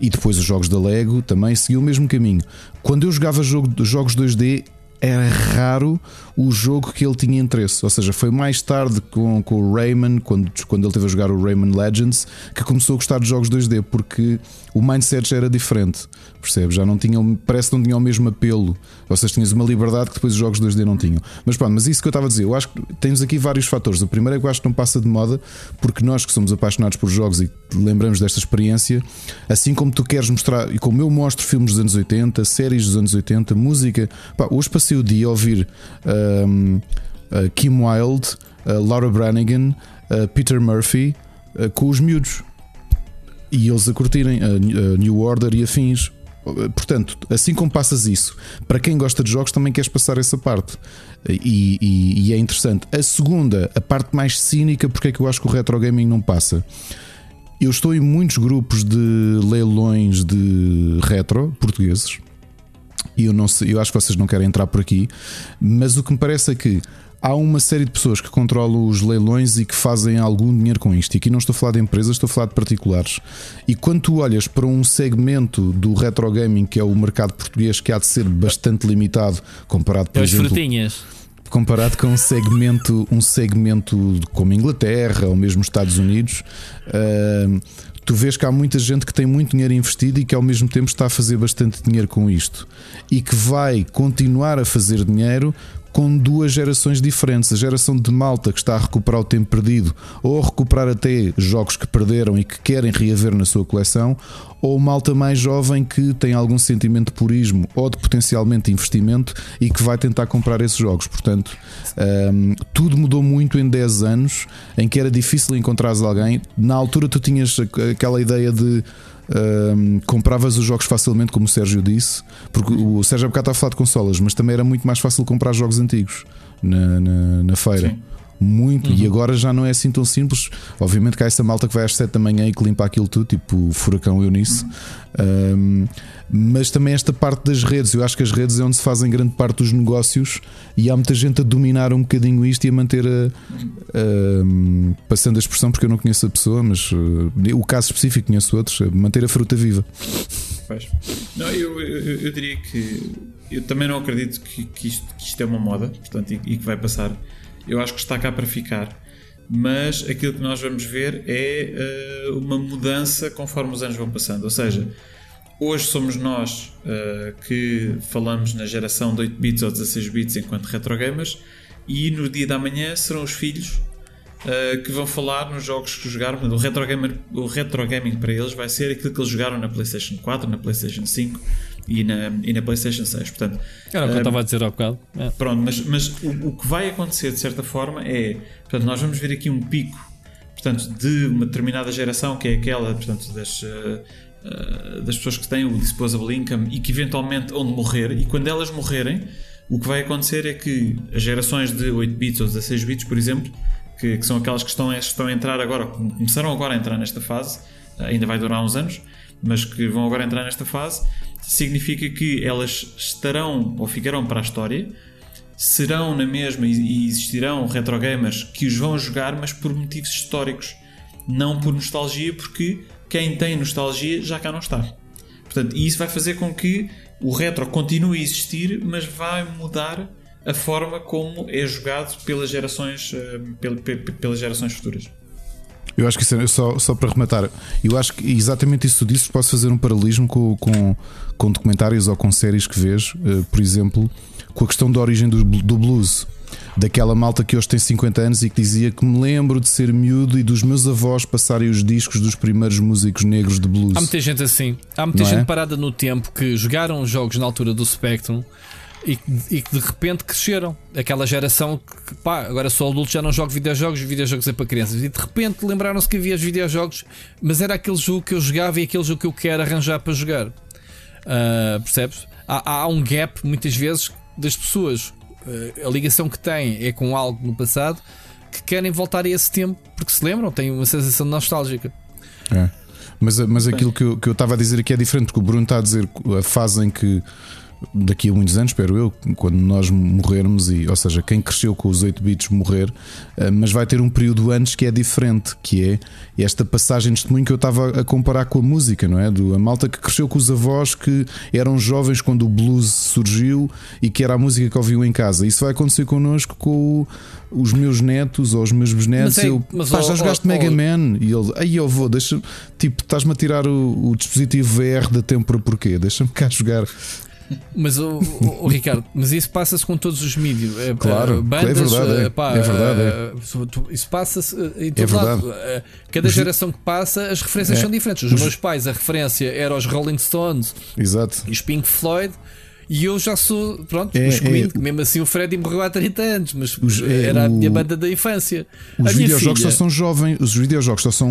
e depois os jogos da Lego também seguiu o mesmo caminho. Quando eu jogava jogo, jogos 2D, era raro o jogo que ele tinha interesse. Ou seja, foi mais tarde com, com o Rayman, quando, quando ele teve a jogar o Rayman Legends, que começou a gostar de jogos 2D, porque o mindset já era diferente. Percebes? Já não tinha, parece que não tinha o mesmo apelo. Ou seja, tinhas uma liberdade que depois os jogos 2D não tinham. Mas pronto, mas isso que eu estava a dizer, eu acho que temos aqui vários fatores. O primeiro é que eu acho que não passa de moda, porque nós que somos apaixonados por jogos e lembramos desta experiência, assim como tu queres mostrar, e como eu mostro filmes dos anos 80, séries dos anos 80, música, pá, hoje passei o dia a ouvir. Um, Kim Wilde, Laura Branigan, Peter Murphy com os miúdos e eles a curtirem a New Order e afins. Portanto, assim como passas isso, para quem gosta de jogos também queres passar essa parte. E, e, e, é interessante. A segunda, a parte mais cínica, porque é que eu acho que o retro gaming não passa? Eu estou em muitos grupos de leilões de retro portugueses e eu não sei, eu acho que vocês não querem entrar por aqui, mas o que me parece é que há uma série de pessoas que controlam os leilões e que fazem algum dinheiro com isto. E aqui não estou a falar de empresas, estou a falar de particulares. E quando tu olhas para um segmento do retro gaming, que é o mercado português, que há de ser bastante limitado comparado, por As exemplo. Frutinhas. Comparado com um segmento, um segmento como Inglaterra ou mesmo Estados Unidos, uh, tu vês que há muita gente que tem muito dinheiro investido e que ao mesmo tempo está a fazer bastante dinheiro com isto e que vai continuar a fazer dinheiro com duas gerações diferentes. A geração de malta que está a recuperar o tempo perdido, ou a recuperar até jogos que perderam e que querem reaver na sua coleção, ou malta mais jovem que tem algum sentimento de purismo ou de potencialmente investimento e que vai tentar comprar esses jogos. Portanto, um, tudo mudou muito em 10 anos em que era difícil encontrar alguém. Na altura, tu tinhas aquela ideia de compravas os jogos facilmente, como o Sérgio disse, porque o Sérgio há bocado a falar de consolas, mas também era muito mais fácil comprar jogos antigos na, na, na feira. Sim. Muito, uhum. e agora já não é assim tão simples. Obviamente que há essa malta que vai às 7 da manhã e que limpa aquilo tudo, tipo o Furacão Eunice. Uhum. Um, mas também esta parte das redes, eu acho que as redes é onde se fazem grande parte dos negócios e há muita gente a dominar um bocadinho isto e a manter a, a passando a expressão porque eu não conheço a pessoa, mas uh, o caso específico conheço outros, manter a fruta viva. Pois. Não, eu, eu, eu, diria que eu também não acredito que, que, isto, que isto é uma moda portanto, e, e que vai passar eu acho que está cá para ficar. Mas aquilo que nós vamos ver é uh, uma mudança conforme os anos vão passando. Ou seja, hoje somos nós uh, que falamos na geração de 8 bits ou 16 bits enquanto retro gamers, e no dia da manhã serão os filhos uh, que vão falar nos jogos que jogaram. O retro, o retro gaming para eles vai ser aquilo que eles jogaram na PlayStation 4, na PlayStation 5 e na, e na PlayStation 6. Portanto, Era o que eu estava a dizer há bocado. É. Pronto, mas, mas o, o, que vai acontecer de certa forma é. Portanto, nós vamos ver aqui um pico portanto, de uma determinada geração que é aquela portanto, das. Uh, uh, das pessoas que têm o disposable income e que eventualmente vão morrer, e quando elas morrerem, o que vai acontecer é que as gerações de 8 bits ou 16 bits, por exemplo, que, que são aquelas que estão, estão a entrar agora, começaram agora a entrar nesta fase, ainda vai durar uns anos, mas que vão agora entrar nesta fase, significa que elas estarão ou ficarão para a história, serão na mesma e existirão retro gamers que os vão jogar, mas por motivos históricos, não por nostalgia, porque quem tem nostalgia já cá não está. Portanto, isso vai fazer com que o retro continue a existir, mas vai mudar a forma como é jogado pelas gerações, eh, pelas gerações futuras. Eu acho que isso é só, só para rematar. Eu acho que exatamente isso disse, posso fazer um paralelismo com, com, com documentários ou com séries que vês, eh, por exemplo, com a questão da origem do, do blues daquela malta que hoje tem 50 anos e que dizia que me lembro de ser miúdo e dos meus avós passarem os discos dos primeiros músicos negros de blues. Há muita gente assim. Há muita Não gente é? parada no tempo que jogaram jogos na altura do Spectrum e, e que de repente cresceram. Aquela geração que, pá, agora sou adulto, já não jogo videojogos, videojogos é para crianças. E de repente lembraram-se que havia os videojogos, mas era aquele jogo que eu jogava e aquele jogo que eu quero arranjar para jogar. Uh, percebes? Há, há um gap, muitas vezes, das pessoas eh, a ligação que têm é com algo no passado que querem voltar a esse tempo porque se lembram, têm uma sensação nostálgica. É. Mas, mas aquilo que eu, que eu estava a dizer aqui é diferente, porque o Bruno está a dizer a fase em que daqui a muitos anos, espero eu, quando nós morrermos, e, ou seja, quem cresceu com os 8 bits morrer, eh, mas vai ter um período antes que é diferente, que é esta passagem de testemunho que eu estava a comparar com a música, não é? Do, a malta que cresceu com os avós que eram jovens quando o blues surgiu e que era a música que ouviam em casa. Isso vai acontecer connosco com os meus netos ou os meus bisnetos. Mas, é, eu, mas pá, já jogaste Mega Man? E ele, aí eu vou, deixa tipo, estás-me a tirar o, o dispositivo VR da Tempora porquê? Deixa-me cá jogar mas o, o, o, Ricardo, mas isso passa-se com todos os mídios. É, claro, bandas, é verdade. É, pá, é verdade é. Isso passa-se em todo é lado. Cada geração que passa, as referências é. são diferentes. Os, os meus pais, a referência era os Rolling Stones Exato. e os Pink Floyd. E eu já sou, pronto, é, excluído. É, mesmo assim, o Freddy morreu há 30 anos, mas os, é, era a minha banda da infância. Os videojogos filha, só são jovens, os videojogos só são.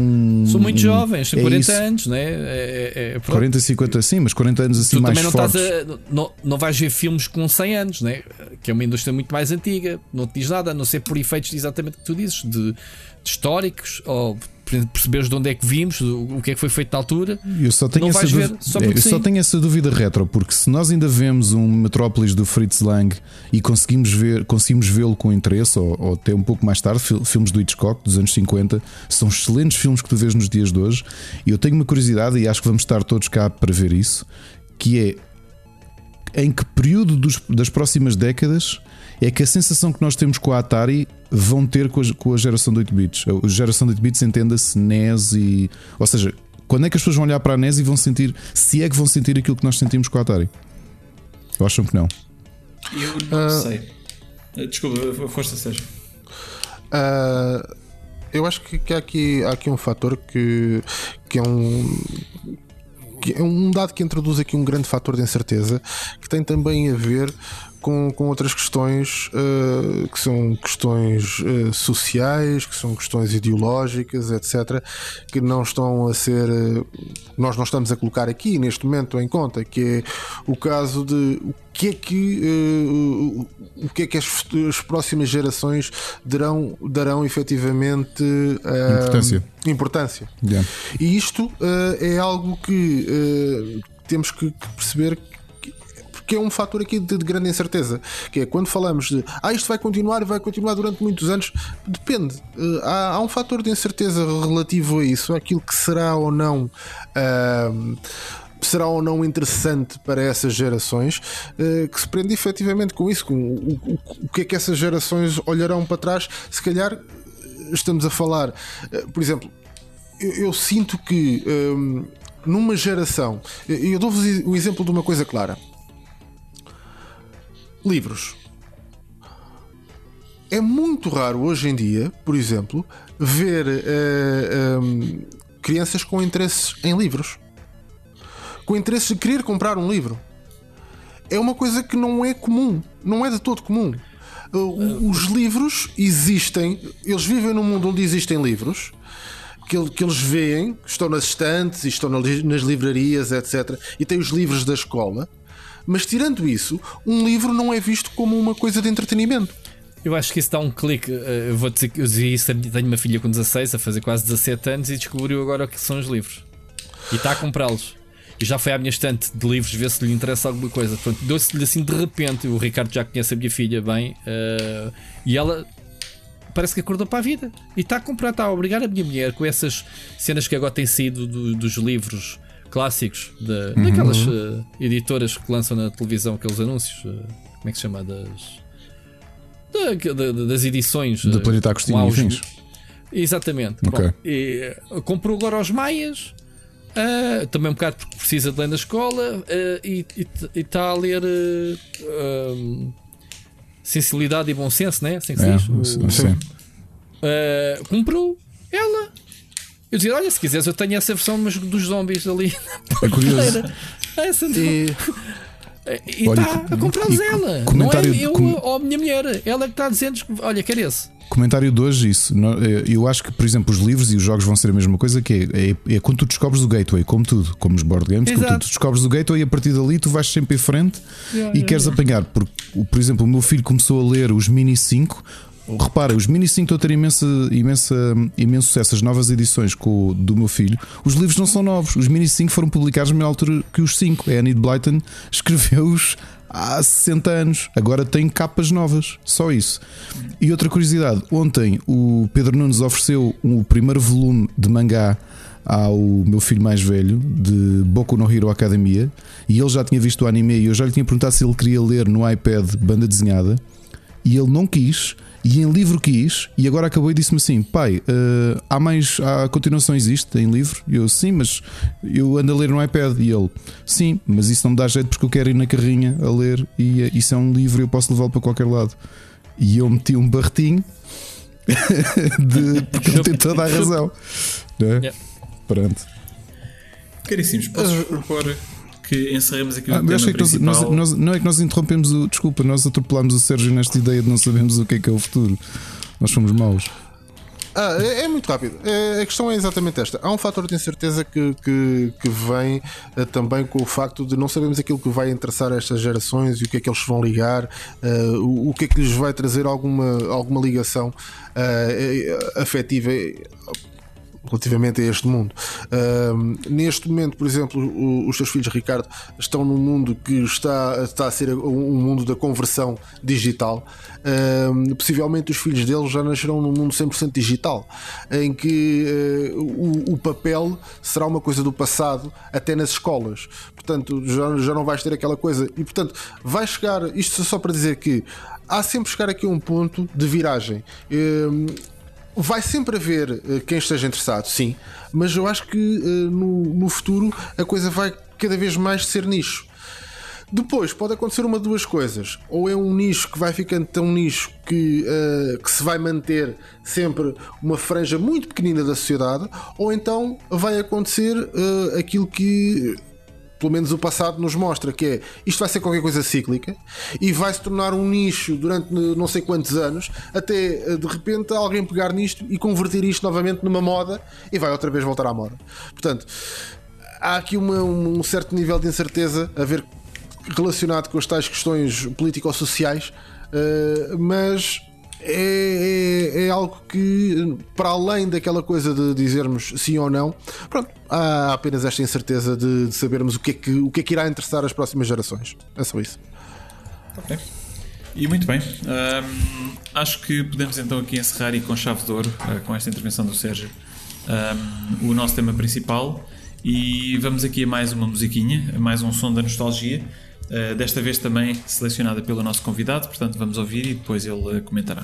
São muito jovens, têm 40 é anos, né? É, é, 40, 50, sim, mas 40 anos assim tu mais também não fortes. Estás a, não, não vais ver filmes com 100 anos, né? Que é uma indústria muito mais antiga, não te diz nada, a não ser por efeitos exatamente que tu dizes, de, de históricos ou perceberes de onde é que vimos, o que é que foi feito na altura. Eu só tenho, essa, ver, só é, eu só tenho essa dúvida retro, porque se nós ainda vemos um Metrópolis do Fritz Lang e conseguimos ver, conseguimos vê-lo com interesse, ou, ou, até um pouco mais tarde, filmes do Hitchcock dos anos 50, são excelentes filmes que tu vês nos dias de hoje. E eu tenho uma curiosidade, e acho que vamos estar todos cá para ver isso, que é em que período dos, das próximas décadas é que a sensação que nós temos com a Atari vão ter com a, com a geração de 8 bits. A geração de 8 bits entenda-se NES e. Ou seja, quando é que as pessoas vão olhar para a NES e vão sentir, se é que vão sentir aquilo que nós sentimos com a Atari? Ou acham que não? Eu não uh, sei. Desculpa, força, Sérgio. Uh, eu acho que, que, há, aqui, há aqui um fator que, que é um. Que é um dado que introduz aqui um grande fator de incerteza que tem também a ver com, com outras questões uh, que são questões uh, sociais, que são questões ideológicas, etc., que não estão a ser. Uh, nós não estamos a colocar aqui neste momento em conta, que é o caso de o que é que, o que, é que as, as, próximas gerações darão, darão efetivamente importância. importância. Yeah. E isto é algo que temos que perceber que é um fator aqui de, de, grande incerteza. Que é quando falamos de ah, isto vai continuar e vai continuar durante muitos anos, depende. Uh, há, há, um fator de incerteza relativo a isso, aquilo que será ou não. Uh, será ou não interessante para essas gerações, uh, que se prende efetivamente com isso, com o, que é que essas gerações olharão para trás. Se calhar estamos a falar, por exemplo, eu, sinto que um, numa geração, eu dou-vos o exemplo de uma coisa clara: livros. É muito raro hoje em dia, por exemplo, ver uh, um, crianças com interesses em livros, com interesses de querer comprar um livro. É uma coisa que não é comum, não é de todo comum. Uh, os livros existem, eles vivem num mundo onde existem livros que, que eles veem, estão nas estantes e estão nas livrarias, etc. E têm os livros da escola. Mas tirando isso, um livro não é visto como uma coisa de entretenimento. Eu acho que isso dá um clique. Eh, eu vou dizer que eu isso. Tenho uma filha com 16, a fazer quase 17 anos, e descobriu agora o que são os livros. E está a comprá-los. E já foi à minha estante de livros ver se lhe interessa alguma coisa. Portanto, deu-se-lhe assim de repente. O Ricardo já conhece a minha filha bem. Uh, e ela parece que acordou para a vida. E está a comprar, está a obrigar a minha mulher com essas cenas que agora têm saído do, dos livros clássicos de, uhum. daquelas uh, editoras que lançam na televisão aqueles anúncios. Uh, como é que se chama? Das, da, da, das edições. Do uh, Planeta Agostinho aos... Exatamente. Okay. E, comprou agora os Maias. Uh, também um bocado porque precisa de ler na escola e está a ler uh, sensibilidade e bom senso, né? Assim que se é, diz. Sim. Comprou ela. Eu dizia: Olha, se quiseres, eu tenho essa versão mas dos zombies ali. É curioso. Essa E está a comprá-los ela. Comentário, não é eu com... ou a minha mulher. Ela que está dizendo: Olha, quer esse. Comentário de hoje, isso. Eh, eu acho que, por exemplo, os livros e os jogos vão ser a mesma coisa, que é, é, é quando tu descobres o gateway, como tudo, como os board games, Exato. quando tu descobres o gateway, a partir dali tu vais sempre em frente yeah, e yeah, queres yeah. apanhar. Por, por exemplo, o meu filho começou a ler os Mini 5. Repara, os Mini 5 estão a ter imensa, imensa, imenso sucesso. As novas edições com, do meu filho, os livros não são novos. Os Mini 5 foram publicados na mesma altura que os 5. A Annie Blyton escreveu-os há 60 anos. Agora tem capas novas, só isso. E outra curiosidade: ontem o Pedro Nunes ofereceu o primeiro volume de mangá ao meu filho mais velho de Boku no Hero Academia e ele já tinha visto o anime e eu já lhe tinha perguntado se ele queria ler no iPad banda desenhada e ele não quis e em livro quis, e agora acabou e disse-me assim: pai, uh, há mais. Há continuação existe em livro? E eu, sim, mas eu ando a ler no iPad. E ele, sim, mas isso não me dá jeito porque eu quero ir na carrinha a ler e uh, isso é um livro e eu posso levá-lo para qualquer lado. E eu meti um barretinho de, porque ele tem toda a razão. Não é? Yeah. Pronto. Caríssimos, posso propor que encerremos aqui o ah, tema acho que nós, nós, nós, Não é que nós interrompemos o. Desculpa, nós atropelamos o Sérgio nesta ideia de não sabermos o que é que é o futuro. Nós somos maus. Ah, é, é, muito rápido. É, a questão é exatamente esta. Há um fator de incerteza que, que, que vem uh, também com o facto de não sabermos aquilo que vai interessar a estas gerações e o que é que eles vão ligar, uh, o, o, que é que lhes vai trazer alguma, alguma ligação uh, afetiva relativamente a este mundo. Uh, neste momento, por exemplo, o, os teus filhos, Ricardo, estão num mundo que está, está a ser um mundo da conversão digital. Uh, possivelmente os filhos deles já nascerão num mundo 100% digital, em que uh, o, o, papel será uma coisa do passado até nas escolas. Portanto, já, já não vais ter aquela coisa. E, portanto, vai chegar, isto só para dizer que há sempre chegar aqui a um ponto de viragem. Vai sempre haver uh, quem esteja interessado, sim, mas eu acho que uh, no, no futuro a coisa vai cada vez mais ser nicho. Depois pode acontecer uma de duas coisas. Ou é um nicho que vai ficando tão nicho que, uh, que se vai manter sempre uma franja muito pequenina da sociedade, ou então vai acontecer uh, aquilo que pelo menos o passado nos mostra que é isto vai ser qualquer coisa cíclica e vai se tornar um nicho durante não sei quantos anos, até eh, de repente alguém pegar nisto e converter isto novamente numa moda e vai outra vez voltar à moda. Portanto, há aqui uma, um certo nível de incerteza a ver relacionado com as tais questões político-sociais, uh, mas é, é, é, algo que, para além daquela coisa de dizermos sim ou não, pronto, há apenas esta incerteza de, de sabermos o que, é que, o que é que irá interessar as próximas gerações. É só isso. Ok. E muito bem. Um, acho que podemos então aqui encerrar e com chave de ouro, uh, com esta intervenção do Sérgio, um, o nosso tema principal. E vamos aqui a mais uma musiquinha, a mais um som da nostalgia. Uh, desta vez também selecionada pelo nosso convidado, portanto vamos ouvir e depois ele uh, comentará.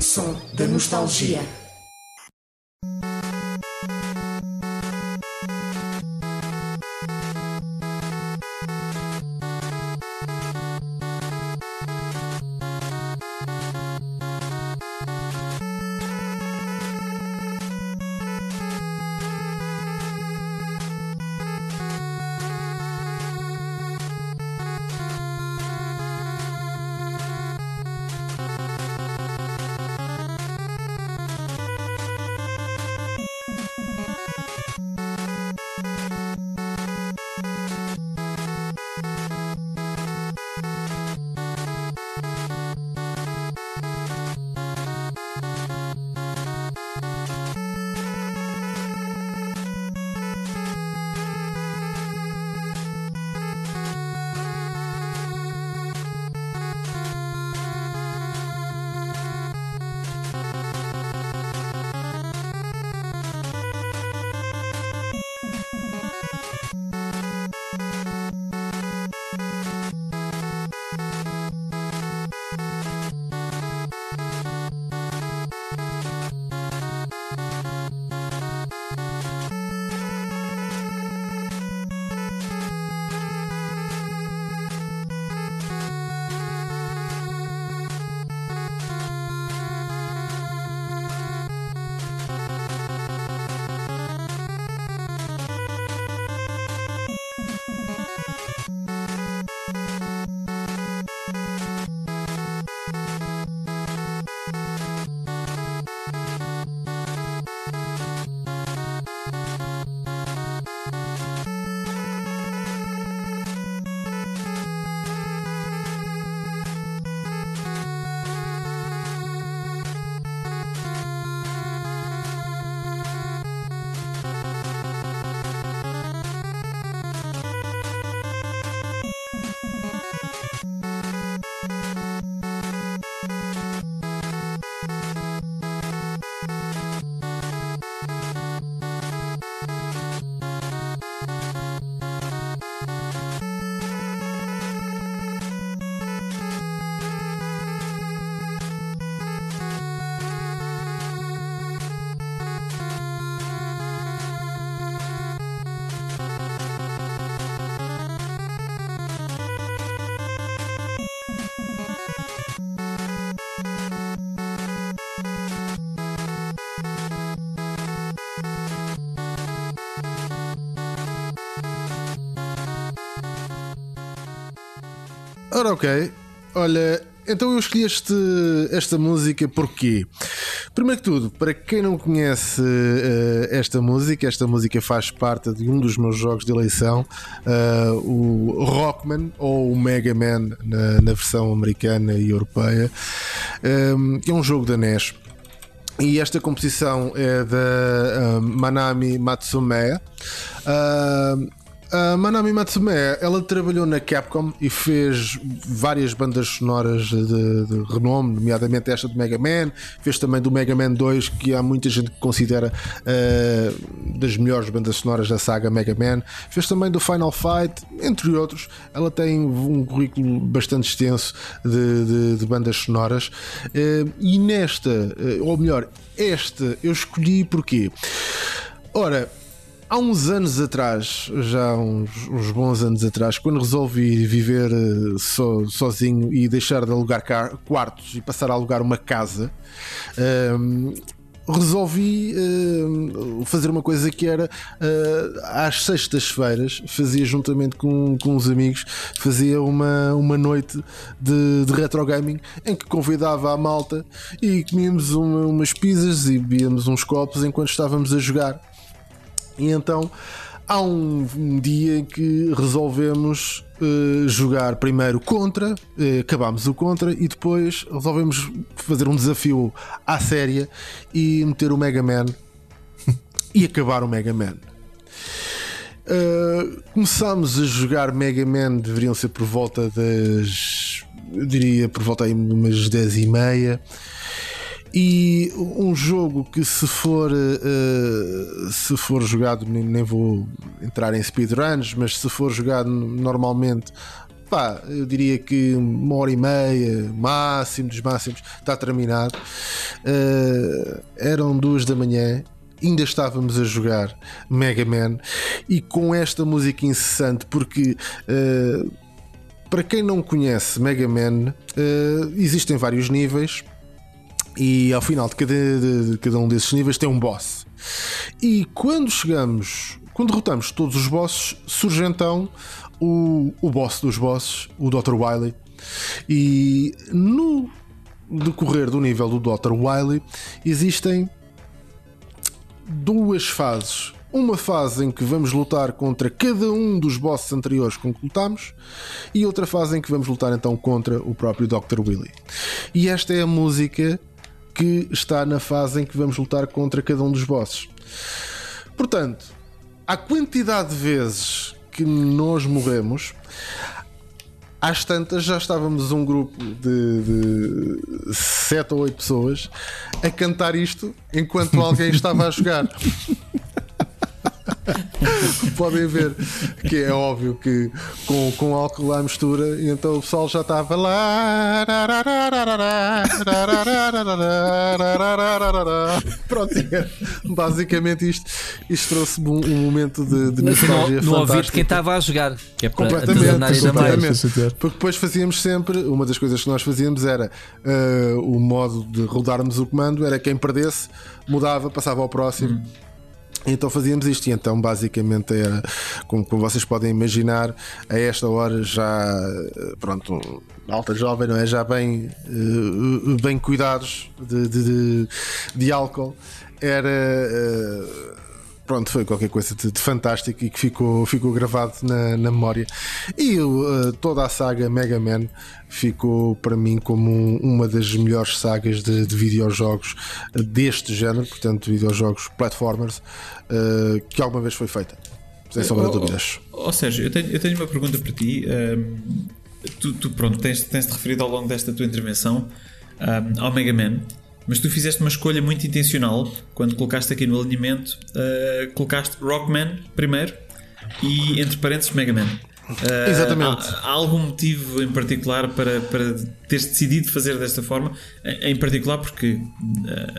Som da nostalgia. Ora, ok. Olha, então eu escolhi este, esta música porquê? Primeiro que tudo, para quem não conhece uh, esta música, esta música faz parte de um dos meus jogos de eleição, uh, o Rockman ou o Mega Man na, na versão americana e europeia, um, que é um jogo da NES. E esta composição é da uh, Manami Matsume. Uh, a Manami Matsume, ela trabalhou na Capcom e fez várias bandas sonoras de, de, renome, nomeadamente esta do Mega Man, fez também do Mega Man 2, que há muita gente que considera uh, das melhores bandas sonoras da saga Mega Man, fez também do Final Fight, entre outros. Ela tem um currículo bastante extenso de, de, de bandas sonoras, uh, e nesta, uh, ou melhor, esta eu escolhi porque, ora há uns anos atrás, já uns, uns, bons anos atrás, quando resolvi viver uh, so, sozinho e deixar de alugar quartos e passar a alugar uma casa, ehm, resolvi uh, fazer uma coisa que era uh, às sextas-feiras, fazia juntamente com, com uns amigos, fazia uma, uma noite de, de retro gaming em que convidava a malta e comíamos uma, umas pizzas e bebíamos uns copos enquanto estávamos a jogar. E então há um, um dia em que resolvemos uh, jogar primeiro contra, uh, acabámos o contra e depois resolvemos fazer um desafio à séria e meter o Mega Man e acabar o Mega Man. Uh, começámos a jogar Mega Man, deveriam ser por volta das. Eu diria por volta aí umas 10 e meia. E um jogo que se for uh, se for jogado, nem, nem vou entrar em speedruns, mas se for jogado normalmente, pá, eu diria que uma hora e meia, máximo dos máximos, está terminado. Uh, eram duas da manhã ainda estávamos a jogar Mega Man e com esta música incessante, porque uh, para quem não conhece Mega Man, uh, existem vários níveis. E ao final de cada, de, de cada um desses níveis tem um boss. E quando chegamos, quando derrotamos todos os bosses, surge então o, o boss dos bosses, o Dr. Wily. E no decorrer do nível do Dr. Wily existem duas fases. Uma fase em que vamos lutar contra cada um dos bosses anteriores com que lutamos, e outra fase em que vamos lutar então contra o próprio Dr. Willy. E esta é a música que está na fase em que vamos lutar contra cada um dos bosses. Portanto, a quantidade de vezes que nós morremos, às tantas já estávamos um grupo de, de sete ou oito pessoas a cantar isto enquanto alguém estava a jogar. Podem ver que é óbvio que com, com álcool à mistura, e então o pessoal já estava lá. Pronto, basicamente isto, isto trouxe-me um, um, momento de, de nostalgia no, no ouvido quem estava a jogar, que é para completamente, completamente. Porque depois fazíamos sempre, uma das coisas que nós fazíamos era uh, o modo de rodarmos o comando, era quem perdesse, mudava, passava ao próximo. Hum então fazíamos isto, e então basicamente era, como, como, vocês podem imaginar, a esta hora já, pronto, alta jovem, não é? Já bem, eh, bem cuidados de, de, de, de álcool, era. Eh, pronto, foi qualquer coisa de, de, fantástico e que ficou, ficou gravado na, na memória. E uh, toda a saga Mega Man ficou para mim como um, uma das melhores sagas de, de videojogos deste género, portanto, videojogos platformers, uh, que alguma vez foi feita. Sem sombra de dúvidas. Ou seja, eu tenho, eu tenho uma pergunta para ti. Um, tu, tu, pronto, tens-te tens referido ao longo desta tua intervenção um, ao Mega Man. Mas tu fizeste uma escolha muito intencional quando colocaste aqui no alinhamento, uh, colocaste Rockman primeiro e entre parênteses Mega Man. Uh, Exatamente. Há, há, algum motivo em particular para, para teres decidido fazer desta forma? Em particular porque uh,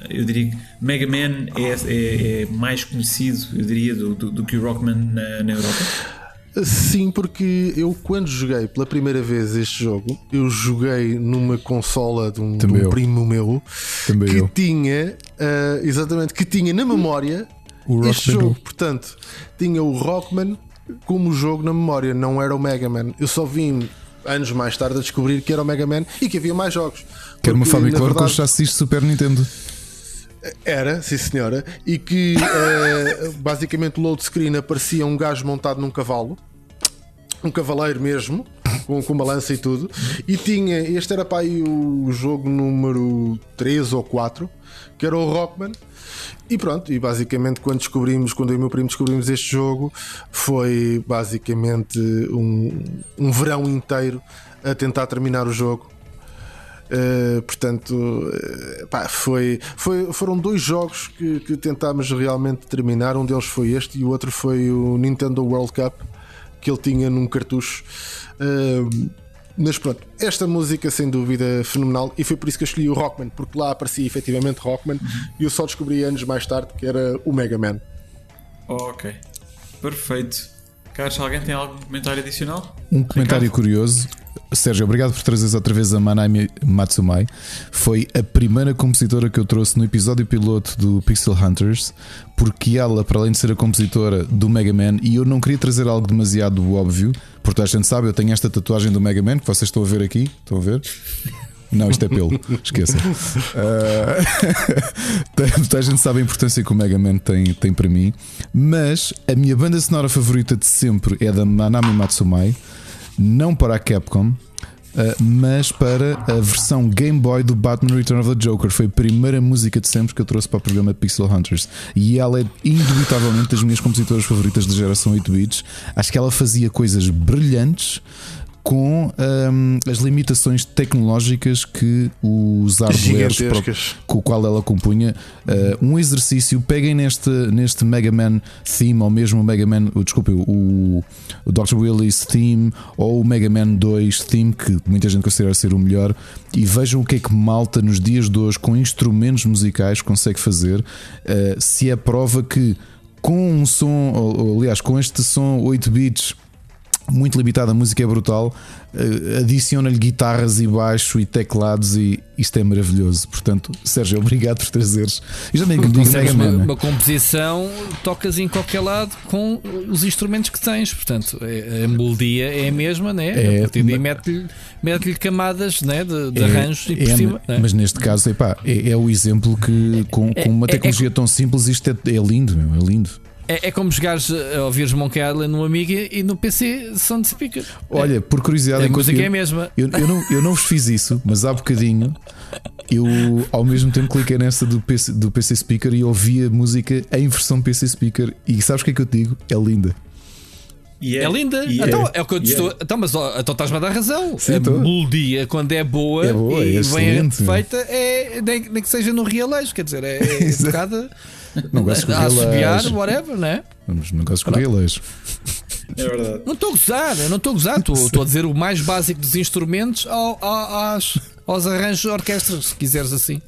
eu diria que Mega Man é, é, é mais conhecido, eu diria, do, do, do que o Rockman na, na Europa. Sim, porque eu quando joguei pela primeira vez este jogo, eu joguei numa consola de um, de um primo meu Também que eu. tinha uh, exatamente que tinha na memória o este jogo. Portanto, tinha o Rockman como jogo na memória, não era o Mega Man. Eu só vim anos mais tarde a descobrir que era o Mega Man e que havia mais jogos. Que era uma Famicom verdade... com chassis Super Nintendo. Era, sim senhora, e que uh, basicamente o load screen aparecia um gajo montado num cavalo, um cavaleiro mesmo, com, com uma lança e tudo, e tinha, este era para aí o jogo número 3 ou 4, que era o Rockman. E pronto, e basicamente quando descobrimos, quando eu e o meu primo descobrimos este jogo, foi basicamente um, um verão inteiro a tentar terminar o jogo Uh, portanto, uh, pá, foi, foi, foram dois jogos que, que, tentámos realmente terminar. Um deles foi este e o outro foi o Nintendo World Cup que ele tinha num cartucho. Uh, mas pronto, esta música sem dúvida fenomenal e foi por isso que eu escolhi o Rockman, porque lá aparecia efetivamente Rockman uhum. e eu só descobri anos mais tarde que era o Mega Man. ok, perfeito. Carlos, alguém tem algum comentário adicional? Um comentário Ricardo? curioso Sérgio, obrigado por trazeres outra vez a Manami Matsumai. Foi a primeira compositora que eu trouxe no episódio piloto do Pixel Hunters, porque ela, para além de ser a compositora do Mega Man, e eu não queria trazer algo demasiado óbvio, porque a gente sabe, eu tenho esta tatuagem do Mega Man que vocês estão a ver aqui. Estão a ver? Não, isto é pelo, esqueça. Uh, a gente sabe a importância que o Mega Man tem, tem para mim, mas a minha banda sonora favorita de sempre é da Manami Matsumai não para a Capcom, Uh, mas para a versão Game Boy do Batman Return of the Joker. Foi a primeira música de sempre que eu trouxe para o programa Pixel Hunters. E ela é indubitavelmente das minhas compositoras favoritas da geração 8 bits. Acho que ela fazia coisas brilhantes com hum, as limitações tecnológicas que os hardwares com o qual ela compunha. Uh, um exercício, peguem neste, neste Mega Man theme, ou mesmo o Mega Man, o- desculpe, o, o Dr. Willis theme, ou o Mega Man 2 theme, que muita gente considera ser o melhor, e vejam o que é que malta nos dias de hoje, com instrumentos musicais, consegue fazer. Uh, se é prova que com um som, ou, ou, aliás, com este som 8 bits muito limitado, a música é brutal. eh, Adiciona-lhe guitarras e baixo e teclados, e isto é maravilhoso. Portanto, Sérgio, obrigado por trazeres. Eu já nem digo uma, uma composição, tocas em qualquer lado com os instrumentos que tens. Portanto, é- a melodia é a mesma, né? É, a partir daí mete-lhe mete camadas né? de, de É- arranjos e por é, cima. né? Mas neste caso, epá, é, é o exemplo que, com, com uma é- tecnologia tão simples, isto é, é lindo, meu, é lindo. É, é como jogares a ouvires Monkey Island no Amiga e no PC Sound Speaker. Olha, por curiosidade, a música eu, é a mesma. eu, eu não, eu não vos fiz isso, mas há bocadinho eu ao mesmo tempo cliquei nessa do PC, do PC Speaker e ouvi a música em versão PC Speaker. E sabes o que é que eu te digo? É linda. E É linda. e então, é o que eu te e estou. Então, mas então estás-me a dar razão. Sim, a tô. melodia, quando é boa, É boa, e é bem feita, é, nem, nem que seja no realejo, quer dizer, é, é tocada Não gosto de correr whatever, né? Vamos, não gosto de leis. É verdade. Não estou a gozar, eu não estou a gozar, estou a dizer o mais básico dos instrumentos ao, ao- às- aos arranjos de orquestra, se quiseres assim.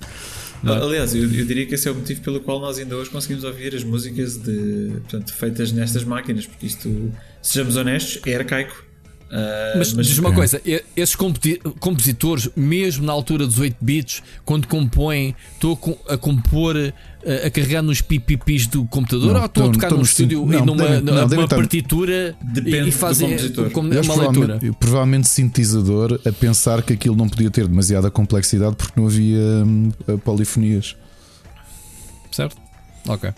É? Aliás, eu, eu diria que esse é o motivo pelo qual nós ainda hoje conseguimos ouvir as músicas de, portanto, feitas nestas máquinas, porque isto, sejamos honestos, é arcaico. Ah, Mas, diz uma coisa, e- esses compositores, mesmo na altura dos 8 bits, quando compõem, estou a compor, a, carregar nos pipipis do computador Não, ou estou a estão- tocar estão num no estúdio sim- e não, numa, não, numa partitura Depende e, fazem como uma leitura? provavelmente, provavelmente sintetizador a pensar que aquilo não podia ter demasiada complexidade porque não havia hum, polifonias. Certo? Ok.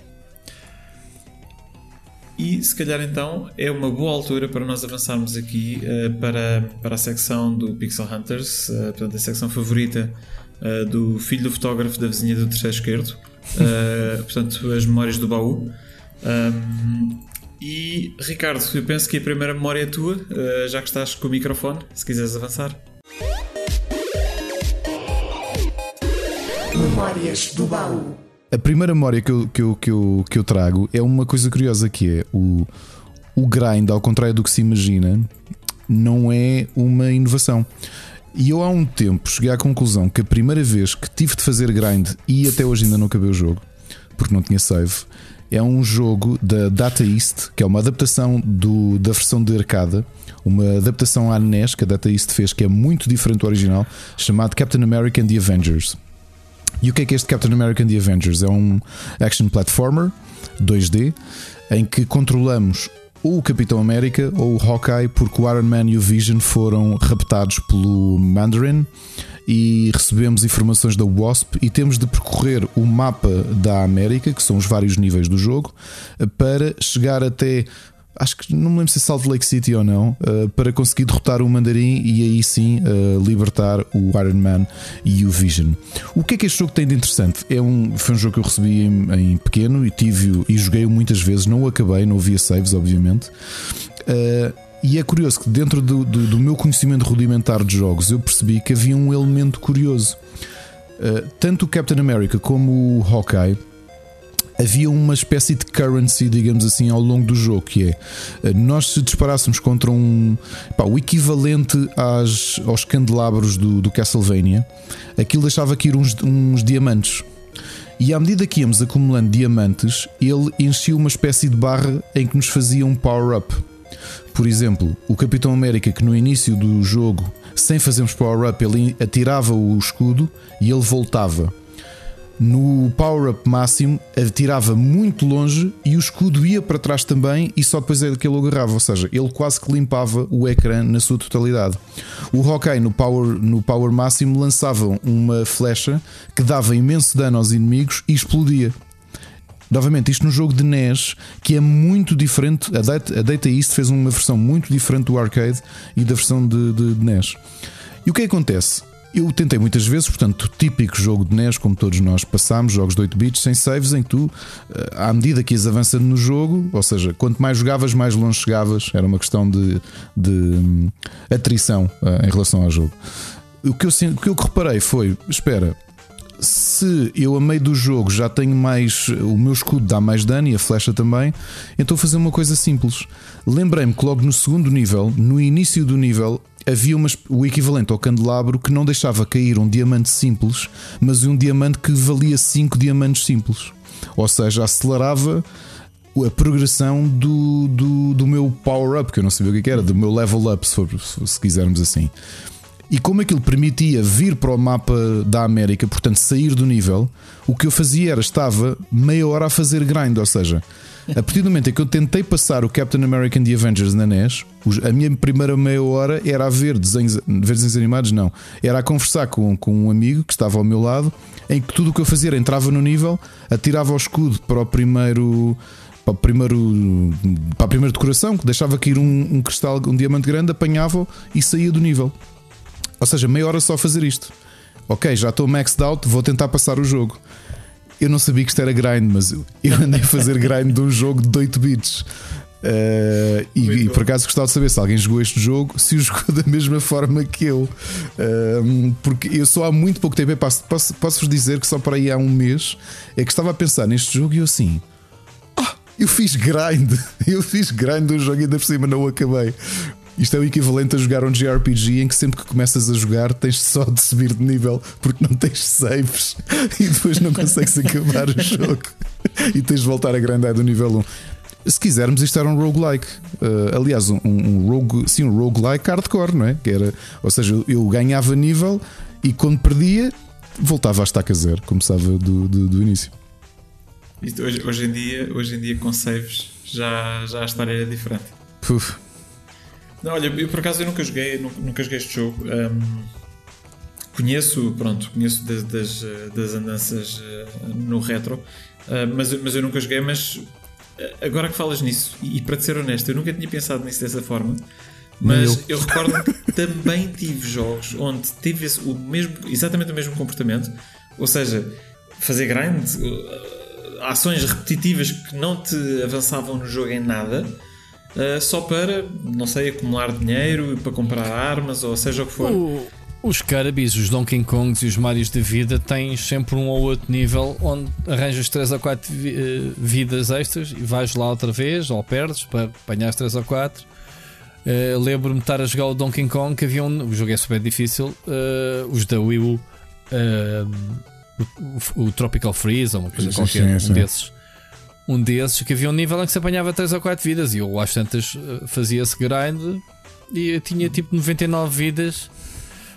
E se calhar então é uma boa altura para nós avançarmos aqui eh, para, para a secção do Pixel Hunters, eh, portanto, a secção favorita eh, do filho do fotógrafo da vizinha do terceiro esquerdo, eh, portanto, as memórias do baú. Um, e Ricardo, eu penso que a primeira memória é tua, eh, já que estás com o microfone, se quiseres avançar. Memórias do baú. A primeira memória que eu, que eu, que eu, que eu trago é uma coisa curiosa que é o, o grind, ao contrário do que se imagina, não é uma inovação. E eu há um tempo cheguei à conclusão que a primeira vez que tive de fazer grind e até hoje ainda não acabei o jogo, porque não tinha save, é um jogo da Data East, que é uma adaptação do, da versão de arcada, uma adaptação à NES que a Data East fez, que é muito diferente do original, chamado Captain America and the Avengers. E o que é que este Captain America and the Avengers? É um action platformer 2D em que controlamos ou o Capitão América ou o Hawkeye, porque o Iron Man e o Vision foram raptados pelo Mandarin e recebemos informações da Wasp e temos de percorrer o mapa da América, que são os vários níveis do jogo, para chegar até. Acho que não me lembro se é Salt Lake City ou não, uh, para conseguir derrotar o Mandarim e aí sim uh, libertar o Iron Man e o Vision. O que é que este jogo tem de interessante? É um, foi um jogo que eu recebi em, em pequeno e tive e joguei-o muitas vezes, não o acabei, não havia saves, obviamente. Uh, e é curioso que dentro do, do, do, meu conhecimento rudimentar de jogos eu percebi que havia um elemento curioso. Uh, tanto o Captain America como o Hawkeye havia uma espécie de currency, digamos assim, ao longo do jogo, que é nós se disparássemos contra um pá, o equivalente às, aos candelabros do, do Castlevania, aquilo deixava aqui uns, uns diamantes. E à medida que íamos acumulando diamantes, ele enchia uma espécie de barra em que nos fazia um power-up. Por exemplo, o Capitão América, que no início do jogo, sem fazermos power-up, ele atirava o escudo e ele voltava no power-up máximo atirava muito longe e o escudo ia para trás também e só depois é que ele agarrava, ou seja, ele quase que limpava o ecrã na sua totalidade. O Hawkeye no power, no power máximo lançava uma flecha que dava imenso dano aos inimigos e explodia. Novamente, isto no jogo de NES, que é muito diferente. A Data, a Data East fez uma versão muito diferente do arcade e da versão de, de, de NES. E o que acontece? Eu tentei muitas vezes, portanto, típico jogo de NES, como todos nós passamos, jogos de 8 bits sem saves, em que tu, eh, à medida que ias avançando no jogo, ou seja, quanto mais jogavas, mais longe chegavas, era uma questão de, de hum, atrição uh, em relação ao jogo. O que, eu, o que eu reparei foi: espera, se eu a meio do jogo já tenho mais. O meu escudo dá mais dano e a flecha também, então vou fazer uma coisa simples. Lembrei-me que logo no segundo nível, no início do nível, havia umas, o equivalente ao candelabro que não deixava cair um diamante simples, mas um diamante que valia 5 diamantes simples. Ou seja, acelerava a progressão do, do, do meu power-up, que eu não sabia o que era, do meu level up, se, se quisermos assim. E como aquilo permitia vir para o mapa da América, portanto sair do nível, o que eu fazia era estava meia hora a fazer grind, ou seja, a partir do momento em que eu tentei passar o Captain American The Avengers na NES, a minha primeira meia hora era a ver desenhos, ver desenhos animados, não. Era a conversar com, com um amigo que estava ao meu lado, em que tudo o que eu fazia era entrava no nível, atirava o escudo para o primeiro. Para, o primeiro, para a primeira decoração, que deixava cair um, um cristal, um diamante grande, apanhava e saía do nível. Ou seja, meia hora só a fazer isto. Ok, já estou maxed out, vou tentar passar o jogo. Eu não sabia que isto era grind, mas eu andei a fazer grind de um jogo de 8 bits. Uh, e, e, por acaso gostava de saber se alguém jogou este jogo, se o jogou da mesma forma que eu. Uh, porque eu só há muito pouco tempo, posso, posso, posso vos dizer que só para aí há um mês é que estava a pensar neste jogo e eu assim. Ah, eu fiz grind, eu fiz grind de um jogo e ainda por cima não o acabei. Isto é o equivalente a jogar um JRPG em que sempre que começas a jogar tens só de subir de nível porque não tens saves e depois não consegues acabar o jogo e tens de voltar a grandar do nível 1. Se quisermos, isto era um roguelike. Uh, aliás, um, um, rogue, sim, um roguelike hardcore, não é? Que era, ou seja, eu ganhava nível e quando perdia, voltava a estaca zero, começava do, do, do início. Hoje, hoje, em dia, hoje em dia, com saves, já, já a história é diferente. Puf. Não, olha, eu por acaso eu nunca joguei, nunca, nunca joguei este jogo. Um, conheço, pronto, conheço das, das, das andanças eh, no retro, uh, mas, mas eu nunca joguei. Mas eh, agora que falas nisso, e, para te ser honesto, eu nunca tinha pensado nisso dessa forma. Mas eu, eu recordo que também tive jogos onde tive o mesmo, exatamente o mesmo comportamento, ou seja, fazer grind, ações repetitivas que não te avançavam no jogo em nada uh, só para, não sei, acumular dinheiro, para comprar armas ou seja o que for. O, os Kirby's, os Donkey Kongs e os Marios da vida têm sempre um ou outro nível onde arranjas 3 ou 4 uh, vidas extras e vais lá outra vez ou perdes para apanhar 3 ou 4. Uh, eh, Lembro-me de estar a jogar o Donkey Kong que havia um, o jogo é super difícil. Uh, os da Wii U, o, o, Tropical Freeze ou uma coisa sim, qualquer, sim, um desses um desses que havia um nível em que se apanhava 3 ou 4 vidas e eu às tantas eh, fazia esse grind e eu tinha tipo 99 vidas.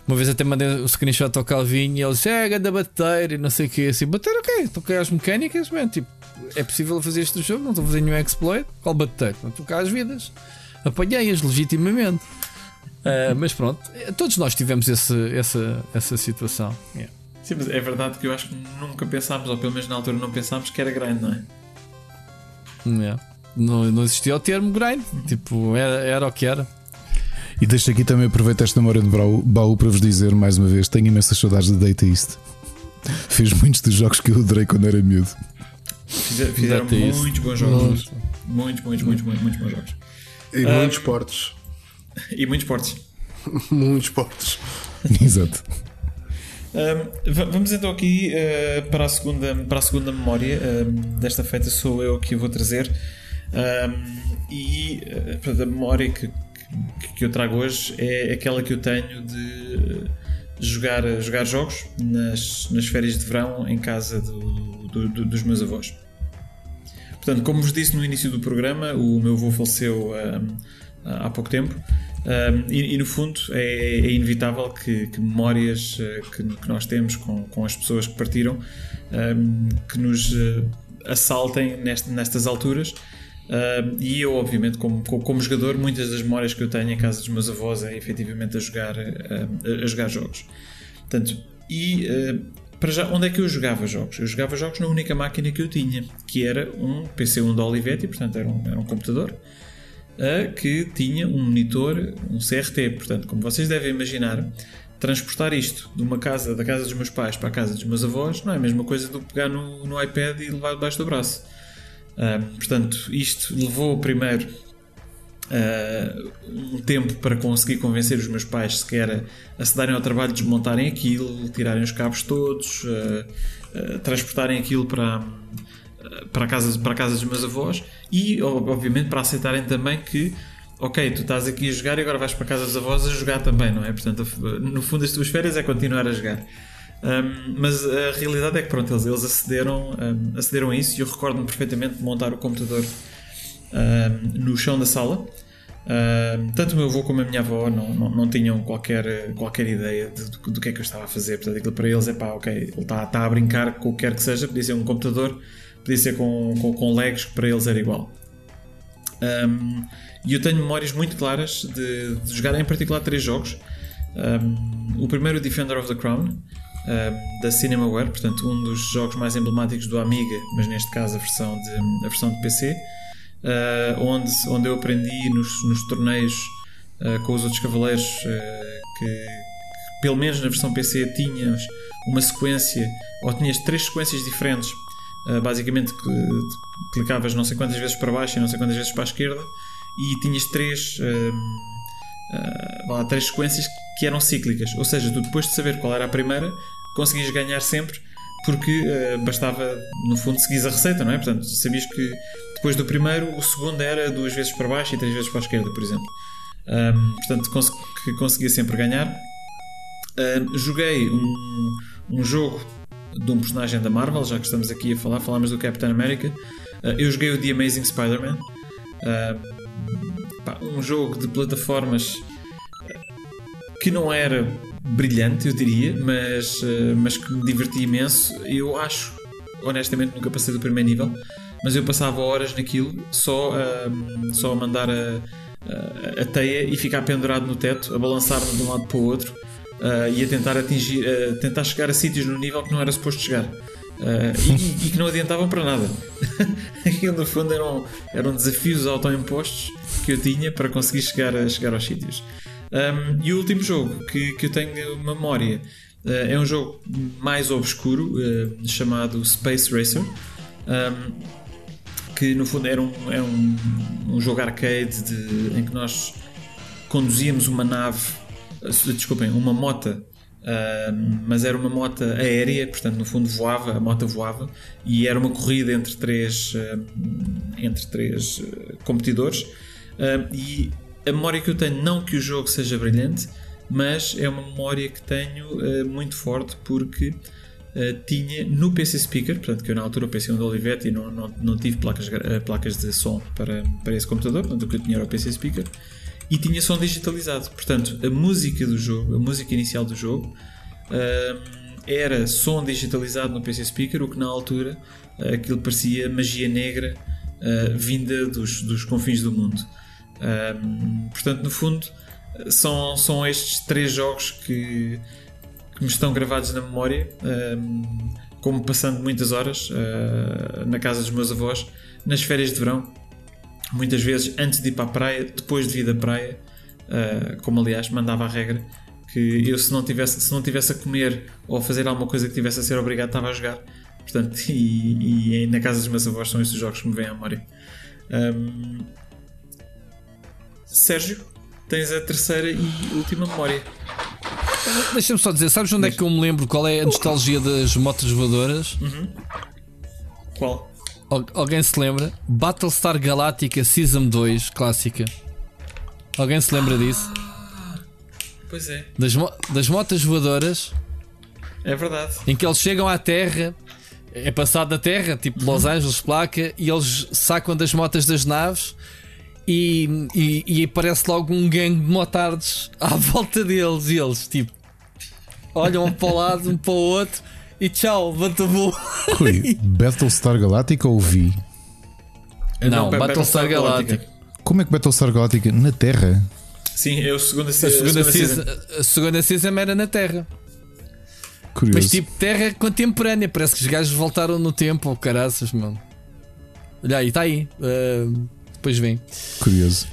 Uma vez até mandei o screenshot ao Calvinho e ele disse: É, ganda bater e não sei o que. Assim, bater o quê? Toquei às mecânicas, man. Tipo, é possível fazer este jogo, não estou a fazer nenhum exploit. Qual bater? Não tocar as vidas. Apanhei-as legitimamente. Uh, mas pronto, todos nós tivemos esse, essa, essa situação. Yeah. Sim, mas é verdade que eu acho que nunca pensámos, ou pelo menos na altura não pensámos que era grande, não é? Yeah. Não, não existia o termo grind, tipo, era, era o que era. E deixo aqui também aproveitar esta memória de baú, baú para vos dizer mais uma vez: tenho imensas saudades de Data East. Fez muitos dos jogos que eu adorei quando era miúdo. Fizeram, fizeram muitos bons jogos. Muitos, muitos, muitos, muitos, muitos bons jogos. E um, muitos portos. E muitos portos. muitos portos. Exato. Um, vamos então aqui uh, para, a segunda, para a segunda memória. Um, desta feita sou eu que vou trazer. Um, e uh, a memória que, que, que, eu trago hoje é aquela que eu tenho de jogar, jogar jogos nas, nas férias de verão em casa do, do, do, dos meus avós. Portanto, como vos disse no início do programa, o meu avô faleceu há pouco tempo. Um, e, e, no fundo é, é inevitável que, que memórias uh, que, que, nós temos com, com as pessoas que partiram um, que nos uh, assaltem nest, nestas alturas. Uh, e eu, obviamente, como, como jogador, muitas das memórias que eu tenho em casa dos meus avós é efetivamente a jogar, a jogar jogos. Portanto, e para já, onde é que eu jogava jogos? Eu jogava jogos na única máquina que eu tinha, que era um PC1 da Olivetti, portanto era um, era um computador que tinha um monitor, um CRT. Portanto, como vocês devem imaginar, transportar isto de uma casa, da casa dos meus pais para a casa dos meus avós, não é a mesma coisa do que pegar no, no iPad e levar debaixo do braço. Um, portanto, isto levou primeiro uh, um tempo para conseguir convencer os meus pais sequer a, a se darem ao trabalho de desmontarem aquilo, tirarem os cabos todos, uh, uh, transportarem aquilo para, para, a casa, para a casa dos meus avós e, obviamente, para aceitarem também que ok, tu estás aqui a jogar e agora vais para casa dos avós a jogar também, não é? Portanto, no fundo, as tuas férias é continuar a jogar. Um, mas a realidade é que pronto, eles, eles acederam, um, acederam a isso e eu recordo-me perfeitamente de montar o computador um, no chão da sala. tanto o meu avô como a minha avó não, não, não tinham qualquer, qualquer ideia de, do, do, que é que eu estava a fazer. Portanto, aquilo para eles é pá, ok, ele está, está a brincar com o que quer que seja, podia ser um computador, podia ser com, com, com legos, que para eles era igual. Um, e eu tenho memórias muito claras de, de jogar em particular três jogos. Um, o primeiro, Defender of the Crown, um, da Cinemaware, portanto, um dos jogos mais emblemáticos do Amiga, mas neste caso a versão de, a versão de PC, uh, ah, onde, onde eu aprendi nos, nos torneios uh, com os outros cavaleiros uh, que, que, pelo menos na versão PC, tinhas uma sequência, ou tinhas três sequências diferentes. Basicamente, clicavas não sei quantas vezes para baixo e não sei quantas vezes para a esquerda e tinhas três, uh, uh, três sequências que eram cíclicas. Ou seja, tu depois de saber qual era a primeira, conseguias ganhar sempre porque bastava, no fundo, seguir a receita, não é? Portanto, sabias que depois do primeiro, o segundo era duas vezes para baixo e três vezes para a esquerda, por exemplo. Um, portanto, cons que conseguia sempre ganhar. Um, joguei um, um jogo de um personagem da Marvel, já que estamos aqui a falar, falámos do Captain America. Uh, eu joguei o The Amazing Spider-Man. Pá, um jogo de plataformas que não era brilhante, eu diria, mas, mas que me divertia imenso. Eu acho, honestamente, nunca passei do primeiro nível, mas eu passava horas naquilo só, uh, só a mandar a, a, a, teia e ficar pendurado no teto, a balançar-me de um lado para o outro uh, e a tentar atingir, uh, tentar chegar a sítios no nível que não era suposto chegar. Uh, e, e, que não adiantavam para nada. Aquilo no fundo eram, eram desafios autoimpostos que eu tinha para conseguir chegar, a, chegar aos sítios. Um, e o último jogo que, que eu tenho memória uh, é um jogo mais obscuro uh, chamado Space Racer. Um, que no fundo era um, é um, um jogo arcade de, em que nós conduzíamos uma nave, desculpem, uma mota Uh, mas era uma moto aérea, portanto, no fundo voava, a moto voava e era uma corrida entre três, uh, entre três uh, competidores. e a memória que eu tenho, não que o jogo seja brilhante, mas é uma memória que tenho muito forte porque tinha no PC Speaker, portanto, que eu na altura pensei um de Olivetti e não, não, não tive placas, placas de som para, para esse computador, portanto, o que eu tinha era o PC Speaker e tinha som digitalizado. Portanto, a música do jogo, a música inicial do jogo, uh, era som digitalizado no PC Speaker, o que na altura uh, aquilo parecia magia negra uh, vinda dos, dos confins do mundo. portanto, no fundo, são, são estes três jogos que, que me estão gravados na memória, como passando muitas horas na casa dos meus avós, nas férias de verão muitas vezes antes de ir para a praia, depois de vir da praia, uh, como aliás mandava a regra, que eu se não tivesse, se não tivesse a comer ou a fazer alguma coisa que tivesse a ser obrigado, estava a jogar. Portanto, e, e na casa dos meus avós são estes jogos que me vêm à memória. Um, Sérgio, tens a terceira e última memória. Deixa-me só dizer, sabes onde é que eu me lembro qual é a nostalgia das motos voadoras? Uhum. Qual? Alguém se lembra? Battlestar Galactica Season 2 clássica. Alguém se lembra disso? Pois é. Das, mo das motas voadoras. É verdade. Em que eles chegam à Terra, é passado da Terra, tipo uhum. Los Angeles, placa, e eles sacam das motas das naves e, e, e aparece logo um gangue de motards à volta deles. E eles, tipo, olham um para o lado, um para o outro e tchau, Batabu. Rui, Battlestar Galactica ou Vi? Não, não Battlestar Galactica. Como é que Battlestar Galactica na Terra? Sim, é o segundo a, segunda, a, season, a segunda season era na Terra. Curioso. Mas tipo Terra contemporânea, parece que os gajos voltaram no tempo, oh, caraças, mano. Olha aí, está aí. Uh, depois vem. Curioso.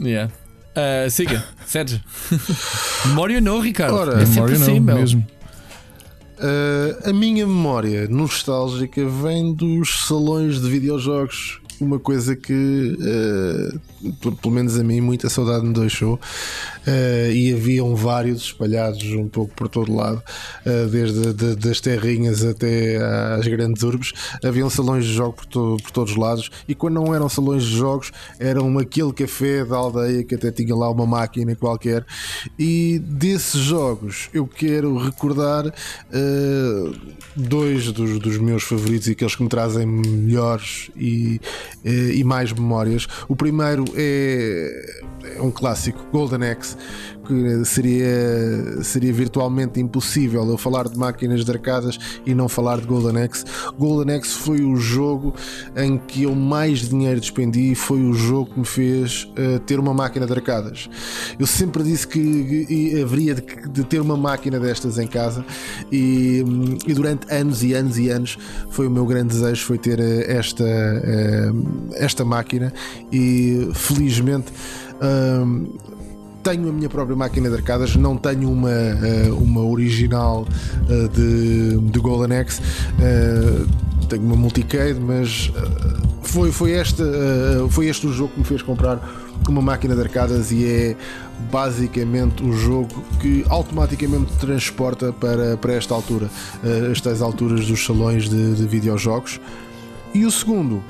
Yeah. Ah, siga, Sérgio. Memória não, Ricardo. Ora, é sempre Memória assim, não, meu. mesmo. Uh, a minha memória nostálgica vem dos salões de videojogos. Uma coisa que, uh, pelo menos a mim, muita saudade me deixou. Uh, e haviam vários espalhados um pouco por todo lado, uh, desde de- das terrinhas até às grandes urbes. Haviam salões de jogos por, to- por todos os lados. E quando não eram salões de jogos, eram aquele café da aldeia que até tinha lá uma máquina qualquer. E desses jogos eu quero recordar uh, dois dos, dos meus favoritos e aqueles que me trazem melhores e, e mais memórias. O primeiro é, é um clássico, Golden Axe, que seria, seria virtualmente impossível eu falar de máquinas de arcadas e não falar de Golden Axe. Golden Axe foi o jogo em que eu mais dinheiro despendi e foi o jogo que me fez eh, ter uma máquina de arcadas. Eu sempre disse que e haveria de, de ter uma máquina destas em casa e, e durante anos e anos e anos foi o meu grande desejo foi ter eh, esta, eh, esta máquina e felizmente hum, tenho a minha própria máquina de arcadas, não tenho uma, eh, uma original eh, de, de Golden Axe, eh, tenho uma multicade, mas foi, foi, esta, eh, foi este o jogo que me fez comprar uma máquina de arcadas e é basicamente o jogo que automaticamente te transporta para, para esta altura, estas alturas dos salões de, de videojogos. E o segundo,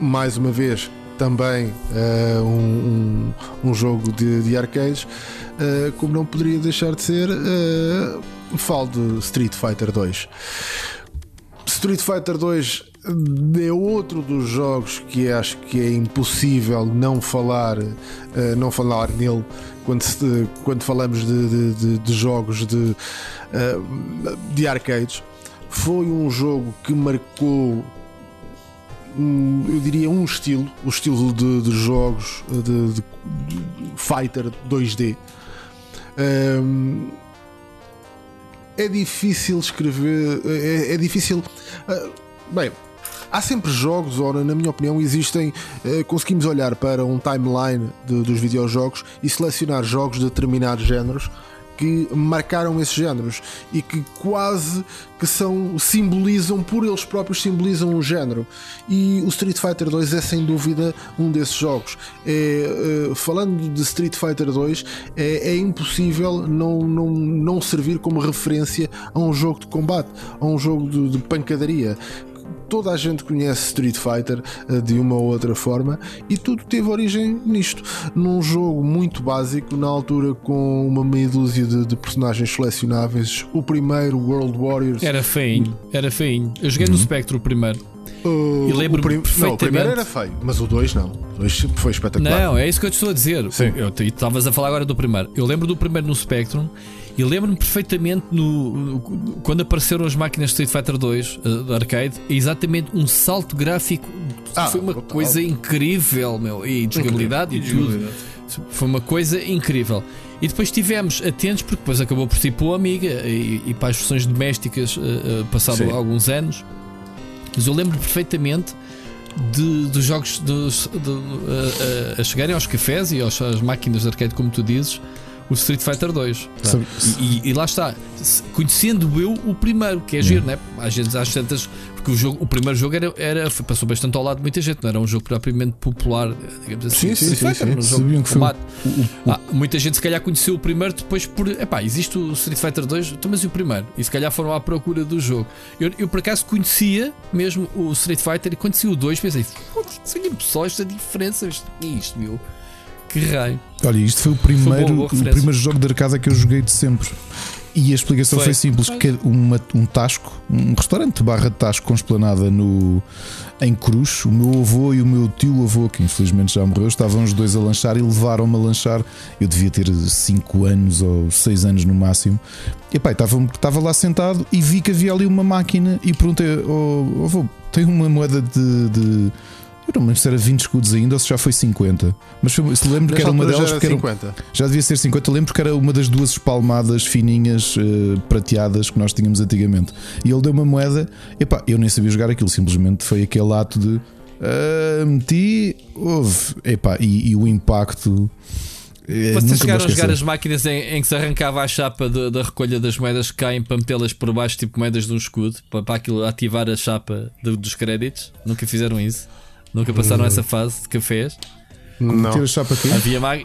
mais uma vez também uh, um, um- um jogo de, de arcades uh, como não poderia deixar de ser uh, falo de Street Fighter 2 Street Fighter 2 é outro dos jogos que acho que é impossível não falar não falar nele quando, se- quando falamos de, de- de- de jogos de, de arcades. Foi um jogo que marcou um, eu diria um estilo, o estilo de, de jogos de, de- fighter 2D. Um, é difícil escrever, é, é difícil. ah, bem, há sempre jogos, ora, na minha opinião, existem. eh, conseguimos olhar para um timeline de- dos videojogos e selecionar jogos de determinados géneros que marcaram esses géneros e que quase que são simbolizam por eles próprios simbolizam um género. E o Street Fighter 2 é sem dúvida um desses jogos. É, eh, falando de Street Fighter 2 é, é impossível não, não, não servir como referência a um jogo de combate a um jogo de, de pancadaria toda a gente conhece Street Fighter eh, de uma ou outra forma e tudo teve origem nisto, num jogo muito básico, na altura com uma meia dúzia de, de personagens selecionáveis. O primeiro, World Warriors. Era feinho, era feinho. Eu joguei no Spectrum primeiro. uh, e lembro-me o prim- Não, o primeiro era feio, mas o 2 não. O 2 foi espetacular. Não, é isso que eu te estou a dizer. Sim. Eu estavas a falar agora do primeiro. Eu lembro do primeiro no Spectrum e lembro-me perfeitamente no, quando apareceram as máquinas de Street Fighter 2 uh, de arcade, é exatamente um salto gráfico. Ah, foi uma brutal. coisa incrível, meu. E de jogabilidade e, tudo. Foi uma coisa incrível. E depois estivemos atentos, porque depois acabou por para o Amiga e, e para as versões domésticas, uh, uh, passado Sim. alguns anos. Mas eu lembro perfeitamente de, dos jogos dos- de- a, a- a chegarem aos cafés e aos- às máquinas de arcade, como tu dizes, o Street Fighter 2. Sabe- E, e- lá está, conhecendo eu o primeiro, que é giro, né? Às vezes às tantas, porque o, jogo, o primeiro jogo era, era, passou bastante ao lado de muita gente, não era um jogo propriamente popular, digamos assim. Sim, sim, Street sim, Fighter, sim. era um combate. Ah, muita gente se calhar conheceu o primeiro depois por. Epá, existe o Street Fighter 2, então, mas e o primeiro? E se calhar foram à procura do jogo. Eu, eu por acaso conhecia mesmo o Street Fighter e saiu o 2 pensei, "Foda-se, só esta diferença, isto, isto meu. Que raio. Olha, isto foi o Foi primeiro, boa, boa o primeiro jogo de arcada que eu joguei de sempre. E a explicação foi, Foi. simples: que é uma, um tasco, um restaurante barra de tasco com esplanada no, em Cruz. O meu avô e o meu tio avô, que infelizmente já morreu, estavam os dois a lanchar e levaram-me a lanchar. Eu devia ter 5 anos ou 6 anos no máximo. E pá, estava, estava lá sentado e vi que havia ali uma máquina e perguntei: oh, avô, tem uma moeda de. de eu não me lembro se era 20 escudos ainda ou se já foi 50. Mas foi, se lembro que era uma delas já era era, 50. já devia ser 50. Eu lembro que era uma das duas espalmadas fininhas eh, prateadas que nós tínhamos antigamente. E ele deu uma moeda. Epá, eu nem sabia jogar aquilo, simplesmente foi aquele ato de Ah, meti, houve, epá, e, e o impacto. eh, Vocês chegaram a jogar as máquinas em, em que se arrancava a chapa de- da recolha das moedas que caem para metê-las por baixo, tipo moedas de um escudo, para, para aquilo ativar a chapa de- dos créditos? Nunca fizeram isso? Nunca passaram essa fase de cafés? Não. Tira a chapa aqui. Havia, ma-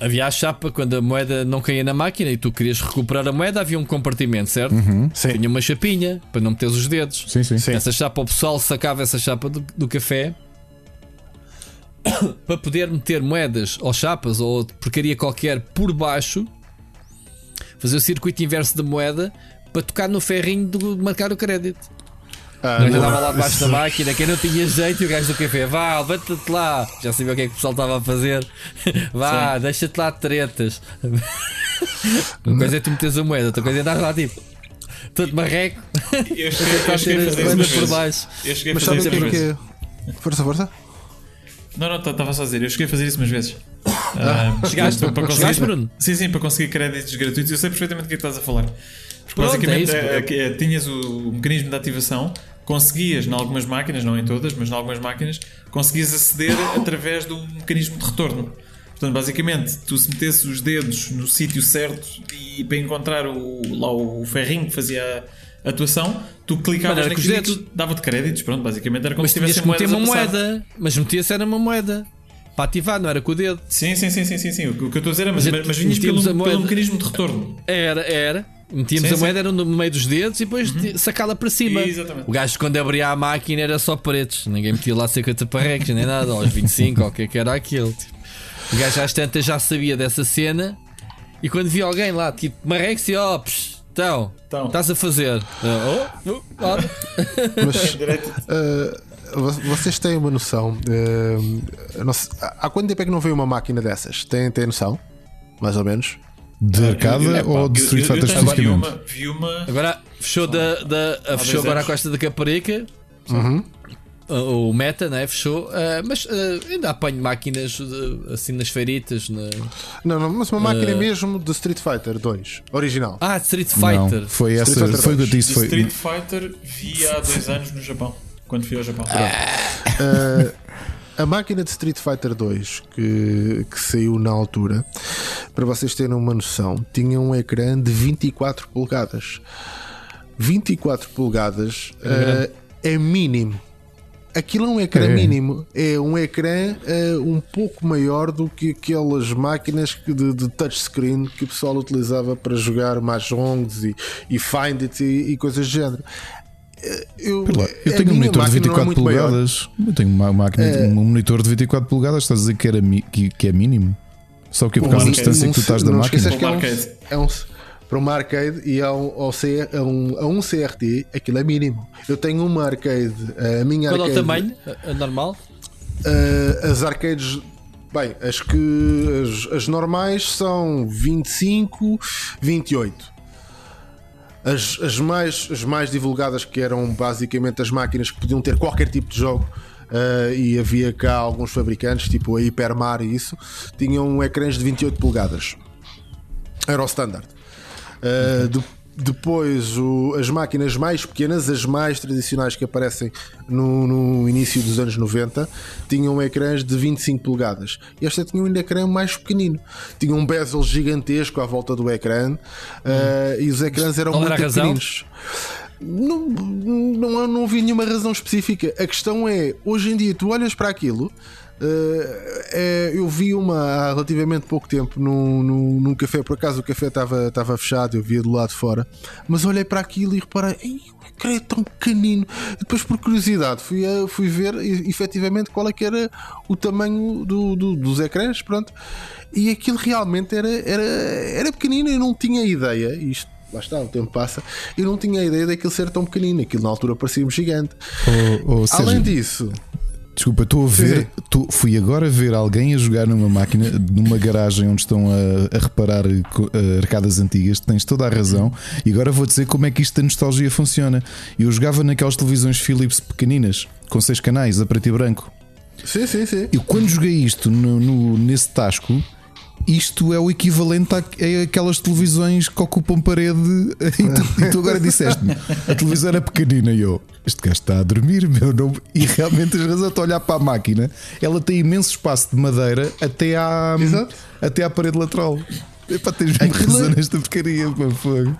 havia a chapa quando a moeda não caía na máquina e tu querias recuperar a moeda, havia um compartimento, certo? Sim. Tinha uma chapinha para não meteres os dedos. Sim, sim. Sim. Essa chapa, o pessoal sacava essa chapa do, do café para poder meter moedas ou chapas ou porcaria qualquer por baixo, fazer o circuito inverso da moeda para tocar no ferrinho de marcar o crédito. Ah, O não. andava lá debaixo da máquina, quem não tinha jeito, e o gajo do café, vá, levanta-te lá. Já sabia o que é que o pessoal estava a fazer. Vá, deixa-te lá de tretas. Uma coisa é tu meteres a moeda, outra coisa é andar lá tipo. Todo marreco, Eu cheguei, eu cheguei a fazer isso por vezes. baixo. Eu cheguei a Mas fazer sabe isso o que umas é vezes. é? Força, força. Não, não, estava só a dizer, eu cheguei a fazer isso umas vezes. Ah, Chegaste? para, para conseguir, Chegaste, Bruno? Sim, sim, para conseguir créditos gratuitos. Eu sei perfeitamente do que é que estás a falar. Porque Pronto, basicamente é isso. eh, eh, tinhas o mecanismo de ativação, conseguias, em algumas máquinas, não em todas, mas em algumas máquinas, conseguias aceder através do mecanismo de retorno. Portanto, basicamente, tu se metesses os dedos no sítio certo e para encontrar o, lá o ferrinho que fazia a atuação, tu clicavas com dedos. aquilo dava-te créditos. Pronto, basicamente era como Mas se que meter uma moeda. Mas metia-se era uma moeda. Para ativar, não era com o dedo. Sim, sim, sim, sim, sim, sim. O que o eu estou a dizer é, mas, Mas mas, vinhas pelo, pelo mecanismo de retorno. Era, era. Metíamos Sim, a moeda era no meio dos dedos e depois de- sacá-la para cima. Exatamente. O gajo, quando abria a máquina, era só pretos. Ninguém metia lá 50 parrecos nem nada. Aos 25, ou o que é que era aquilo. O gajo às tantas já sabia dessa cena. E quando via alguém lá, tipo, marrecos e ó, psh, então, Então. estás a fazer? Ah, oh, oh, ora. Mas vo- vocês têm uma noção. não sei- há há quanto tempo é que não veio uma máquina dessas? Têm, têm noção? Mais ou menos? De arcada Eu- eu- ou de Street Fighter tenho- vi especificamente? uma, vi uma. Agora fechou, da, da, a- fechou agora a costa da Caparica. O o Meta, né? Fechou. ah, mas ah, ainda apanho máquinas ah, assim nas feiritas. Na... Não, não, mas uma máquina Ah. mesmo de Street Fighter 2, original. Ah, Street Fighter. Não, foi essa, Street Fighter foi o que eu disse. Foi, Street Fighter vi há dois anos no Japão. Quando fui ao Japão. Ah, a máquina de Street Fighter 2 que, que saiu na altura, para vocês terem uma noção, tinha um ecrã de 24 polegadas. 24 polegadas ah, é mínimo. Aquilo é um ecrã É. mínimo, é um ecrã ah, um pouco maior do que aquelas máquinas de, de touchscreen que o pessoal utilizava para jogar Mahjongs e, e Find It e, e coisas do género. Eh, Eu, lá, eu a tenho um monitor de máquina não é 24 muito maior. polegadas. Eu tenho uma máquina, um monitor de 24 polegadas. Estás a dizer que, era mi- que, que é mínimo? Só que é por Um causa da arcade. distância que tu estás da máquina. que é Um um, arcade. é um- para uma arcade e a um, ao C- a um, a um CRT aquilo é mínimo. Eu tenho uma arcade, a minha Qual é o arcade. tamanho? A- a normal? Uh, as arcades, bem, as que as, as normais são 25, 28. As, as, mais, as mais divulgadas, que eram basicamente as máquinas que podiam ter qualquer tipo de jogo, uh, e havia cá alguns fabricantes, tipo a Hypermar e isso, tinham ecrãs de 28 polegadas. Era o standard. Uh, de- depois, o- as máquinas mais pequenas, as mais tradicionais que aparecem no, no início dos anos 90, tinham ecrãs de 25 polegadas. E esta tinha um ecrã mais pequenino. Tinha um bezel gigantesco à volta do ecrã uh, e os ecrãs eram Qual muito era pequeninos. Não, não, não havia nenhuma razão específica. A questão é, hoje em dia, tu olhas para aquilo. É, eu vi uma há relativamente pouco tempo num, num, num café, por acaso o café estava fechado, eu via do lado de fora, mas olhei para aquilo e reparei, "Ei, o ecrã é tão pequenino. Depois, por curiosidade, fui, a- fui ver e- efetivamente qual é que era o tamanho do, do- dos ecrãs, pronto. E aquilo realmente era, era, era pequenino, eu não tinha ideia, isto lá está, o tempo passa, eu não tinha ideia daquilo ser tão pequenino, aquilo na altura parecia-me gigante. Ô, Sérgio, Além disso, Desculpa, estou a ver. tô- fui agora ver alguém a jogar numa máquina, numa garagem onde estão a, a reparar arcadas antigas. Tens toda a razão. E agora vou dizer como é que isto da nostalgia funciona. Eu jogava naquelas televisões Philips pequeninas, com seis canais, a preto e branco. sim, sim, sim. Eu quando joguei isto no, no- nesse tasco, isto é o equivalente a, aquelas televisões que ocupam parede. E tu, e tu agora disseste-me: a televisão era pequenina. E eu, este gajo está a dormir, meu nome. E realmente razão, estou a olhar para a máquina. Ela tem imenso espaço de madeira até à, Exato. até à parede lateral. Epá, tens mesmo Aquilo razão é- nesta porcaria, meu fogo.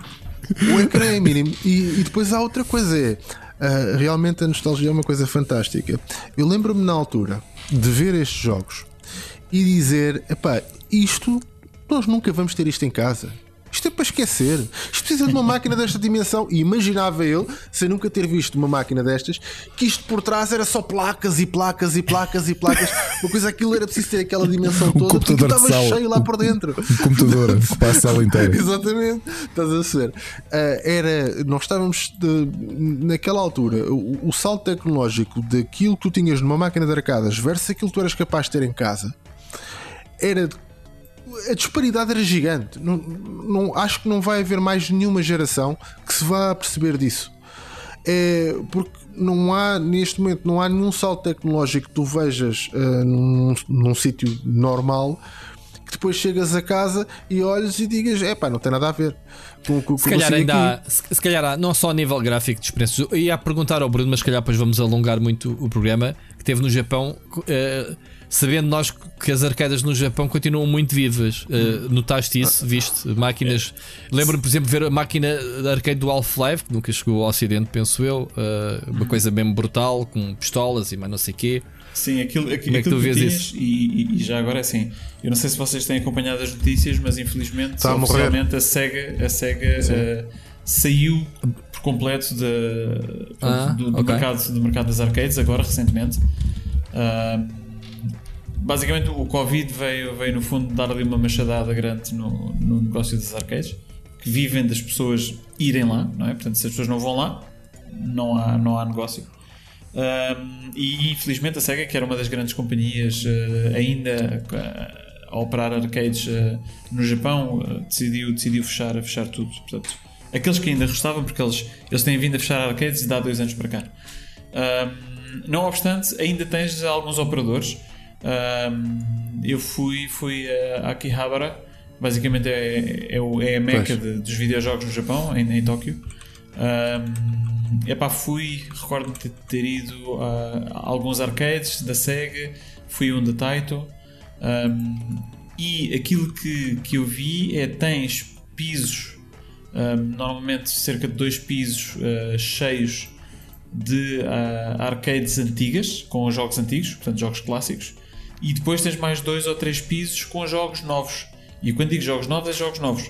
O ecrã é mínimo. E, e depois há outra coisa: é ah, realmente a nostalgia é uma coisa fantástica. Eu lembro-me na altura de ver estes jogos e dizer: epá, isto nós nunca vamos ter isto em casa. Isto é para esquecer. Isto precisa de uma máquina desta dimensão. E imaginava ele, sem nunca ter visto uma máquina destas, que isto por trás era só placas e placas e placas e placas. Uma coisa aquilo era preciso ter aquela dimensão toda porque estava cheio lá por dentro. Um computador passa a sala inteira. Exatamente, estás a ver. Ah, era, nós estávamos de- naquela altura, o, o salto tecnológico daquilo que tu tinhas numa máquina de arcadas versus aquilo que tu eras capaz de ter em casa era a disparidade era gigante. Não, não, acho que não vai haver mais nenhuma geração que se vá perceber disso. É porque não há, neste momento, não há nenhum salto tecnológico que tu vejas ah, num, num sítio normal que depois chegas a casa e olhas e digas: é pá, não tem nada a ver. Com, com, Se calhar ainda há, se, se calhar há, não só a nível gráfico de experiências. Eu ia perguntar ao Bruno, mas se calhar depois vamos alongar muito o programa que teve no Japão, eh, sabendo nós que as arcadas no Japão continuam muito vivas. Eh, notaste isso? Viste? Máquinas. Lembro-me, por exemplo, de ver a máquina da arcade do Half-Life, que nunca chegou ao Ocidente, penso eu. eh, uma coisa mesmo brutal, com pistolas e mais não sei o quê. Sim, aquilo, aquilo, Como é que tu vês isso? E, e- e já agora assim, eu não sei se vocês têm acompanhado as notícias, mas infelizmente Está a oficialmente a SEGA, a SEGA eh, saiu por completo de- Ah, do, do ok. mercado, do mercado das arcades, agora recentemente. Ah, basicamente o Covid veio, veio no fundo dar ali uma machadada grande no, no negócio das arcades, que vivem das pessoas irem lá, não é? Portanto, se as pessoas não vão lá, não há, não há negócio. Um, e infelizmente a SEGA, que era uma das grandes companhias uh, ainda uh, a operar arcades uh, no Japão, decidiu, decidiu fechar, fechar tudo. Portanto, aqueles que ainda restavam, porque eles, eles têm vindo a fechar arcades de há dois anos para cá. Um, não obstante, ainda tens alguns operadores. Um, eu fui, fui a Akihabara, basicamente é, é, é a meca de- dos videojogos no Japão, em, em Tóquio. Um, epá, fui, recordo-me de ter ido a, a alguns arcades da Sega, fui um da Taito. um, e aquilo que, que eu vi é tens pisos, um, normalmente cerca de dois pisos uh, cheios de uh, arcades antigas, com os jogos antigos, portanto jogos clássicos, e depois tens mais dois ou três pisos com jogos novos. E quando digo jogos novos, é jogos novos.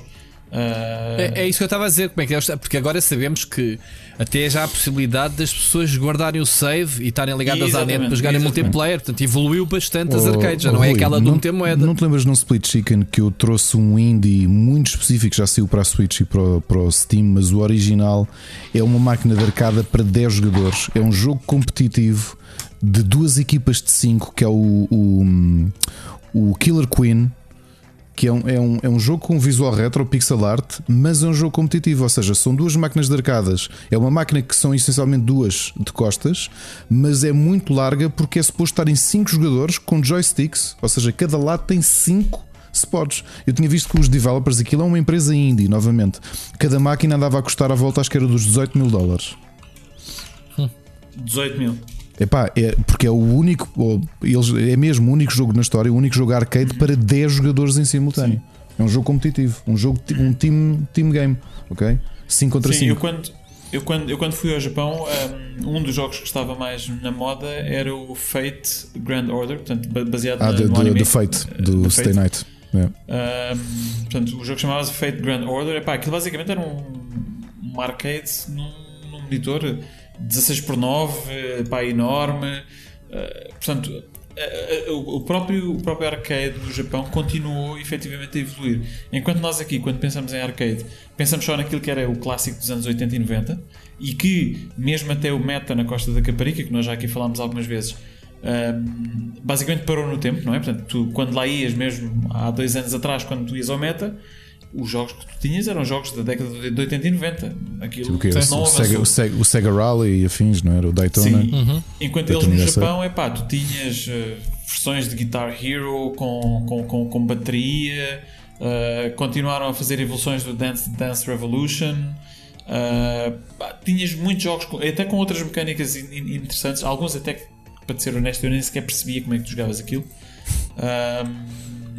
Uh, É, é isso que eu estava a dizer, como é que é? Porque agora sabemos que até já há a possibilidade das pessoas guardarem o save e estarem ligadas à net para jogarem exatamente. multiplayer, portanto evoluiu bastante as Oh, arcades, já oh, não é Rui, aquela do meter moeda. Não te lembras num Split Chicken que eu trouxe um indie muito específico, já saiu para a Switch e para, o- para o Steam, mas o original é uma máquina de arcada para 10 jogadores. É um jogo competitivo de duas equipas de 5, que é o, o, o Killer Queen. Que é um, é, um, é um jogo com visual retro, pixel art, mas é um jogo competitivo. Ou seja, são duas máquinas de arcadas. É uma máquina que são essencialmente duas de costas, mas é muito larga porque é suposto estar em 5 jogadores com joysticks. Ou seja, cada lado tem 5 spots. Eu tinha visto que os developers, aquilo é uma empresa indie, novamente. Cada máquina andava a custar à volta, acho que era dos 18 mil dólares. 18 mil. Epá, é, porque é o único, eles, é mesmo o único jogo na história, o único jogo arcade para 10 jogadores em simultâneo. É um jogo competitivo, um jogo um team, team game, ok? 5 contra Sim, eu 5. quando, eu, quando, eu quando fui ao Japão, um, dos jogos que estava mais na moda era o Fate Grand Order, portanto, ba- baseado Ah, na- de, no anime. de Fate, do Stay Fate. Night. É. Um, portanto, o jogo chamava-se Fate Grand Order. Epá, aquilo basicamente era um, um arcade num, num monitor 16 por 9 epá, enorme. Uh, portanto, uh, o, próprio, o próprio arcade do Japão continuou efetivamente a evoluir. Enquanto nós aqui, quando pensamos em arcade, pensamos só naquilo que era o clássico dos anos 80 e 90 e que, mesmo até o Meta na Costa da Caparica, que nós já aqui falámos algumas vezes, um, basicamente parou no tempo, não é? Portanto, tu, quando lá ias, mesmo há dois anos atrás, quando tu ias ao Meta, os jogos que tu tinhas eram jogos da década de 80 e 90. Aquilo O, quê? portanto, não o, Sega, o, Sega, o Sega Rally e afins, não era? O Daytona. Sim, enquanto eles Daytona no USA. Japão, é pá, tu tinhas eh, versões de Guitar Hero com, com, com, com bateria, uh, continuaram a fazer evoluções do Dance Dance Revolution. Uh, tinhas muitos jogos, até com outras mecânicas interessantes, alguns até que, para ser honesto, eu nem sequer percebia como é que tu jogavas aquilo.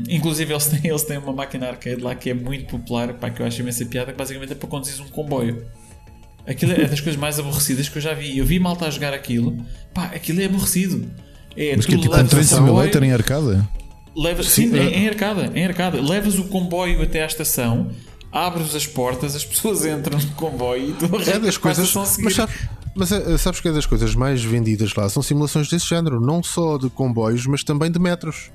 Inclusive eles têm, eles têm uma máquina arcade lá que é muito popular, pá, que eu acho imensa piada, que basicamente é para conduzir um comboio. Aquilo é das coisas mais aborrecidas que eu já vi. Eu vi malta a jogar aquilo, pá, aquilo é aborrecido. É, Mas que é tipo um train simulator em arcada? Levas, sim, sim é, em arcada, em arcada. Levas o comboio até à estação, abres as portas, as pessoas entram no comboio e tu é das coisas. Mas, sabe, mas eh, sabes que é das coisas mais vendidas lá são simulações desse género, não só de comboios, mas também de metros.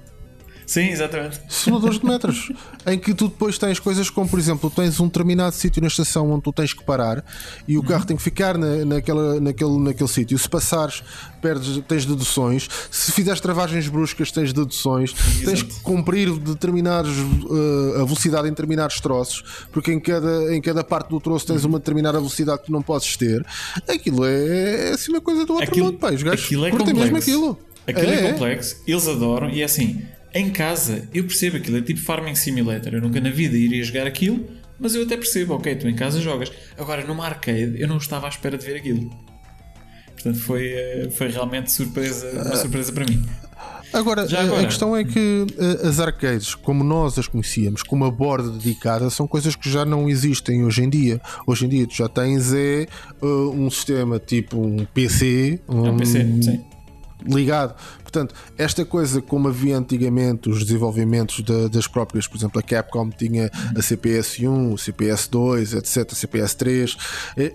Sim, exatamente. Simuladores de metros. em que tu depois tens coisas como, por exemplo, tens um determinado sítio na estação onde tu tens que parar e o carro tem que ficar na, naquela, naquele, naquele sítio. Se passares, perdes, tens deduções. Se fizeres travagens bruscas, tens deduções. Exato. Tens que cumprir determinados, uh, a velocidade em determinados troços, porque em cada, em cada parte do troço tens uma determinada velocidade que não podes ter. Aquilo é, é assim uma coisa do outro aquilo, mundo, pá. Os gajos aquilo é complexo. mesmo aquilo. Aquilo é, é complexo, eles adoram e é assim em casa, eu percebo aquilo, é tipo Farming Simulator. Eu nunca na vida iria jogar aquilo, mas eu até percebo, ok, tu em casa jogas. Agora, numa arcade, eu não estava à espera de ver aquilo. Portanto, foi, eh, foi realmente surpresa, uma surpresa para mim. Agora, agora, a questão é que eh, as arcades, como nós as conhecíamos, com uma borda dedicada, são coisas que já não existem hoje em dia. Hoje em dia, tu já tens é, eh, um sistema tipo um PC, um, é um PC sim. Ligado Portanto, esta coisa como havia antigamente os desenvolvimentos de, das próprias, por exemplo, a Capcom tinha a CPS1, o CPS2, etc, a CPS3,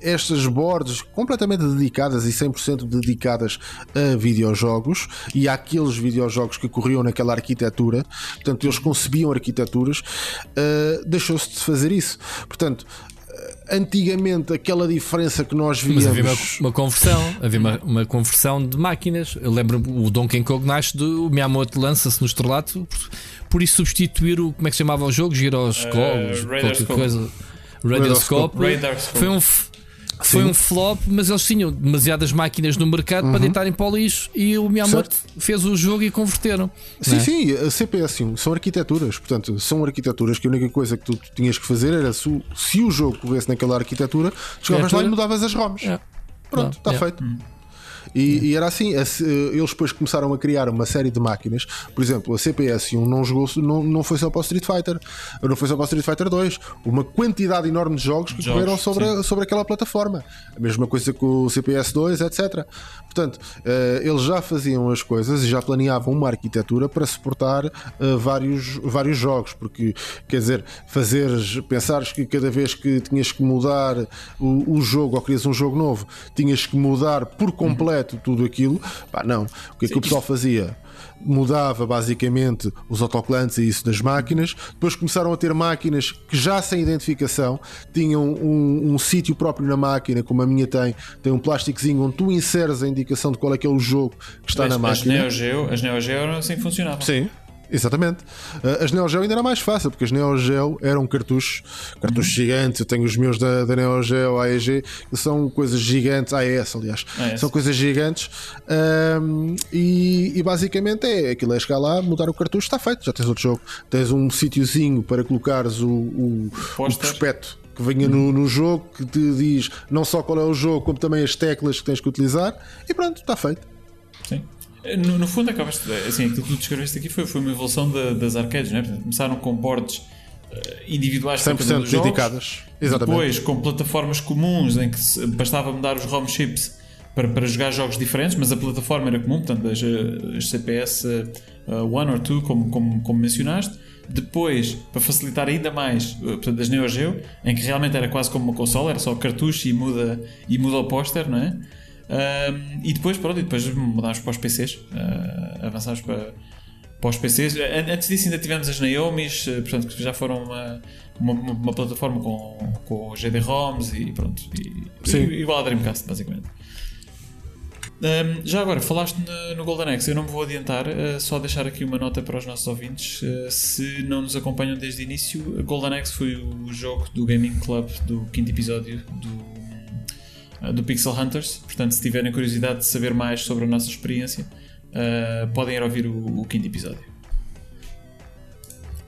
estas boards completamente dedicadas e 100% dedicadas a videojogos e àqueles videojogos que corriam naquela arquitetura, portanto, eles concebiam arquiteturas, uh, deixou-se de fazer isso. Portanto, antigamente aquela diferença que nós víamos. Mas havia uma, uma conversão, havia uma, uma, conversão de máquinas. Eu lembro o Donkey Kong nasce do Miyamoto lança-se no estrelato por, por isso substituir o como é que se chamava o jogo, Giroscope, uh, qualquer coisa. Radarscope. Radarscope. Foi um Sim. Foi um flop, mas eles tinham demasiadas máquinas no mercado uhum. para deitarem para o lixo e o Miyamoto certo. fez o jogo e converteram. Sim, é? sim, a CPS1 são arquiteturas, portanto, são arquiteturas que a única coisa que tu tinhas que fazer era se, se o jogo corresse naquela arquitetura, chegavas lá e mudavas as ROMs. É. Pronto, está é. feito. Uhum. E, e, era assim, eles depois começaram a criar uma série de máquinas. Por exemplo, a CPS1 não jogou, não, não foi só para o Street Fighter, não foi só para o Street Fighter 2. Uma quantidade enorme de jogos que jogos, correram sobre, a, sobre aquela plataforma. A mesma coisa com o CPS2, etc. Portanto, uh, eles já faziam as coisas e já planeavam uma arquitetura para suportar uh, vários, vários jogos, porque quer dizer, fazeres, pensares que cada vez que tinhas que mudar o, o jogo ou querias um jogo novo, tinhas que mudar por completo tudo aquilo, pá, não. O que é que o pessoal fazia? mudava basicamente os autocolantes e isso das máquinas. Depois começaram a ter máquinas que já sem identificação tinham um, um sítio próprio na máquina, como a minha tem, tem um plásticozinho onde tu inseres a indicação de qual é que é o jogo que está Mas, na máquina. As Neo Geo, as Neo Geo assim funcionavam. Sim. Exatamente. Uh, as Neo Geo ainda era mais fácil, porque as Neo Geo eram cartuchos, cartuchos uhum. gigantes. Eu tenho os meus da, da Neo Geo AEG, que são coisas gigantes, AES, aliás, AES. são coisas gigantes. Um, e, e, basicamente é aquilo é chegar lá, mudar o cartucho, está feito, já tens outro jogo. Tens um sítiozinho para colocares o, o, o prospecto que venha no, no, jogo que te diz não só qual é o jogo, como também as teclas que tens que utilizar, e pronto, está feito. Sim. No, no, fundo, acabaste, assim, aquilo que tu descreveste aqui foi, foi uma evolução das arcades, né? começaram com boards uh, individuais 100% dedicadas, Exatamente. depois com plataformas comuns em que bastava mudar os ROM chips para, para jogar jogos diferentes, mas a plataforma era comum, portanto, as, as CPS 1 uh, ou 2, como, como, como mencionaste. Depois, para facilitar ainda mais, uh, portanto, as Neo Geo, em que realmente era quase como uma consola, era só cartucho e muda, e muda o póster, não é? Um, e depois, pronto, e depois mudámos para os PCs, uh, avançámos para, para os PCs. Antes disso, ainda tivemos as Naomis, uh, portanto, que já foram uma, uma, uma plataforma com, com GD-ROMs e pronto, e, Sim. E, igual a Dreamcast, basicamente. Um, já agora, falaste no, no, Golden Axe, eu não me vou adiantar, uh, só deixar aqui uma nota para os nossos ouvintes. Uh, se não nos acompanham desde o início, Golden Axe foi o jogo do Gaming Club do quinto episódio do do Pixel Hunters. Portanto, se tiverem curiosidade de saber mais sobre a nossa experiência, uh, podem ir ouvir o, o quinto episódio.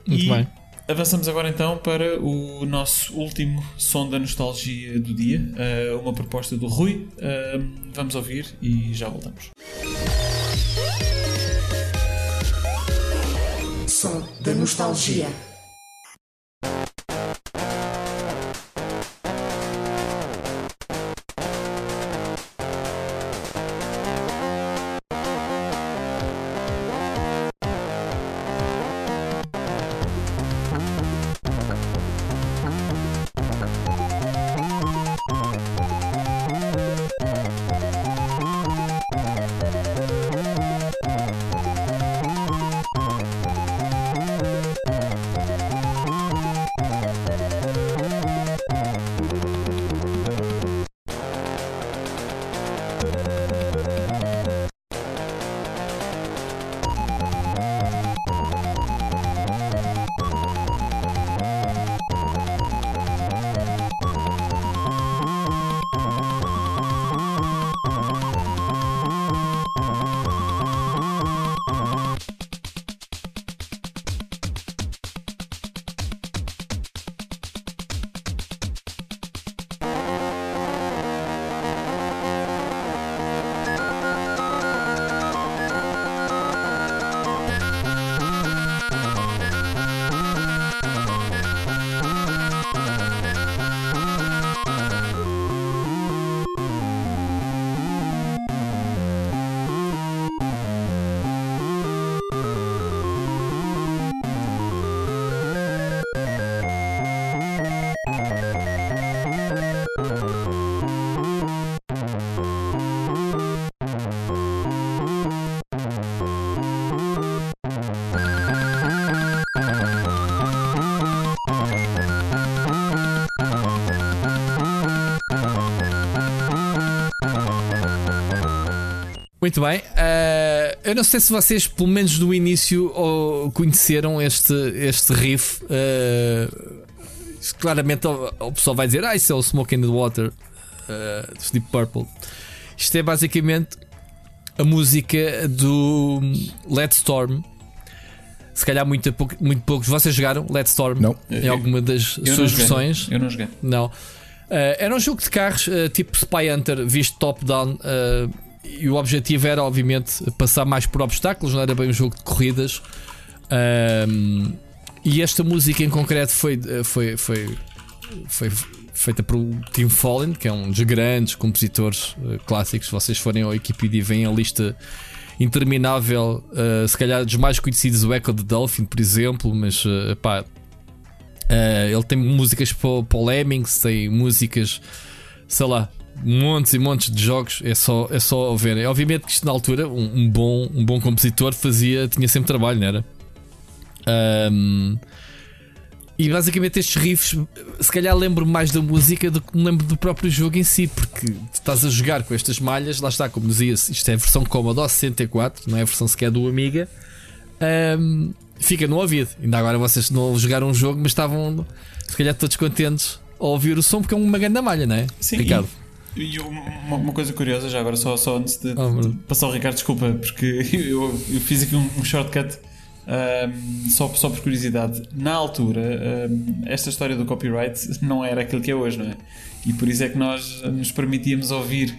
Muito E bem. Avançamos agora então para o nosso último som da nostalgia do dia, uh, uma proposta do Rui. Uh, vamos ouvir e já voltamos. Som da nostalgia. Muito bem. Eh, eu não sei se vocês, pelo menos do início, ou conheceram este, este riff. eh, claramente o, o pessoal vai dizer: Ah, isso é o Smoke in the Water eh, dos Deep Purple. Isto é basicamente a música do Let Storm. Se calhar muito, pouco, muito poucos. Vocês jogaram Let Storm Não. em alguma das Eu não suas versões? Eu não joguei. Não. Eh, era um jogo de carros eh, tipo Spy Hunter, visto top-down. eh, e o objetivo era, obviamente, passar mais por obstáculos, não era bem um jogo de corridas. Ahm, e esta música em concreto foi, foi, foi, foi feita por Tim Fallen, que é um dos grandes compositores eh, clássicos. Se vocês forem ao Wikipedia veem a lista interminável, eh, se calhar dos mais conhecidos, o Echo the Dolphin, por exemplo, mas eh, pá, Uh, ele tem músicas para, para o Lemmings, tem músicas, sei lá, montes e montes de jogos. É só, é só ver. É, obviamente que isto na altura, um, um bom, um bom compositor fazia, tinha sempre trabalho, não era? Um, e basicamente estes riffs, se calhar lembro mais da música do que me lembro do próprio jogo em si, porque estás a jogar com estas malhas, lá está, como dizia, isto é a versão Commodore 64, não é a versão sequer do Amiga. Um, fica no ouvido. Ainda agora vocês não jogaram um jogo, mas estavam se calhar todos contentes a ouvir o som porque é uma grande malha, não é? Sim, Ricardo. E, e uma, uma coisa curiosa, já agora, só, só antes de, Oh, de Bruno. passar o Ricardo, desculpa, porque eu, eu fiz aqui um, um shortcut ahm, só, só por curiosidade. Na altura, ahm, esta história do copyright não era aquilo que é hoje, não é? E por isso é que nós nos permitíamos ouvir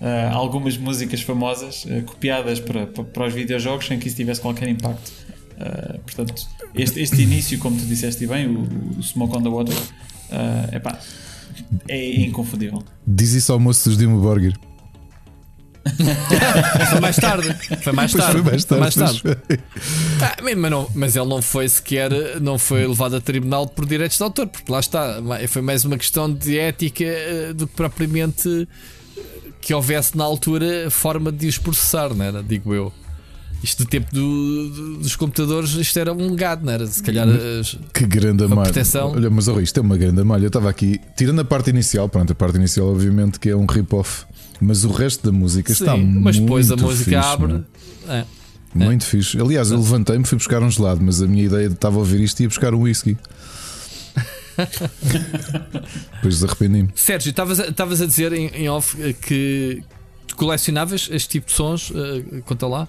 ah, algumas músicas famosas ah, copiadas para, para, para os videojogos sem que isso tivesse qualquer impacto. Ah, portanto, este, este início, como tu disseste bem, o, o Smoke on the Water, ah, epá, é inconfundível. Diz isso ao moço dos Dimo Burger. Foi mais tarde. Foi mais Pois tarde. foi mais tarde. mais tarde. Ah, mas, não, mas ele não foi sequer não foi levado a tribunal por direitos de autor, porque lá está, foi mais uma questão de ética eh, do que propriamente eh, que houvesse na altura forma de os processar, não era? Digo eu. Isto do tempo do- do- dos computadores, isto era um legado, não era? Se calhar as- Que grande malha. proteção. Olha, mas oh, isto é uma grande malha. Eu estava aqui, tirando a parte inicial, pronto, a parte inicial, obviamente, que é um rip-off, mas o resto da música está Sim, muito mas depois a música fixe, abre. meu. É. Muito fixe. Aliás, eu levantei-me, fui buscar um gelado, mas a minha ideia de estava a ouvir isto e ia buscar um whisky. Depois arrependi-me. Sérgio, estavas a, a dizer em, em off eh, que colecionavas este tipo de sons, eh, conta lá.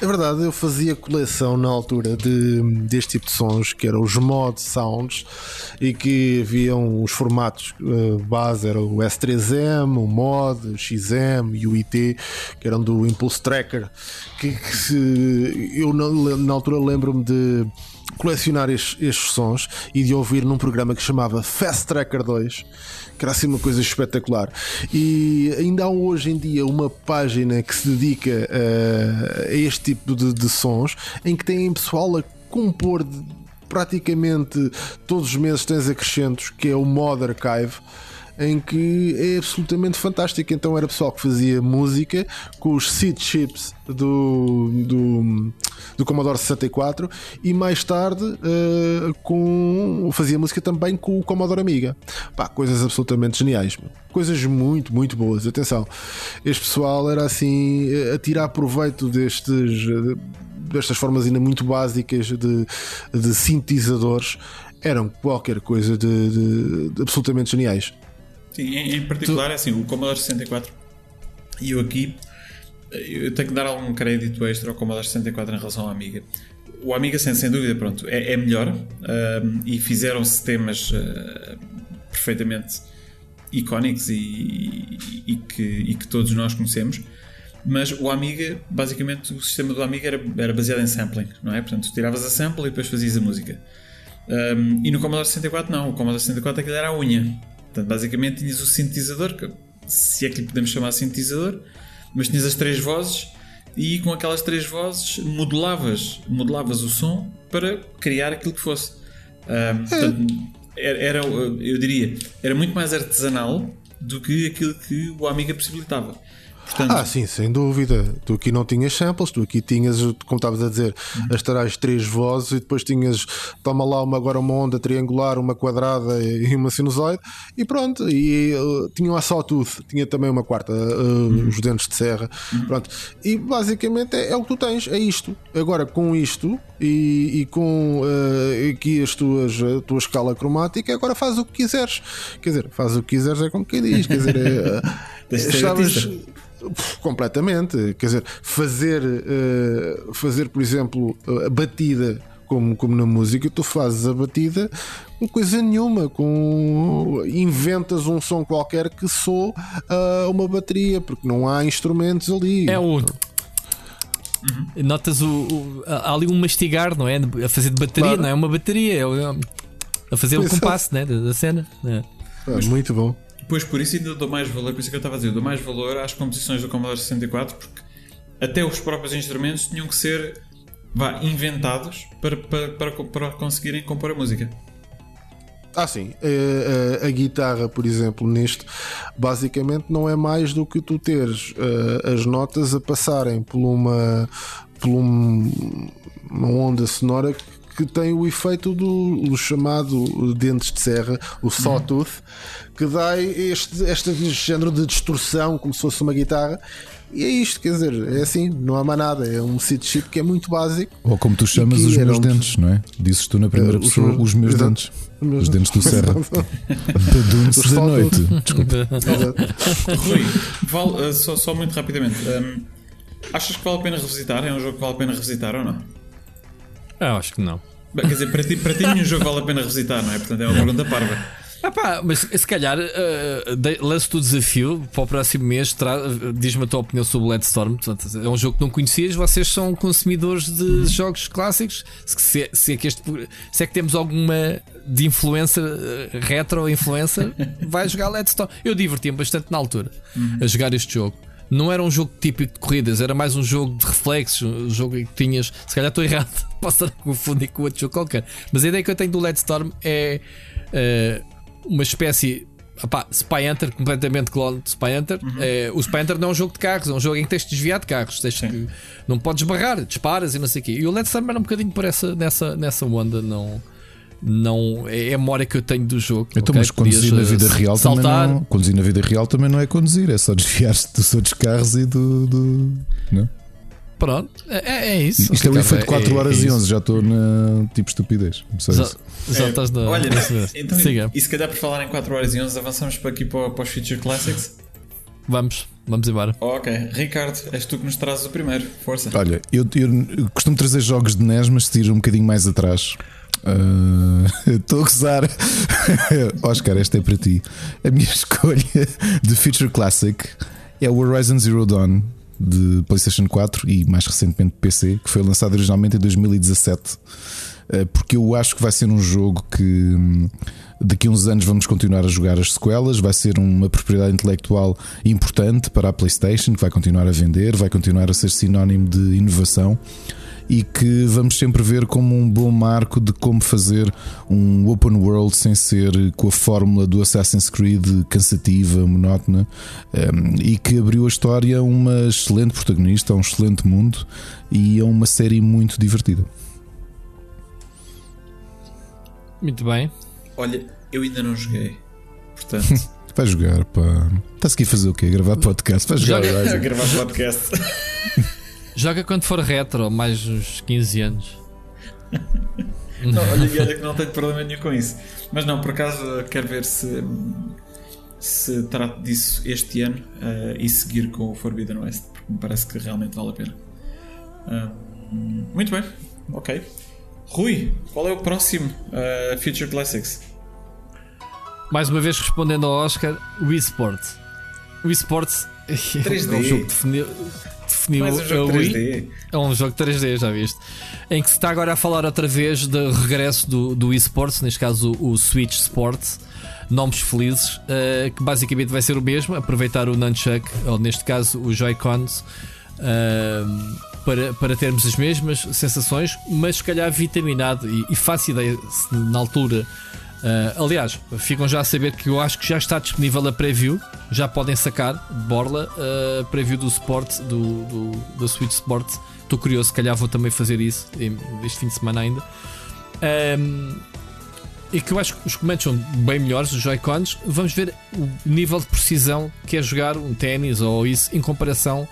É verdade, eu fazia coleção na altura de, deste tipo de sons, que eram os mod sounds, e que haviam os formatos uh, base, era o S3M, o mod, o XM e o IT, que eram do Impulse Tracker, que, que se, eu na, na altura lembro-me de colecionar estes, estes, sons e de ouvir num programa que chamava Fast Tracker 2 que era assim uma coisa espetacular. E ainda há hoje em dia uma página que se dedica a, a este tipo de, de, sons em que tem pessoal a compor praticamente todos os meses tens acrescentos, que é o Mod Archive em que é absolutamente fantástico. Então era pessoal que fazia música com os seed chips do, do, do Commodore 64 e mais tarde uh, com, fazia música também com o Commodore Amiga. Pá, coisas absolutamente geniais. Coisas muito, muito boas. Atenção, este pessoal era assim a tirar proveito destes destas formas ainda muito básicas de, de sintetizadores eram qualquer coisa de, de, de absolutamente geniais. Sim, em, em particular, tu... é assim, o Commodore 64 e eu aqui eu tenho que dar algum crédito extra ao Commodore 64 em relação ao Amiga. O Amiga, sem, sem dúvida, pronto, é, é melhor um, e fizeram-se temas uh, perfeitamente icónicos e, e, e, que, e que todos nós conhecemos. Mas o Amiga, basicamente, o sistema do Amiga era, era baseado em sampling, não é? Portanto, tiravas a sample e depois fazias a música. Um, e no Commodore 64 não, o Commodore 64 aquilo era a unha. Portanto, basicamente tinhas o sintetizador, que, se é que lhe podemos chamar sintetizador, mas tinhas as três vozes e com aquelas três vozes modelavas, modelavas o som para criar aquilo que fosse. Um, portanto, era, era, eu diria, era muito mais artesanal do que aquilo que o Amiga possibilitava. Portanto... Ah, sim, sem dúvida. Tu aqui não tinhas samples, tu aqui tinhas, como estavas a dizer, uhum. as tais três vozes e depois tinhas, toma lá uma, agora uma onda triangular, uma quadrada e uma sinusoide e pronto. E uh, tinham a sawtooth, tinha também uma quarta, uh, uhum. os dentes de serra. Uhum. Pronto. E basicamente é, é, o que tu tens, é isto. Agora com isto e, e com uh, aqui as tuas, a tua escala cromática, agora faz o que quiseres. Quer dizer, faz o que quiseres, é como quem diz. Quer dizer, é, estavas completamente. Quer dizer, fazer, uh, fazer por exemplo, a batida como, como na música, tu fazes a batida com coisa nenhuma, com inventas um som qualquer que soa uh, uma bateria, porque não há instrumentos ali. É o. Uhum. Notas o, o, há ali um mastigar, não é? A fazer de bateria, claro. não é uma bateria, é a fazer o compasso né? da, da cena. É. É, muito bom. Pois por isso ainda dou mais valor, por isso é que eu estava a dizer, dou mais valor às composições do Commodore 64 porque até os próprios instrumentos tinham que ser vá, inventados para, para, para, para conseguirem compor a música. Ah, sim. A, a, a, guitarra, por exemplo, neste, basicamente não é mais do que tu teres uh, as notas a passarem por uma, por um, uma onda sonora que tem o efeito do, do chamado dentes de serra, o sawtooth, que dá este, este género de distorção, como se fosse uma guitarra. E é isto, quer dizer, é assim, não há mais nada. É um seed chip que é muito básico. Ou como tu chamas os meus dentes, não é? Dizes tu na primeira uh, pessoa os, os meus exato. dentes. Os dentes do Serra. Badunce da noite. Desculpa. Rui, vale, uh, só, só muito rapidamente. Um, achas que vale a pena revisitar? É um jogo que vale a pena revisitar ou não? Eu acho que não. Quer dizer, para ti, para ti nenhum jogo vale a pena revisitar, não é? Portanto, é uma pergunta parva. Ah pá, mas se calhar uh, lanço-te o desafio para o próximo mês. Diz-me a tua opinião sobre o Leadstorm. é um jogo que não conhecias. Vocês são consumidores de jogos clássicos. Se, se, é que este, se é que temos alguma de influência, uh, retro influencer, vai jogar Leadstorm. Eu diverti-me bastante na altura uhum. a jogar este jogo não era um jogo típico de corridas, era mais um jogo de reflexos, um jogo em que tinhas. Se calhar estou errado, posso estar a confundir com outro jogo qualquer. Mas a ideia que eu tenho do Leadstorm é uh, uma espécie. Opá, Spy Hunter, completamente clone de Spy Hunter. Uhum. É, o Spy Hunter não é um jogo de carros, é um jogo em que tens de desviar de carros. Tens que, não podes barrar, disparas e não sei o quê. E o Leadstorm era um bocadinho por essa, nessa, nessa onda, não não é a memória que eu tenho do jogo. Então, okay? mas conduzir na vida real saltar. também não, conduzir na vida real também não é conduzir, é só desviar-se dos outros carros e do. do não? Pronto, é, é isso. Isto é o efeito 4 é, horas é e 11, já estou na tipo estupidez. Já, já é, estás na. Olha, então, Siga. e se calhar por falar em 4 horas e 11, avançamos para aqui para, para os Future Classics? Vamos. Vamos embora. Ok, Ricardo, és tu que nos trazes o primeiro. Força. Olha, eu, eu costumo trazer jogos de NES, mas tiro um bocadinho mais atrás. Ah, Estou a gozar. Oscar, esta é para ti. A minha escolha de Future Classic é o Horizon Zero Dawn de PlayStation 4 e mais recentemente PC, que foi lançado originalmente em 2017. Ah, Porque eu acho que vai ser um jogo que hum, daqui a uns anos vamos continuar a jogar as sequelas. Vai ser uma propriedade intelectual importante para a PlayStation, que vai continuar a vender, vai continuar a ser sinónimo de inovação e que vamos sempre ver como um bom marco de como fazer um open world sem ser com a fórmula do Assassin's Creed cansativa, monótona, um, e que abriu a história a uma excelente protagonista, a um excelente mundo e a uma série muito divertida. Muito bem. Olha, eu ainda não joguei. Portanto, Vai jogar, pá. Está-se aqui a fazer o quê? Gravar podcast? Vai jogar, Horizon. gravar podcast. Joga quando for retro, mais uns 15 anos. Não, olha, olha que não tenho problema nenhum com isso. Mas não, por acaso quero ver se, se trato disso este ano eh, e seguir com o Forbidden West, porque me parece que realmente vale a pena. Ah, muito bem, ok. Rui, qual é o próximo eh, Future Classics? Mais uma vez respondendo ao Oscar, o eSport. O eSport é 3D. um jogo que definiu, um a Wii. 3D. É um jogo 3D, já viste? Em que se está agora a falar outra vez do regresso do, do eSports, neste caso o, o Switch Sports, nomes felizes, eh, que basicamente vai ser o mesmo, aproveitar o Nunchuck, ou neste caso o Joy-Cons, eh, para, para termos as mesmas sensações, mas se calhar vitaminado e, e faço ideia se na altura. Eh, aliás, ficam já a saber que eu acho que já está disponível a preview, já podem sacar borla a preview do Sport, do, do, do Switch Sport. Estou curioso, se calhar vou também fazer isso este fim de semana ainda. Ahm, e que eu acho que os comandos são bem melhores, os Joy-Cons. Vamos ver o nível de precisão que é jogar um ténis ou isso em comparação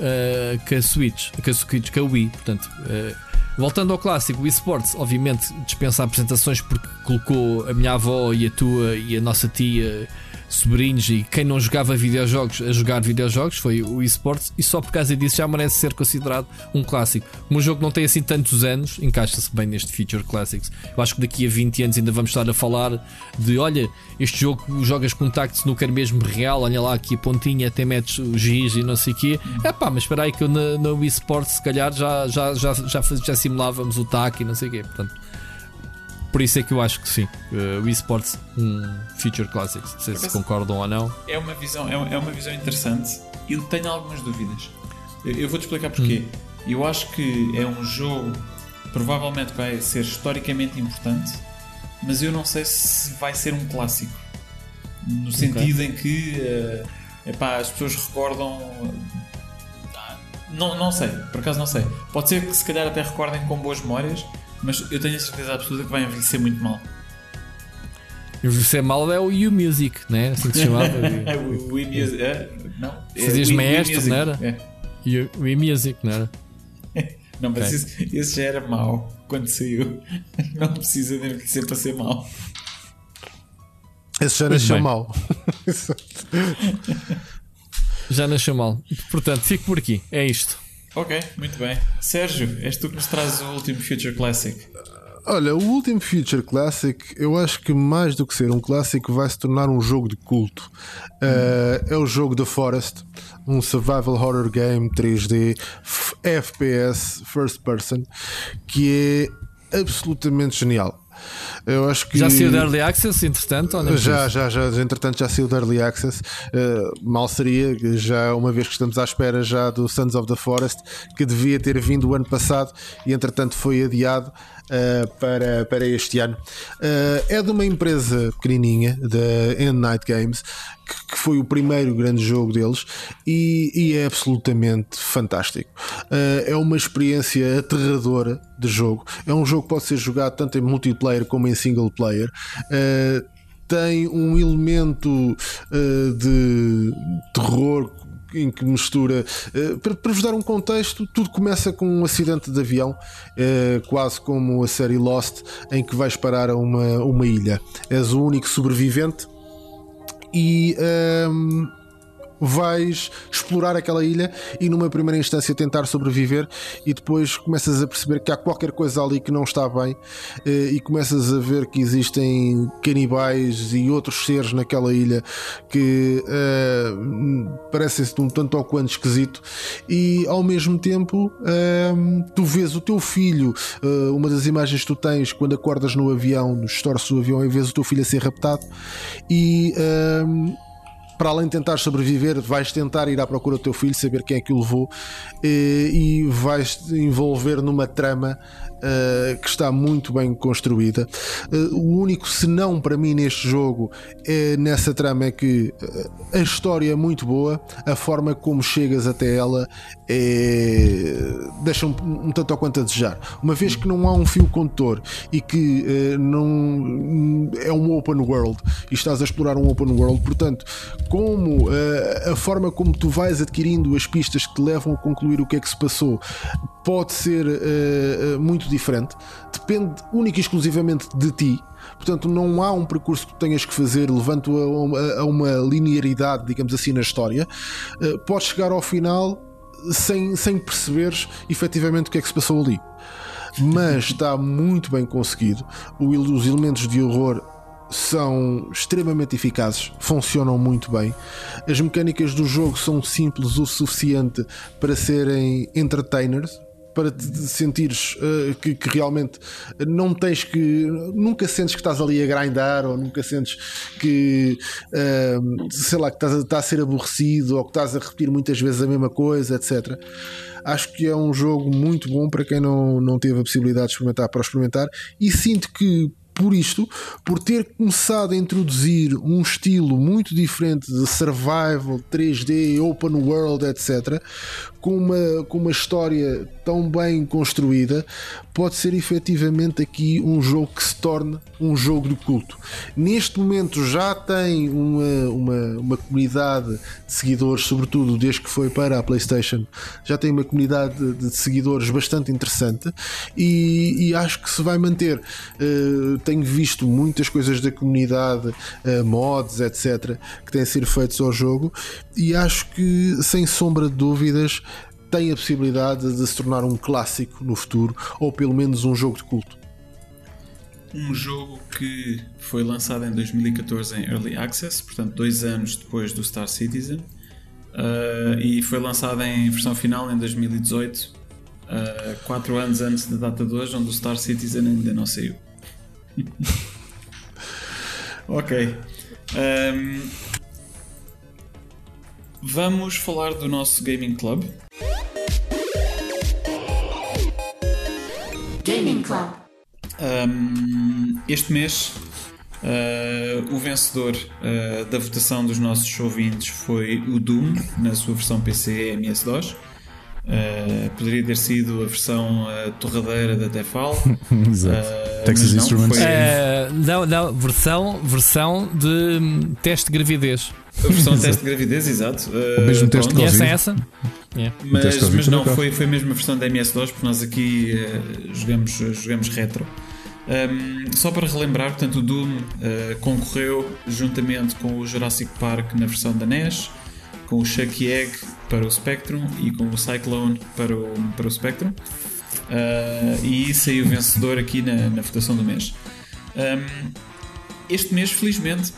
ah, com a Switch, com a Switch, com a Wii. Portanto, ah, voltando ao clássico, o eSports, obviamente, dispensa apresentações porque colocou a minha avó e a tua e a nossa tia. Sobrinhos e quem não jogava videojogos a jogar videojogos foi o eSports, e só por causa disso já merece ser considerado um clássico. Um jogo não tem assim tantos anos, encaixa-se bem neste Feature Classics. Eu acho que daqui a 20 anos ainda vamos estar a falar de: olha, este jogo jogas com tacto snooker mesmo real, olha lá aqui a pontinha, até metes o giz e não sei o quê. É pá, mas espera aí que eu na, na Wii Sports se calhar já, já, já, já, já simulávamos o tac e não sei o quê. Portanto, por isso é que eu acho que sim, uh, o eSports, um Feature Classics. Não sei se concordam ou não. É uma visão, é uma, é uma visão interessante. Eu tenho algumas dúvidas. Eu, eu vou-te explicar porquê. Eu acho que é um jogo provavelmente vai ser historicamente importante, mas eu não sei se vai ser um clássico. No sentido em que eh, epá, as pessoas recordam. ah, Não, não sei, por acaso não sei. Pode ser que se calhar até recordem com boas memórias, mas eu tenho a certeza absoluta que vai envelhecer muito mal. Envelhecer mal é o U Music, né? Assim que se chamava. É o Wii Music. é? Não. é Fazias Wii maestro, não era? É. U U Music, não era? Não, mas Ok. esse, esse já era mau quando saiu. Não precisa de envelhecer para ser mau. Esse já nasceu bem. mal. Já nasceu mal. Portanto, fico por aqui. É isto. Ok, muito bem. Sérgio, és tu que nos trazes o último Future Classic. Olha, o último Future Classic, eu acho que mais do que ser um clássico, vai se tornar um jogo de culto. Uh, é o jogo The Forest, um survival horror game 3D, f- FPS, first person, que é absolutamente genial. Eu acho que Já saiu da Early Access, entretanto? Ou já, já, já, entretanto já saiu da Early Access. Uh, mal seria, já uma vez que estamos à espera já do Sons of the Forest, que devia ter vindo o ano passado e entretanto foi adiado uh, para, para este ano. Uh, é de uma empresa pequenininha, da End Night Games, que, que foi o primeiro grande jogo deles e, e é absolutamente fantástico. Uh, é uma experiência aterradora de jogo. É um jogo que pode ser jogado tanto em multiplayer como em single player. Tem um elemento uh, de terror em que mistura uh, para, para vos dar um contexto, tudo começa com um acidente de avião, uh, quase como a série Lost, em que vais parar a uma, uma ilha. És o único sobrevivente e um, vais explorar aquela ilha e numa primeira instância tentar sobreviver e depois começas a perceber que há qualquer coisa ali que não está bem eh, e começas a ver que existem canibais e outros seres naquela ilha que uh, parecem-se um tanto ou quanto esquisito e ao mesmo tempo uh, tu vês o teu filho uh, uma das imagens que tu tens quando acordas no avião, no estorce do avião e vês o teu filho a ser raptado e para além de tentar sobreviver, vais tentar ir à procura do teu filho, saber quem é que o levou eh, e vais te envolver numa trama uh, que está muito bem construída. Uh, o único senão para mim neste jogo é nessa trama é que a história é muito boa, a forma como chegas até ela é... deixa um, um tanto ou quanto a desejar. Uma vez que não há um fio condutor e que não é um open world e estás a explorar um open world, portanto, como a forma como tu vais adquirindo as pistas que te levam a concluir o que é que se passou pode ser muito diferente, depende única e exclusivamente de ti. Portanto, não há um percurso que tenhas que fazer levando a, a, uma linearidade, digamos assim, na história. Uh, podes chegar ao final sem, sem perceberes efetivamente o que é que se passou ali. Mas está muito bem conseguido. os elementos de horror são extremamente eficazes, funcionam muito bem. As mecânicas do jogo são simples o suficiente para serem entertainers, para te sentires uh, que, que, realmente não tens que. Nunca sentes que estás ali a grindar ou nunca sentes que. Uh, sei lá, que estás, estás a ser aborrecido ou que estás a repetir muitas vezes a mesma coisa, etc. Acho que é um jogo muito bom para quem não, não teve a possibilidade de experimentar para experimentar e sinto que por isto, por ter começado a introduzir um estilo muito diferente de survival, 3D, open world, etc., com uma, com uma história tão bem construída, pode ser efetivamente aqui um jogo que se torne um jogo de culto. Neste momento já tem uma, uma, uma comunidade de seguidores, sobretudo desde que foi para a PlayStation, já tem uma comunidade de, de seguidores bastante interessante e, e, acho que se vai manter. Uh, tenho visto muitas coisas da comunidade, uh, mods, etc., que têm sido feitos ao jogo e acho que, sem sombra de dúvidas, tem a possibilidade de se tornar um clássico no futuro, ou pelo menos um jogo de culto. Um jogo que foi lançado em 2014 em Early Access, portanto, dois anos depois do Star Citizen, uh, e foi lançado em versão final em 2018, uh, eh, quatro anos antes da data de hoje, onde o Star Citizen ainda não saiu. ok. Um, vamos falar do nosso Gaming Club. Gaming Club. Um, este mês, uh, o vencedor uh, da votação dos nossos ouvintes foi o Doom, na sua versão PC MS-DOS. Uh, poderia ter sido a versão uh, torradeira da Tefal. Exato. Uh, Texas Instruments. Foi... não, não, versão, versão de hum, teste de gravidez. A versão de teste de gravidez, exato. o mesmo teste de Conhecem essa? Yeah. Mas, mas não, foi, foi mesmo a versão da MS-DOS, porque nós aqui jogamos, jogamos retro. Um, só para relembrar, portanto, o Doom concorreu juntamente com o Jurassic Park na versão da NES com o Chucky Egg para o Spectrum e com o Cyclone para o, para o Spectrum. Uh, e saiu vencedor aqui na, na votação do mês. Um, este mês, felizmente,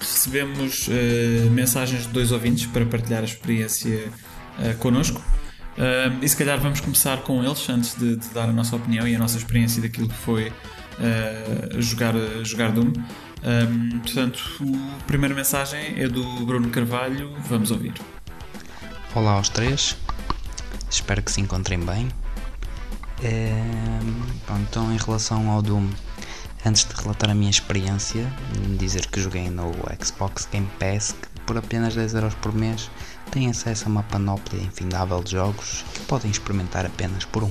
recebemos uh, mensagens de dois ouvintes para partilhar a experiência uh, connosco. Uh, e se calhar vamos começar com eles antes de, de, dar a nossa opinião e a nossa experiência daquilo que foi uh, jogar, jogar Doom. Um, portanto, a primeira mensagem é do Bruno Carvalho, vamos ouvir. Olá aos três, espero que se encontrem bem. É, bom, então, em relação ao Doom, antes de relatar a minha experiência, dizer que joguei no Xbox Game Pass, que por apenas 10€ por mês tem acesso a uma panóplia infindável de jogos que podem experimentar apenas por 1€.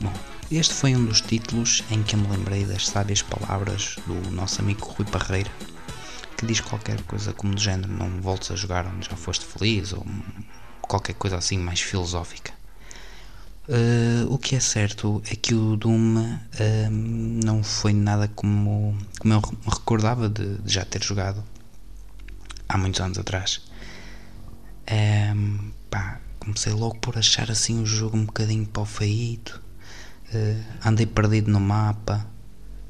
Bom, este foi um dos títulos em que eu me lembrei das sábias palavras do nosso amigo Rui Parreira, que diz qualquer coisa como do género não voltes a jogar onde já foste feliz ou qualquer coisa assim mais filosófica. Uh, o que é certo é que o Doom uh, não foi nada como, como eu me recordava de, de já ter jogado. há muitos anos atrás. Ehm, pá, comecei logo por achar assim o jogo um bocadinho para o feito. Uh, andei perdido no mapa,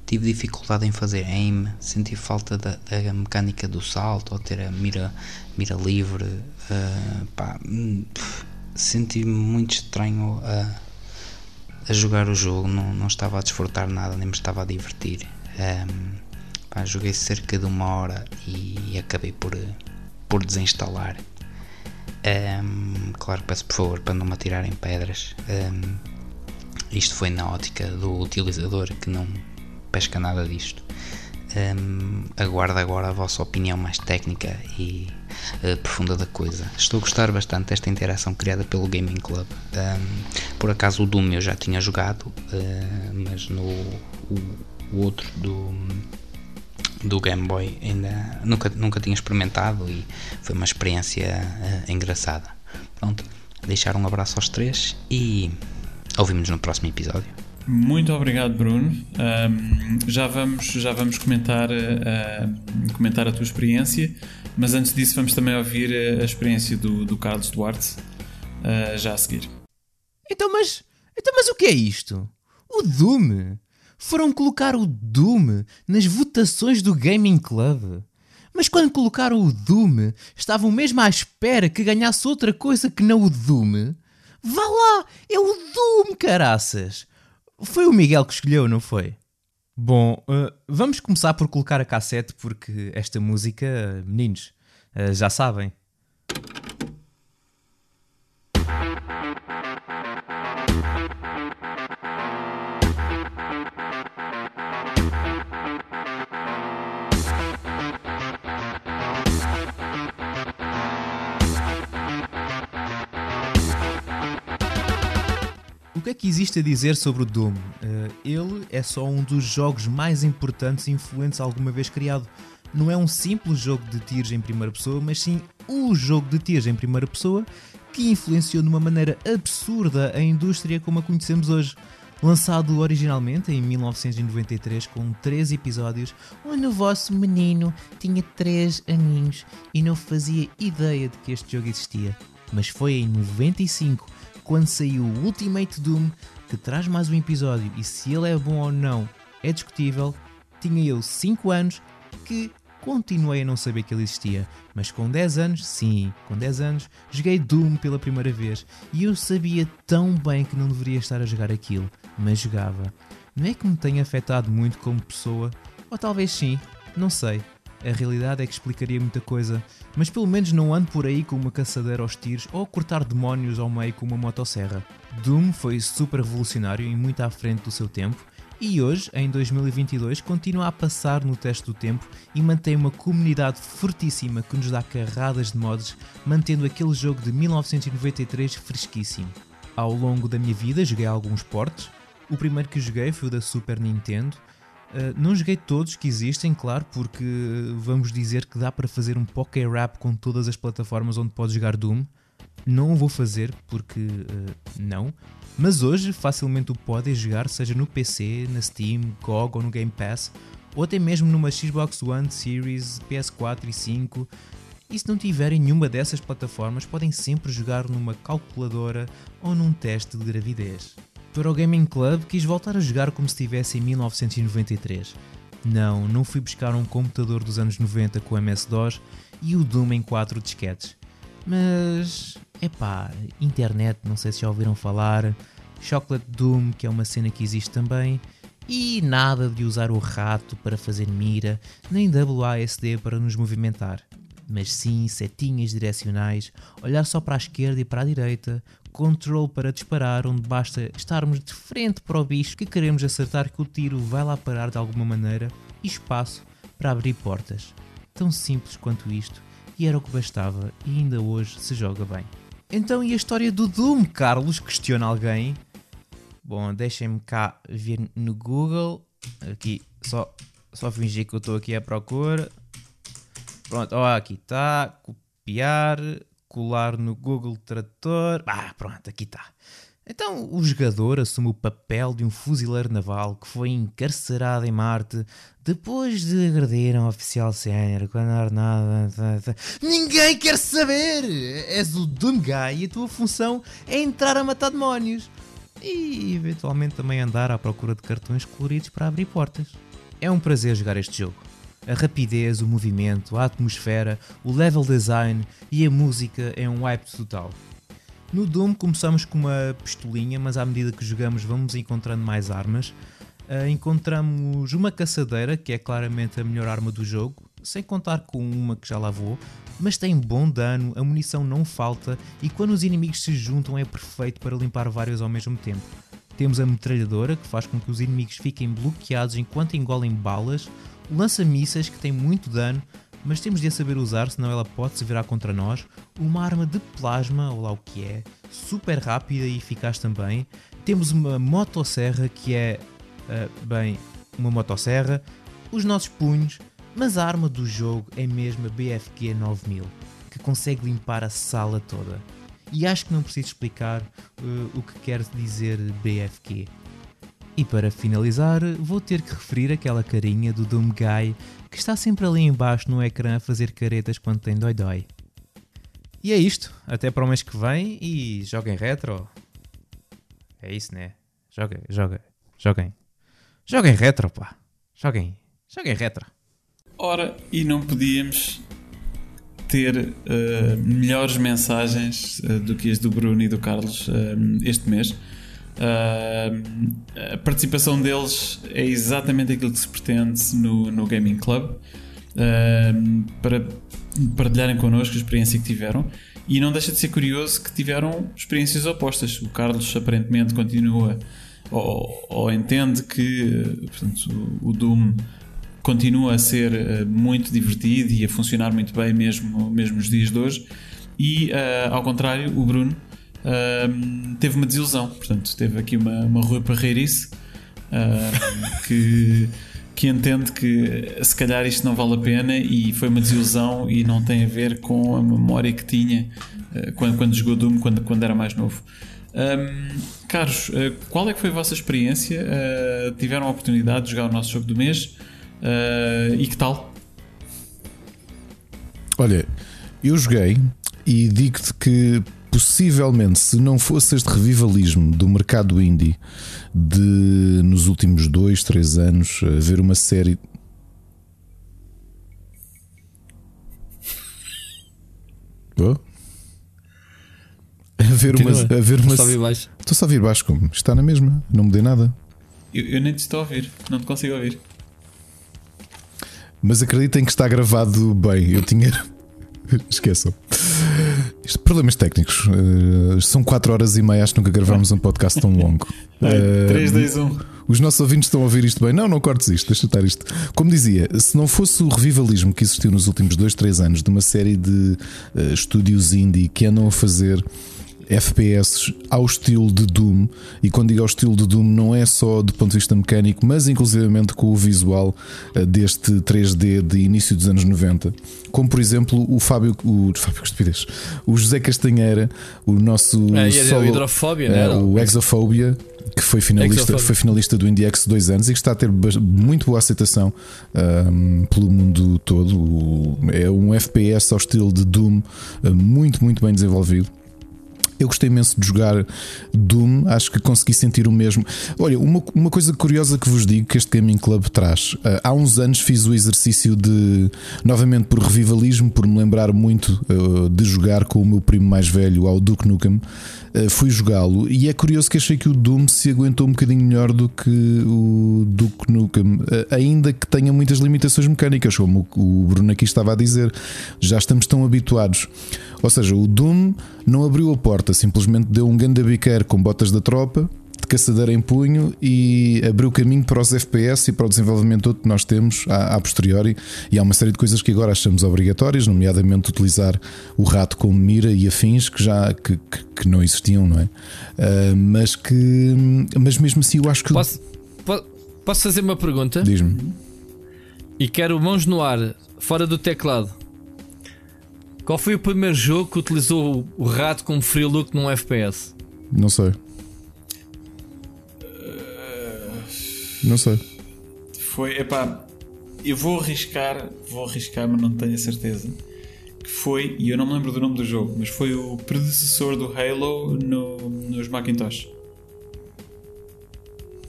tive dificuldade em fazer aim, senti falta da, da mecânica do salto, ou ter a mira, mira livre. Uh, pá, hum, senti-me muito estranho a, a jogar o jogo, não, não estava a desfrutar nada, nem me estava a divertir. Um, ehm, pá, joguei cerca de uma hora e acabei por, por desinstalar. Um, ehm, claro, peço por favor para não me atirarem pedras. Um, ehm, isto foi na ótica do utilizador que não pesca nada disto. Um, aguardo agora a vossa opinião mais técnica e uh, profunda da coisa. Estou a gostar bastante desta interação criada pelo Gaming Club. Um, por acaso o Doom eu já tinha jogado, uh, mas no o, o outro do do Game Boy ainda nunca, nunca tinha experimentado e foi uma experiência uh, engraçada. Pronto, deixar um abraço aos três e ouvimos no próximo episódio. Muito obrigado, Bruno. Um, já, vamos, já vamos comentar, uh, comentar a tua experiência, mas antes disso, vamos também ouvir a experiência do, do Carlos Duarte, uh, já a seguir. Então mas, então, mas o que é isto? O Doom? Foram colocar o Doom nas votações do Gaming Club. Mas quando colocaram o Doom, estavam mesmo à espera que ganhasse outra coisa que não o Doom? Vá lá, é o Doom, caraças! Foi o Miguel que escolheu, não foi? Bom, uh, vamos começar por colocar a cassete porque esta música, meninos, uh, já sabem, O que é que existe a dizer sobre o Doom? Uh, ele é só um dos jogos mais importantes e influentes alguma vez criado. Não é um simples jogo de tiros em primeira pessoa, mas sim o jogo de tiros em primeira pessoa que influenciou de uma maneira absurda a indústria como a conhecemos hoje. Lançado originalmente em 1993 com 3 episódios, onde o vosso menino tinha 3 aninhos e não fazia ideia de que este jogo existia. Mas foi em 95 quando saiu o Ultimate Doom, que traz mais um episódio e se ele é bom ou não é discutível, tinha eu 5 anos que continuei a não saber que ele existia, mas com 10 anos, sim, com 10 anos, joguei Doom pela primeira vez e eu sabia tão bem que não deveria estar a jogar aquilo, mas jogava. Não é que me tenha afetado muito como pessoa, ou talvez sim, não sei. A realidade é que explicaria muita coisa, mas pelo menos não ando por aí com uma caçadeira aos tiros ou a cortar demónios ao meio com uma motosserra. Doom foi super revolucionário e muito à frente do seu tempo, e hoje, em 2022, continua a passar no teste do tempo e mantém uma comunidade fortíssima que nos dá carradas de mods, mantendo aquele jogo de 1993 fresquíssimo. Ao longo da minha vida joguei alguns portes. O primeiro que joguei foi o da Super Nintendo, Uh, não joguei todos que existem, claro, porque vamos dizer que dá para fazer um Poké Rap com todas as plataformas onde podes jogar Doom. Não o vou fazer porque uh, não. Mas hoje facilmente o podem jogar, seja no PC, na Steam, GOG ou no Game Pass, ou até mesmo numa Xbox One, Series, PS4 e 5. E se não tiverem nenhuma dessas plataformas, podem sempre jogar numa calculadora ou num teste de gravidez. Para o Gaming Club quis voltar a jogar como se estivesse em 1993. Não, não fui buscar um computador dos anos 90 com MS-DOS e o Doom em 4 disquetes. Mas, epá, internet, não sei se já ouviram falar, Chocolate Doom, que é uma cena que existe também, e nada de usar o rato para fazer mira, nem WASD para nos movimentar. Mas sim setinhas direcionais, olhar só para a esquerda e para a direita, control para disparar, onde basta estarmos de frente para o bicho que queremos acertar que o tiro vai lá parar de alguma maneira, e espaço para abrir portas. Tão simples quanto isto, e era o que bastava, e ainda hoje se joga bem. Então, e a história do Doom, Carlos? Questiona alguém. Bom, deixem-me cá ver no Google. Aqui, só, só fingir que eu estou aqui à procura. Pronto, ó, aqui está. Copiar colar no Google Tradutor. Ah, pronto, aqui está. Então o jogador assume o papel de um fuzileiro naval que foi encarcerado em Marte depois de agredir um oficial sénior quando era nada. Ninguém quer saber! És o Doom Guy e a tua função é entrar a matar demónios e eventualmente também andar à procura de cartões coloridos para abrir portas. É um prazer jogar este jogo. A rapidez, o movimento, a atmosfera, o level design e a música é um hype total. No Doom começamos com uma pistolinha, mas à medida que jogamos vamos encontrando mais armas. Uh, encontramos uma caçadeira, que é claramente a melhor arma do jogo, sem contar com uma que já lá vou, mas tem bom dano, a munição não falta e quando os inimigos se juntam é perfeito para limpar vários ao mesmo tempo. Temos a metralhadora, que faz com que os inimigos fiquem bloqueados enquanto engolem balas, lança-mísseis, que tem muito dano, mas temos de a saber usar, senão ela pode se virar contra nós. Uma arma de plasma, ou lá o que é, super rápida e eficaz também. Temos uma motosserra que é, uh, bem, uma motosserra. Os nossos punhos, mas a arma do jogo é mesmo a BFG 9000, que consegue limpar a sala toda. E acho que não preciso explicar uh, o que quer dizer BFG. E para finalizar, vou ter que referir aquela carinha do Doom Guy que está sempre ali embaixo no ecrã a fazer caretas quando tem dói-dói. E é isto, até para o mês que vem e joguem retro. É isso, né? Joguem, joguem, joguem. Joguem retro, pá. Joguem, joguem retro. Ora, e não podíamos ter uh, melhores mensagens uh, do que as do Bruno e do Carlos uh, este mês. A participação deles é exatamente aquilo que se pretende no, no Gaming Club para partilharem connosco a experiência que tiveram. E não deixa de ser curioso que tiveram experiências opostas. O Carlos aparentemente continua ou, ou entende que portanto, o Doom continua a ser uh, muito divertido e a funcionar muito bem mesmo, mesmo nos dias de hoje. E, uh, ao contrário, o Bruno uh, teve uma desilusão. Portanto, teve aqui uma, uma rua parreirice que, que entende que se calhar isto não vale a pena e foi uma desilusão e não tem a ver com a memória que tinha quando, quando jogou Doom, quando, quando era mais novo. Um, caros, qual é que foi a vossa experiência? tiveram a oportunidade de jogar o nosso jogo do mês? Uh, e que tal? Olha, eu joguei e digo-te que possivelmente se não fosse este revivalismo do mercado indie de nos últimos dois, três anos haver uma série oh? haver uma, haver uma... Estou só a ouvir baixo como está na mesma, não mudei nada. Eu, eu nem te estou a ouvir, não te consigo ouvir. Mas acreditem que está gravado bem. Eu tinha. Esqueçam. Isto, problemas técnicos. Uh, são 4 horas e meia. Acho que nunca gravámos um podcast tão longo. Uh, 3, 2, 1. Os nossos ouvintes estão a ouvir isto bem. Não, não cortes isto, deixa estar isto. Como dizia, se não fosse o revivalismo que existiu nos últimos 2, 3 anos de uma série de uh, estúdios indie que andam a fazer FPS ao estilo de Doom, e quando digo ao estilo de Doom, não é só do ponto de vista mecânico, mas inclusivamente com o visual eh, deste 3D de início dos anos 90. Como por exemplo o Fábio, o Fábio Estupidez, o José Castanheira, o nosso é, solo, hidrofobia, é, o Exophobia que foi finalista, foi finalista do IndieX dois anos e que está a ter muito boa aceitação um, pelo mundo todo. É um FPS ao estilo de Doom, eh, muito, muito bem desenvolvido. Eu gostei imenso de jogar Doom, acho que consegui sentir o mesmo. Olha, uma, uma coisa curiosa que vos digo que este Gaming Club traz. Uh, há uns anos fiz o exercício de, novamente por revivalismo, por me lembrar muito uh, de jogar com o meu primo mais velho ao Duke Nukem. Uh, fui jogá-lo e é curioso que achei que o Doom se aguentou um bocadinho melhor do que o Duke Nukem, ainda que tenha muitas limitações mecânicas, como o Bruno aqui estava a dizer. Já estamos tão habituados. Ou seja, o Doom não abriu a porta, simplesmente deu um ganda biqueiro com botas da tropa, de caçadeira em punho e abriu caminho para os FPS e para o desenvolvimento todo que nós temos a, a posteriori. E há uma série de coisas que agora achamos obrigatórias, nomeadamente utilizar o rato como mira e afins que já que, que, que não existiam, não é? Uh, mas que, mas mesmo assim, eu acho que. Posso, posso fazer uma pergunta? Diz-me. E quero mãos no ar, fora do teclado. Qual foi o primeiro jogo que utilizou o rato como free look num FPS? Não sei. Não sei. Foi, epá, eu vou arriscar, vou arriscar, mas não tenho a certeza. Que foi, e eu não me lembro do nome do jogo, mas foi o predecessor do Halo no, nos Macintosh.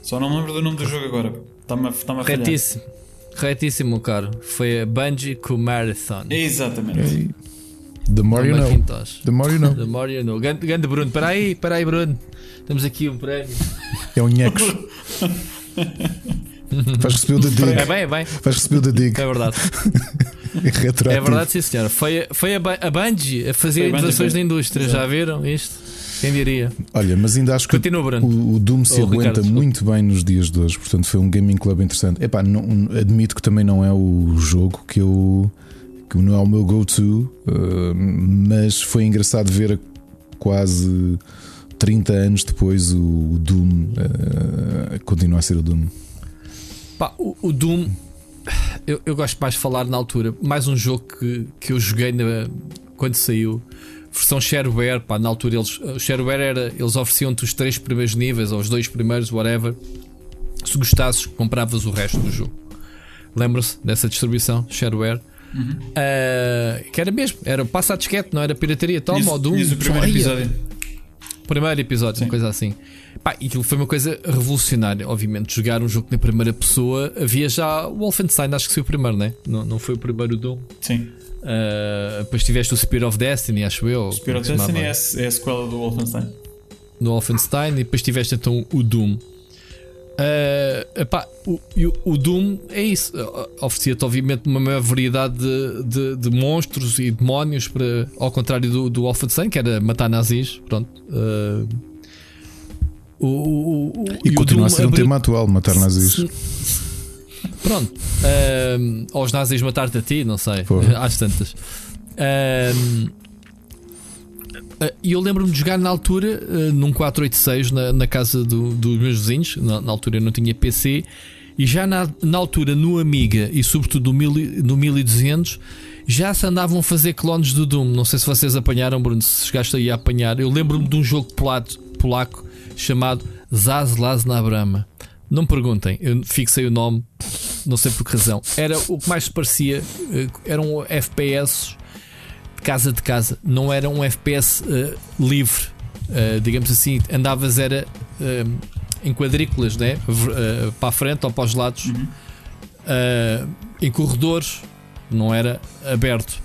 Só não me lembro do nome do jogo agora. Está-me a, tá a Retíssimo. Retíssimo, caro. Foi a Bungie com Marathon. Exatamente. The more you No know. The more you know. The more you know. Grande, grande Bruno. Espera aí, espera aí, Bruno. Temos aqui um prémio. É um nhecos. Vais receber o da É Dig. bem, é bem. Vais receber o da Dig. É verdade. Retroativo. É verdade, sim, senhora. Foi, foi a, a Bungie a fazer inovações da indústria. Já viram isto? Quem diria? Olha, mas ainda acho que Continua, o, o Doom se Oh, aguenta Ricardo, muito bem nos dias de hoje. Portanto, foi um gaming club interessante. Epá, não, admito que também não é o jogo que eu. Que não é o meu go-to, uh, mas foi engraçado ver quase 30 anos depois o, Doom uh, continuar a ser o Doom. Pá, o, o Doom, eu, eu gosto mais de falar na altura. Mais um jogo que, que eu joguei na- quando saiu. Versão shareware, pá, na altura eles, o shareware era, eles ofereciam-te os três primeiros níveis, ou os dois primeiros, whatever. Se gostasses, compravas o resto do jogo. Lembram-se dessa distribuição, shareware? Ah, que era mesmo, era passa a disquete, não era pirataria, toma Tinhas- o Doom. o primeiro Olha, episódio. Primeiro episódio, Sim. uma coisa assim. Pá, e aquilo foi uma coisa revolucionária, obviamente. Jogar um jogo na primeira pessoa. Havia já o Wolfenstein, acho que foi o primeiro, né? não Não foi o primeiro Doom. Sim. Uh, depois tiveste o Spear of Destiny, acho eu. Spirit of é Destiny é, a- é a sequela do Wolfenstein. No Wolfenstein. E depois tiveste então o Doom. Uh, epá, o, o, Doom é isso. Uh, Oferecia-te, obviamente, uma maior variedade de, de- de monstros e demónios, para, ao contrário do, do Wolfenstein, que era matar nazis. Pronto. Uh, o, o- o- E, continua a ser um abriu- tema atual, matar nazis. Pronto. Ahm, aos nazis matar-te a ti, não sei. Às tantas. Ah, E eu lembro-me de jogar na altura ah, num 486 na, na casa do- dos meus vizinhos. Na, na altura eu não tinha PC. E já na, na altura no Amiga e sobretudo no, mil, no 1200 já se andavam a fazer clones do Doom. Não sei se vocês apanharam, Bruno, se chegaste aí a apanhar. Eu lembro-me de um jogo polaco, polaco chamado Zaz Laz na Brama. Não me perguntem, eu fixei o nome, não sei por que razão. Era o que mais se parecia, eh, eram FPS casa de casa, não era um FPS eh, livre, Eh, digamos assim, andavas era eh, em quadrículas, né? Para a frente ou para os lados, Eh, em corredores, não era aberto.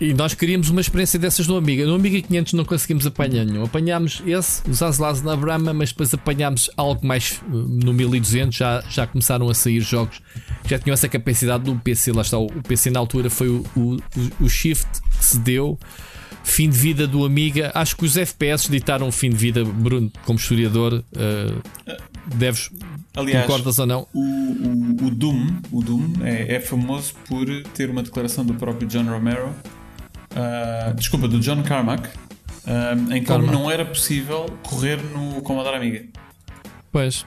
E nós queríamos uma experiência dessas no Amiga. No Amiga 500 não conseguimos apanhar nenhum. Apanhámos esse, os Azlaz na Brahma, mas depois apanhámos algo mais uh, no 1200. Já, já começaram a sair jogos que já tinham essa capacidade do PC. Lá está, o PC na altura foi o, o, o- o shift que se deu. Fim de vida do Amiga. Acho que os FPS ditaram o fim de vida. Bruno, como historiador, uh, deves. Aliás, concordas ou não? o, o, o Doom, o Doom é, é famoso por ter uma declaração do próprio John Romero, ah, desculpa, do John Carmack, ah, em que Carmack. não era possível correr no Commodore Amiga. Pois.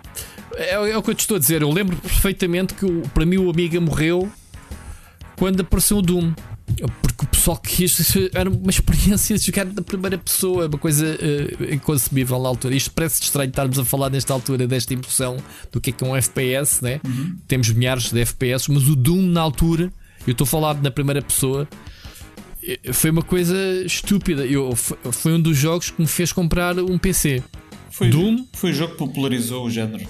É, é o que eu te estou a dizer. Eu lembro perfeitamente que o- para mim o Amiga morreu quando apareceu o Doom. Porque o pessoal quis. Era uma experiência de jogar na primeira pessoa, uma coisa eh, inconcebível na altura. Isto parece estranho estarmos a falar nesta altura desta emoção do que é que é um FPS, né? Temos milhares de FPS, mas o Doom na altura, eu estou a falar na primeira pessoa, foi uma coisa estúpida. Eu, foi- um dos jogos que me fez comprar um PC. Foi, Doom? foi o jogo que popularizou o género.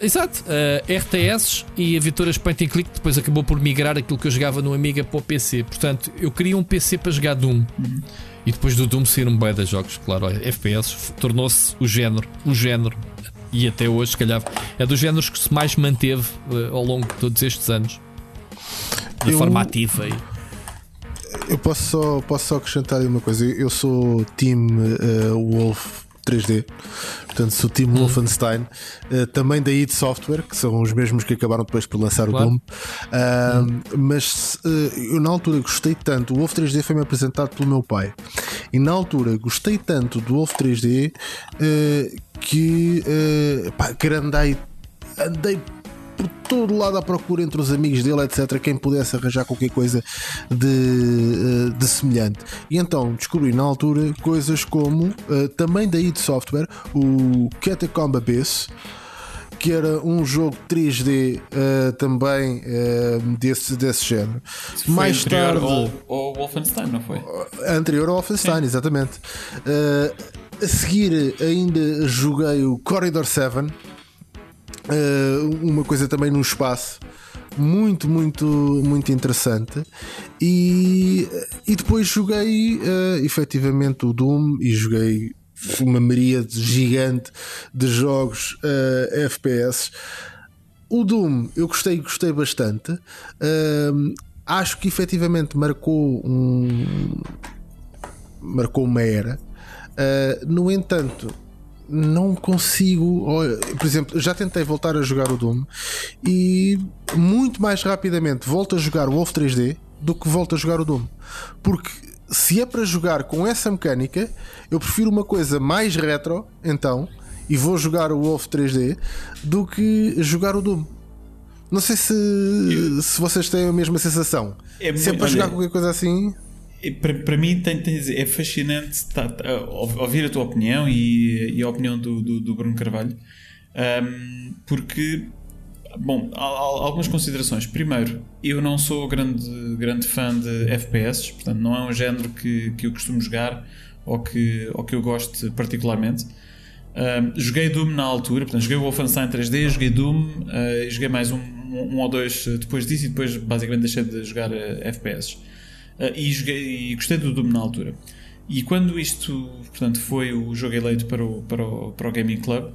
Exato, uh, RTS e aventuras point and click depois acabou por migrar aquilo que eu jogava no Amiga para o PC. Portanto, eu queria um PC para jogar Doom. E depois do Doom saíram bem de jogos, claro, olha, FPS tornou-se o género, o género. E até hoje, se calhar, é dos géneros que se mais manteve uh, ao longo de todos estes anos. De Eu- forma ativa e Eu posso só, posso só acrescentar aí uma coisa. Eu sou Team eh, Wolf 3D, portanto sou Team Hum. Wolfenstein, eh, também da id Software, que são os mesmos que acabaram depois por lançar Claro. o Doom. Ah, Mas eh, eu na altura gostei tanto, o Wolf 3D foi-me apresentado pelo meu pai, e na altura gostei tanto do Wolf 3D eh, que eh, pá, que andei, andei por todo lado à procura entre os amigos dele, etc. Quem pudesse arranjar qualquer coisa de, eh, de semelhante. E então descobri na altura coisas como eh, também da id Software, o Catacomb Abyss. que era um jogo 3D uh, também uh, desse, desse género. Foi Mais anterior tarde, ao, ao Wolfenstein, não foi? anterior ao Wolfenstein, exatamente. Uh, a seguir, ainda joguei o Corridor 7, uh, uma coisa também no espaço. Muito, muito, muito interessante. E, e depois joguei uh, efetivamente o Doom e joguei uma miríade gigante de jogos uh, FPS. O Doom eu gostei, gostei bastante. Uh, acho que efetivamente marcou um marcou uma era. Uh, no entanto, não consigo. Por exemplo, já tentei voltar a jogar o Doom e muito mais rapidamente volto a jogar o Wolf 3D do que volto a jogar o Doom. Porque se é para jogar com essa mecânica, eu prefiro uma coisa mais retro, então, e vou jogar o Wolf 3D do que jogar o Doom. Não sei se, se vocês têm a mesma sensação. É se é para jogar qualquer coisa assim. Para, mim tem, tem é fascinante tá- tá, ou- ouvir a tua opinião e, e a opinião do, do, do Bruno Carvalho. Ahm, porque bom, algumas considerações. Primeiro, eu não sou grande, grande fã de FPS portanto não é um género que, que eu costumo jogar ou que, ou que eu gosto particularmente. Ahm, joguei Doom na altura, portanto, joguei Wolfenstein 3D, joguei Doom, ah, joguei mais um, um ou dois depois disso e depois basicamente deixei de jogar ah, FPS. Ah, e, joguei, e gostei do Doom na altura. E quando isto portanto, foi o jogo eleito para o, para o, para o Gaming Club,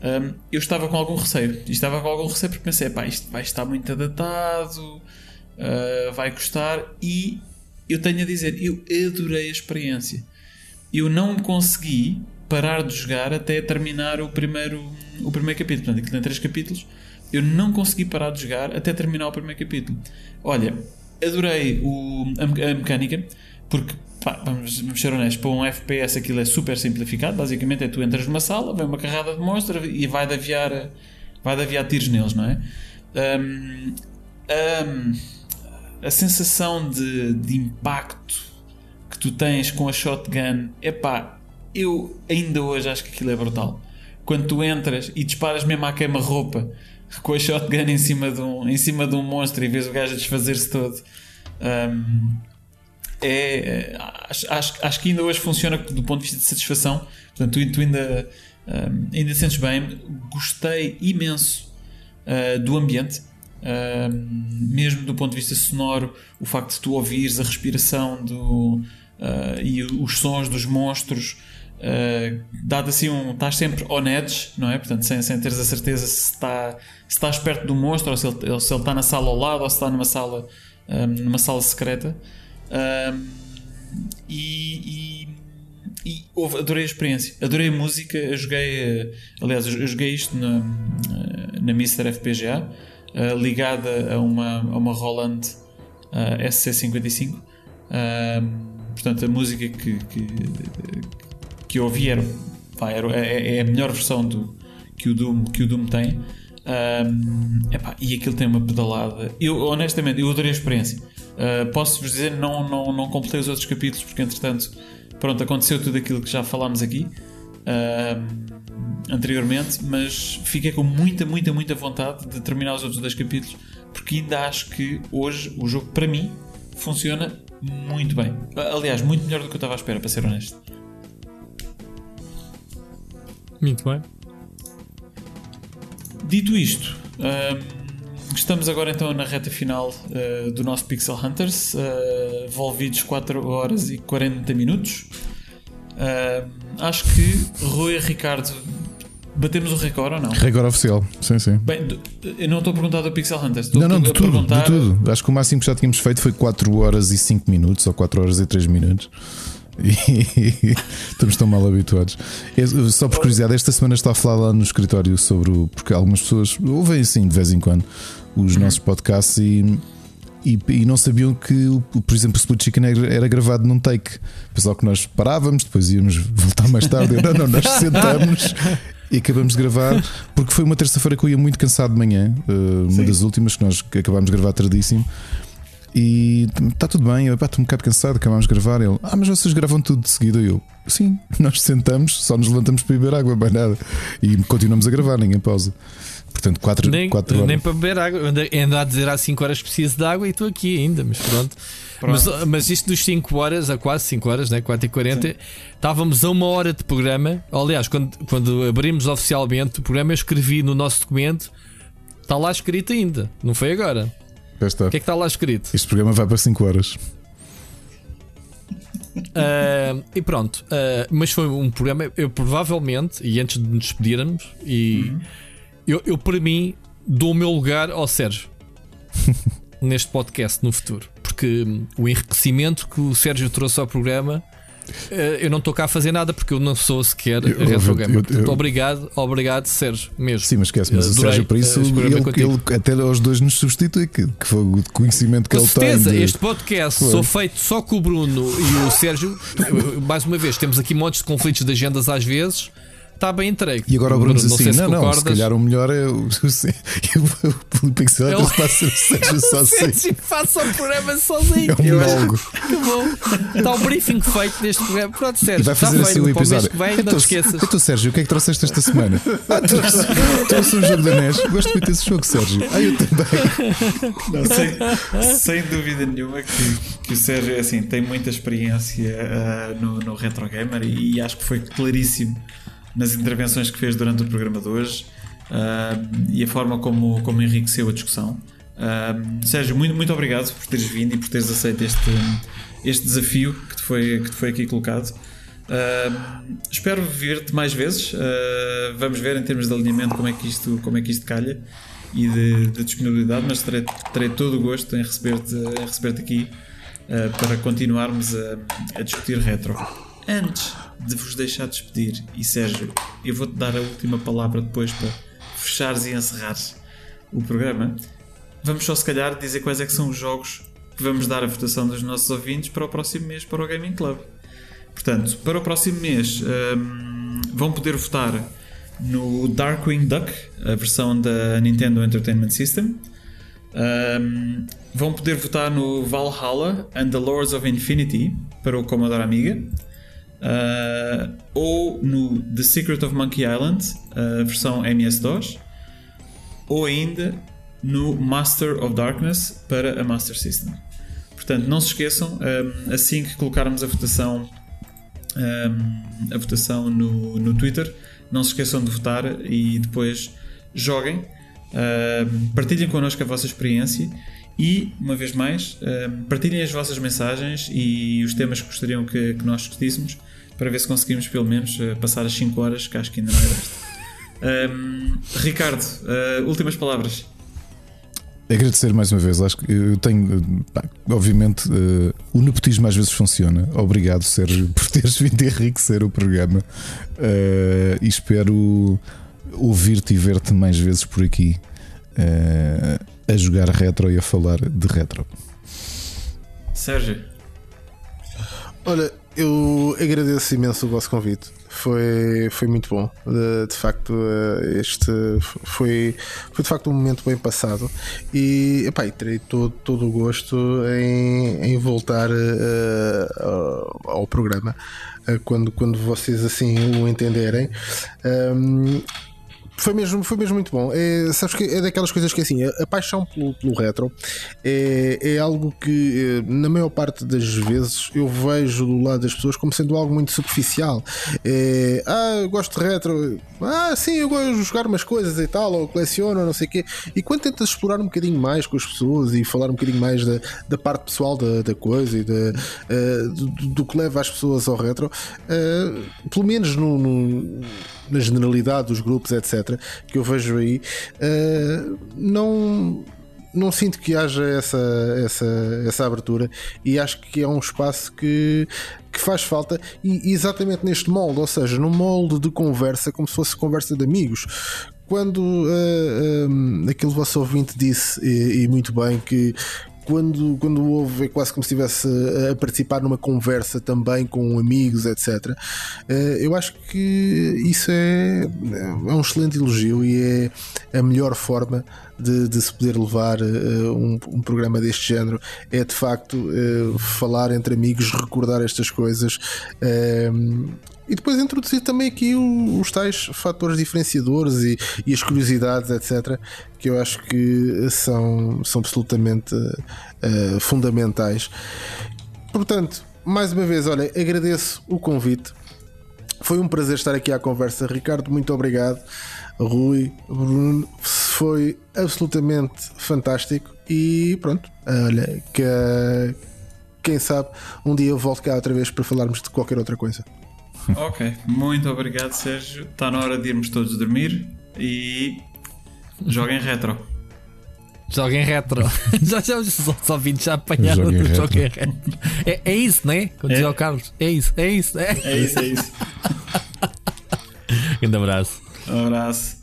ahm, eu estava com algum receio. E estava com algum receio porque pensei, pá, isto vai estar muito adaptado, ah, vai custar. E eu tenho a dizer, eu adorei a experiência. Eu não consegui parar de jogar até terminar o primeiro, o primeiro capítulo. Portanto, aquilo tem três capítulos. Eu não consegui parar de jogar até terminar o primeiro capítulo. Olha, adorei o, a, a mecânica, porque, pá, vamos, vamos ser honestos, para um FPS aquilo é super simplificado. Basicamente é tu entras numa sala, vem uma carrada de monstros e vai de aviar, vai de aviar tiros neles, não é? Ahm, ahm, a sensação de, de impacto que tu tens com a shotgun, epá, eu ainda hoje acho que aquilo é brutal. Quando tu entras e disparas mesmo à queima-roupa com a shotgun em cima de um, em cima de um monstro e vês o gajo a desfazer-se todo. hum, é, acho, acho, acho que ainda hoje funciona do ponto de vista de satisfação. Portanto, tu, tu ainda, hum, ainda sentes bem. Gostei imenso uh, do ambiente. Hum, mesmo do ponto de vista sonoro, o facto de tu ouvires a respiração do, uh, e os sons dos monstros, uh, dá-te assim um. estás sempre on edge, não é? Portanto, sem, sem teres a certeza se, está, se estás perto do monstro ou se ele, ou se ele está na sala ao lado ou se está numa sala, um, numa sala secreta. Um, e, e, e houve- adorei a experiência, adorei a música. Eu joguei, eh, aliás, eu joguei isto na, eh, na Mr. FPGA, eh, ligada a uma, a uma Roland eh, SC55. Ahm, portanto, a música que, que, que eu ouvi era, pá, era- é, é a melhor versão do, que, o Doom, que o Doom tem. Ahm, epá, e aquilo tem uma pedalada. Eu, honestamente, eu adorei a experiência. Ah, Posso-vos dizer, não, não, não completei os outros capítulos, porque entretanto, pronto, aconteceu tudo aquilo que já falámos aqui ahm, anteriormente, mas fiquei com muita, muita, muita vontade de terminar os outros dois capítulos, porque ainda acho que hoje o jogo, para mim, funciona muito bem. Aliás, muito melhor do que eu estava à espera, para ser honesto. Muito bem. Dito isto, hum, estamos agora então na reta final uh, do nosso Pixel Hunters, uh, envolvidos 4 horas e 40 minutos. Hum, acho que Rui e Ricardo batemos o recorde ou não? Recorde oficial, sim, sim. Bem, eu não estou a perguntar do Pixel Hunters, estou Não, não, de a tudo, perguntar. de tudo. Acho que o máximo que já tínhamos feito foi 4 horas e 5 minutos ou 4 horas e 3 minutos. Estamos tão mal habituados. Só por curiosidade, esta semana está a falar lá no escritório sobre o. Porque algumas pessoas ouvem assim de vez em quando os Uhum. nossos podcasts e, e, e não sabiam que, por exemplo, o Split Chicken era, gravado num take. Pessoal que nós parávamos, depois íamos voltar mais tarde. Eu, não, não, nós sentamos e acabamos de gravar porque foi uma terça-feira que eu ia muito cansado de manhã, eh, uma Sim. das últimas que nós acabámos de gravar tardíssimo. E está tudo bem, eu estou um bocado cansado, acabámos de gravar. Ele, ah, mas vocês gravam tudo de seguida. E eu, sim, nós sentamos, só nos levantamos para beber água, bem nada. E continuamos a gravar, ninguém pausa. Portanto, 4 Nem, horas. nem para beber água. Ando- Ando a dizer há 5 horas preciso de água e estou aqui ainda, mas pronto. Mas, mas isto dos 5 horas, a quase 5 horas, né? 4 e 40, estávamos a uma hora de programa. Aliás, quando, quando abrimos oficialmente o programa, eu escrevi no nosso documento, está lá escrito ainda, não foi agora. Está. O que é que está lá escrito? Este programa vai para 5 horas. Ah, e pronto, ah, mas foi um programa. Eu provavelmente, e antes de nos despedirmos, e eu, eu para mim dou o meu lugar ao Sérgio neste podcast no futuro, porque o enriquecimento que o Sérgio trouxe ao programa. Ah, Eu não estou cá a fazer nada porque eu não sou sequer Eu- retro gamer. Portanto, obrisso, obrigado, Sérgio, mesmo. Sim, mas esquece, mas o Adorei, Sérgio, para isso, eh, ele, ele até aos dois nos substitui, que, que foi o conhecimento que Com ele certeza, tem. de- este podcast sou feito só com o Bruno e o Sérgio. Mais uma vez, temos aqui montes de conflitos de agendas às vezes. Está bem entregue. E agora o Bruno diz não assim: não, não, se calhar o melhor é o, o, Pixel É só assim. Sérgio faça o programa sozinho. É um monólogo. Está o briefing feito neste programa. Pronto, E Sérgio. vai Está fazer assim o Para o mês episódio. que vem, não então, te esqueças. então, Sérgio, o que é que trouxeste esta semana? Ah, trouxe, trouxe um jogo da NES. Gosto muito desse jogo, Sérgio. Ah, eu também. Não, sem, sem dúvida nenhuma que, que o Sérgio é assim, tem muita experiência ah, no, no Retro Gamer e acho que foi claríssimo nas intervenções que fez durante o programa de hoje ah, e a forma como, como enriqueceu a discussão. Ah, Sérgio, muito, muito obrigado por teres vindo e por teres aceito este, este desafio que te foi, que te foi aqui colocado. Ah, espero ver-te mais vezes. Vamos ver em termos de alinhamento como é que isto, como é que isto calha e de, de disponibilidade, mas terei, terei todo o gosto em receber-te receber aqui para continuarmos a, a discutir retro. Antes de vos deixar despedir, e Sérgio, eu vou-te dar a última palavra depois para fechares e encerrares o programa. Vamos só, se calhar, dizer quais é que são os jogos que vamos dar a votação dos nossos ouvintes para o próximo mês para o Gaming Club. Portanto, para o próximo mês hum, vão poder votar no Darkwing Duck, a versão da Nintendo Entertainment System. Hum, vão poder votar no Valhalla and the Lords of Infinity para o Commodore Amiga. Uh, ou no The Secret of Monkey Island, a versão MS-DOS. Ou ainda no Master of Darkness para a Master System. Portanto, não se esqueçam, hum, assim que colocarmos a votação um, a votação no, no Twitter. Não se esqueçam de votar e depois joguem. Um, partilhem connosco a vossa experiência e, uma vez mais, um, partilhem as vossas mensagens e os temas que gostariam que, que nós discutíssemos para ver se conseguimos, pelo menos, uh, passar as 5 horas, que acho que ainda não é. Um, Ricardo, uh, últimas palavras. Agradecer mais uma vez, acho que eu tenho, pá, obviamente, eh, o nepotismo às vezes funciona. Obrigado, Sérgio, por teres vindo enriquecer o programa Eh, e espero ouvir-te e ver-te mais vezes por aqui eh, a jogar retro e a falar de retro. Sérgio, Olha, eu agradeço imenso o vosso convite. Foi, foi muito bom. De, de facto, eh, este foi, foi de facto um momento bem passado. E epá, terei todo, todo o gosto em, em voltar eh, ao, programa eh, quando, quando vocês assim o entenderem. Ahm, foi mesmo, foi mesmo muito bom. É, sabes que é daquelas coisas que assim, a, a paixão pelo, pelo retro é, é algo que, eh, na maior parte das vezes, eu vejo do lado das pessoas como sendo algo muito superficial. É, ah, eu gosto de retro. Ah, sim, eu gosto de jogar umas coisas e tal, ou coleciono, não sei o quê. E quando tentas explorar um bocadinho mais com as pessoas e falar um bocadinho mais da, da parte pessoal da, da coisa e da, eh, do, do que leva as pessoas ao retro, eh, pelo menos no- no na generalidade dos grupos, etc., que eu vejo aí, eh, não. Não sinto que haja essa, essa, essa abertura e acho que é um espaço que, que faz falta e exatamente neste molde, ou seja, num molde de conversa, como se fosse conversa de amigos. Quando eh, eh, aquele vosso ouvinte disse, e, e muito bem, que quando, quando ouve é quase como se estivesse a participar numa conversa também com amigos, etc. Eh, Eu acho que isso é, é um excelente elogio e é a melhor forma de, de se poder levar eh, um, um programa deste género. É de facto eh, falar entre amigos, recordar estas coisas. E depois introduzir também aqui os tais fatores diferenciadores e, e as curiosidades, etc., que eu acho que são, são absolutamente eh, fundamentais. Portanto, mais uma vez, olha, agradeço o convite. Foi um prazer estar aqui à conversa, Ricardo. Muito obrigado, Rui, Bruno. Foi absolutamente fantástico. E pronto, olha, que quem sabe um dia eu volto cá outra vez para falarmos de qualquer outra coisa. Ok, muito obrigado, Sérgio. Está na hora de irmos todos dormir e joguem retro. Joguem retro. já, já, os ouvintes já apanharam Joguem retro. joguem retro. É, é isso, não é? Quando É. dizia o Carlos. É isso, é isso. É. É isso, é isso. Grande abraço. Um abraço.